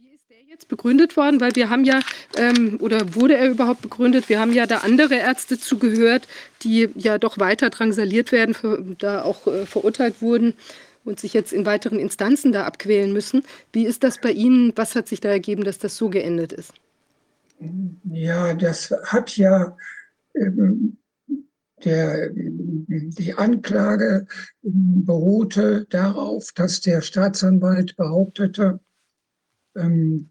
Wie ist der jetzt begründet worden? Weil wir haben ja, ähm, oder wurde er überhaupt begründet? Wir haben ja da andere Ärzte zugehört, die ja doch weiter drangsaliert werden, für, da auch äh, verurteilt wurden und sich jetzt in weiteren Instanzen da abquälen müssen. Wie ist das bei Ihnen? Was hat sich da ergeben, dass das so geendet ist? Ja, das hat ja ähm, der, die Anklage beruhte darauf, dass der Staatsanwalt behauptete, ähm,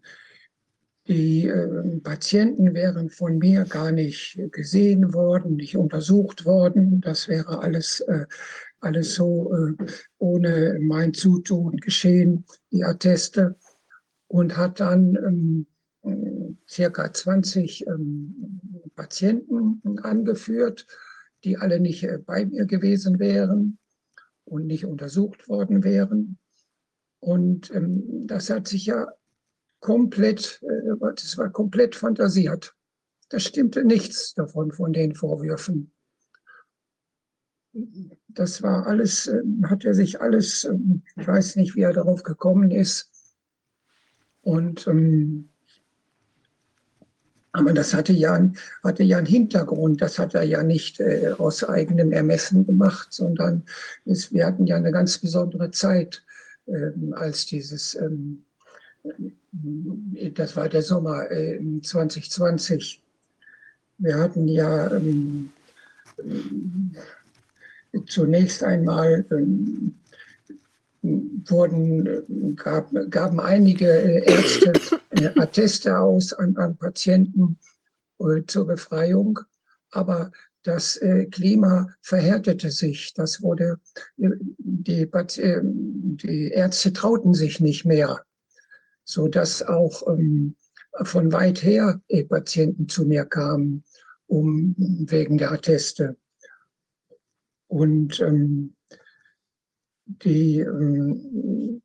die äh, Patienten wären von mir gar nicht gesehen worden, nicht untersucht worden. Das wäre alles, äh, alles so äh, ohne mein Zutun geschehen, die Atteste. Und hat dann ähm, circa 20 ähm, Patienten angeführt, die alle nicht äh, bei mir gewesen wären und nicht untersucht worden wären. Und ähm, das hat sich ja komplett, äh, das war komplett fantasiert. Da stimmte nichts davon, von den Vorwürfen. Das war alles, äh, hat er sich alles, äh, ich weiß nicht, wie er darauf gekommen ist. Und ähm, aber das hatte ja, hatte ja einen Hintergrund. Das hat er ja nicht äh, aus eigenem Ermessen gemacht, sondern es, wir hatten ja eine ganz besondere Zeit, ähm, als dieses, ähm, das war der Sommer äh, 2020. Wir hatten ja ähm, zunächst einmal ähm, wurden, gab, gaben einige Ärzte Atteste aus an, an Patienten äh, zur Befreiung, aber das äh, Klima verhärtete sich. Das wurde, äh, die, äh, die Ärzte trauten sich nicht mehr, so dass auch ähm, von weit her äh, Patienten zu mir kamen, um wegen der Atteste. Und ähm, die, ähm,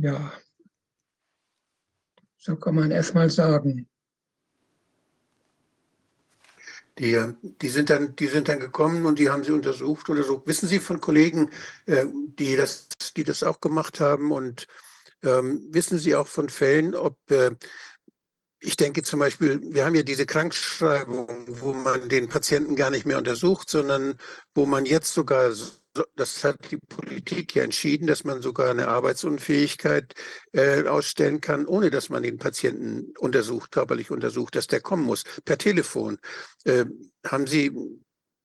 ja, so kann man erstmal sagen. Die, äh, die, sind dann, die sind dann gekommen und die haben sie untersucht oder so. Wissen Sie von Kollegen, äh, die das, die das auch gemacht haben? Und ähm, wissen Sie auch von Fällen, ob äh, ich denke zum Beispiel, wir haben ja diese Krankschreibung, wo man den Patienten gar nicht mehr untersucht, sondern wo man jetzt sogar, das hat die Politik ja entschieden, dass man sogar eine Arbeitsunfähigkeit äh, ausstellen kann, ohne dass man den Patienten untersucht, körperlich untersucht, dass der kommen muss, per Telefon. Äh, haben Sie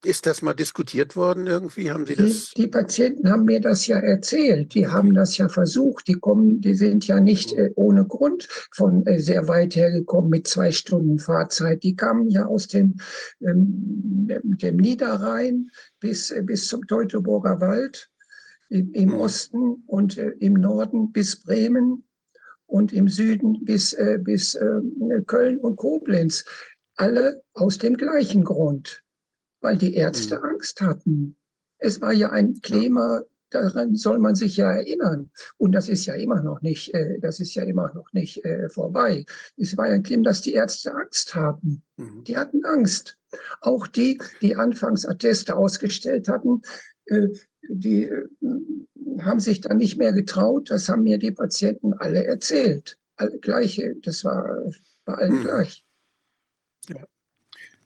ist das mal diskutiert worden irgendwie? Haben Sie das? Die, die, Patienten haben mir das ja erzählt. Die haben das ja versucht. Die kommen, die sind ja nicht äh, ohne Grund von äh, sehr weit hergekommen mit zwei Stunden Fahrzeit. Die kamen ja aus dem, ähm, dem Niederrhein bis, äh, bis zum Teutoburger Wald im, im Osten und äh, im Norden bis Bremen und im Süden bis, äh, bis ähm, Köln und Koblenz. Alle aus dem gleichen Grund weil die Ärzte mhm. Angst hatten. Es war ja ein Klima, daran soll man sich ja erinnern. Und das ist ja immer noch nicht, äh, das ist ja immer noch nicht äh, vorbei. Es war ja ein Klima, dass die Ärzte Angst haben. Mhm. Die hatten Angst. Auch die, die anfangs Atteste ausgestellt hatten, äh, die äh, haben sich dann nicht mehr getraut. Das haben mir die Patienten alle erzählt. Alle gleiche, das war bei allen mhm. gleich.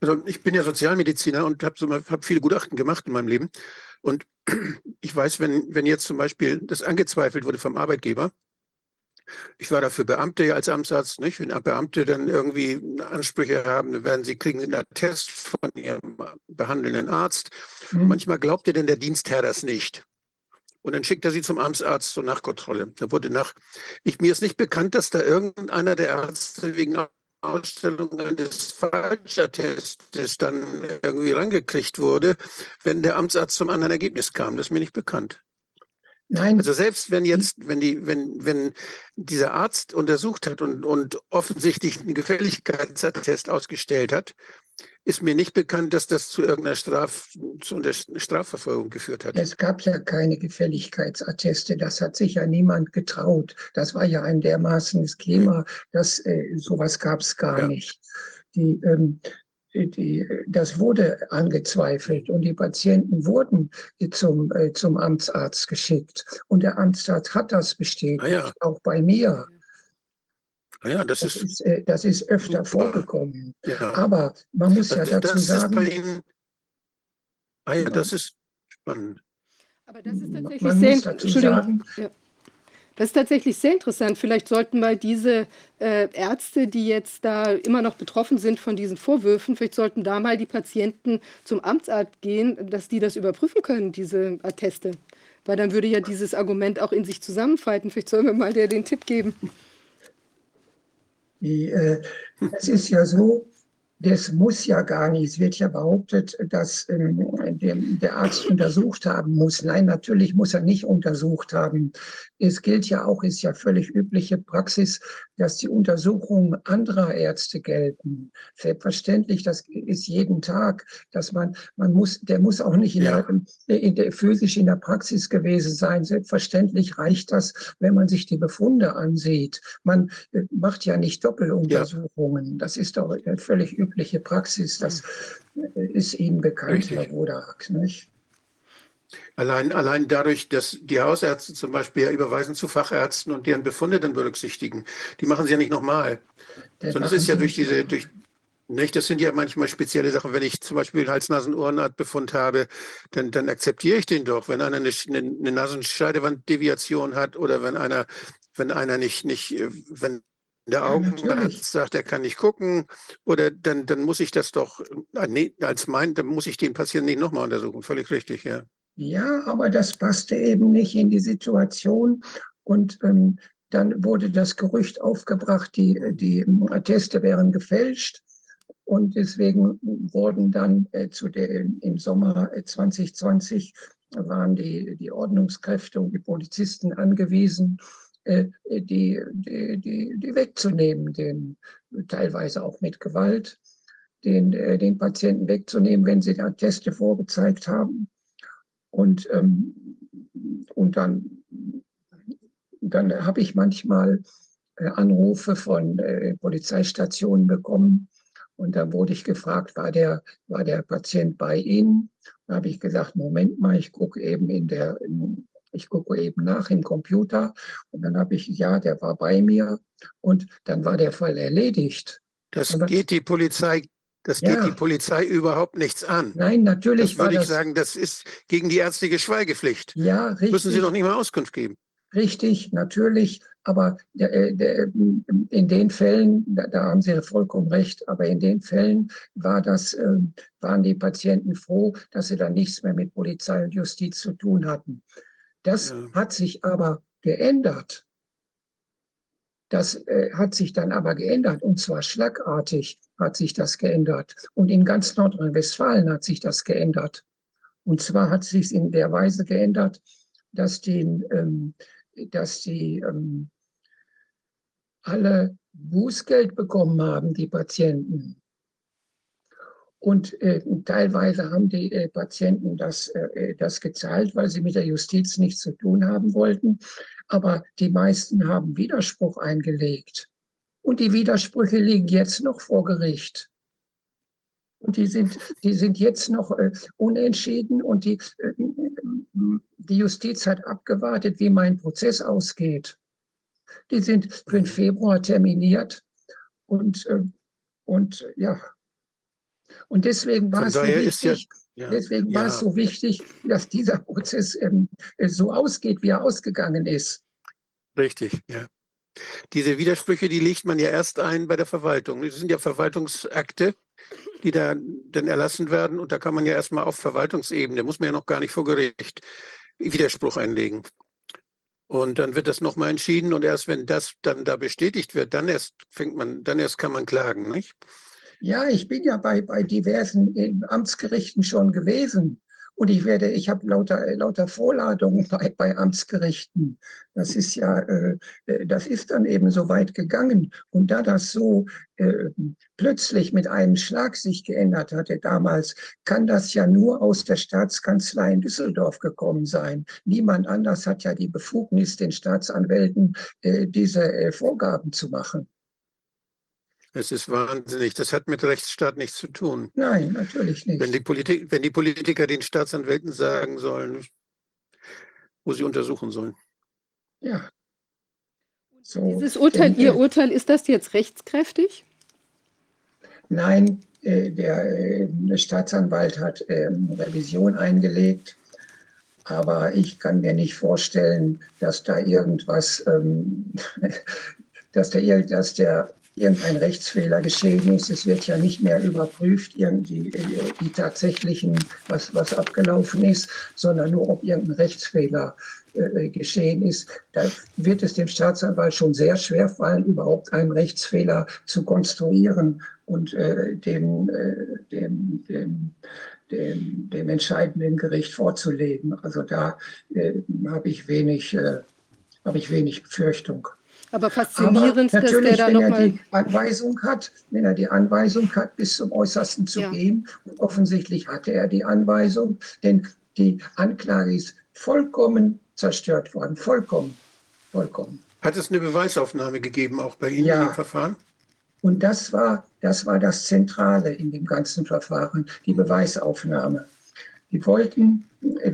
Also ich bin ja Sozialmediziner und habe so, hab viele Gutachten gemacht in meinem Leben. Und ich weiß, wenn, wenn jetzt zum Beispiel das angezweifelt wurde vom Arbeitgeber, ich war dafür Beamte als Amtsarzt, nicht? Wenn Beamte dann irgendwie Ansprüche haben, dann werden sie, kriegen sie einen Attest von ihrem behandelnden Arzt. Mhm. Manchmal glaubt ihr denn der Dienstherr das nicht. Und dann schickt er sie zum Amtsarzt zur Nachkontrolle. Da wurde nach, ich, mir ist nicht bekannt, dass da irgendeiner der Ärzte wegen Ausstellung eines Falschattestes dann irgendwie rangekriegt wurde, wenn der Amtsarzt zum anderen Ergebnis kam. Das ist mir nicht bekannt. Nein, Also selbst wenn jetzt, wenn die, wenn, wenn dieser Arzt untersucht hat und, und offensichtlich einen Gefälligkeitsattest ausgestellt hat, ist mir nicht bekannt, dass das zu irgendeiner Straf, zu einer Strafverfolgung geführt hat. es gab ja keine Gefälligkeitsatteste. Das hat sich ja niemand getraut. Das war ja ein dermaßenes Klima, dass äh, sowas gab es gar Ja. nicht. Die, ähm, die, das wurde angezweifelt und die Patienten wurden zum, äh, zum Amtsarzt geschickt. Und der Amtsarzt hat das bestätigt, Ah ja. auch bei mir. Ja, das Das ist, ist, äh, das ist öfter Super. vorgekommen. ja. Aber man muss ja dazu das ist bei sagen, Ihnen, ah ja, das ist spannend. Aber das ist tatsächlich man sehr, muss dazu Das ist tatsächlich sehr interessant. Vielleicht sollten mal diese äh, Ärzte, die jetzt da immer noch betroffen sind von diesen Vorwürfen, vielleicht sollten da mal die Patienten zum Amtsarzt gehen, dass die das überprüfen können, diese Atteste. Weil dann würde ja dieses Argument auch in sich zusammenfalten. Vielleicht sollen wir mal der den Tipp geben. Die, äh, es ist ja so, das muss ja gar nicht. Es wird ja behauptet, dass ähm, der, der Arzt untersucht haben muss. Nein, natürlich muss er nicht untersucht haben. Es gilt ja auch, ist ja völlig übliche Praxis, dass die Untersuchungen anderer Ärzte gelten. Selbstverständlich, das ist jeden Tag, dass man, man muss, der muss auch nicht in, Ja. der, in der, physisch in der Praxis gewesen sein. Selbstverständlich reicht das, wenn man sich die Befunde ansieht. Man äh, macht ja nicht Doppeluntersuchungen. Das ist doch eine völlig übliche Praxis. Das ist Ihnen bekannt, Richtig. Herr Wodak, nicht? Allein, allein dadurch, dass die Hausärzte zum Beispiel ja überweisen zu Fachärzten und deren Befunde dann berücksichtigen. Die machen sie ja nicht nochmal. Der Sondern das ist ja durch diese, durch, nicht, das sind ja manchmal spezielle Sachen. Wenn ich zum Beispiel Hals-Nasen-Ohrenart-Befund habe, dann, dann akzeptiere ich den doch. Wenn einer eine, eine, Nasenscheidewanddeviation hat oder wenn einer, wenn einer nicht, nicht, wenn der Augenarzt sagt, er kann nicht gucken, oder dann, dann muss ich das doch, äh, nee, als mein, dann muss ich den Patienten nicht nochmal untersuchen. Völlig richtig, ja. Ja, aber das passte eben nicht in die Situation. Und ähm, dann wurde das Gerücht aufgebracht, die, die Atteste wären gefälscht. Und deswegen wurden dann äh, zu der, im Sommer äh, 2020 waren die, die Ordnungskräfte und die Polizisten angewiesen, äh, die, die, die, die wegzunehmen, den, teilweise auch mit Gewalt, den, äh, den Patienten wegzunehmen, wenn sie die Atteste vorgezeigt haben. Und, ähm, und dann, dann habe ich manchmal äh, Anrufe von äh, Polizeistationen bekommen. Und da wurde ich gefragt, war der, war der Patient bei Ihnen? Da habe ich gesagt, Moment mal, ich gucke eben in der, ich gucke eben nach im Computer. Und dann habe ich, ja, der war bei mir. Und dann war der Fall erledigt. Das Aber- geht die Polizei, das Ja. geht die Polizei überhaupt nichts an. Nein, natürlich Das würde ich das, sagen, das ist gegen die ärztliche Schweigepflicht. ja, richtig. Müssen Sie doch nicht mal Auskunft geben. Richtig, natürlich, aber äh, der, in den Fällen, da, haben Sie vollkommen recht, aber in den Fällen war das, äh, waren die Patienten froh, dass sie dann nichts mehr mit Polizei und Justiz zu tun hatten. Das Ja. hat sich aber geändert. Das äh, hat sich dann aber geändert und zwar schlagartig hat sich das geändert. Und in ganz Nordrhein-Westfalen hat sich das geändert. Und zwar hat sich in der Weise geändert, dass die, ähm, dass die ähm, alle Bußgeld bekommen haben, die Patienten. Und äh, teilweise haben die äh, Patienten das, äh, das gezahlt, weil sie mit der Justiz nichts zu tun haben wollten. Aber die meisten haben Widerspruch eingelegt. Und die Widersprüche liegen jetzt noch vor Gericht. Und die sind, die sind jetzt noch äh, unentschieden und die, äh, die Justiz hat abgewartet, wie mein Prozess ausgeht. Die sind für den Februar terminiert und, äh, und ja. Und deswegen war es so wichtig, Ja. deswegen war es Ja. so wichtig, dass dieser Prozess ähm, so ausgeht, wie er ausgegangen ist. Richtig, ja. Diese Widersprüche, die legt man ja erst ein bei der Verwaltung. Das sind ja Verwaltungsakte, die da dann erlassen werden. Und da kann man ja erstmal auf Verwaltungsebene, muss man ja noch gar nicht vor Gericht. Widerspruch einlegen. Und dann wird das nochmal entschieden und erst wenn das dann da bestätigt wird, dann erst fängt man, dann erst kann man klagen, nicht? Ja, ich bin ja bei, bei diversen Amtsgerichten schon gewesen. Und ich werde, ich habe lauter, lauter Vorladungen bei, bei Amtsgerichten. Das ist ja, äh, äh, das ist dann eben so weit gegangen. Und da das so äh, plötzlich mit einem Schlag sich geändert hatte damals, kann das ja nur aus der Staatskanzlei in Düsseldorf gekommen sein. Niemand anders hat ja die Befugnis, den Staatsanwälten äh, diese äh, Vorgaben zu machen. Es ist wahnsinnig. Das hat mit Rechtsstaat nichts zu tun. Nein, natürlich nicht. Wenn die, Politik, wenn die Politiker den Staatsanwälten sagen sollen, wo sie untersuchen sollen. Ja. So, Dieses Urteil, denn, Ihr Urteil, ist das jetzt rechtskräftig? Nein, äh, der, äh, der, Staatsanwalt hat äh, Revision eingelegt, aber ich kann mir nicht vorstellen, dass da irgendwas, ähm, dass, der, dass der irgendein Rechtsfehler geschehen ist. Es wird ja nicht mehr überprüft, irgendwie äh, die tatsächlichen, was, was abgelaufen ist, sondern nur, ob irgendein Rechtsfehler äh, geschehen ist. Da wird es dem Staatsanwalt schon sehr schwer fallen, überhaupt einen Rechtsfehler zu konstruieren und äh, dem, äh, dem, dem, dem, dem entscheidenden Gericht vorzulegen. Also da äh, habe ich wenig, äh, habe ich wenig Befürchtung. Aber faszinierend, Aber natürlich, dass der da wenn er die Anweisung hat, wenn er die Anweisung hat, bis zum Äußersten zu Ja. gehen, und offensichtlich hatte er die Anweisung, denn die Anklage ist vollkommen zerstört worden, vollkommen, vollkommen. Hat es eine Beweisaufnahme gegeben, auch bei Ihnen Ja. im Verfahren? Und das war, das war das Zentrale in dem ganzen Verfahren, die Beweisaufnahme. Die wollten, äh,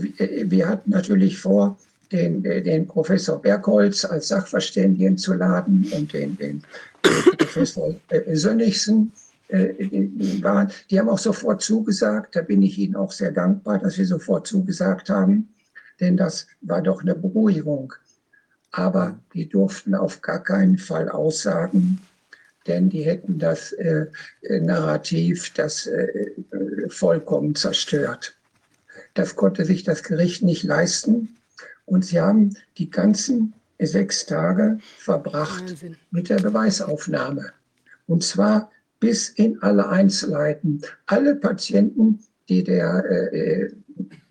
wir hatten natürlich vor, den, den Professor Bergholz als Sachverständigen zu laden und den, den Professor äh, Sönnigsen. äh, waren, die haben auch sofort zugesagt. Da bin ich Ihnen auch sehr dankbar, dass Sie sofort zugesagt haben, denn das war doch eine Beruhigung. Aber die durften auf gar keinen Fall aussagen, denn die hätten das äh, äh, Narrativ das äh, vollkommen zerstört. Das konnte sich das Gericht nicht leisten und sie haben die ganzen sechs Tage verbracht Wahnsinn. mit der Beweisaufnahme. Und zwar bis in alle Einzelheiten. Alle Patienten, die der, äh,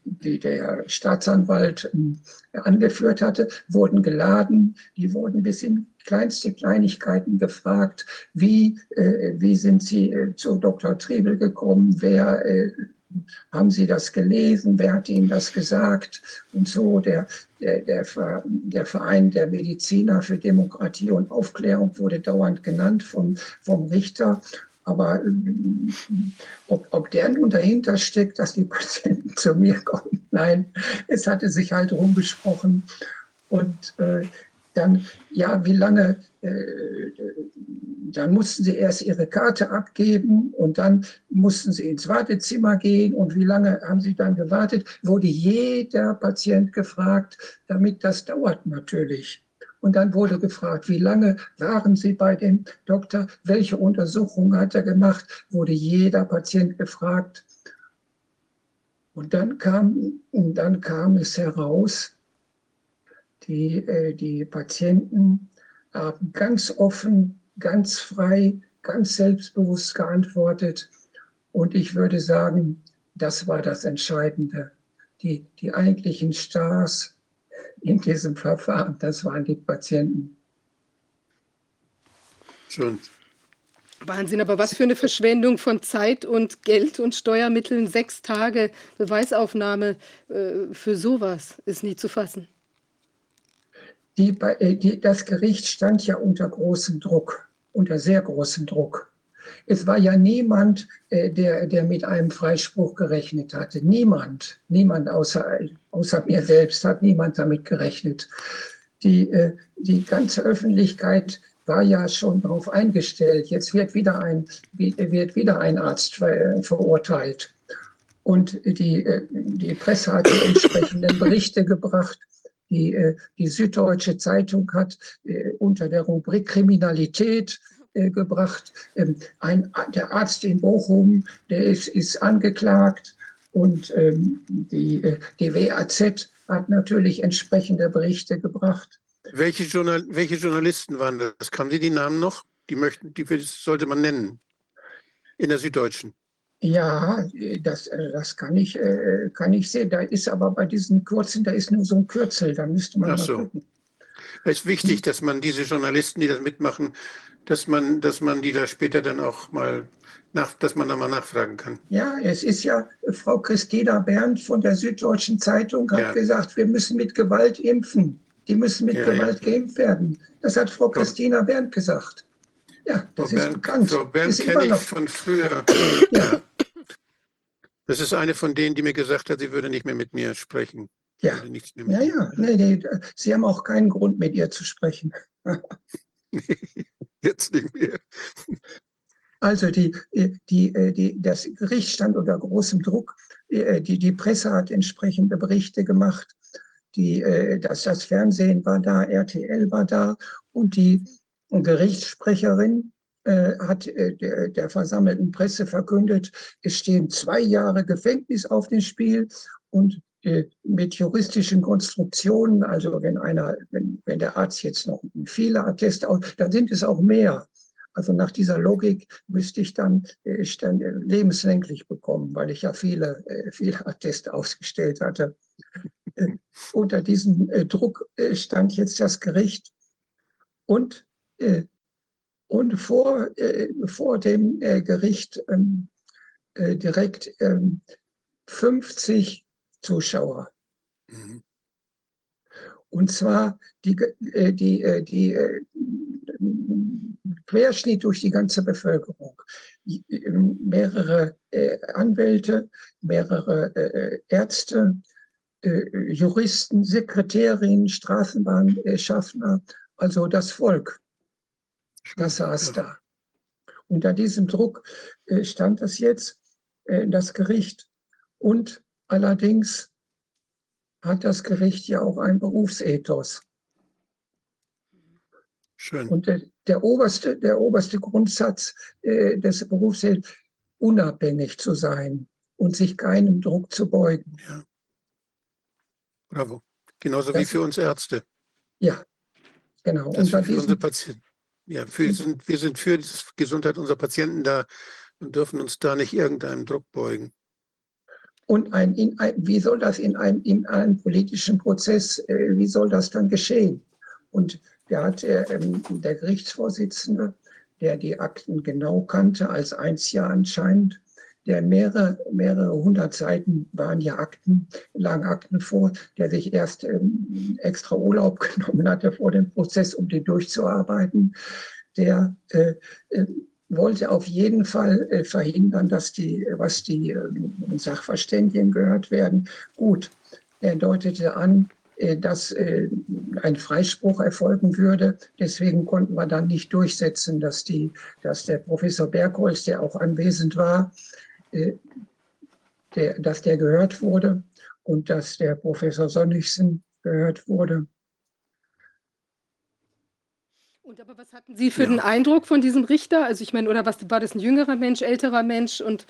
die der Staatsanwalt äh, angeführt hatte, wurden geladen. Die wurden bis in kleinste Kleinigkeiten gefragt. Wie, äh, wie sind Sie äh, zu Dr. Trebel gekommen? Wer äh, haben Sie das gelesen? Wer hat Ihnen das gesagt? Und so der, der, der, der Verein der Mediziner für Demokratie und Aufklärung wurde dauernd genannt vom, vom Richter. Aber ähm, ob, ob der nun dahinter steckt, dass die Patienten zu mir kommen, nein, es hatte sich halt rumgesprochen. Und äh, dann, ja, wie lange, äh, dann mussten sie erst ihre Karte abgeben und dann mussten sie ins Wartezimmer gehen. Und wie lange haben sie dann gewartet? Wurde jeder Patient gefragt, damit das dauert natürlich. Und dann wurde gefragt, wie lange waren Sie bei dem Doktor? Welche Untersuchungen hat er gemacht? Wurde jeder Patient gefragt. Und dann kam, und dann kam es heraus, die, äh, die Patienten haben ganz offen, ganz frei, ganz selbstbewusst geantwortet. Und ich würde sagen, das war das Entscheidende. Die, die eigentlichen Stars in diesem Verfahren, das waren die Patienten. Schön. Wahnsinn, aber was für eine Verschwendung von Zeit und Geld und Steuermitteln. Sechs Tage Beweisaufnahme äh, für sowas ist nie zu fassen. Die, äh, die, das Gericht stand ja unter großem Druck, unter sehr großem Druck. Es war ja niemand, äh, der, der mit einem Freispruch gerechnet hatte. Niemand, niemand außer, außer mir selbst hat niemand damit gerechnet. Die, äh, die ganze Öffentlichkeit war ja schon darauf eingestellt. Jetzt wird wieder ein, wird wieder ein Arzt ver, verurteilt. Und die, die Presse hat die entsprechenden Berichte gebracht. Die, äh, die Süddeutsche Zeitung hat äh, unter der Rubrik Kriminalität äh, gebracht. Ähm, ein, der Arzt in Bochum, der ist, ist angeklagt und ähm, die, die WAZ hat natürlich entsprechende Berichte gebracht. Welche, Journal welche Journalisten waren das? Haben Sie die Namen noch? Die möchten, die sollte man nennen. In der Süddeutschen. Ja, das, äh, das kann, ich, äh, kann ich sehen. Da ist aber bei diesen kurzen, da ist nur so ein Kürzel, da müsste man Ach so. Es ist wichtig, dass man diese Journalisten, die das mitmachen, dass man, dass man die da später dann auch mal nach, dass man da mal nachfragen kann. Ja, es ist ja, äh, Frau Christina Berndt von der Süddeutschen Zeitung hat Ja. gesagt, wir müssen mit Gewalt impfen. Die müssen mit Ja, ja. Gewalt geimpft werden. Das hat Frau Christina Berndt gesagt. Ja, Frau das ist Bernd, bekannt. Frau Bernd kenne ich von früher. ja, Das ist eine von denen, die mir gesagt hat, sie würde nicht mehr mit mir sprechen. ja, Würde nichts mehr mit ja, ja. Nee, nee, Sie haben auch keinen Grund, mit ihr zu sprechen. Jetzt nicht mehr. Also die, äh, die, äh, die, das Gericht stand unter großem Druck. Äh, Die, die Presse hat entsprechende Berichte gemacht. Die, äh, das, das Fernsehen war da, RTL war da und die Gerichtssprecherin äh, hat äh, der, der versammelten Presse verkündet, es stehen zwei Jahre Gefängnis auf dem Spiel und äh, mit juristischen Konstruktionen, also wenn einer, wenn, wenn der Arzt jetzt noch viele Atteste aus, dann sind es auch mehr. Also nach dieser Logik müsste ich dann, äh, ich dann äh, lebenslänglich bekommen, weil ich ja viele, äh, viele Atteste ausgestellt hatte. Äh, Unter diesem äh, Druck äh, stand jetzt das Gericht und, äh, und vor, äh, vor dem äh, Gericht ähm, äh, direkt ähm, 50 Zuschauer. Mhm. Und zwar die, die, die Querschnitt durch die ganze Bevölkerung. Mehrere Anwälte, mehrere Ärzte, Juristen, Sekretärinnen, Straßenbahnschaffner, also das Volk, das saß da. Unter diesem Druck äh, stand das jetzt, äh, das Gericht. Und allerdings hat das Gericht ja auch ein Berufsethos. Schön. Und der, der, oberste, der oberste Grundsatz äh, des Berufsethos, unabhängig zu sein und sich keinem Druck zu beugen. Ja. Bravo. Genauso wie Das- für uns Ärzte. Ja, genau. Das Unter für unsere Patienten. Ja, für, sind, wir sind für die Gesundheit unserer Patienten da und dürfen uns da nicht irgendeinem Druck beugen. und ein, in ein, wie soll das in einem, in einem politischen Prozess, äh, wie soll das dann geschehen? Und der hat äh, ähm, der Gerichtsvorsitzende, der die Akten genau kannte, als eins Jahr anscheinend, der mehrere, mehrere hundert Seiten waren ja Akten, lagen Akten vor, der sich erst ähm, extra Urlaub genommen hatte vor dem Prozess, um die durchzuarbeiten, der äh, äh, wollte auf jeden Fall äh, verhindern, dass die, was die äh, Sachverständigen gehört werden. Gut, er deutete an, äh, dass äh, ein Freispruch erfolgen würde. Deswegen konnten wir dann nicht durchsetzen, dass, die, dass der Professor Bergholz, der auch anwesend war, der, dass der gehört wurde und dass der Professor Sonnigsen gehört wurde. Und aber was hatten Sie für Ja. den Eindruck von diesem Richter? Also ich meine, oder was war das ein jüngerer Mensch, älterer Mensch und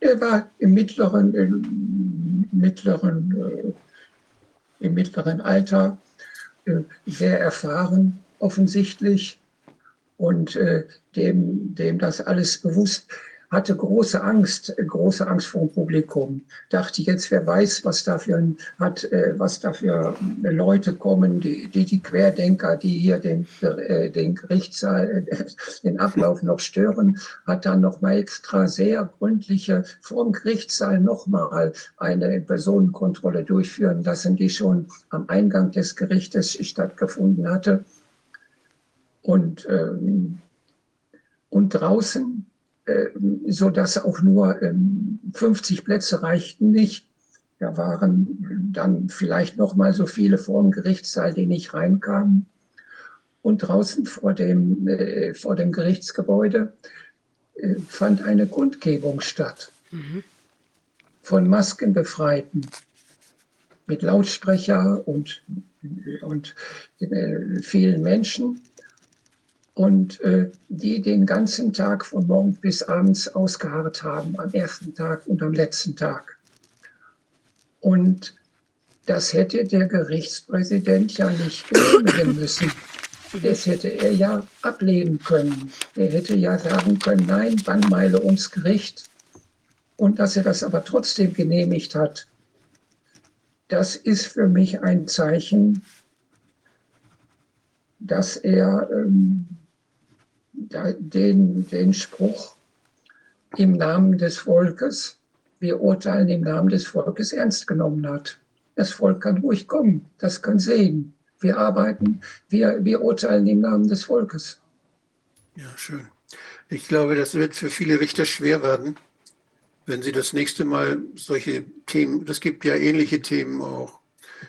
Er war im mittleren, im mittleren, äh, im mittleren Alter, äh, sehr erfahren offensichtlich und äh, dem, dem das alles bewusst hatte große Angst, äh, große Angst vor dem Publikum. Dachte jetzt, wer weiß, was dafür hat, äh, was dafür äh, Leute kommen, die, die, die Querdenker, die hier den, den Gerichtssaal, den Ablauf noch stören, hat dann noch mal extra sehr gründliche vor dem Gerichtssaal noch mal eine Personenkontrolle durchführen lassen, die schon am Eingang des Gerichtes stattgefunden hatte. Und, ähm, und draußen, so dass auch nur ähm, 50 Plätze reichten nicht. Da waren dann vielleicht noch mal so viele vor dem Gerichtssaal, die nicht reinkamen. Und draußen vor dem, äh, vor dem Gerichtsgebäude äh, fand eine Kundgebung statt von Maskenbefreiten mit Lautsprecher und, und äh, vielen Menschen und äh, die den ganzen Tag von morgens bis abends ausgeharrt haben, am ersten Tag und am letzten Tag. Und Das hätte der Gerichtspräsident ja nicht genehmigen müssen. Das hätte er ja ablehnen können. Er hätte ja sagen können, nein, Bannmeile ums Gericht. Und dass er das aber trotzdem genehmigt hat, das ist für mich ein Zeichen, dass er ähm, den, den Spruch im Namen des Volkes, wir urteilen im Namen des Volkes ernst genommen hat. Das Volk kann ruhig kommen, das kann sehen. Wir arbeiten, wir, wir urteilen im Namen des Volkes. Ja, schön. Ich glaube, das wird für viele Richter schwer werden, wenn sie das nächste Mal solche Themen, das gibt ja ähnliche Themen auch.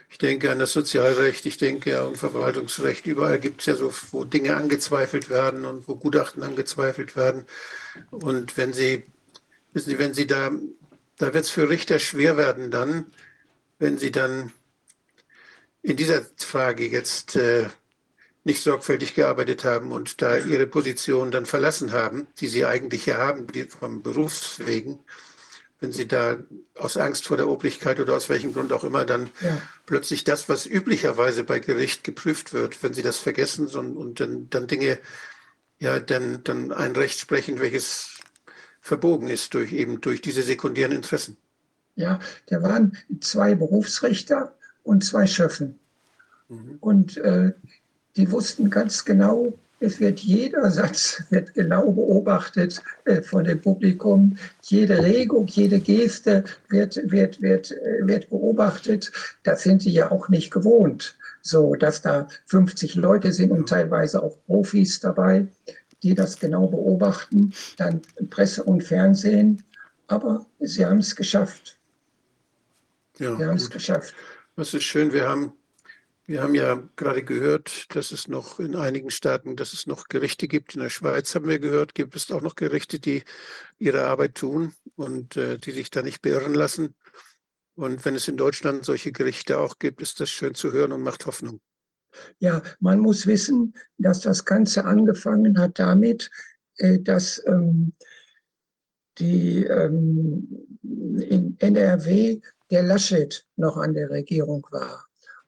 Ich denke an das Sozialrecht, ich denke an Verwaltungsrecht. Überall gibt es ja so, wo Dinge angezweifelt werden und wo Gutachten angezweifelt werden. Und wenn Sie, wissen Sie, wenn Sie da, da wird es für Richter schwer werden dann, wenn Sie dann in dieser Frage jetzt äh, nicht sorgfältig gearbeitet haben und da ihre Position dann verlassen haben, die sie eigentlich ja haben, vom Berufswegen, wenn sie da aus Angst vor der Obrigkeit oder aus welchem Grund auch immer dann ja. plötzlich das, was üblicherweise bei Gericht geprüft wird, wenn sie das vergessen und, und dann, dann Dinge, ja, dann, dann ein Recht sprechen, welches verbogen ist durch eben durch diese sekundären Interessen. Ja, da waren zwei Berufsrichter und zwei Schöffen. Mhm. Und äh, die wussten ganz genau, es wird jeder Satz wird genau beobachtet äh, von dem Publikum. Jede Regung, jede Geste wird, wird, wird, äh, wird beobachtet. Das sind sie ja auch nicht gewohnt. So, dass da 50 Leute sind und teilweise auch Profis dabei, die das genau beobachten. Dann Presse und Fernsehen. Aber sie haben es geschafft. Ja, wir haben es geschafft. Das ist schön. Wir haben, wir haben ja gerade gehört, dass es noch in einigen Staaten, dass es noch Gerichte gibt. In der Schweiz haben wir gehört, gibt es auch noch Gerichte, die ihre Arbeit tun und äh, die sich da nicht beirren lassen. Und wenn es in Deutschland solche Gerichte auch gibt, ist das schön zu hören und macht Hoffnung. Ja, man muss wissen, dass das Ganze angefangen hat damit, äh, dass ähm, die ähm, in NRW der Laschet noch an der Regierung war.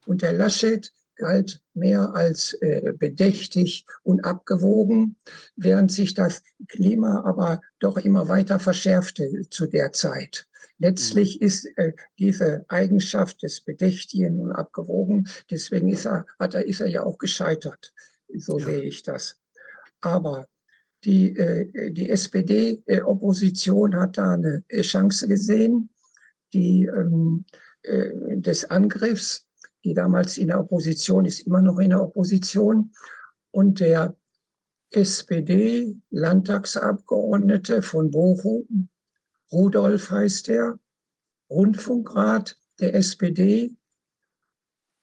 Und der Laschet galt mehr als äh, bedächtig und abgewogen, während sich das Klima aber doch immer weiter verschärfte zu der Zeit. Letztlich mhm. ist äh, diese Eigenschaft des Bedächtigen und Abgewogen, deswegen ist er, hat er, ist er ja auch gescheitert. So ja. sehe ich das. Aber die, äh, die SPD-Opposition hat da eine Chance gesehen, die, ähm, äh, des Angriffs, die damals in der Opposition ist, immer noch in der Opposition. Und der SPD-Landtagsabgeordnete von Bochum, Rudolf heißt er, Rundfunkrat der SPD,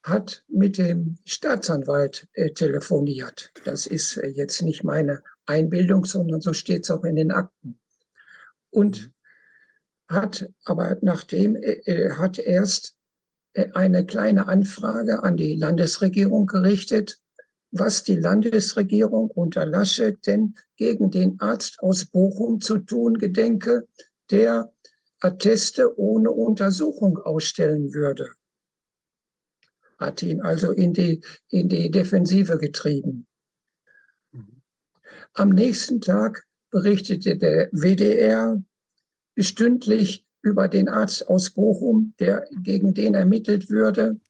hat mit dem Staatsanwalt äh, telefoniert. Das ist äh, jetzt nicht meine Einbildung, sondern so steht es auch in den Akten. Und hat aber nachdem äh, hat erst äh, eine kleine Anfrage an die Landesregierung gerichtet, was die Landesregierung unter Laschet denn gegen den Arzt aus Bochum zu tun gedenke, der Atteste ohne Untersuchung ausstellen würde. Hat ihn also in die, in die Defensive getrieben. Mhm. Am nächsten Tag berichtete der WDR, stündlich über den Arzt aus Bochum, der, gegen den ermittelt würde.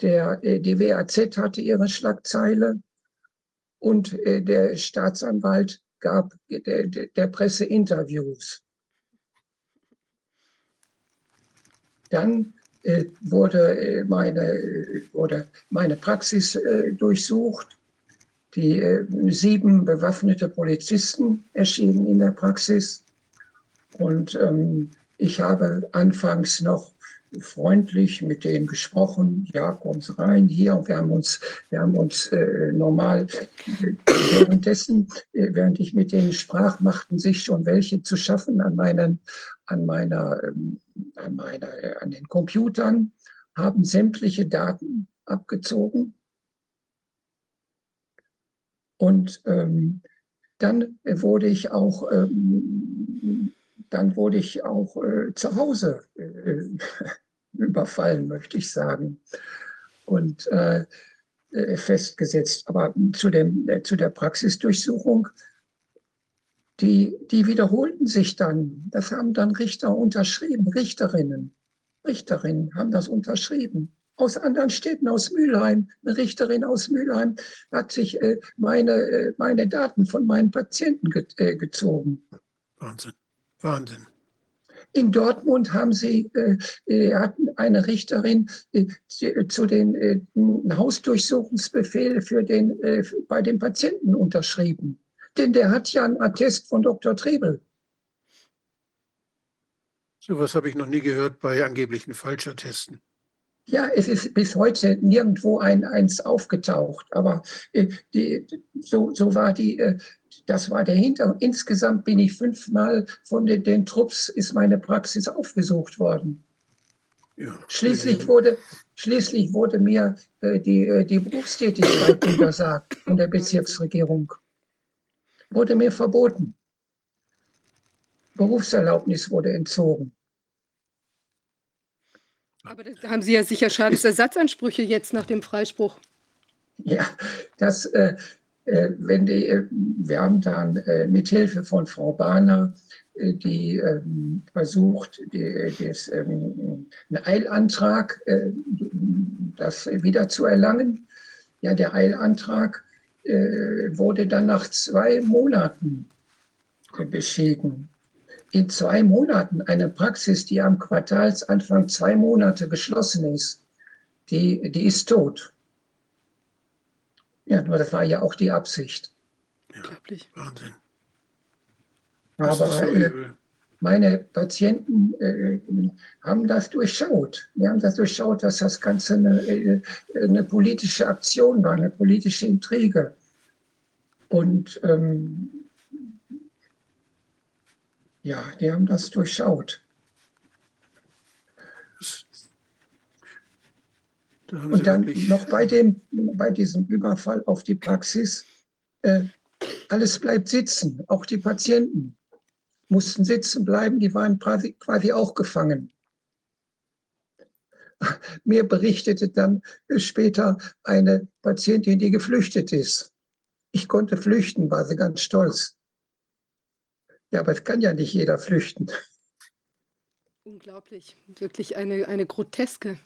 Der, äh, die WAZ hatte ihre Schlagzeile und äh, der Staatsanwalt gab der, der Presse Interviews. Dann äh, wurde, meine, wurde meine Praxis durchsucht. Die sieben bewaffnete Polizisten erschienen in der Praxis. Und ähm, ich habe anfangs noch freundlich mit denen gesprochen, ja, kommen rein hier. Und wir haben uns, wir haben uns äh, normal währenddessen, äh, während ich mit denen sprach, machten sich schon welche zu schaffen an meinen, an meiner, ähm, an meiner, äh, an den Computern, haben sämtliche Daten abgezogen. Und ähm, dann wurde ich auch ähm, dann wurde ich auch äh, zu Hause äh, überfallen, möchte ich sagen. Und äh, äh, festgesetzt. Aber zu, dem, äh, zu der Praxisdurchsuchung, die, die wiederholten sich dann. Das haben dann Richter unterschrieben, Richterinnen. Richterinnen haben das unterschrieben. Aus anderen Städten, aus Mülheim, eine Richterin aus Mülheim hat sich äh, meine, meine Daten von meinen Patienten ge gezogen. Wahnsinn. Wahnsinn. In Dortmund haben sie, äh, äh, hatten eine Richterin äh, zu den äh, Hausdurchsuchungsbefehl für den, äh, bei den Patienten unterschrieben. Denn der hat ja einen Attest von Dr. Trebel. Sowas habe ich noch nie gehört bei angeblichen Falschattesten. Ja, es ist bis heute nirgendwo ein, eins aufgetaucht, aber äh, die, so, so war die, äh, das war der Hintergrund. Insgesamt bin ich fünfmal von den, den Trupps, ist meine Praxis aufgesucht worden. Ja. Schließlich wurde, schließlich wurde mir äh, die, äh, die Berufstätigkeit untersagt von der Bezirksregierung. Wurde mir verboten. Berufserlaubnis wurde entzogen. Aber da haben Sie ja sicher Schadensersatzansprüche jetzt nach dem Freispruch. Ja, das, äh, wenn die, äh, wir haben dann äh, mit Hilfe von Frau Bahner äh, die ähm, versucht, die, ähm, einen Eilantrag, äh, das wieder. Ja, der Eilantrag äh, wurde dann nach zwei Monaten äh, beschieden. In zwei Monaten eine Praxis, die am Quartalsanfang zwei Monate geschlossen ist, die, die ist tot. Ja, nur das war ja auch die Absicht. Unglaublich. Wahnsinn. Das Aber so äh, meine Patienten äh, haben das durchschaut. Wir haben das durchschaut, dass das Ganze eine, äh, eine politische Aktion war, eine politische Intrige. Und ähm, ja, die haben das durchschaut. Da Und Sie dann wirklich- noch bei, dem, bei diesem Überfall auf die Praxis, äh, alles bleibt sitzen, auch die Patienten mussten sitzen bleiben, die waren quasi, quasi auch gefangen. Mir berichtete dann später eine Patientin, die geflüchtet ist. Ich konnte flüchten, war sie ganz stolz. Ja, aber es kann ja nicht jeder flüchten. Unglaublich. Wirklich eine, eine groteske.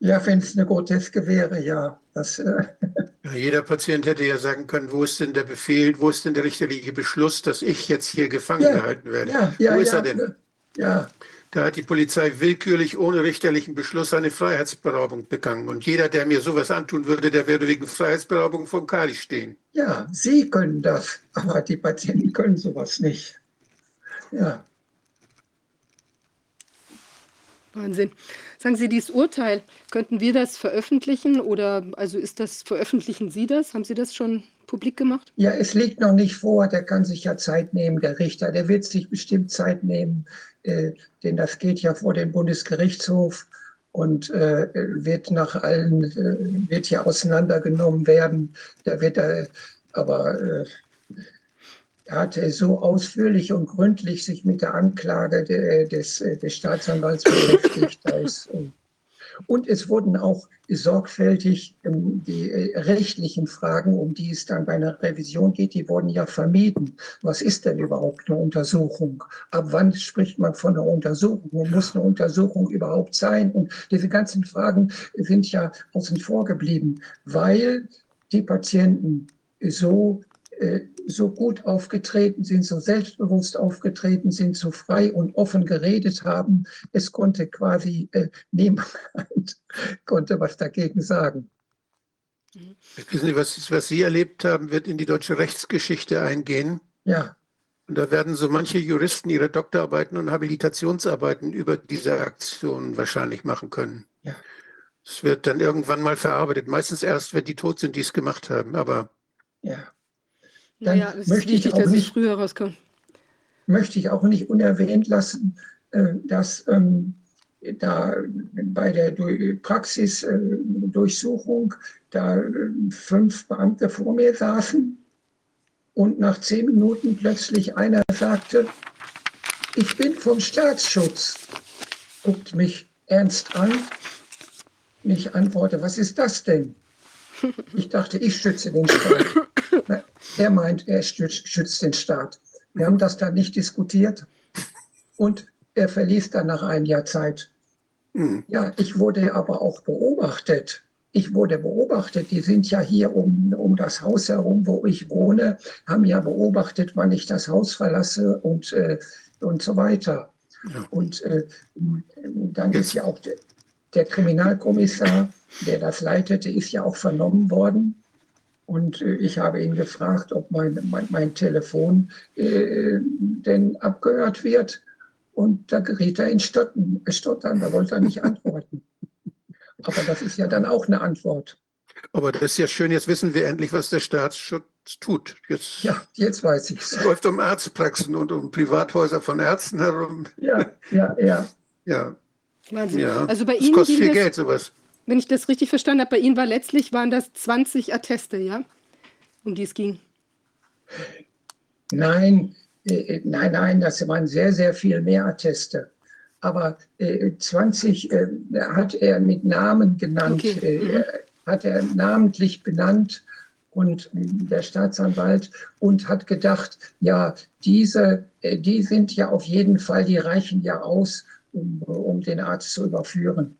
Ja, wenn es eine Groteske wäre, ja. Das, äh, Ja, jeder Patient hätte ja sagen können, wo ist denn der Befehl, wo ist denn der richterliche Beschluss, dass ich jetzt hier gefangen Ja, gehalten werde? ja, ja, wo ist ja, er denn? ja, Da hat die Polizei willkürlich ohne richterlichen Beschluss eine Freiheitsberaubung begangen. Und jeder, der mir sowas antun würde, der würde wegen Freiheitsberaubung vom Kali stehen. ja, Sie können das, aber die Patienten können sowas nicht. Ja, Wahnsinn. Sagen Sie, dieses Urteil, könnten wir das veröffentlichen oder also ist das, veröffentlichen Sie das? Haben Sie das schon publik gemacht? ja, es liegt noch nicht vor, der kann sich ja Zeit nehmen, der Richter, der wird sich bestimmt Zeit nehmen, äh, denn das geht ja vor den Bundesgerichtshof und äh, wird nach allen, äh, wird ja auseinandergenommen werden. Da wird er, aber äh, er hatte so ausführlich und gründlich sich mit der Anklage de, des, äh, des Staatsanwalts beschäftigt. Äh, und es wurden auch sorgfältig ähm, die äh, rechtlichen Fragen, um die es dann bei einer Revision geht, die wurden ja vermieden. Was ist denn überhaupt eine Untersuchung? Ab wann spricht man von einer Untersuchung? Wo muss eine Untersuchung überhaupt sein? Und diese ganzen Fragen sind ja außen vor geblieben, weil die Patienten so äh, so gut aufgetreten sind, so selbstbewusst aufgetreten sind, so frei und offen geredet haben. Es konnte quasi äh, niemand konnte was dagegen sagen. Wissen Sie, was, was Sie erlebt haben, wird in die deutsche Rechtsgeschichte eingehen. Ja, Und da werden so manche Juristen ihre Doktorarbeiten und Habilitationsarbeiten über diese Aktion wahrscheinlich machen können. Ja. Es wird dann irgendwann mal verarbeitet. Meistens erst, wenn die tot sind, die es gemacht haben. Aber ja. Dann Naja, es ist möchte ich wichtig, auch dass nicht- früher rauskommen. möchte ich auch nicht unerwähnt lassen, äh, dass ähm, da bei der Du- Praxisdurchsuchung da äh, fünf Beamte vor mir saßen und nach zehn Minuten plötzlich einer sagte, ich bin vom Staatsschutz, guckt mich ernst an. Ich antworte, was ist das denn? Ich dachte, ich schütze den Staat. Er meint, er schützt den Staat. Wir haben das dann nicht diskutiert und er verließ dann nach einem Jahr Zeit. Hm. Ja, ich wurde aber auch beobachtet. Ich wurde beobachtet. Die sind ja hier um, um das Haus herum, wo ich wohne, haben ja beobachtet, wann ich das Haus verlasse und, äh, und so weiter. Ja. Und äh, dann ist ja auch der, der Kriminalkommissar, der das leitete, ist ja auch vernommen worden. Und äh, ich habe ihn gefragt, ob mein, mein, mein Telefon äh, denn abgehört wird. Und da geriet er in Stottern, Stottern, da wollte er nicht antworten. Aber das ist ja dann auch eine Antwort. Aber das ist ja schön, jetzt wissen wir endlich, was der Staatsschutz tut. Jetzt Ja, jetzt weiß ich es. läuft um Arztpraxen und um Privathäuser von Ärzten herum. Ja, ja, ja. Ja, Wahnsinn. ja. Also bei das Ihnen kostet viel das, Geld, sowas. Wenn ich das richtig verstanden habe, bei Ihnen war letztlich waren das 20 Atteste, ja? Um die es ging. Nein, äh, nein, nein, das waren sehr, sehr viel mehr Atteste. Aber äh, 20 äh, hat er mit Namen genannt, Okay, äh, mhm. hat er namentlich benannt und äh, der Staatsanwalt und hat gedacht, ja, diese, äh, die sind ja auf jeden Fall, die reichen ja aus, um, um den Arzt zu überführen.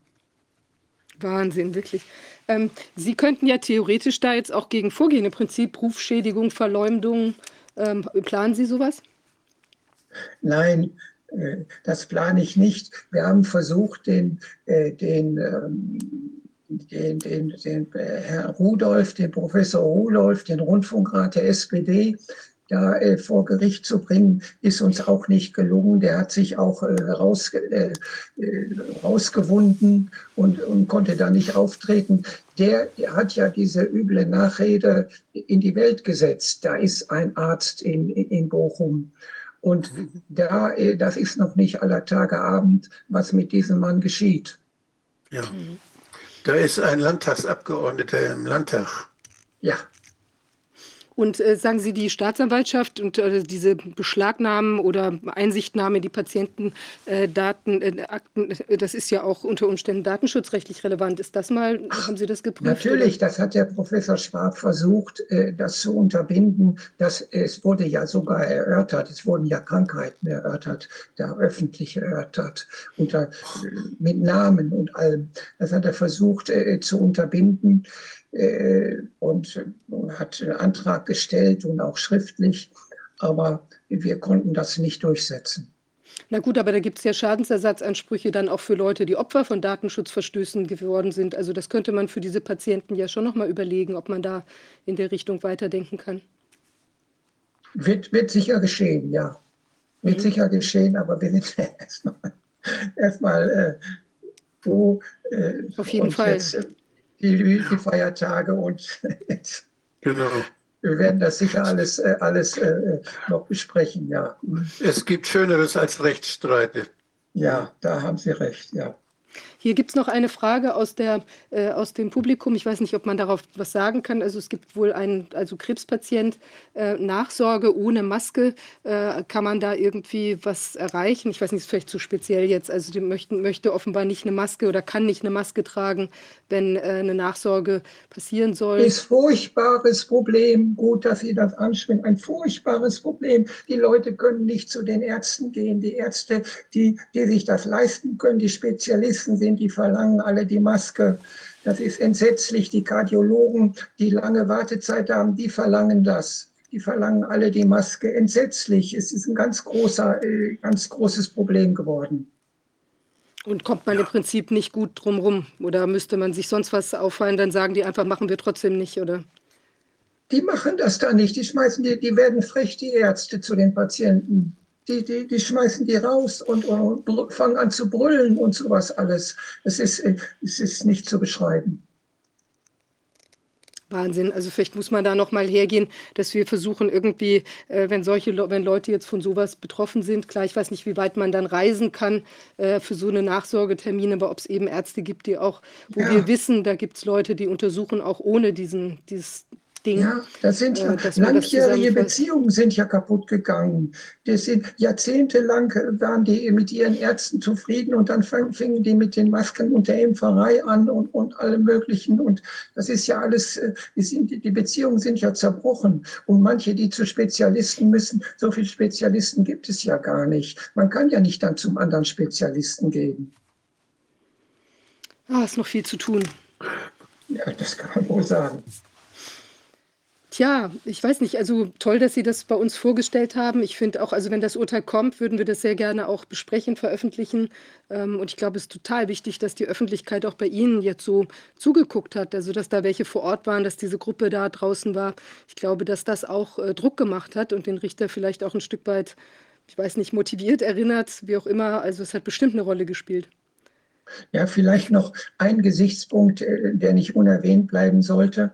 Wahnsinn, wirklich. Ähm, Sie könnten ja theoretisch da jetzt auch gegen vorgehen, im Prinzip Rufschädigung, Verleumdung. Ähm, planen Sie sowas? Nein, äh, das plane ich nicht. Wir haben versucht, den, äh, den, ähm, den, den, den äh, Herrn Rudolph, den Professor Rudolph, den Rundfunkrat der SPD, da äh, vor Gericht zu bringen, ist uns auch nicht gelungen. Der hat sich auch äh, raus, äh, äh, rausgewunden und, und konnte da nicht auftreten. Der, der hat ja diese üble Nachrede in die Welt gesetzt. Da ist ein Arzt in, in Bochum. Und da, äh, das ist noch nicht aller Tage Abend, was mit diesem Mann geschieht. Ja. Da ist ein Landtagsabgeordneter im Landtag. Ja, Und äh, sagen Sie, die Staatsanwaltschaft und äh, diese Beschlagnahmen oder Einsichtnahme in die Patientendaten, äh, Akten, äh, das ist ja auch unter Umständen datenschutzrechtlich relevant. Ist das mal, haben Sie das geprüft? natürlich, das hat der Professor Schwab versucht, äh, das zu unterbinden. Das, es wurde ja sogar erörtert, es wurden ja Krankheiten erörtert, da öffentlich erörtert, unter, äh, mit Namen und allem. Das hat er versucht äh, zu unterbinden äh, und äh, hat einen Antrag gestellt und auch schriftlich, aber wir konnten das nicht durchsetzen. Na gut, aber da gibt es ja Schadensersatzansprüche dann auch für Leute, die Opfer von Datenschutzverstößen geworden sind. Also das könnte man für diese Patienten ja schon nochmal überlegen, ob man da in der Richtung weiterdenken kann. Wird, wird sicher geschehen, ja. Wird Mhm. sicher geschehen, aber wir sind erstmal erstmal äh, wo äh, Auf jeden und Fall. Jetzt, äh, die, die Feiertage und jetzt, Genau. wir werden das sicher alles, äh, alles äh, noch besprechen, ja. Es gibt Schöneres als Rechtsstreite. Ja, da haben Sie recht, ja. Hier gibt es noch eine Frage aus, der, äh, aus dem Publikum. Ich weiß nicht, ob man darauf was sagen kann. Also es gibt wohl einen also Krebspatient, äh, Nachsorge ohne Maske. Äh, kann man da irgendwie was erreichen? Ich weiß nicht, ist vielleicht zu speziell jetzt. Also die möchten, möchte offenbar nicht eine Maske oder kann nicht eine Maske tragen, wenn äh, eine Nachsorge passieren soll. Ist furchtbares Problem. Gut, dass Sie das ansprechen. Ein furchtbares Problem. Die Leute können nicht zu den Ärzten gehen. Die Ärzte, die, die sich das leisten können, die Spezialisten sind, die verlangen alle die Maske. Das ist entsetzlich. Die Kardiologen, die lange Wartezeit haben, die verlangen das. Die verlangen alle die Maske. Entsetzlich. Es ist ein ganz großer, äh, ganz großes Problem geworden. Und kommt man im Prinzip nicht gut drumrum? Oder müsste man sich sonst was auffallen, dann sagen die einfach, machen wir trotzdem nicht, oder? Die machen das da nicht. Die schmeißen die, die werden frech, die Ärzte zu den Patienten. Die, die, die schmeißen die raus und, und fangen an zu brüllen und sowas alles. Es ist, äh, es ist nicht zu beschreiben. Wahnsinn. Also vielleicht muss man da noch mal hergehen, dass wir versuchen irgendwie, äh, wenn solche, Le wenn Leute jetzt von sowas betroffen sind, klar, ich weiß nicht, wie weit man dann reisen kann äh, für so eine Nachsorgetermine, aber ob es eben Ärzte gibt, die auch, wo Ja. wir wissen, da gibt es Leute, die untersuchen auch ohne diesen, dieses Ding. Ja, das sind ja äh, langjährige. Beziehungen sind ja kaputt gegangen. Das sind jahrzehntelang äh, waren die mit ihren Ärzten zufrieden und dann fingen die mit den Masken und der Impferei an und, und allem möglichen. Und das ist ja alles, äh, die, sind, die Beziehungen sind ja zerbrochen. Und manche, die zu Spezialisten müssen, so viele Spezialisten gibt es ja gar nicht. Man kann ja nicht dann zum anderen Spezialisten gehen. Ah, ist noch viel zu tun. Ja, das kann man wohl sagen. Tja, ich weiß nicht, also toll, dass Sie das bei uns vorgestellt haben. Ich finde auch, also wenn das Urteil kommt, würden wir das sehr gerne auch besprechen, veröffentlichen. Ähm, Und ich glaube, es ist total wichtig, dass die Öffentlichkeit auch bei Ihnen jetzt so zugeguckt hat, also dass da welche vor Ort waren, dass diese Gruppe da draußen war. Ich glaube, dass das auch äh, Druck gemacht hat und den Richter vielleicht auch ein Stück weit, ich weiß nicht, motiviert, erinnert, wie auch immer. Also es hat bestimmt eine Rolle gespielt. Ja, vielleicht noch ein Gesichtspunkt, äh, der nicht unerwähnt bleiben sollte.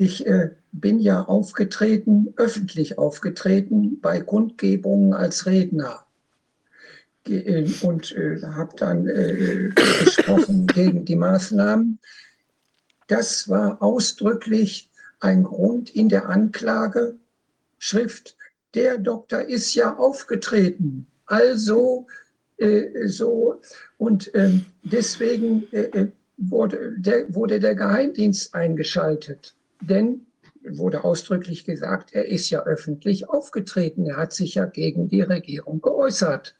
Ich äh, bin ja aufgetreten, öffentlich aufgetreten bei Kundgebungen als Redner äh, und äh, habe dann äh, gesprochen gegen die Maßnahmen. Das war ausdrücklich ein Grund in der Anklageschrift. Der Doktor ist ja aufgetreten. Also äh, so und ähm, deswegen äh, äh, wurde, der, wurde der Geheimdienst eingeschaltet. Denn wurde ausdrücklich gesagt, er ist ja öffentlich aufgetreten. Er hat sich ja gegen die Regierung geäußert.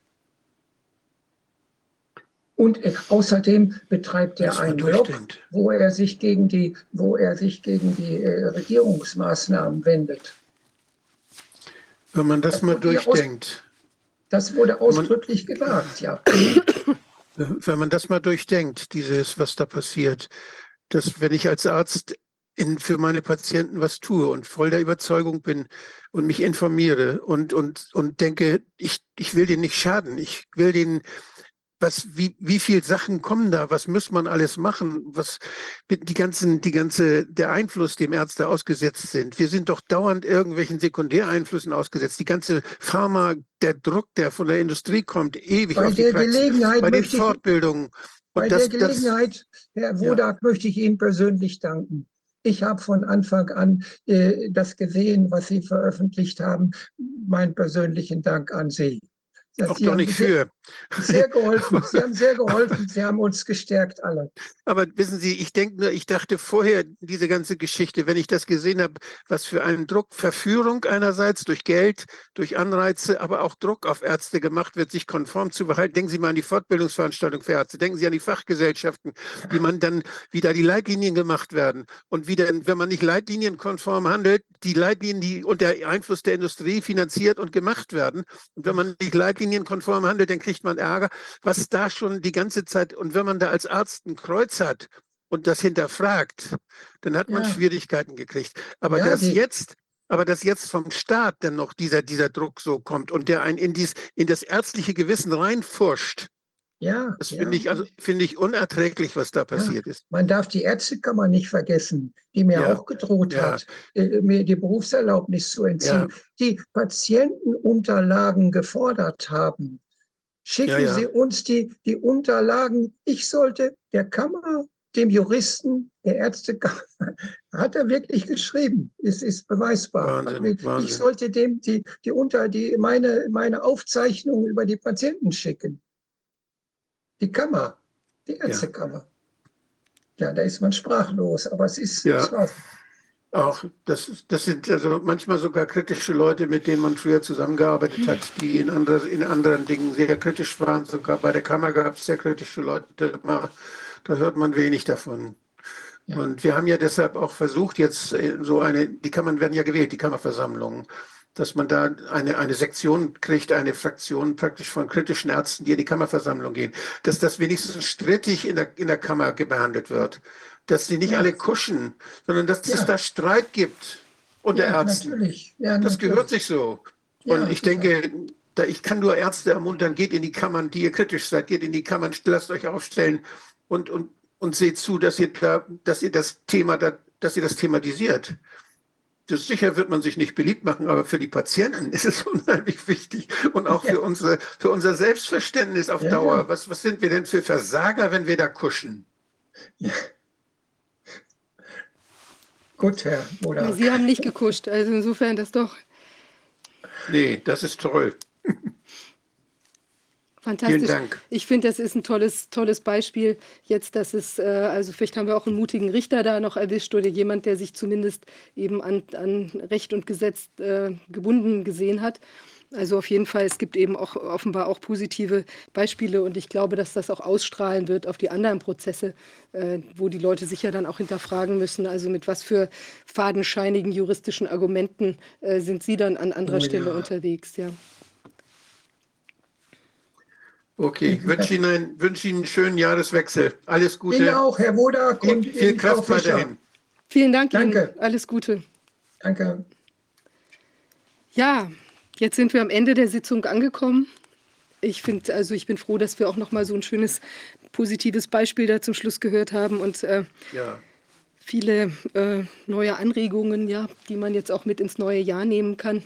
Und außerdem betreibt er einen Blog, durchdenkt. wo er sich gegen die, wo er sich gegen die äh, Regierungsmaßnahmen wendet. Wenn man das Das mal ja aus- durchdenkt, Das wurde ausdrücklich gesagt, ja. wenn man das mal durchdenkt, dieses, was da passiert, dass wenn ich als Arzt in, für meine Patienten was tue und voll der Überzeugung bin und mich informiere und, und, und denke, ich, ich will denen nicht schaden, ich will denen, was, wie, wie viel Sachen kommen da, was muss man alles machen, was die ganzen, die ganze, der Einfluss, dem Ärzte ausgesetzt sind. Wir sind doch dauernd irgendwelchen Sekundäreinflüssen ausgesetzt. Die ganze Pharma, der Druck, der von der Industrie kommt, ewig Bei auf die der Praxis, Gelegenheit bei den Fortbildungen. bei das, der das, Gelegenheit, Herr Wodak, möchte ich Ihnen persönlich danken. Ich habe von Anfang an äh, das gesehen, was Sie veröffentlicht haben. Meinen persönlichen Dank an Sie. Auch Sie doch nicht sehr, für. sehr geholfen. Sie haben sehr geholfen. Sie haben uns gestärkt alle. Aber wissen Sie, ich denke nur, ich dachte vorher, diese ganze Geschichte, wenn ich das gesehen habe, was für einen Druck, Verführung einerseits durch Geld, durch Anreize, aber auch Druck auf Ärzte gemacht wird, sich konform zu behalten. Denken Sie mal an die Fortbildungsveranstaltung für Ärzte, denken Sie an die Fachgesellschaften, wie man dann, wie da die Leitlinien gemacht werden. Und wie dann, wenn man nicht leitlinienkonform handelt, die Leitlinien, die unter Einfluss der Industrie finanziert und gemacht werden. Und wenn man nicht leitlinienkonform handelt, dann kriegt man Ärger, was da schon die ganze Zeit, und wenn man da als Arzt ein Kreuz hat und das hinterfragt, dann hat man Ja. Schwierigkeiten gekriegt. Aber Ja, dass die- jetzt, aber dass jetzt vom Staat dann noch dieser, dieser Druck so kommt und der einen in dies, in das ärztliche Gewissen reinfuscht, Ja, das ja. finde ich, also finde ich unerträglich, was da passiert ist. Man darf die Ärztekammer nicht vergessen, die mir Ja, auch gedroht ja. hat, äh, mir die Berufserlaubnis zu entziehen, die Patientenunterlagen gefordert haben. Schicken Ja, ja. Sie uns die, die Unterlagen. Ich sollte der Kammer, dem Juristen, der Ärztekammer, hat er wirklich geschrieben. Es ist beweisbar. Wahnsinn, ich Wahnsinn. sollte dem die, die unter die meine, meine Aufzeichnung über die Patienten schicken. Die Kammer, die Ärztekammer. Ja, da ist man sprachlos, aber es ist, Ja. Auch das, das sind also manchmal sogar kritische Leute, mit denen man früher zusammengearbeitet hat, die in, andere, in anderen Dingen sehr kritisch waren. Sogar bei der Kammer gab es sehr kritische Leute. Da da hört man wenig davon. Ja. Und wir haben ja deshalb auch versucht, jetzt äh, so eine, die Kammern werden ja gewählt, die Kammerversammlungen, dass man da eine, eine Sektion kriegt, eine Fraktion praktisch von kritischen Ärzten, die in die Kammerversammlung gehen, dass das wenigstens strittig in der, in der Kammer behandelt wird. Dass sie nicht Ja. alle kuschen, sondern dass es Ja. da Streit gibt unter ja, Ärzten. natürlich. Ja, Das natürlich. gehört sich so. Ja, Und ich denke, da, ich kann nur Ärzte ermuntern, geht in die Kammern, die ihr kritisch seid, geht in die Kammern, lasst euch aufstellen und, und, und seht zu, dass ihr, da, dass ihr das Thema, da, dass ihr das thematisiert. Das sicher wird man sich nicht beliebt machen, aber für die Patienten ist es unheimlich wichtig und auch Ja. für, unsere, für unser Selbstverständnis auf Ja, Dauer. ja. Was, was sind wir denn für Versager, wenn wir da kuschen? Gut, Herr Ja, Modak. Sie haben nicht gekuscht, also insofern das doch Nee, das ist toll. Fantastisch. Vielen Dank. Ich finde, das ist ein tolles, tolles Beispiel jetzt, dass es, äh, also vielleicht haben wir auch einen mutigen Richter da noch erwischt oder jemand, der sich zumindest eben an, an Recht und Gesetz äh, gebunden gesehen hat. Also auf jeden Fall, es gibt eben auch offenbar auch positive Beispiele und ich glaube, dass das auch ausstrahlen wird auf die anderen Prozesse, äh, wo die Leute sich ja dann auch hinterfragen müssen, also mit was für fadenscheinigen juristischen Argumenten äh, sind Sie dann an anderer Oh Stelle ja. unterwegs, ja. Okay, ich wünsche Ihnen, einen, wünsche Ihnen einen schönen Jahreswechsel. Alles Ihnen Gute. auch, Herr Wodak Viel, und viel Ihnen, Frau Kraft weiterhin. Vielen Dank Danke. Ihnen, alles Gute. Danke. Ja, jetzt sind wir am Ende der Sitzung angekommen. Ich finde, also ich bin froh, dass wir auch noch mal so ein schönes positives Beispiel da zum Schluss gehört haben und äh, Ja. viele äh, neue Anregungen, ja, die man jetzt auch mit ins neue Jahr nehmen kann.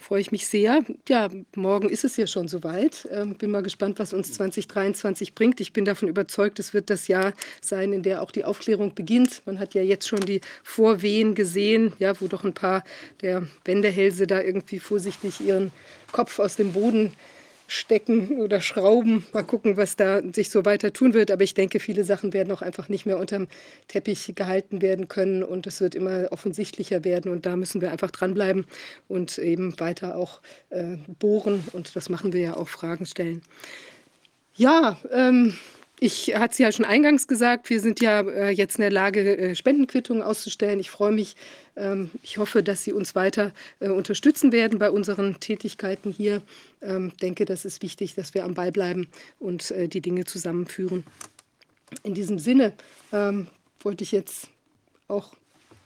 Freue ich mich sehr. Ja, morgen ist es ja schon soweit. Ähm, bin mal gespannt, was uns 2023 bringt. Ich bin davon überzeugt, es wird das Jahr sein, in der auch die Aufklärung beginnt. Man hat ja jetzt schon die Vorwehen gesehen, ja, wo doch ein paar der Wendehälse da irgendwie vorsichtig ihren Kopf aus dem Boden stecken oder schrauben. Mal gucken, was da sich so weiter tun wird. Aber ich denke, viele Sachen werden auch einfach nicht mehr unterm Teppich gehalten werden können und es wird immer offensichtlicher werden. Und da müssen wir einfach dranbleiben und eben weiter auch äh, bohren. Und das machen wir ja auch, Fragen stellen. Ja, ähm, ich hatte es ja schon eingangs gesagt, wir sind ja äh, jetzt in der Lage, äh, Spendenquittungen auszustellen. Ich freue mich. Ähm, ich hoffe, dass Sie uns weiter äh, unterstützen werden bei unseren Tätigkeiten hier. Ähm, denke, das ist wichtig, dass wir am Ball bleiben und äh, die Dinge zusammenführen. In diesem Sinne ähm, wollte ich jetzt auch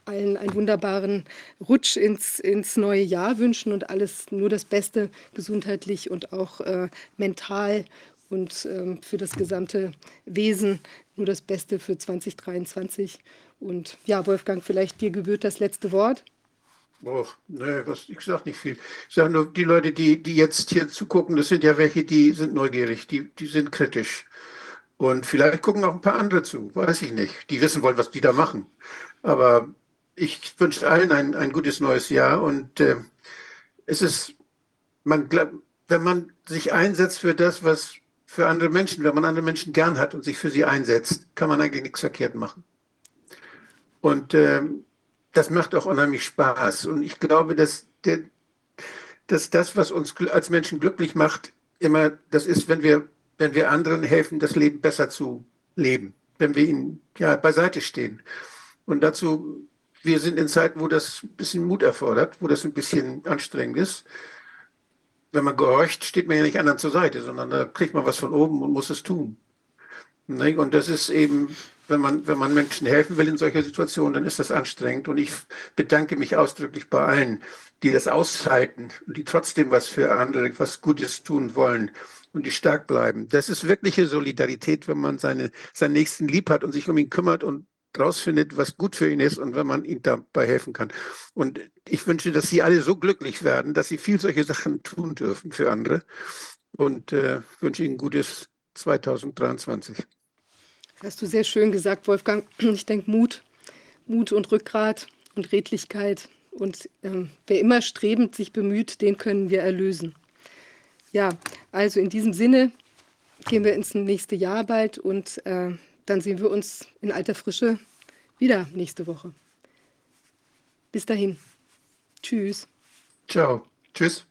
allen einen wunderbaren Rutsch ins, ins neue Jahr wünschen und alles nur das Beste gesundheitlich und auch äh, mental und ähm, für das gesamte Wesen nur das Beste für 2023. Und ja, Wolfgang, vielleicht dir gebührt das letzte Wort. Oh, nee, was, ich sage nicht viel. Ich sage nur, die Leute, die, die jetzt hier zugucken, das sind ja welche, die sind neugierig, die, die sind kritisch. Und vielleicht gucken auch ein paar andere zu, weiß ich nicht. Die wissen wollen, was die da machen. Aber ich wünsche allen ein, ein gutes neues Jahr und äh, es ist, man glaub, wenn man sich einsetzt für das, was für andere Menschen, wenn man andere Menschen gern hat und sich für sie einsetzt, kann man eigentlich nichts verkehrt machen. Und ähm, das macht auch unheimlich Spaß. Und ich glaube, dass, der, dass das, was uns als Menschen glücklich macht, immer das ist, wenn wir, wenn wir anderen helfen, das Leben besser zu leben, wenn wir ihnen ja beiseite stehen. Und dazu, wir sind in Zeiten, wo das ein bisschen Mut erfordert, wo das ein bisschen anstrengend ist. Wenn man gehorcht, steht man ja nicht anderen zur Seite, sondern da kriegt man was von oben und muss es tun. Ne? Und das ist eben, wenn man, wenn man Menschen helfen will in solcher Situation, dann ist das anstrengend. Und ich bedanke mich ausdrücklich bei allen, die das aushalten und die trotzdem was für andere, was Gutes tun wollen und die stark bleiben. Das ist wirkliche Solidarität, wenn man seine, seinen Nächsten lieb hat und sich um ihn kümmert und rausfindet, was gut für ihn ist und wenn man ihm dabei helfen kann. Und ich wünsche, dass Sie alle so glücklich werden, dass Sie viel solche Sachen tun dürfen für andere und äh, wünsche Ihnen gutes 2023. Hast du sehr schön gesagt, Wolfgang. Ich denke, Mut, Mut und Rückgrat und Redlichkeit und ähm, wer immer strebend sich bemüht, den können wir erlösen. Ja, also in diesem Sinne gehen wir ins nächste Jahr bald und äh, dann sehen wir uns in alter Frische wieder nächste Woche. Bis dahin. Tschüss. Ciao. Tschüss.